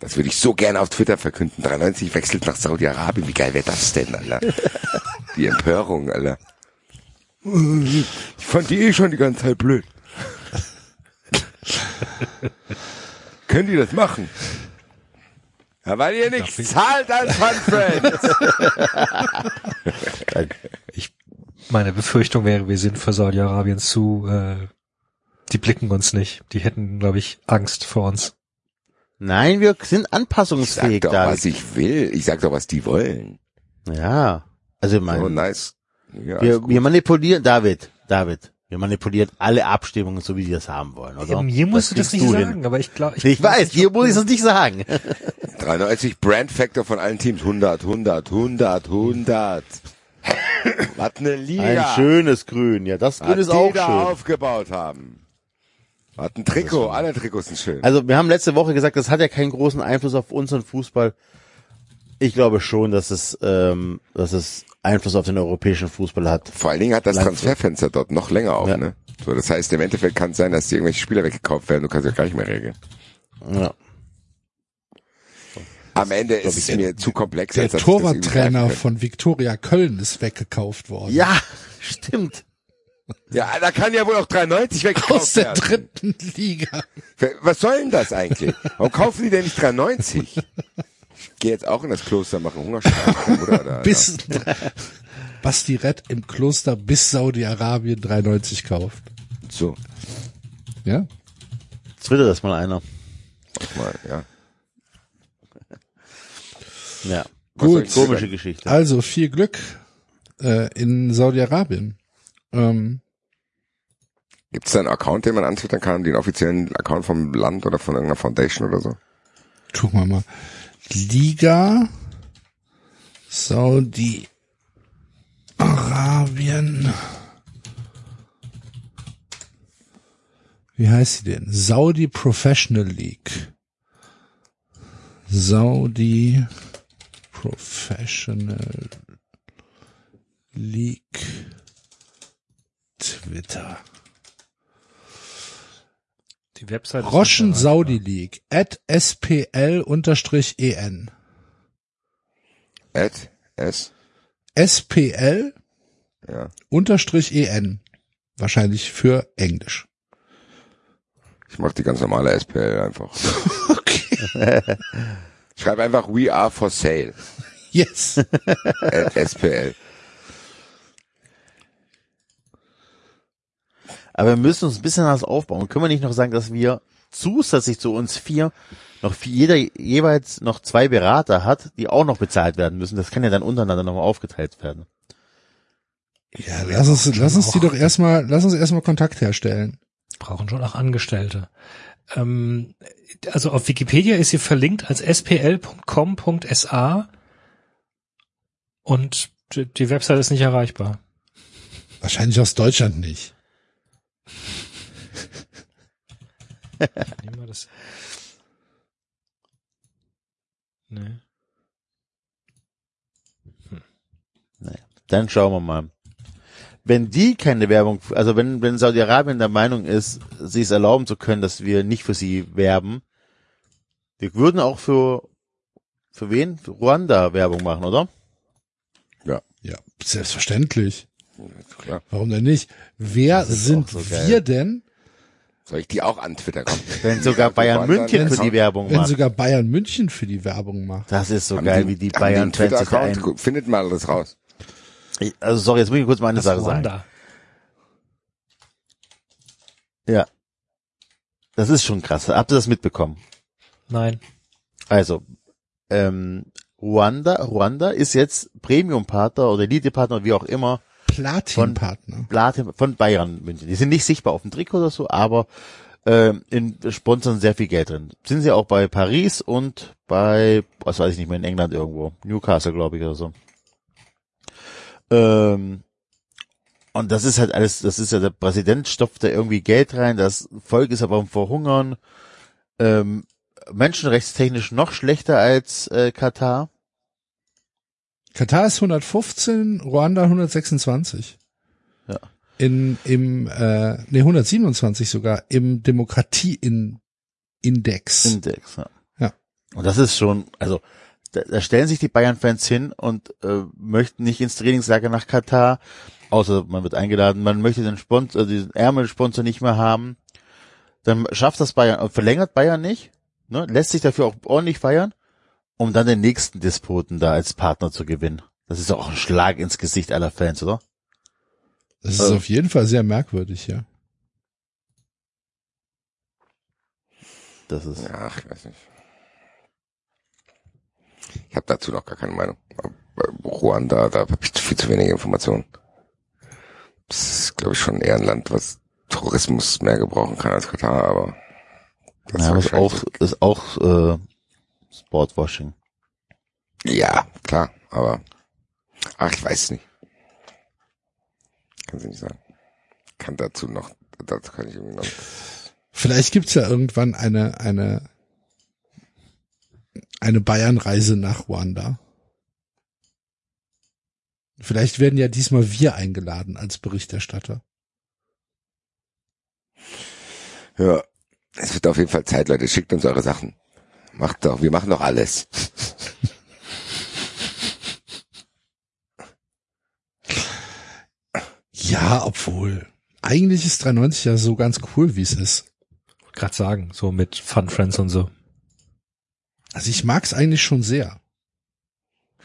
Das würde ich so gerne auf Twitter verkünden. 390 wechselt nach Saudi-Arabien. Wie geil wäre das denn, Alter? Die Empörung, Alter. Ich fand die eh schon die ganze Zeit blöd. Können die das machen? Ja, weil ihr nichts zahlt als Fun-Friends.
Meine Befürchtung wäre, wir sind für Saudi-Arabien zu, äh, die blicken uns nicht. Die hätten, glaube ich, Angst vor uns.
Nein, wir sind
Ich sag
anpassungsfähig,
doch,
David.
was ich will. Ich sag doch, was die wollen.
Ja. Also mein,
Oh, nice. Ja,
wir, wir manipulieren, David, David, wir manipulieren alle Abstimmungen, so wie die das haben wollen, oder?
Mir musst du
Was
das nicht
du hin?
sagen, aber ich glaube,
Ich weiß, dir muss ich das nicht sagen.
93 Brand Factor von allen Teams. 100, 100, 100, 100. was eine Liga.
Ein schönes Grün, ja, das Grün ist
die
auch
da
schön.
aufgebaut haben. Was ein Trikot. Alle Trikots sind schön.
Also wir haben letzte Woche gesagt, das hat ja keinen großen Einfluss auf unseren Fußball. Ich glaube schon, dass es, ähm, dass es Einfluss auf den europäischen Fußball hat.
Vor allen Dingen hat das. Transferfenster dort noch länger auf,
Ja.
ne? So, das heißt, im Endeffekt kann es sein, dass die irgendwelche Spieler weggekauft werden, du kannst ja gar nicht mehr regeln.
Ja.
Am Ende ist es mir zu komplex.
Der Torwarttrainer von Viktoria Köln ist weggekauft worden.
ja, stimmt.
Ja, da kann ja wohl auch 93 weggekauft
Aus der
werden.
dritten Liga.
Was soll denn das eigentlich? Warum kaufen die denn nicht 93? Ich gehe jetzt auch in das Kloster machen Hungerstreik, oder? Da,
Bis Basti Rett im Kloster bis Saudi-Arabien 93 kauft.
So,
Ja?
Twitter das mal einer.
mach mal, ja.
Ja.
Gut.
Komische? Geschichte.
Also viel Glück äh, in Saudi-Arabien. Ähm,
Gibt es da einen Account, den man antwittern kann, den offiziellen Account vom Land oder von irgendeiner Foundation oder so?
gucken wir mal. Liga Saudi-Arabien. Wie heißt sie denn? Saudi Professional League. Saudi Professional League Twitter.
Die Website
Roschen Saudi League at SPL-EN.
At S.
SPL
Ja.
unterstrich EN. Wahrscheinlich für Englisch.
Ich mache die ganz normale SPL einfach.
Okay.
Ich schreibe einfach We are for sale.
Yes.
At SPL.
Aber wir müssen uns ein bisschen was aufbauen. Können wir nicht noch sagen, dass wir zusätzlich zu uns vier noch für jeder jeweils noch zwei Berater hat, die auch noch bezahlt werden müssen. Das kann ja dann untereinander nochmal aufgeteilt werden.
Ja, lass uns, lass uns die doch erstmal, lass uns erstmal Kontakt herstellen.
brauchen schon auch Angestellte. Ähm, also auf Wikipedia ist sie verlinkt als spl.com.sa und die Website ist nicht erreichbar.
Wahrscheinlich aus Deutschland nicht.
Nehmen wir das. Nee.
Dann schauen wir mal. Wenn die keine Werbung, also wenn, wenn Saudi-Arabien der Meinung ist, sich es erlauben zu können, dass wir nicht für sie werben, wir würden auch für, für wen? Für Ruanda Werbung machen, oder?
Ja, selbstverständlich.
Klar.
Warum denn nicht? Wer sind
so geil.
wir denn,
Soll ich die auch an Twitter kommen?
Wenn sogar Bayern München für die Werbung
wenn
macht.
sogar Bayern München für die Werbung macht?
Das ist so
Haben
geil, wie die
haben
Bayern-Fans
einen
sich da ein...
Findet mal das raus.
Ich- Also sorry, jetzt muss ich kurz mal eine
Das
Sache sagen.
Ruanda.
Ja. Das ist schon krass. Habt ihr das mitbekommen?
Nein.
Also, ähm, Ruanda, Ruanda ist jetzt Premium-Partner oder Elite-Partner, wie auch immer,
Platin-Partner.
Platin von Bayern München. Die sind nicht sichtbar auf dem Trikot oder so, aber ähm, in sponsern sehr viel Geld drin. Sind sie auch bei Paris und bei, was weiß ich nicht mehr, in England irgendwo. Newcastle, glaube ich, oder so. Ähm, und das ist halt alles, das ist ja der Präsident stopft da irgendwie Geld rein, das Volk ist aber am Verhungern. Ähm, menschenrechtstechnisch noch schlechter als äh, Katar.
Katar ist 115, Ruanda 126.
Ja.
In, im, äh, nee, 127 sogar, im Demokratie-Index.
Index, ja.
Ja.
Und das ist schon, also da, da stellen sich die Bayern-Fans hin und äh, möchten nicht ins Trainingslager nach Katar, außer man wird eingeladen, man möchte den Sponsor, diesen Ärmelsponsor nicht mehr haben. Dann schafft das Bayern, verlängert Bayern nicht, ne, lässt sich dafür auch ordentlich feiern, um dann den nächsten Despoten da als Partner zu gewinnen. Das ist doch auch ein Schlag ins Gesicht aller Fans, oder?
Das ist
Äh.
auf jeden Fall sehr merkwürdig, ja.
Das ist.
Ach, ich weiß nicht. Ich habe dazu noch gar keine Meinung. Bei Ruanda, da habe ich viel zu wenige Informationen. Das ist, glaube ich, schon eher ein Land, was Tourismus mehr gebrauchen kann als Katar, aber das
Ja, ist auch, ist auch äh, Sportwashing.
Ja, klar, aber ach, ich weiß nicht. Kann sie nicht sagen. Kann dazu noch, dazu kann ich irgendwie noch.
Vielleicht gibt's ja irgendwann eine, eine, eine Bayern-Reise nach Ruanda. Vielleicht werden ja diesmal wir eingeladen als Berichterstatter.
Ja, es wird auf jeden Fall Zeit, Leute. Schickt uns eure Sachen. Macht doch, wir machen doch alles.
Ja, obwohl. Eigentlich ist 93 ja so ganz cool, wie es ist.
Gerade sagen, so mit Fun Friends und so.
Also ich mag's eigentlich schon sehr.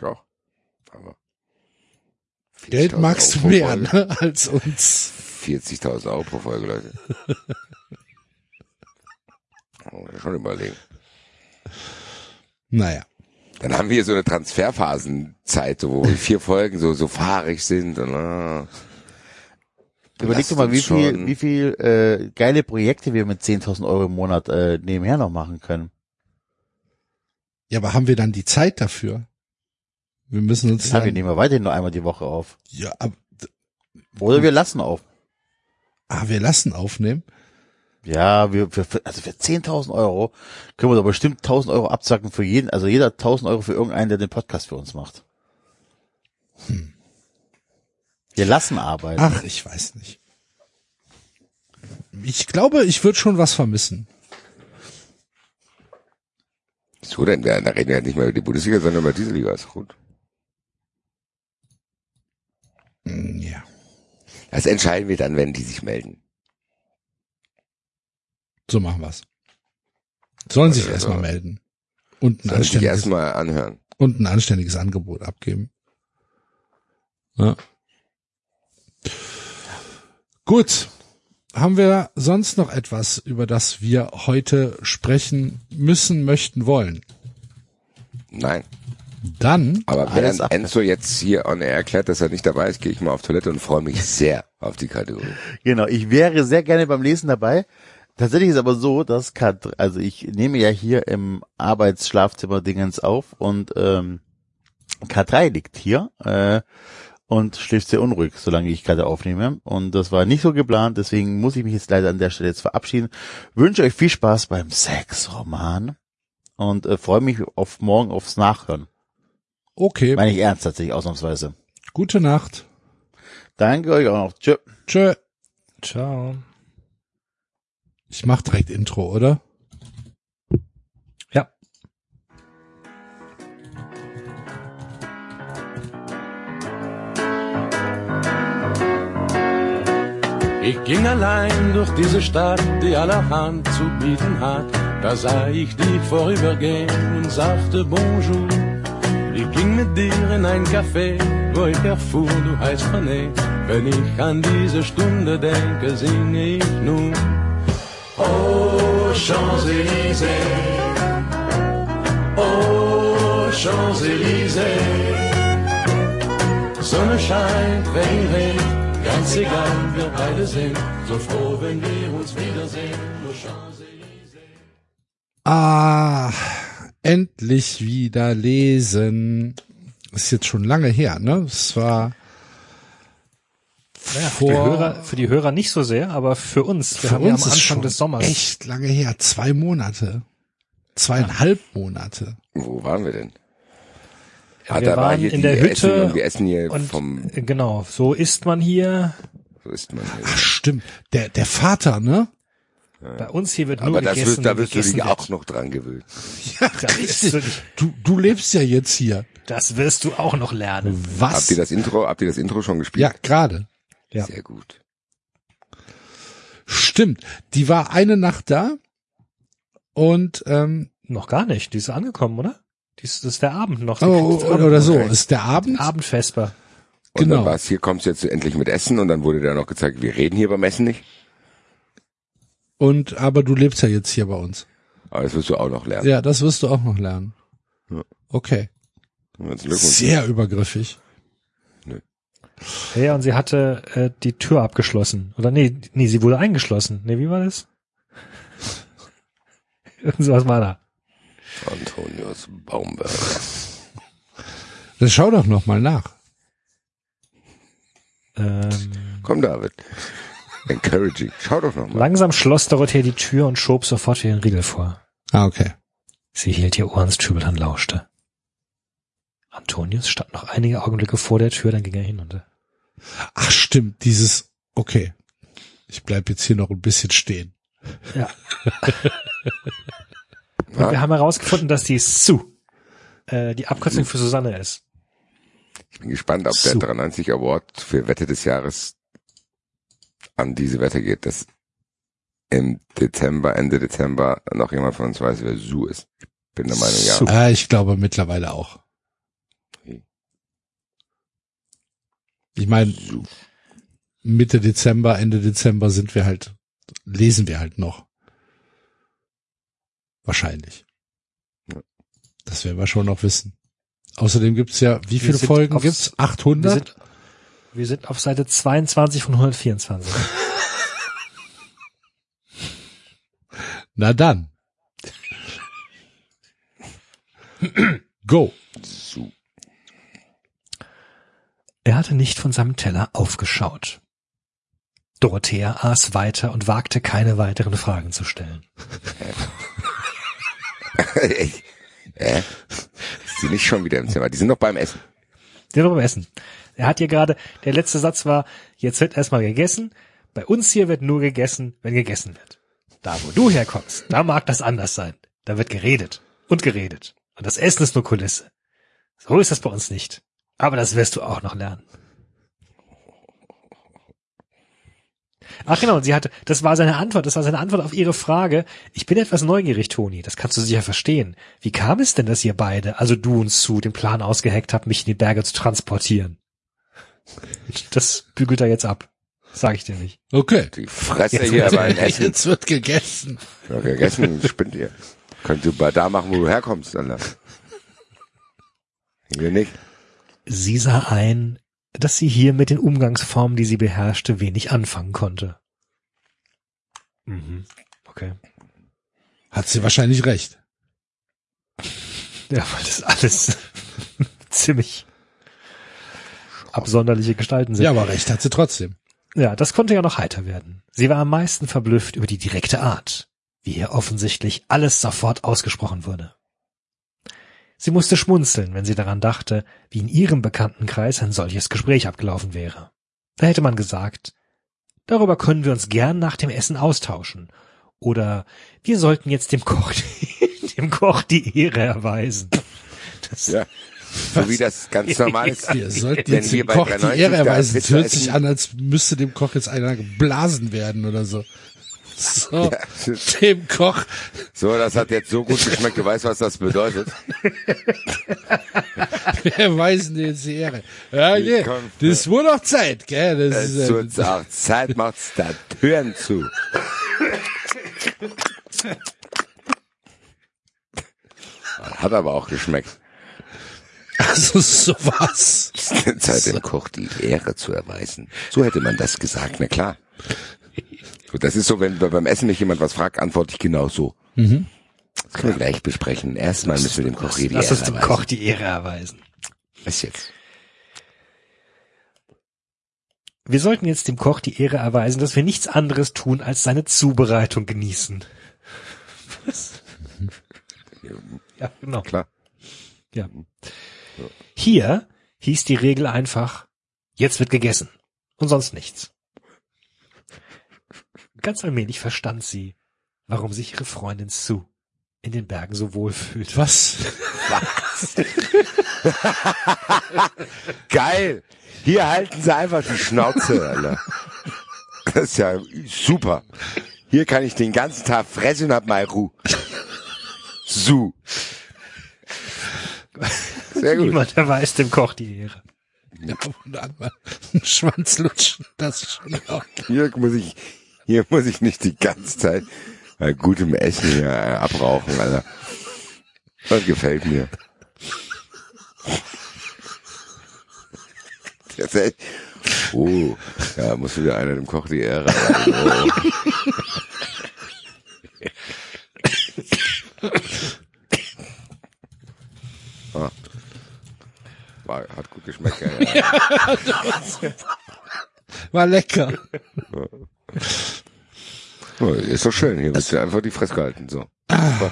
Ja, aber
Geld
40.000
magst du mehr ne, als uns.
40.000 Euro pro Folge, Leute. Schon überlegen.
Naja.
Dann haben wir so eine Transferphasenzeit, so, wo wir vier Folgen so, so fahrig sind und, ah.
Überleg doch mal, wie viel, wie viel äh, geile Projekte wir mit 10.000 Euro im Monat äh, nebenher noch machen können.
Ja, aber haben wir dann die Zeit dafür? Wir müssen uns
Ja, wir nehmen wir weiterhin nur einmal die Woche auf.
ja, ab,
Oder wir lassen auf.
ah, wir lassen aufnehmen.
Ja, wir, für, für- also für 10.000 Euro können wir doch bestimmt 1.000 Euro abzacken für jeden, also jeder 1.000 Euro für irgendeinen, der den Podcast für uns macht. Wir lassen arbeiten.
Ach, ich weiß nicht. Ich glaube, ich würde schon was vermissen.
Wieso denn? Da da reden wir ja nicht mehr über die Bundesliga, sondern über diese Liga. Ist gut.
Mm, Ja.
Das entscheiden wir dann, wenn die sich melden.
So machen wir's. Sollen sich
Also,
erstmal melden. Und ein anständiges,
erstmal anhören.
und ein anständiges Angebot abgeben. Ja. Gut. Haben wir sonst noch etwas, über das wir heute sprechen müssen, möchten, wollen?
Nein.
Dann,
Aber während Enzo jetzt hier on air erklärt, dass er nicht dabei ist, gehe ich mal auf Toilette und freue mich sehr auf die Kategorie.
Genau, ich wäre sehr gerne beim Lesen dabei. Tatsächlich ist aber so, dass K3, also ich nehme ja hier im Arbeitsschlafzimmer Dingens auf und ähm, K3 liegt hier äh, und schläft sehr unruhig, solange ich gerade aufnehme. Und das war nicht so geplant, deswegen muss ich mich jetzt leider an der Stelle jetzt verabschieden. Wünsche euch viel Spaß beim Sexroman und äh, freue mich auf morgen aufs Nachhören.
Okay,
Meine ich ernst tatsächlich, ausnahmsweise.
gute Nacht.
Danke euch auch noch. Tschö.
Tschö.
Ciao.
Ich mach direkt Intro, oder?
Ja.
Ich ging allein durch diese Stadt, die allerhand zu bieten hat. Da sah ich dich vorübergehen und sagte Bonjour. Ich ging mit dir in ein Café, wo ich erfuhr, du heißt René. Wenn ich an diese Stunde denke, singe ich nun. Oh, Champs-Élysées. Oh, Champs-Élysées. Sonne scheint, Regen regnet, ganz egal, wir beide sind so froh, wenn wir uns wiedersehen. Nur Champs-Élysées.
Ah, endlich wieder lesen. Ist jetzt schon lange her, ne? Es war
Naja, für, die Hörer, für die Hörer nicht so sehr, aber für uns. Wir
für
haben ja am
uns ist
Anfang
schon
des Sommers.
echt lange her. Zwei Monate. Zweieinhalb Monate.
Wo waren wir denn?
Ja,
Ah,
wir
da war
waren
hier
in
die
der
Essen
Hütte
und wir essen hier
und
vom,
äh, genau, so isst man hier.
so ist man hier.
Ach, stimmt. Der, der Vater, ne?
Bei uns hier wird nur
Aber das
gegessen.
wirst, da wirst du dich
wird.
auch noch dran gewöhnen.
Ja,
dich-
Du, du lebst ja jetzt hier.
das wirst du auch noch lernen.
Was?
Habt ihr das Intro, habt ihr das Intro schon gespielt?
ja, gerade.
Ja.
Sehr gut.
Stimmt. Die war eine Nacht da und ähm,
Noch gar nicht. Die ist angekommen, oder? Die ist, das ist der Abend noch.
oh,
Die-
oder, oder so.
Okay.
Ist der Abend?
Abendvesper.
Und
Genau.
dann war es, hier kommst du jetzt endlich mit Essen und dann wurde dir noch gezeigt, wir reden hier beim Essen nicht.
Und aber du lebst ja jetzt hier bei uns.
Aber das wirst du auch noch lernen.
Ja, das wirst du auch noch lernen.
Ja.
Okay. Sehr übergriffig.
Ja, und sie hatte äh, die Tür abgeschlossen. Oder nee, nee, sie wurde eingeschlossen. Nee, wie war das? Irgend sowas war da.
Antonius Baumberger.
Das schau doch noch mal nach.
Ähm,
Komm, David. Encouraging. Schau doch noch mal.
langsam schloss Dorothea die Tür und schob sofort den Riegel vor.
Ah, okay.
Sie hielt ihr Ohr ans Tübeln und lauschte. Antonius stand noch einige Augenblicke vor der Tür, dann ging er hinunter.
Ach, stimmt. Dieses, okay. Ich bleib jetzt hier noch ein bisschen stehen.
Ja. Und wir haben herausgefunden, dass die Sue äh, die Abkürzung für Susanne ist.
Ich bin gespannt, ob der
So.
93 Award für Wette des Jahres an diese Wette geht, dass im Dezember, Ende Dezember noch jemand von uns weiß, wer Sue ist. Ich bin der Meinung, ja.
Sue.
Ah, ich glaube mittlerweile auch. Ich meine. Mitte Dezember, Ende Dezember sind wir halt, lesen wir halt noch. Wahrscheinlich. Das werden wir schon noch wissen. Außerdem gibt's ja, wie viele Folgen
aufs-
gibt's?
Wir
800?
sind, wir sind auf Seite 22 von 124.
Na dann. Go.
Sue.
Er hatte nicht von seinem Teller aufgeschaut. Dorothea aß weiter und wagte keine weiteren Fragen zu stellen.
Ey, äh? Ist sie nicht schon wieder im Zimmer? Die sind noch beim Essen.
Der beim Essen. Er hat hier gerade, der letzte Satz war, jetzt wird erstmal gegessen. Bei uns hier wird nur gegessen, wenn gegessen wird. Da, wo du herkommst, da mag das anders sein. Da wird geredet und geredet. Und das Essen ist nur Kulisse. So ist das bei uns nicht. Aber das wirst du auch noch lernen. Ach genau, und sie hatte, das war seine Antwort, das war seine Antwort auf ihre Frage. Ich bin etwas neugierig, Toni, das kannst du sicher verstehen. Wie kam es denn, dass ihr beide, also du und Sue, den Plan ausgeheckt habt, mich in die Berge zu transportieren? Das bügelt er jetzt ab. Sag ich dir nicht.
Okay.
Die Fresse
Jetzt
hier
wird-
beim Essen.
Jetzt wird gegessen.
Ja, gegessen, spinnt ihr. Könnt ihr bei da machen, wo du herkommst, Alter. Hier nicht.
Sie sah ein, dass sie hier mit den Umgangsformen, die sie beherrschte, wenig anfangen konnte. Mhm. Okay.
Hat sie wahrscheinlich recht.
Ja, weil das alles ziemlich absonderliche Gestalten sind.
Ja, aber recht hat sie trotzdem.
Ja, das konnte ja noch heiter werden. Sie war am meisten verblüfft über die direkte Art, wie ihr offensichtlich alles sofort ausgesprochen wurde. Sie musste schmunzeln, wenn sie daran dachte, wie in ihrem Bekanntenkreis ein solches Gespräch abgelaufen wäre. Da hätte man gesagt, darüber können wir uns gern nach dem Essen austauschen. Oder wir sollten jetzt dem Koch, dem Koch die Ehre erweisen. Das,
Ja. So wie das ganz normal ist.
Wir sollten
Wenn
jetzt
wir
dem
bei
Koch die
3,90
Ehre erweisen. Es hört sich an, als müsste dem Koch jetzt einer geblasen werden oder so. So,
Ja.
dem Koch.
So, das hat jetzt so gut geschmeckt. Du weißt, was das bedeutet.
Wir erweisen dir jetzt die Ehre. Ja, okay. Das ist wohl noch Zeit, gell? Das
Es
ist,
wird
äh,
auch Zeit, macht's da Türen zu. Hat aber auch geschmeckt.
also sowas.
Es ist Zeit, dem Koch die Ehre zu erweisen. So hätte man das gesagt, na klar. Das ist so, wenn beim Essen mich jemand was fragt, antworte ich genau so. Das können wir gleich besprechen. Erstmal müssen wir dem Koch die
lass
Ehre
uns dem
erweisen.
Koch die Ehre erweisen.
Was jetzt?
Wir sollten jetzt dem Koch die Ehre erweisen, dass wir nichts anderes tun, als seine Zubereitung genießen. Was? Ja, genau.
Klar.
Ja. Hier hieß die Regel einfach, jetzt wird gegessen und sonst nichts. Ganz allmählich verstand sie, warum sich ihre Freundin Sue in den Bergen so wohl fühlt.
Was?
Geil! Hier halten sie einfach die Schnauze, Alter. Das ist ja super. Hier kann ich den ganzen Tag fressen und hab mal Ruhe. Su. Sehr gut.
Niemand erweist dem Koch die Ehre.
Ja, einen Schwanz lutschen, das ist schon auch.
Hier muss ich, hier muss ich nicht die ganze Zeit bei gutem Essen hier äh, abrauchen, Alter. Das gefällt mir. Oh, ja, muss wieder einer dem Koch die Ehre. Oh. Ah. War, hat gut geschmeckt, ja, ja.
War lecker.
Oh, ist doch schön, hier wirst du einfach die Fresse gehalten, so. Super.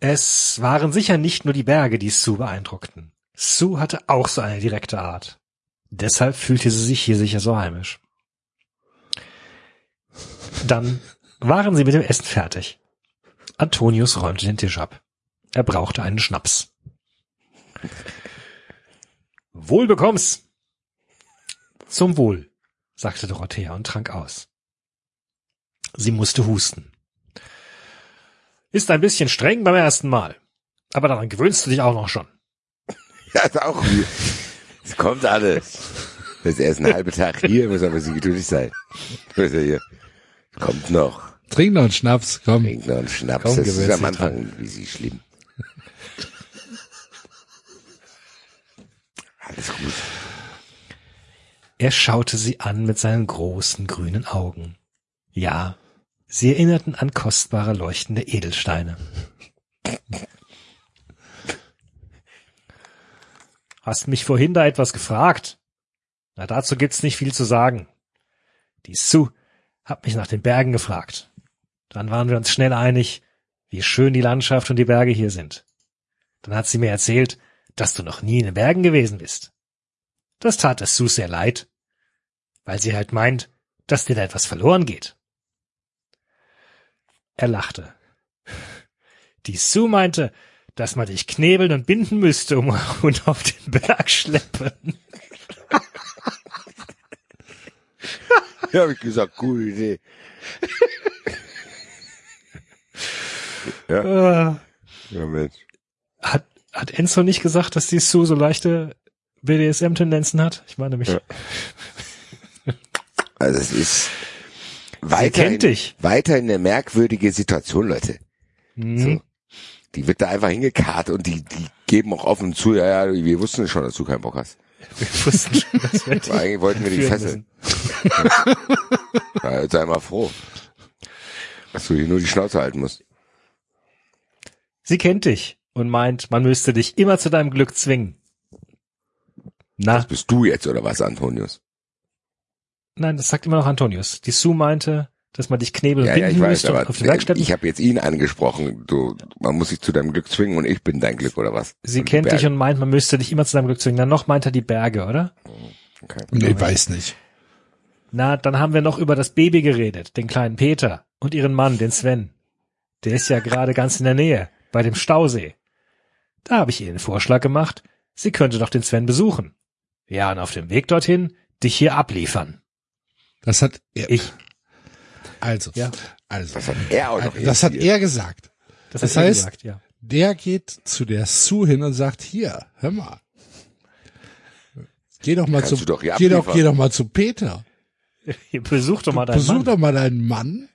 Es waren sicher nicht nur die Berge, die Sue beeindruckten. Sue hatte auch so eine direkte Art. Deshalb fühlte sie sich hier sicher so heimisch. Dann waren sie mit dem Essen fertig. Antonius räumte den Tisch ab. Er brauchte einen Schnaps. Wohl bekomm's. Zum Wohl, sagte Dorothea und trank aus. Sie musste husten. Ist ein bisschen streng beim ersten Mal. Aber daran gewöhnst du dich auch noch schon.
Ja, ist auch. Es kommt alles. Das ist erst ein halber Tag hier, muss aber sie geduldig sein. Kommt noch.
Trink noch einen Schnaps, komm.
Trink noch einen Schnaps.
Komm,
das ist am Anfang, wie sie schlimm. Alles gut.
Er schaute sie an mit seinen großen grünen Augen. Ja, sie erinnerten an kostbare leuchtende Edelsteine. Hast mich vorhin da etwas gefragt? Na, dazu gibt's nicht viel zu sagen. Die Sue hat mich nach den Bergen gefragt. Dann waren wir uns schnell einig, wie schön die Landschaft und die Berge hier sind. Dann hat sie mir erzählt, dass du noch nie in den Bergen gewesen bist. Das tat es Sue sehr leid, weil sie halt meint, dass dir da etwas verloren geht. Er lachte. Die Sue meinte, dass man dich knebeln und binden müsste um, und auf den Berg schleppen.
Ja, hab ich gesagt, coole Idee. ja, ja, Mensch.
Hat, hat Enzo nicht gesagt, dass die Sue so leichte BDSM-Tendenzen hat? Ich meine mich.
Ja. Also es ist weiterhin,
kennt dich.
weiterhin eine merkwürdige Situation, Leute.
Hm.
So. Die wird da einfach hingekarrt und die, die geben auch offen zu, ja, ja, wir wussten schon, dass du keinen Bock hast.
Wir wussten schon, dass wir
eigentlich wollten wir dich fesseln. Ja, sei mal froh. Dass du hier nur die Schnauze halten musst.
Sie kennt dich. und meint, man müsste dich immer zu deinem Glück zwingen. Na,
Das bist du jetzt oder was, Antonius?
nein, das sagt immer noch Antonius. Die Sue meinte, dass man dich knebeln und
Ja, ja,
binden
ich weiß,
müsste
aber
auf den Werkstätten.
ich habe jetzt ihn angesprochen. Du, man muss sich zu deinem Glück zwingen und ich bin dein Glück oder was?
Sie
Und
kennt dich und meint, man müsste dich immer zu deinem Glück zwingen. Dann noch meint er die Berge, oder?
Okay.
Nee, weiß nicht.
Na, dann haben wir noch über das Baby geredet, den kleinen Peter und ihren Mann, den Sven. Der ist ja gerade ganz in der Nähe, bei dem Stausee. Da habe ich ihr den Vorschlag gemacht, sie könnte doch den Sven besuchen. Ja, und auf dem Weg dorthin dich hier abliefern.
Das hat er.
Ich.
Also,
Ja.
also.
Das hat er auch noch
Das hat er gesagt.
Das,
Das
hat er
heißt-
gesagt, ja.
Der geht zu der Sue hin und sagt, hier, hör mal. Geh doch mal
Kannst
zu,
doch
geh doch, geh doch mal zu Peter.
Besuch doch mal deinen
Besuch
Mann.
doch mal deinen Mann.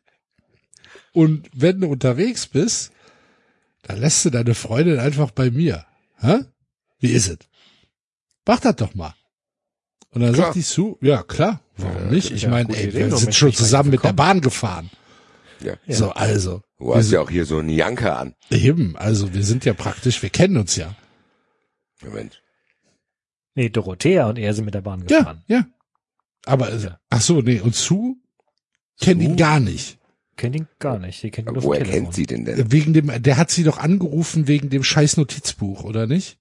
Und wenn du unterwegs bist, dann lässt du deine Freundin einfach bei mir. Hä? Wie ist es? Mach das doch mal. Und dann
Klar.
sagt die Sue, ja klar, warum nicht? Ich
ja,
meine, ey,
Idee,
wir sind schon zusammen mit der. Bahn gefahren.
Ja.
So, also.
Du
wir
hast
sind,
ja auch hier so einen Janker an.
eben, also wir sind ja praktisch, wir kennen uns ja.
Moment.
Nee, Dorothea und er sind mit der Bahn
Ja,
gefahren.
ja. Aber, also,
Ja.
ach so, nee, und Sue kennt ihn gar nicht.
Kennt ihn gar nicht. Die kennt ihn
Woher kennt sie den denn?
Wegen dem, der hat sie doch angerufen wegen dem scheiß Notizbuch, oder nicht?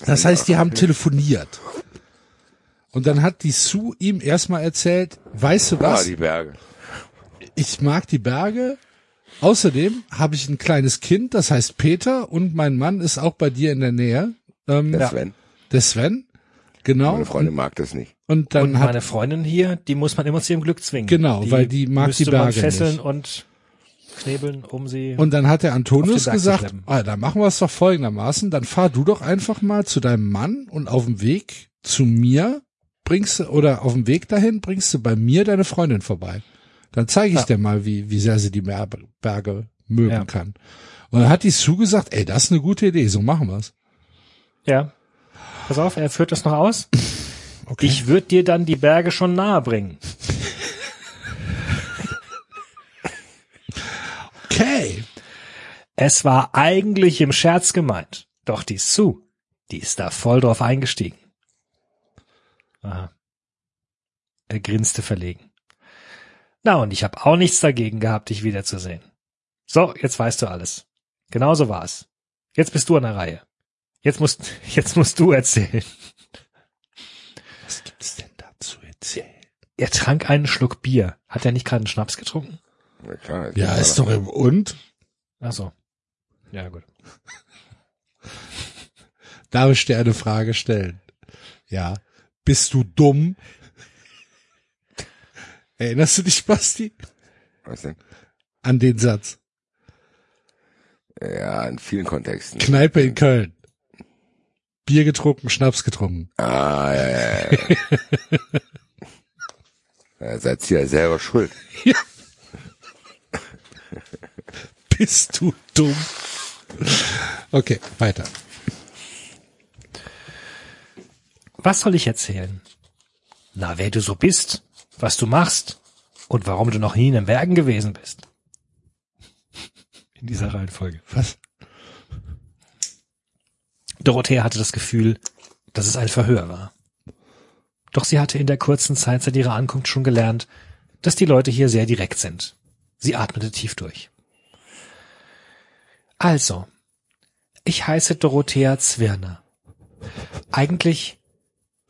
Ja.
Das heißt, die haben telefoniert. Und dann hat die Sue ihm erstmal erzählt, weißt du
Ah,
was,
die Berge.
ich mag die Berge. Außerdem habe ich ein kleines Kind, das heißt Peter, und mein Mann ist auch bei dir in der Nähe. Ähm,
Der. Sven.
Der Sven. Genau.
Meine Freundin mag das nicht.
Und dann
und
hat
meine Freundin hier, die muss man immer zu ihrem Glück zwingen.
Genau, weil die mag die
man
Berge
fesseln
nicht.
und knebeln, um sie.
Und dann hat der Antonius gesagt, ah, dann machen wir es doch folgendermaßen, dann fahr du doch einfach mal zu deinem Mann und auf dem Weg zu mir bringst du, oder auf dem Weg dahin bringst du bei mir deine Freundin vorbei. Dann zeige ich
Ja.
dir mal, wie, wie sehr sie die Berge mögen
Ja.
kann. Und dann hat die zugesagt, ey, das ist eine gute Idee, so machen wir's.
ja. Pass auf, er führt das noch aus.
Okay.
Ich würde dir dann die Berge schon nahe bringen.
Okay.
Es war eigentlich im Scherz gemeint. Doch die Sue, die ist da voll drauf eingestiegen. Aha. Er grinste verlegen. Na, und ich habe auch nichts dagegen gehabt, dich wiederzusehen. So, jetzt weißt du alles. Genauso war's. Jetzt bist du an der Reihe. Jetzt musst, jetzt musst du erzählen.
Was gibt's denn da zu erzählen?
Er trank einen Schluck Bier. Hat er nicht gerade einen Schnaps getrunken?
Ja, klar, jetzt
Ja, ist doch im Und?
Ach so. Ja, gut.
Darf ich dir eine Frage stellen? Ja. Bist du dumm? Erinnerst du dich, Basti,
Was denn?
an den Satz?
Ja, in vielen Kontexten.
Kneipe in Köln. Bier getrunken, Schnaps getrunken.
Ah, ja, ja, ja. ja seid ihr ja selber schuld.
Bist du dumm? Okay, weiter.
Was soll ich erzählen? Na, wer du so bist, was du machst und warum du noch nie in den Bergen gewesen bist. In dieser Reihenfolge.
Was?
Dorothea hatte das Gefühl, dass es ein Verhör war. Doch sie hatte in der kurzen Zeit seit ihrer Ankunft schon gelernt, dass die Leute hier sehr direkt sind. Sie atmete tief durch. Also, ich heiße Dorothea Zwirner. Eigentlich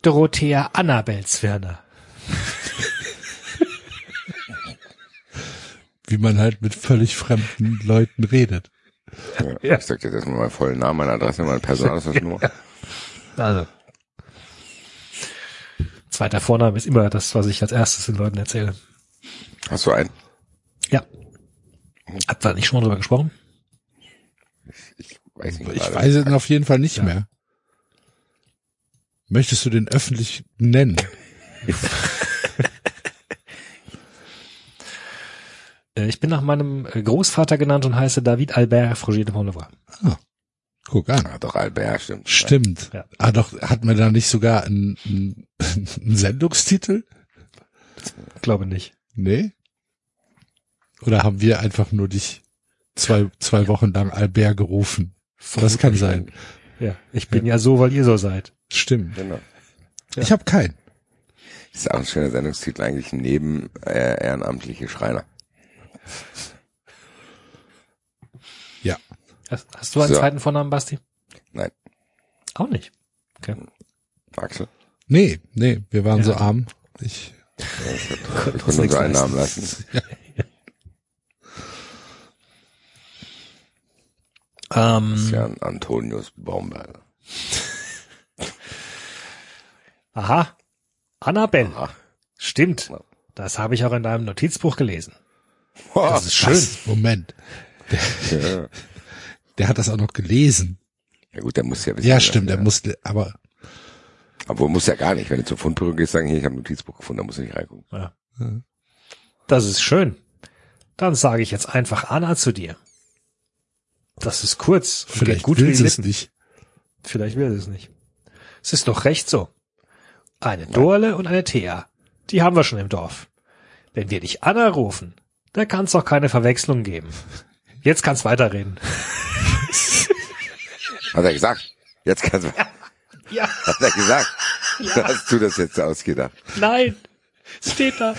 Dorothea Annabel Zwirner.
Wie man halt mit völlig fremden Leuten redet.
Ja,
Ja.
Ich sag dir jetzt erstmal meinen vollen Namen, meine Adresse, meine Personalausweisnummer.
Also. Zweiter Vorname ist immer das, was ich als erstes den Leuten erzähle.
Hast du einen?
Ja. Habt ihr nicht schon mal drüber gesprochen?
Weiß nicht
Ich
gerade.
weiß es auf jeden Fall nicht
Ja.
mehr. Möchtest du den öffentlich nennen?
Äh, Ich bin nach meinem äh, Großvater genannt und heiße David Albert Froger de Montlevoix.
Guck an.
Ah, doch, Albert, stimmt.
Stimmt.
Ja.
Ah, doch, hat man da nicht sogar einen, einen, einen Sendungstitel?
Glaube nicht.
Nee? Oder haben wir einfach nur dich zwei, zwei Wochen lang Albert gerufen. Das kann sein.
Ja, ich bin ja so, weil ihr so seid.
Stimmt.
Genau.
Ich habe keinen.
Ist auch ein schöner Sendungstitel eigentlich neben äh, ehrenamtliche Schreiner.
Ja.
Hast, hast du einen
So.
zweiten Vornamen, Basti?
Nein,
Auch nicht. Okay.
Axel.
Nee, nee, wir waren so arm. Ich,
Wir
uns
können uns
nichts
einen. Namen lassen.
Ähm,
Christian Antonius Baumberger.
aha. Annabelle.
Aha.
Stimmt. Das habe ich auch in deinem Notizbuch gelesen.
Boah,
Das ist schön.
Was? Moment.
ja.
Der hat das auch noch gelesen.
ja gut, der muss ja wissen.
Ja, stimmt,
der-
der musste, aber
Aber muss ja gar nicht. Wenn du zum Fundbüro gehst, sagen, hier, ich habe ein Notizbuch gefunden, da musst du nicht reingucken.
Ja. Das ist schön. Dann sage ich jetzt einfach Anna zu dir. Das ist kurz. und geht
vielleicht
gut
will es
Lippen.
nicht.
Vielleicht will es nicht. Es ist doch recht so. Eine Dorle und eine Thea. Die haben wir schon im Dorf. Wenn wir dich Anna rufen, da kann es doch keine Verwechslung geben. Jetzt kannst weiterreden.
Hat er gesagt? Jetzt kannst du.
Ja,
Hat er gesagt? Hast du das jetzt ausgedacht?
nein. Es steht da.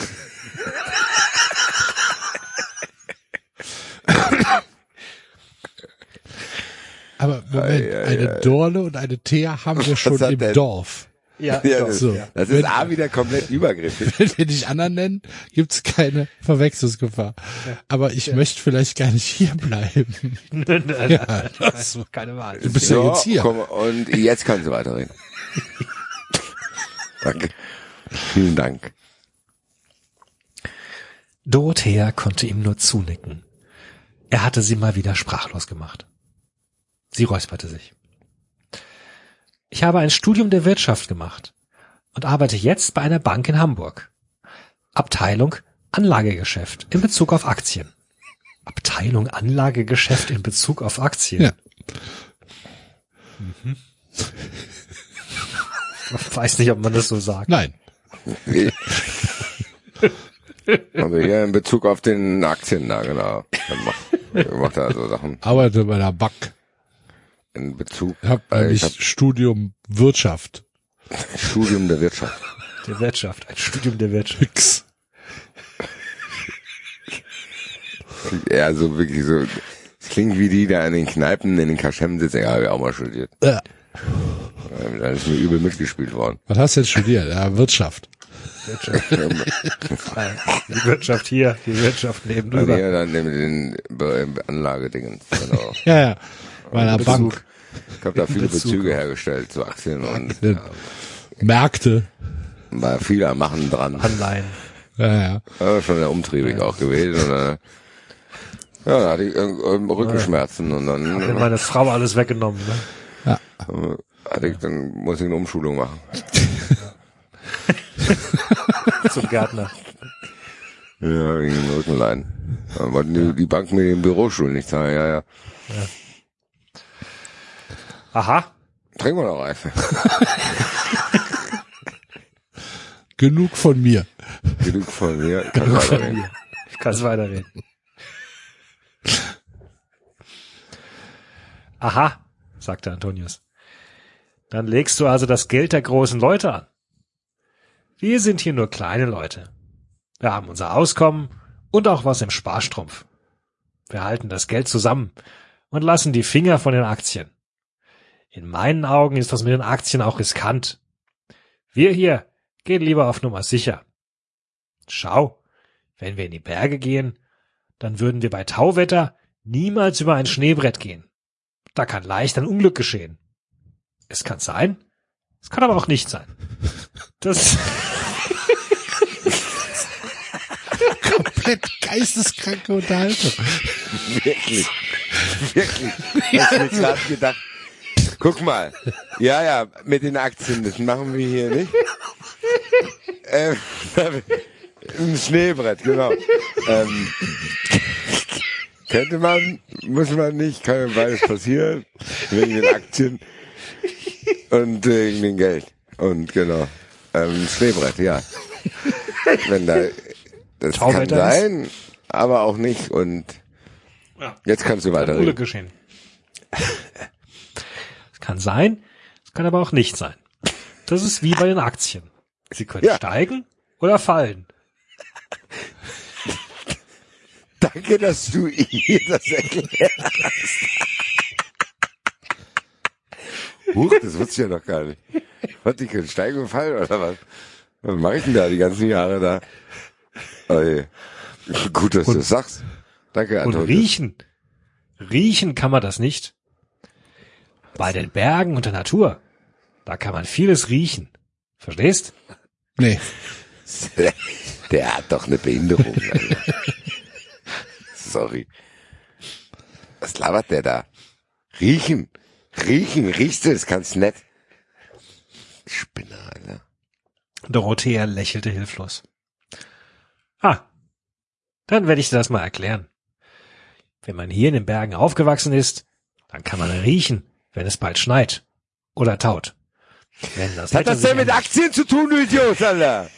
Aber Moment,
ei,
eine
ei.
Dorle und eine Thea haben wir schon im
denn-
Dorf.
Ja,
Ja, das,
So.
das
Wenn-
ist A wieder komplett übergriffig.
Wenn wir dich anderen nennen, gibt's keine Verwechslungsgefahr. Aber ich möchte vielleicht gar nicht hier bleiben.
Nö, nö,
Ja, das,
keine Wahl.
du bist ja jetzt hier.
komm, und jetzt kannst du weiterreden. Danke. Vielen Dank.
Dorothea konnte ihm nur zunicken. Er hatte sie mal wieder sprachlos gemacht. Sie räusperte sich. Ich habe ein Studium der Wirtschaft gemacht und arbeite jetzt bei einer Bank in Hamburg. Abteilung Anlagegeschäft in Bezug auf Aktien. Abteilung Anlagegeschäft in Bezug auf Aktien.
Ja.
Ich weiß nicht, ob man das so sagt.
Nein.
Also hier in Bezug auf den Aktien, da genau. Dann macht, macht er so Sachen
Arbeite bei der Bank.
In Bezug.
Ich habe
äh, ich hab
Studium Wirtschaft.
Studium der Wirtschaft.
Der Wirtschaft, ein Studium der Wirtschaft.
Nix.
Ja, so wirklich so. Es klingt wie die da in den Kneipen, in den Kaschem sitzen. Ja, hab ich auch mal studiert.
Äh,
Ähm, Da ist mir übel mitgespielt worden.
was hast du jetzt studiert? Ja, Wirtschaft.
Die Wirtschaft hier, die Wirtschaft nebenüber.
hier dann mit den Anlagedingen. Genau.
Ja, ja. Bei einer
Bezug.
Bank.
Ich habe da viele
Bezug
Bezüge hergestellt zu Aktien und
Ja. Märkte.
war viel am Machen dran.
Anleihen.
Ja, ja.
Ja, schon sehr umtriebig auch gewesen. Und, äh, ja, da hatte ich äh, äh, Rückenschmerzen und dann
Hat meine Frau alles weggenommen. Ne?
äh, hatte ich, dann muss ich eine Umschulung machen.
Zum Gärtner.
Ja, wegen dem Rückenleiden. Dann wollten die, die Bank mir den Bürostuhl nicht zahlen. Ja, ja.
Aha.
Trinken wir noch einen.
Genug von mir.
Genug von mir. Kann weiterreden.
Ich kann es weiterreden. Aha, sagte Antonius. Dann legst du also das Geld der großen Leute an. Wir sind hier nur kleine Leute. Wir haben unser Auskommen und auch was im Sparstrumpf. Wir halten das Geld zusammen und lassen die Finger von den Aktien. In meinen Augen ist das mit den Aktien auch riskant. Wir hier gehen lieber auf Nummer sicher. Schau, wenn wir in die Berge gehen, dann würden wir bei Tauwetter niemals über ein Schneebrett gehen. Da kann leicht ein Unglück geschehen. Es kann sein, es kann aber auch nicht sein. Das,
Komplett geisteskranke Unterhaltung.
Wirklich. Wirklich. Hab ich mir gerade gedacht. Guck mal. Ja, ja, mit den Aktien, das machen wir hier nicht. Ähm, ein Schneebrett, genau. Ähm, könnte man, muss man nicht, kann ja beides passieren. Wegen den Aktien und wegen dem Geld. Und genau. Ähm, Schneebrett, ja. Wenn da, das kann
Tauwetter ist?
sein, aber auch nicht. Und Jetzt kannst du weiter
geschehen. Kann sein, es kann aber auch nicht sein. Das ist wie bei den Aktien. Sie können
Ja.
steigen oder fallen.
Danke, dass du ihr das erklärt hast. Huch, das wusste ich ja noch gar nicht. Was, die können steigen und fallen, oder was? Was mache ich denn da die ganzen Jahre da? Oh je. Gut, dass du das sagst. Danke,
Und
Antonius.
riechen. Riechen kann man das nicht. Bei den Bergen und der Natur, da kann man vieles riechen. Verstehst?
Nee.
Der hat doch eine Behinderung. Alter. Sorry. Was labert der da? Riechen. Riechen. Riechst du? Das kannst nicht. Spinner, Alter.
Dorothea lächelte hilflos. Ah, dann werde ich dir das mal erklären. Wenn man hier in den Bergen aufgewachsen ist, dann kann man riechen, wenn es bald schneit oder taut. Wenn das
Was hat das denn mit Aktien zu tun, du Idiot, Alter?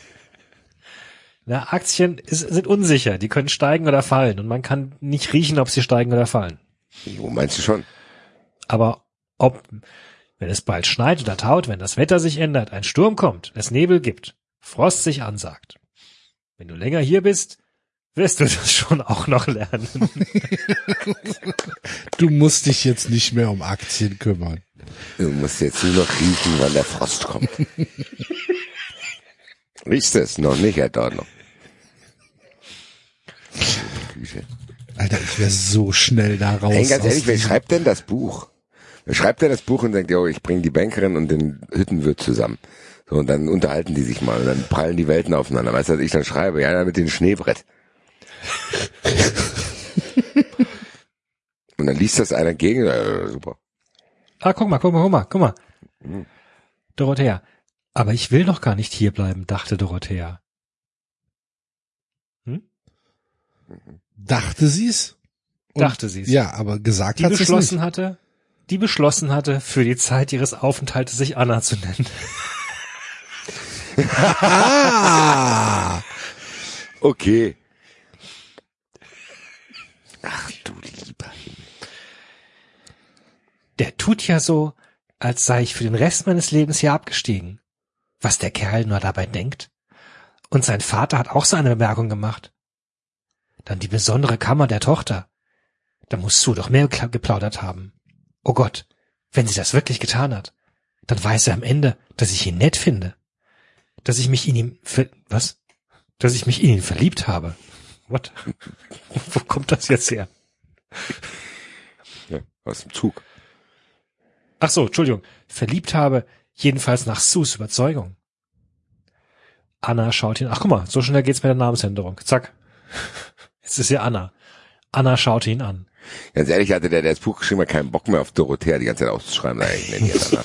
Na, Aktien ist, sind unsicher, die können steigen oder fallen und man kann nicht riechen, ob sie steigen oder fallen.
Jo, meinst du schon?
Aber ob, wenn es bald schneit oder taut, wenn das Wetter sich ändert, ein Sturm kommt, es Nebel gibt, Frost sich ansagt. Wenn du länger hier bist, wirst du das schon auch noch lernen.
Du musst dich jetzt nicht mehr um Aktien kümmern.
Du musst jetzt nur noch riechen, wann der Frost kommt. Riechst du es? Noch nicht, Herr. Güte.
Alter, ich wäre so schnell da raus.
Ey, ganz ehrlich, wer schreibt denn das Buch? Wer schreibt denn das Buch und denkt, jo, ich bringe die Bankerin und den Hüttenwirt zusammen? So, und dann unterhalten die sich mal und dann prallen die Welten aufeinander. Weißt du, was ich dann schreibe? Ja, mit dem Schneebrett. Und dann liest das einer gegen, äh, super.
ah, guck mal, guck mal, guck mal, guck mal. Dorothea. Aber ich will doch gar nicht hier bleiben, dachte Dorothea.
Dachte sie's? Und-
Dachte sie's.
Ja, aber gesagt
Die
hat sie es nicht.
beschlossen hatte, die beschlossen hatte, für die Zeit ihres Aufenthaltes sich Anna zu nennen.
Ah!
Okay. Ach du lieber.
Der tut ja so, als sei ich für den Rest meines Lebens hier abgestiegen. Was der Kerl nur dabei denkt. Und sein Vater hat auch so eine Bemerkung gemacht. Dann die besondere Kammer der Tochter. Da muss Sue doch mehr geplaudert haben. Oh Gott, wenn sie das wirklich getan hat, dann weiß er am Ende, dass ich ihn nett finde. Dass ich mich in ihm, was? Dass ich mich in ihn verliebt habe. What? Wo kommt das jetzt her?
Ja, aus dem Zug.
Ach so, Entschuldigung. Verliebt habe, jedenfalls nach Sus Überzeugung. Anna schaut ihn, ach guck mal, so schnell geht's mit der Namensänderung. Zack. Jetzt ist ja Anna. Anna schaute ihn an.
Ganz ehrlich hatte der, der das Buch geschrieben hat, keinen Bock mehr auf Dorothea die ganze Zeit auszuschreiben. Nein, ich nenne die jetzt danach.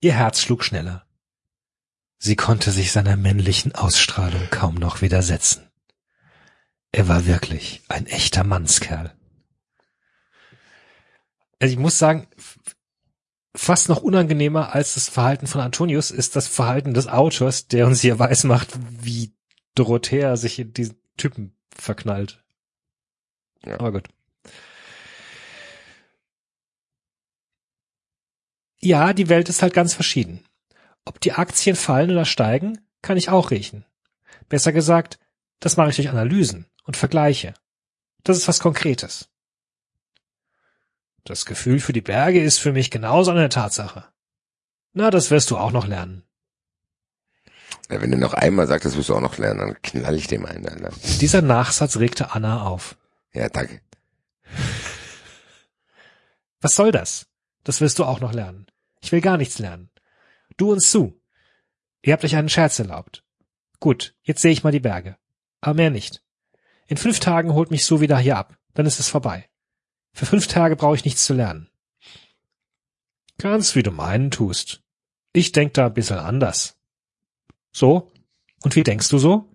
Ihr Herz schlug schneller. Sie konnte sich seiner männlichen Ausstrahlung kaum noch widersetzen. Er war wirklich ein echter Mannskerl. Also ich muss sagen, fast noch unangenehmer als das Verhalten von Antonius ist das Verhalten des Autors, der uns hier weismacht, wie Dorothea sich in diesen Typen verknallt.
Ja.
Aber gut. Ja, die Welt ist halt ganz verschieden. Ob die Aktien fallen oder steigen, kann ich auch riechen. Besser gesagt, das mache ich durch Analysen und Vergleiche. Das ist was Konkretes. Das Gefühl für die Berge ist für mich genauso eine Tatsache. Na, das wirst du auch noch lernen.
Ja, wenn du noch einmal sagst, das wirst du auch noch lernen, dann knall ich dem einen. Alter.
Dieser Nachsatz regte Anna auf.
Ja, danke.
Was soll das? Das wirst du auch noch lernen. Ich will gar nichts lernen. Du und Sue. Ihr habt euch einen Scherz erlaubt. Gut, jetzt sehe ich mal die Berge. Aber mehr nicht. In fünf Tagen holt mich Sue wieder hier ab. Dann ist es vorbei. Für fünf Tage brauche ich nichts zu lernen. Ganz wie du meinen tust. Ich denk da ein bisschen anders. So? Und wie denkst du so?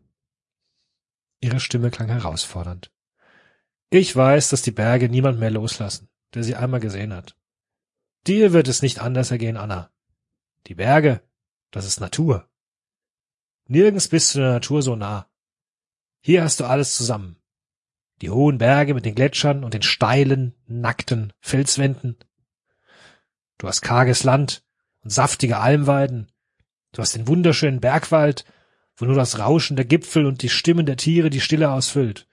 Ihre Stimme klang herausfordernd. Ich weiß, dass die Berge niemand mehr loslassen, der sie einmal gesehen hat. Dir wird es nicht anders ergehen, Anna. Die Berge, das ist Natur. Nirgends bist du der Natur so nah. Hier hast du alles zusammen. Die hohen Berge mit den Gletschern und den steilen, nackten Felswänden. Du hast karges Land und saftige Almweiden. Du hast den wunderschönen Bergwald, wo nur das Rauschen der Gipfel und die Stimmen der Tiere die Stille ausfüllt.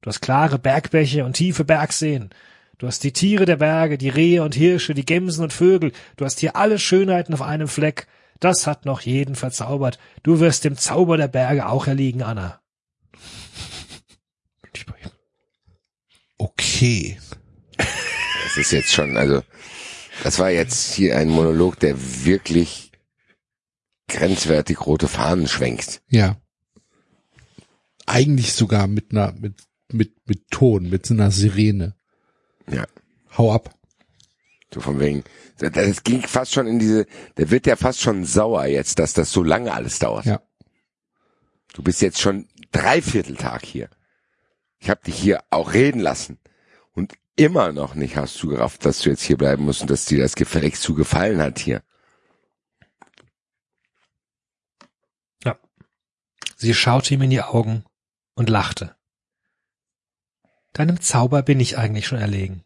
Du hast klare Bergbäche und tiefe Bergseen. Du hast die Tiere der Berge, die Rehe und Hirsche, die Gemsen und Vögel. Du hast hier alle Schönheiten auf einem Fleck. Das hat noch jeden verzaubert. Du wirst dem Zauber der Berge auch erliegen, Anna.
Okay.
Das ist jetzt schon, also, das war jetzt hier ein Monolog, der wirklich grenzwertig rote Fahnen schwenkt.
Ja. Eigentlich sogar mit einer, mit, mit, mit Ton, mit so einer Sirene.
Ja.
Hau ab.
So von wegen, das ging fast schon in diese, der wird ja fast schon sauer jetzt, dass das so lange alles dauert.
Ja.
Du bist jetzt schon Dreivierteltag hier. Ich habe dich hier auch reden lassen. Und immer noch nicht hast du gerafft, dass du jetzt hier bleiben musst und dass dir das gefälligst zu gefallen hat hier.
Ja. Sie schaute ihm in die Augen und lachte. Deinem Zauber bin ich eigentlich schon erlegen.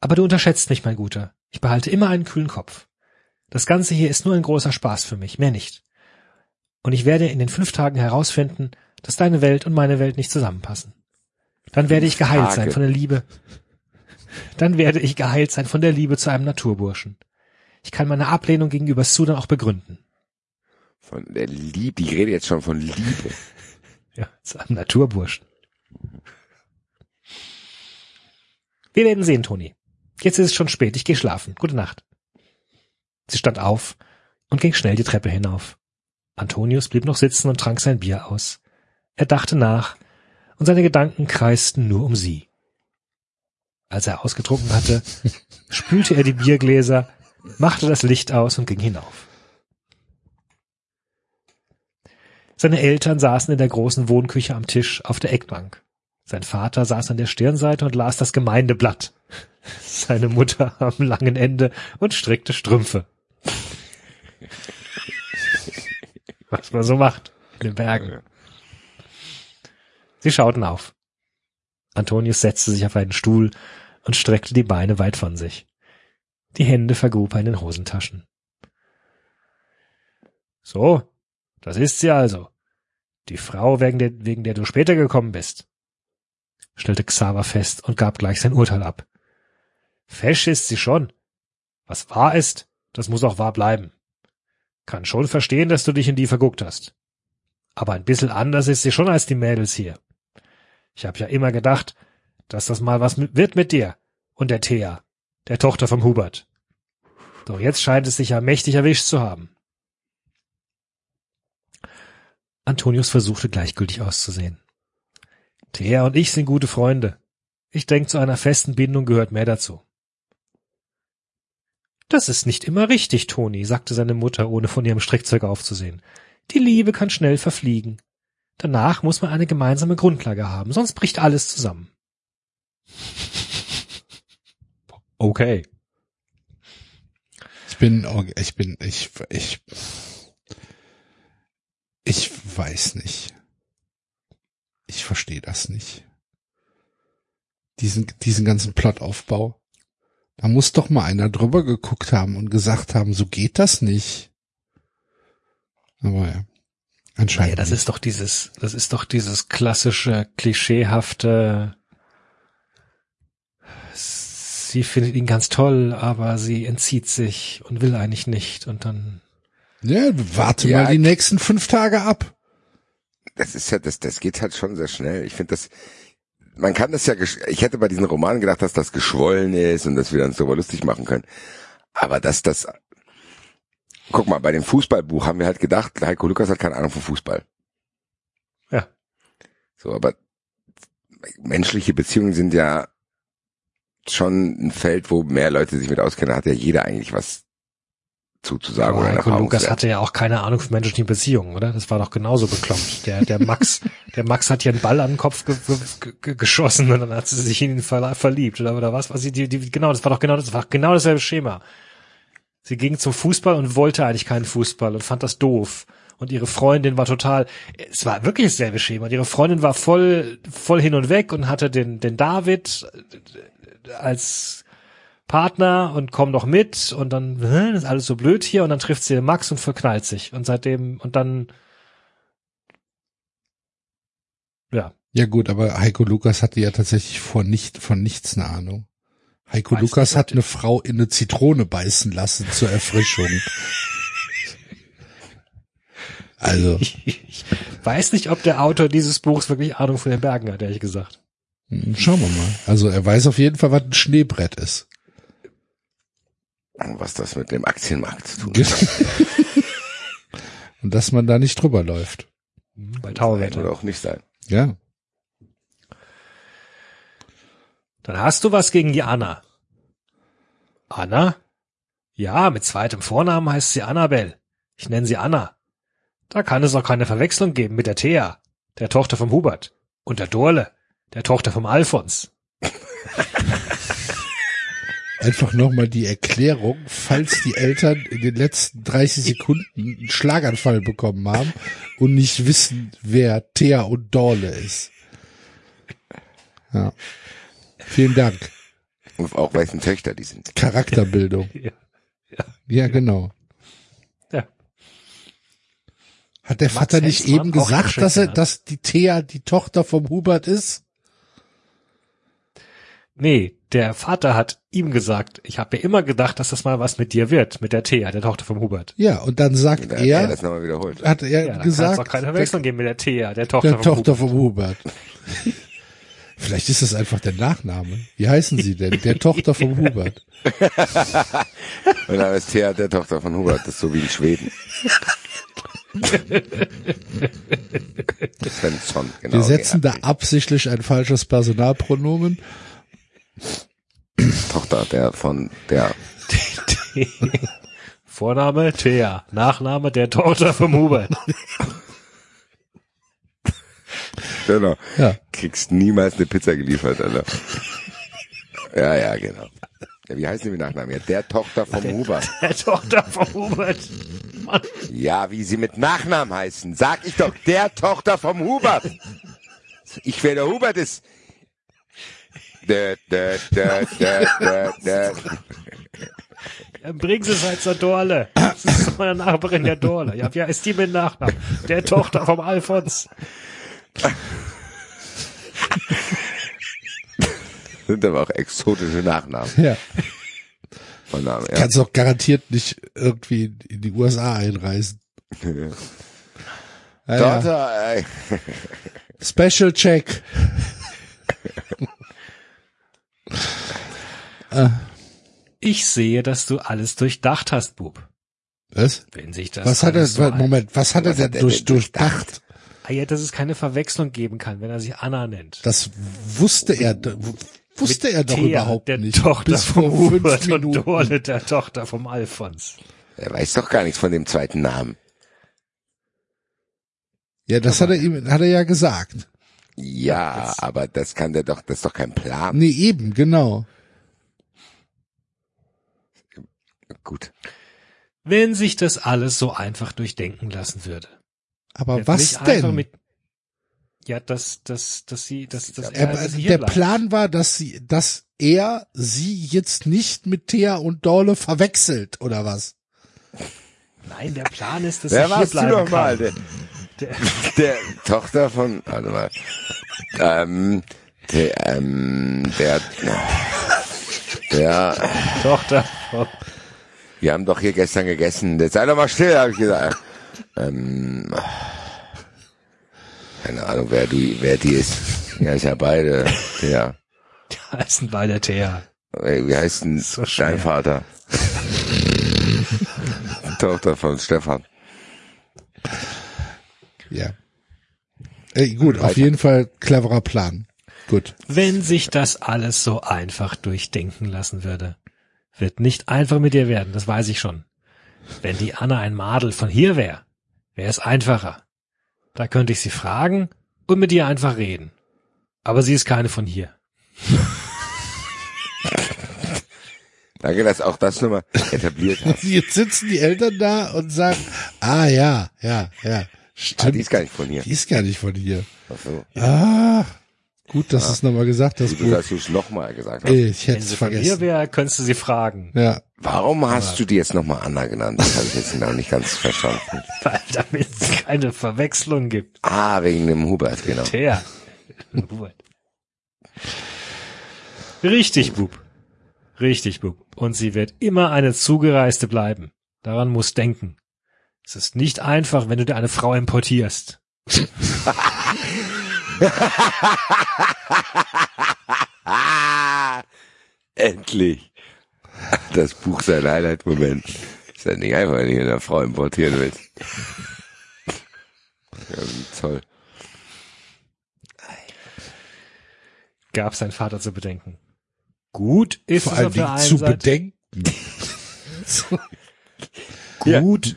Aber du unterschätzt mich, mein Guter. Ich behalte immer einen kühlen Kopf. Das Ganze hier ist nur ein großer Spaß für mich, mehr nicht. Und ich werde in den fünf Tagen herausfinden, dass deine Welt und meine Welt nicht zusammenpassen. Dann werde ich geheilt sein von der Liebe. Dann werde ich geheilt sein von der Liebe zu einem Naturburschen. Ich kann meine Ablehnung gegenüber Sue dann auch begründen.
Von der Liebe, ich rede jetzt schon von Liebe.
Ja, zu einem Naturburschen. Wir werden sehen, Toni. Jetzt ist es schon spät, ich gehe schlafen. Gute Nacht. Sie stand auf und ging schnell die Treppe hinauf. Antonius blieb noch sitzen und trank sein Bier aus. Er dachte nach, und seine Gedanken kreisten nur um sie. Als er ausgetrunken hatte, spülte er die Biergläser, machte das Licht aus und ging hinauf. Seine Eltern saßen in der großen Wohnküche am Tisch auf der Eckbank. Sein Vater saß an der Stirnseite und las das Gemeindeblatt. Seine Mutter am langen Ende und strickte Strümpfe. Was man so macht in den Bergen. Sie schauten auf. Antonius setzte sich auf einen Stuhl und streckte die Beine weit von sich. Die Hände vergrub er in den Hosentaschen. So, das ist sie also. Die Frau, wegen der, wegen der du später gekommen bist, stellte Xaver fest und gab gleich sein Urteil ab. Fesch ist sie schon. Was wahr ist, das muss auch wahr bleiben. Kann schon verstehen, dass du dich in die verguckt hast. Aber ein bisschen anders ist sie schon als die Mädels hier. Ich hab ja immer gedacht, dass das mal was mit- wird mit dir und der Thea, der Tochter vom Hubert. Doch jetzt scheint es sich ja mächtig erwischt zu haben. Antonius versuchte gleichgültig auszusehen. Thea und ich sind gute Freunde. Ich denke, zu einer festen Bindung gehört mehr dazu. Das ist nicht immer richtig, Toni, sagte seine Mutter, ohne von ihrem Strickzeug aufzusehen. Die Liebe kann schnell verfliegen. Danach muss man eine gemeinsame Grundlage haben, sonst bricht alles zusammen. Okay.
Ich bin, ich bin, ich, ich, ich weiß nicht. Ich verstehe das nicht. Diesen, diesen ganzen Plotaufbau. Da muss doch mal einer drüber geguckt haben und gesagt haben, so geht das nicht. Aber ja, anscheinend.
Ja, das
nicht.
ist doch dieses, das ist doch dieses klassische, klischeehafte, sie findet ihn ganz toll, aber sie entzieht sich und will eigentlich nicht und dann,
Ja, warte
Ja,
mal die nächsten fünf Tage ab.
Das ist ja, das, das geht halt schon sehr schnell. Ich finde das, man kann das ja, ich hätte bei diesen Romanen gedacht, dass das geschwollen ist und dass wir uns darüber lustig machen können. Aber dass das, guck mal, bei dem Fußballbuch haben wir halt gedacht, Heiko Lukas hat keine Ahnung von Fußball.
Ja.
So, aber menschliche Beziehungen sind ja schon ein Feld, wo mehr Leute sich mit auskennen. Da hat ja jeder eigentlich was zuzusagen einen
Heiko Lukas hatte ja auch keine Ahnung von menschlichen Beziehungen, oder? Das war doch genauso bekloppt. Der, der Max, der Max hat hier einen Ball an den Kopf ge ge ge geschossen und dann hat sie sich in ihn ver verliebt, oder, oder was? was sie, die, die, genau, das war doch genau, das war genau dasselbe Schema. Sie ging zum Fußball und wollte eigentlich keinen Fußball und fand das doof. und ihre Freundin war total, es war wirklich dasselbe Schema. Und ihre Freundin war voll, voll hin und weg und hatte den, den David als Partner und komm doch mit und dann ist alles so blöd hier und dann trifft sie den Max und verknallt sich und seitdem und dann ja
Ja gut, aber Heiko Lukas hatte ja tatsächlich vor nicht, von nichts eine Ahnung. Heiko
Weiß
Lukas
nicht,
hat eine Frau in eine Zitrone beißen lassen zur Erfrischung. also,
ich weiß nicht, ob der Autor dieses Buchs wirklich Ahnung von den Bergen hat, ehrlich gesagt.
schauen wir mal. Also er weiß auf jeden Fall, was ein Schneebrett ist.
Was das mit dem Aktienmarkt zu tun hat.
Und dass man da nicht drüber läuft.
Bei
Oder
Tauwetter.
auch nicht sein.
Ja.
Dann hast du was gegen die Anna. Anna? Ja, mit zweitem Vornamen heißt sie Annabel. Ich nenne sie Anna. Da kann es auch keine Verwechslung geben mit der Thea, der Tochter vom Hubert. Und der Dorle, der Tochter vom Alfons.
Einfach nochmal die Erklärung, falls die Eltern in den letzten 30 Sekunden einen Schlaganfall bekommen haben und nicht wissen, wer Thea und Dorle ist. Ja. Vielen Dank.
Und auch weißen Töchter, die sind.
Charakterbildung.
Ja.
Ja, genau.
Ja.
Hat der
Mats
Vater nicht
Hensmann
eben gesagt, dass er,
genannt.
dass die Thea die Tochter vom Hubert ist?
Nee, der Vater hat ihm gesagt, ich habe ja immer gedacht, dass das mal was mit dir wird, mit der Thea, der Tochter vom Hubert.
Ja, und dann sagt
Da hat er
er,
das nochmal wiederholt.
hat er
Ja, da kann es
gesagt,
auch keine Verwechslung geben mit der Thea, der Tochter
der
vom
Tochter
Hubert.
vom Hubert. Vielleicht ist das einfach der Nachname. Wie heißen sie denn? Der Tochter vom Hubert.
Und dann ist Thea der Tochter von Hubert. Das ist so wie in Schweden. Svensson, genau.
Wir setzen
ja.
da absichtlich ein falsches Personalpronomen.
Tochter der von der.
Vorname Thea, Nachname der Tochter vom Hubert.
Genau.
Ja.
Kriegst niemals eine Pizza geliefert, Alter. Ja, ja, genau. Ja, wie heißen die mit Nachnamen? Ja, der Tochter vom Hubert.
Der Tochter vom Hubert. Mann.
Ja, wie sie mit Nachnamen heißen. Sag ich doch, der Tochter vom Hubert. Ich wer der Hubert ist. Dö, dö, dö, dö, dö.
Dann bring sie es halt zur Dorle. Das ist meine Nachbarin der Dorle. Ja, wie heißt die mit Nachnamen? Der Tochter vom Alfons.
Sind aber auch exotische Nachnamen.
Ja.
Von Namen, ja.
Kannst doch garantiert nicht irgendwie in die USA einreisen.
Ey.
Special Check.
Ich sehe, dass du alles durchdacht hast, Bub.
Was?
Wenn sich das
Was hat er,
so
Moment, was hat er denn
hat
durch, durchdacht?
Ah ja, dass es keine Verwechslung geben kann, wenn er sich Anna nennt.
Das wusste er, wusste er doch
Thea,
überhaupt
der
nicht.
Tochter
Bis
vom Hubert und. Dorle, der Tochter vom Alfons.
Er weiß doch gar nichts von dem zweiten Namen.
Ja, das hat er ihm, hat er ja gesagt.
Ja, aber das kann der doch, das ist doch kein Plan.
Nee, eben, genau.
Gut.
Wenn sich das alles so einfach durchdenken lassen würde.
Aber
Jetzt
was denn?
Mit, ja, dass, dass, dass sie, dass, dass
Er,
er, dass sie
der
hier bleibt.
Plan war, dass sie, dass er sie jetzt nicht mit Thea und Dorle verwechselt, oder was?
Nein, der Plan ist, dass
Wer
er hier
warst du
bleiben
noch mal? Der,
Der,
Tochter von, warte mal, ähm, der, ähm, der, der,
Tochter vom,
wir haben doch hier gestern gegessen. Jetzt sei doch mal still, habe ich gesagt. Ähm, keine Ahnung, wer die, wer die ist. Ja, ist ja beide. Der,
die heißen beide Thea.
wie heißt denn
So
dein Vater? Tochter von Stefan.
Ja. Ey, gut, auf jeden Fall cleverer Plan. Gut.
Wenn sich das alles so einfach durchdenken lassen würde, wird nicht einfach mit dir werden, das weiß ich schon. Wenn die Anna ein Madel von hier wäre, wäre es einfacher. Da könnte ich sie fragen und mit ihr einfach reden. Aber sie ist keine von hier.
Danke, dass auch das nochmal etabliert hast.
Jetzt sitzen die Eltern da und sagen, ah ja, ja, ja,
Ah,
stimmt.
die ist gar nicht von hier.
Die ist gar nicht von hier.
Ach so.
Ah, gut, dass du es nochmal gesagt hast.
Gut, dass du es nochmal gesagt hast.
Ich hätte
Wenn
es
sie von mir
vergessen.
wäre, könntest du sie fragen.
Ja,
Warum hast du die jetzt nochmal Anna genannt? Das habe ich jetzt noch nicht ganz verstanden.
Weil damit es keine Verwechslung gibt.
Ah, wegen dem Hubert, genau.
Der. Richtig, Bub. Richtig, Bub. Und sie wird immer eine Zugereiste bleiben. Daran muss denken. Es ist nicht einfach, wenn du dir eine Frau importierst.
Endlich. Das Buch sein Highlight-Moment. Ist ja nicht einfach, wenn du eine Frau importieren willst. Ja, wie toll.
Gab sein Vater zu bedenken. Gut ist
vor
es
allem
auf der einen
zu
Seite.
bedenken.
Gut.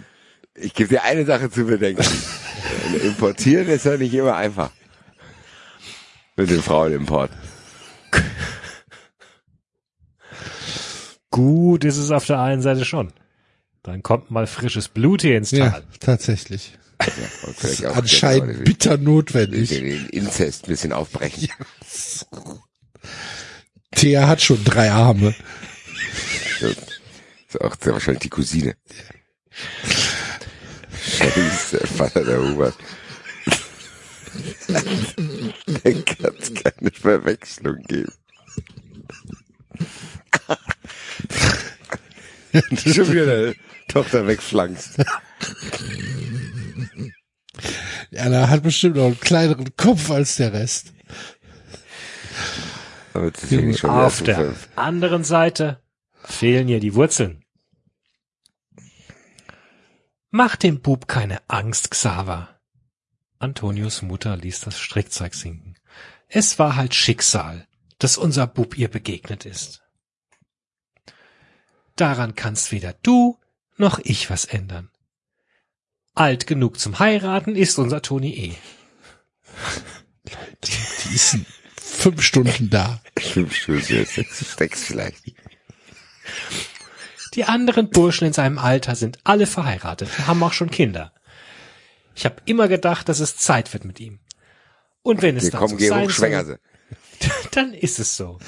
Ich gebe dir eine Sache zu bedenken. Importieren ist ja nicht immer einfach. Mit dem Frauenimport.
Gut ist es auf der einen Seite schon. Dann kommt mal frisches Blut hier ins
Ja,
Tal.
tatsächlich.
Ja, vielleicht auch
Anscheinend
genau,
bitter notwendig.
den Inzest ein bisschen aufbrechen.
Thea hat schon drei Arme.
Das ist auch sehr wahrscheinlich die Cousine. Scheiße, Vater der Hubert. Da kann es keine Verwechslung geben. Du schon wieder deine Tochter wegflankst.
Anna hat bestimmt noch einen kleineren Kopf als der Rest.
Aber das ist schon
Auf der anderen Seite fehlen ihr die Wurzeln. Mach dem Bub keine Angst, Xaver. Antonius Mutter ließ das Strickzeug sinken. Es war halt Schicksal, dass unser Bub ihr begegnet ist. Daran kannst weder du noch ich was ändern. Alt genug zum Heiraten ist unser Toni eh.
Die ist in fünf Stunden da.
Fünf Stunden, sechs, sechs vielleicht.
Die anderen Burschen in seinem Alter sind alle verheiratet und haben auch schon Kinder. Ich habe immer gedacht, dass es Zeit wird mit ihm. Und wenn es
Wir
dann
kommen,
so
geh
sein soll, dann ist es so.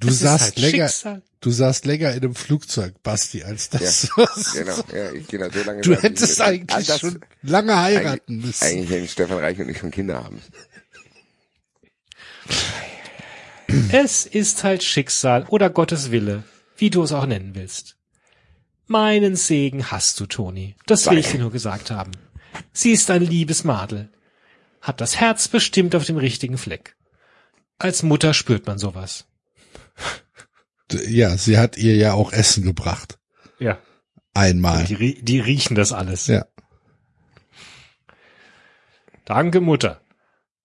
Du
Es
saßt
halt
länger,
Schicksal.
du saßt länger in einem Flugzeug, Basti, als das.
Genau, ja, ich gehe da so lange.
Du hättest eigentlich
das-
schon lange heiraten
eigentlich,
müssen.
Eigentlich hätten Stefan Reich und ich schon Kinder haben.
Es ist halt Schicksal oder Gottes Wille, wie du es auch nennen willst. Meinen Segen hast du, Toni. Das will ich dir nur gesagt haben. Sie ist ein liebes Madel. Hat das Herz bestimmt auf dem richtigen Fleck. Als Mutter spürt man sowas.
Ja, sie hat ihr ja auch Essen gebracht.
Ja.
Einmal.
Die, die riechen das alles.
Ja.
Danke, Mutter.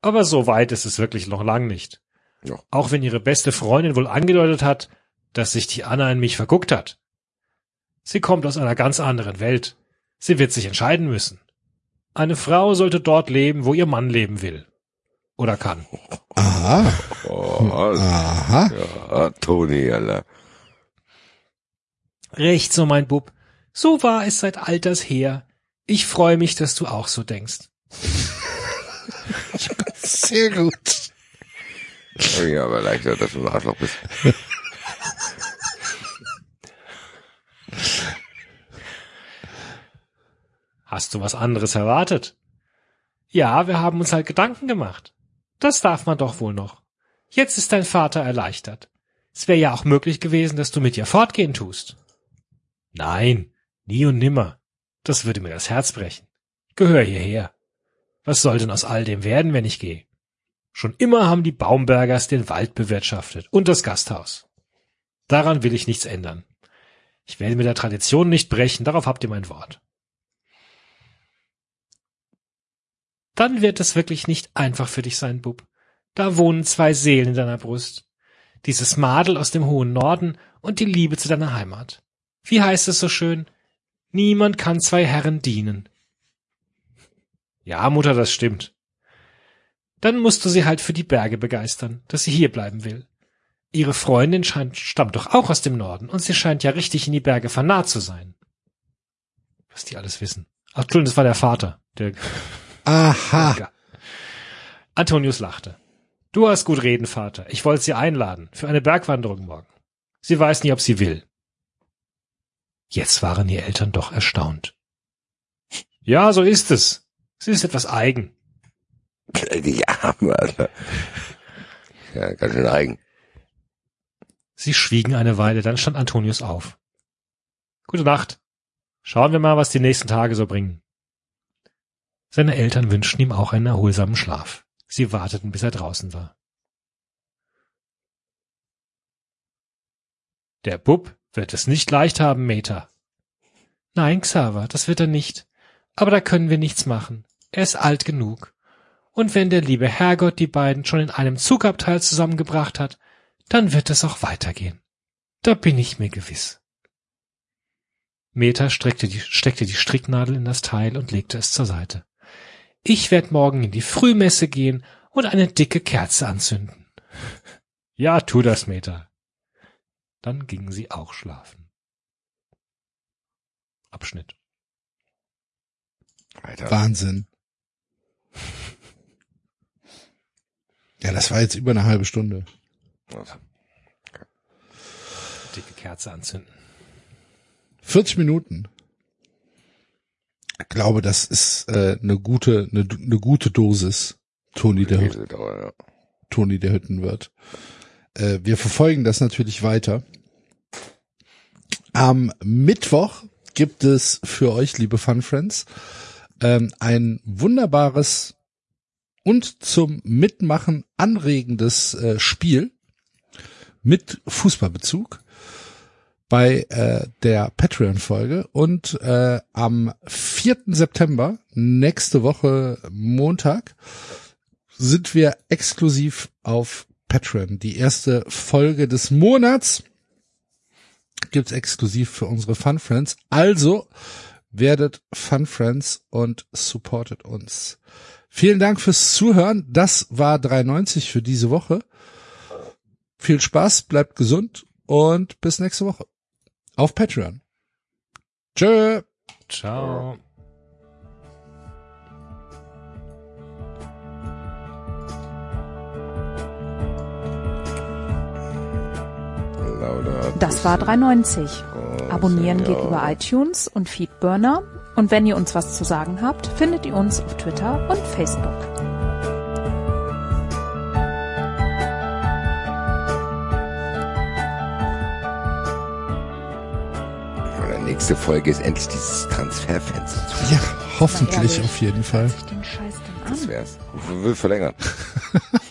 Aber so weit ist es wirklich noch lang nicht.
Ja.
Auch wenn ihre beste Freundin wohl angedeutet hat, dass sich die Anna in mich verguckt hat. Sie kommt aus einer ganz anderen Welt. Sie wird sich entscheiden müssen. Eine Frau sollte dort leben, wo ihr Mann leben will. Oder kann.
Aha.
Oh,
Aha.
ja, Toni, Alter.
Recht so, mein Bub. So war es seit Alters her. Ich freue mich, dass du auch so denkst.
Sehr gut.
Ja aber leichter, dass du ein Arschloch bist.
Hast du was anderes erwartet? Ja, wir haben uns halt Gedanken gemacht. Das darf man doch wohl noch. Jetzt ist dein Vater erleichtert. Es wäre ja auch möglich gewesen, dass du mit ihr fortgehen tust. Nein, nie und nimmer. Das würde mir das Herz brechen. Gehör hierher. Was soll denn aus all dem werden, wenn ich gehe? Schon immer haben die Baumbergers den Wald bewirtschaftet und das Gasthaus. Daran will ich nichts ändern. Ich werde mit der Tradition nicht brechen, darauf habt ihr mein Wort. Dann wird es wirklich nicht einfach für dich sein, Bub. Da wohnen zwei Seelen in deiner Brust. Dieses Madel aus dem hohen Norden und die Liebe zu deiner Heimat. Wie heißt es so schön? Niemand kann zwei Herren dienen. Ja, Mutter, das stimmt. Dann musst du sie halt für die Berge begeistern, dass sie hier bleiben will. Ihre Freundin scheint, stammt doch auch aus dem Norden und sie scheint ja richtig in die Berge vernarrt zu sein. Was die alles wissen. Ach, Entschuldigung, das war der Vater. Der
Aha.
Antonius lachte. Du hast gut reden, Vater. Ich wollte sie einladen. Für eine Bergwanderung morgen. Sie weiß nie, ob sie will. Jetzt waren die Eltern doch erstaunt. Ja, so ist es. Sie ist etwas eigen.
Die Arme, Alter. Ja, ganz schön eigen.
Sie schwiegen eine Weile, dann stand Antonius auf. Gute Nacht. Schauen wir mal, was die nächsten Tage so bringen. Seine Eltern wünschten ihm auch einen erholsamen Schlaf. Sie warteten, bis er draußen war. Der Bub wird es nicht leicht haben, Meta. Nein, Xaver, das wird er nicht. Aber da können wir nichts machen. Er ist alt genug. Und wenn der liebe Herrgott die beiden schon in einem Zugabteil zusammengebracht hat, dann wird es auch weitergehen. Da bin ich mir gewiss. Meta streckte die, steckte die Stricknadel in das Teil und legte es zur Seite. Ich werd morgen in die Frühmesse gehen und eine dicke Kerze anzünden. Ja, tu das, Meta. Dann gingen sie auch schlafen. Abschnitt.
Alter.
Wahnsinn. Ja, das war jetzt über eine halbe Stunde.
Dicke Kerze anzünden.
40 Minuten. Ich glaube, das ist äh, eine gute, eine, eine gute Dosis, Toni der, Hüt-
ja.
Toni der Hüttenwirt. Äh, wir verfolgen das natürlich weiter. Am Mittwoch gibt es für euch, liebe Fun Friends, ähm, ein wunderbares und zum Mitmachen anregendes äh, Spiel mit Fußballbezug bei äh, der Patreon-Folge und äh, am 4. September, nächste Woche Montag, sind wir exklusiv auf Patreon. Die erste Folge des Monats gibt's exklusiv für unsere Fun Friends. Also werdet Fun Friends und supportet uns. Vielen Dank fürs Zuhören. Das war 390 für diese Woche. Viel Spaß, bleibt gesund und bis nächste Woche. Auf Patreon. Tschö.
Ciao.
Das war 390. Abonnieren geht über iTunes und Feedburner. Und wenn ihr uns was zu sagen habt, findet ihr uns auf Twitter und Facebook.
Nächste Folge ist endlich dieses Transferfenster. zu.
Ja, hoffentlich auf jeden Fall.
sich den Scheiß denn an?
Das wär's. Wir will verlängern.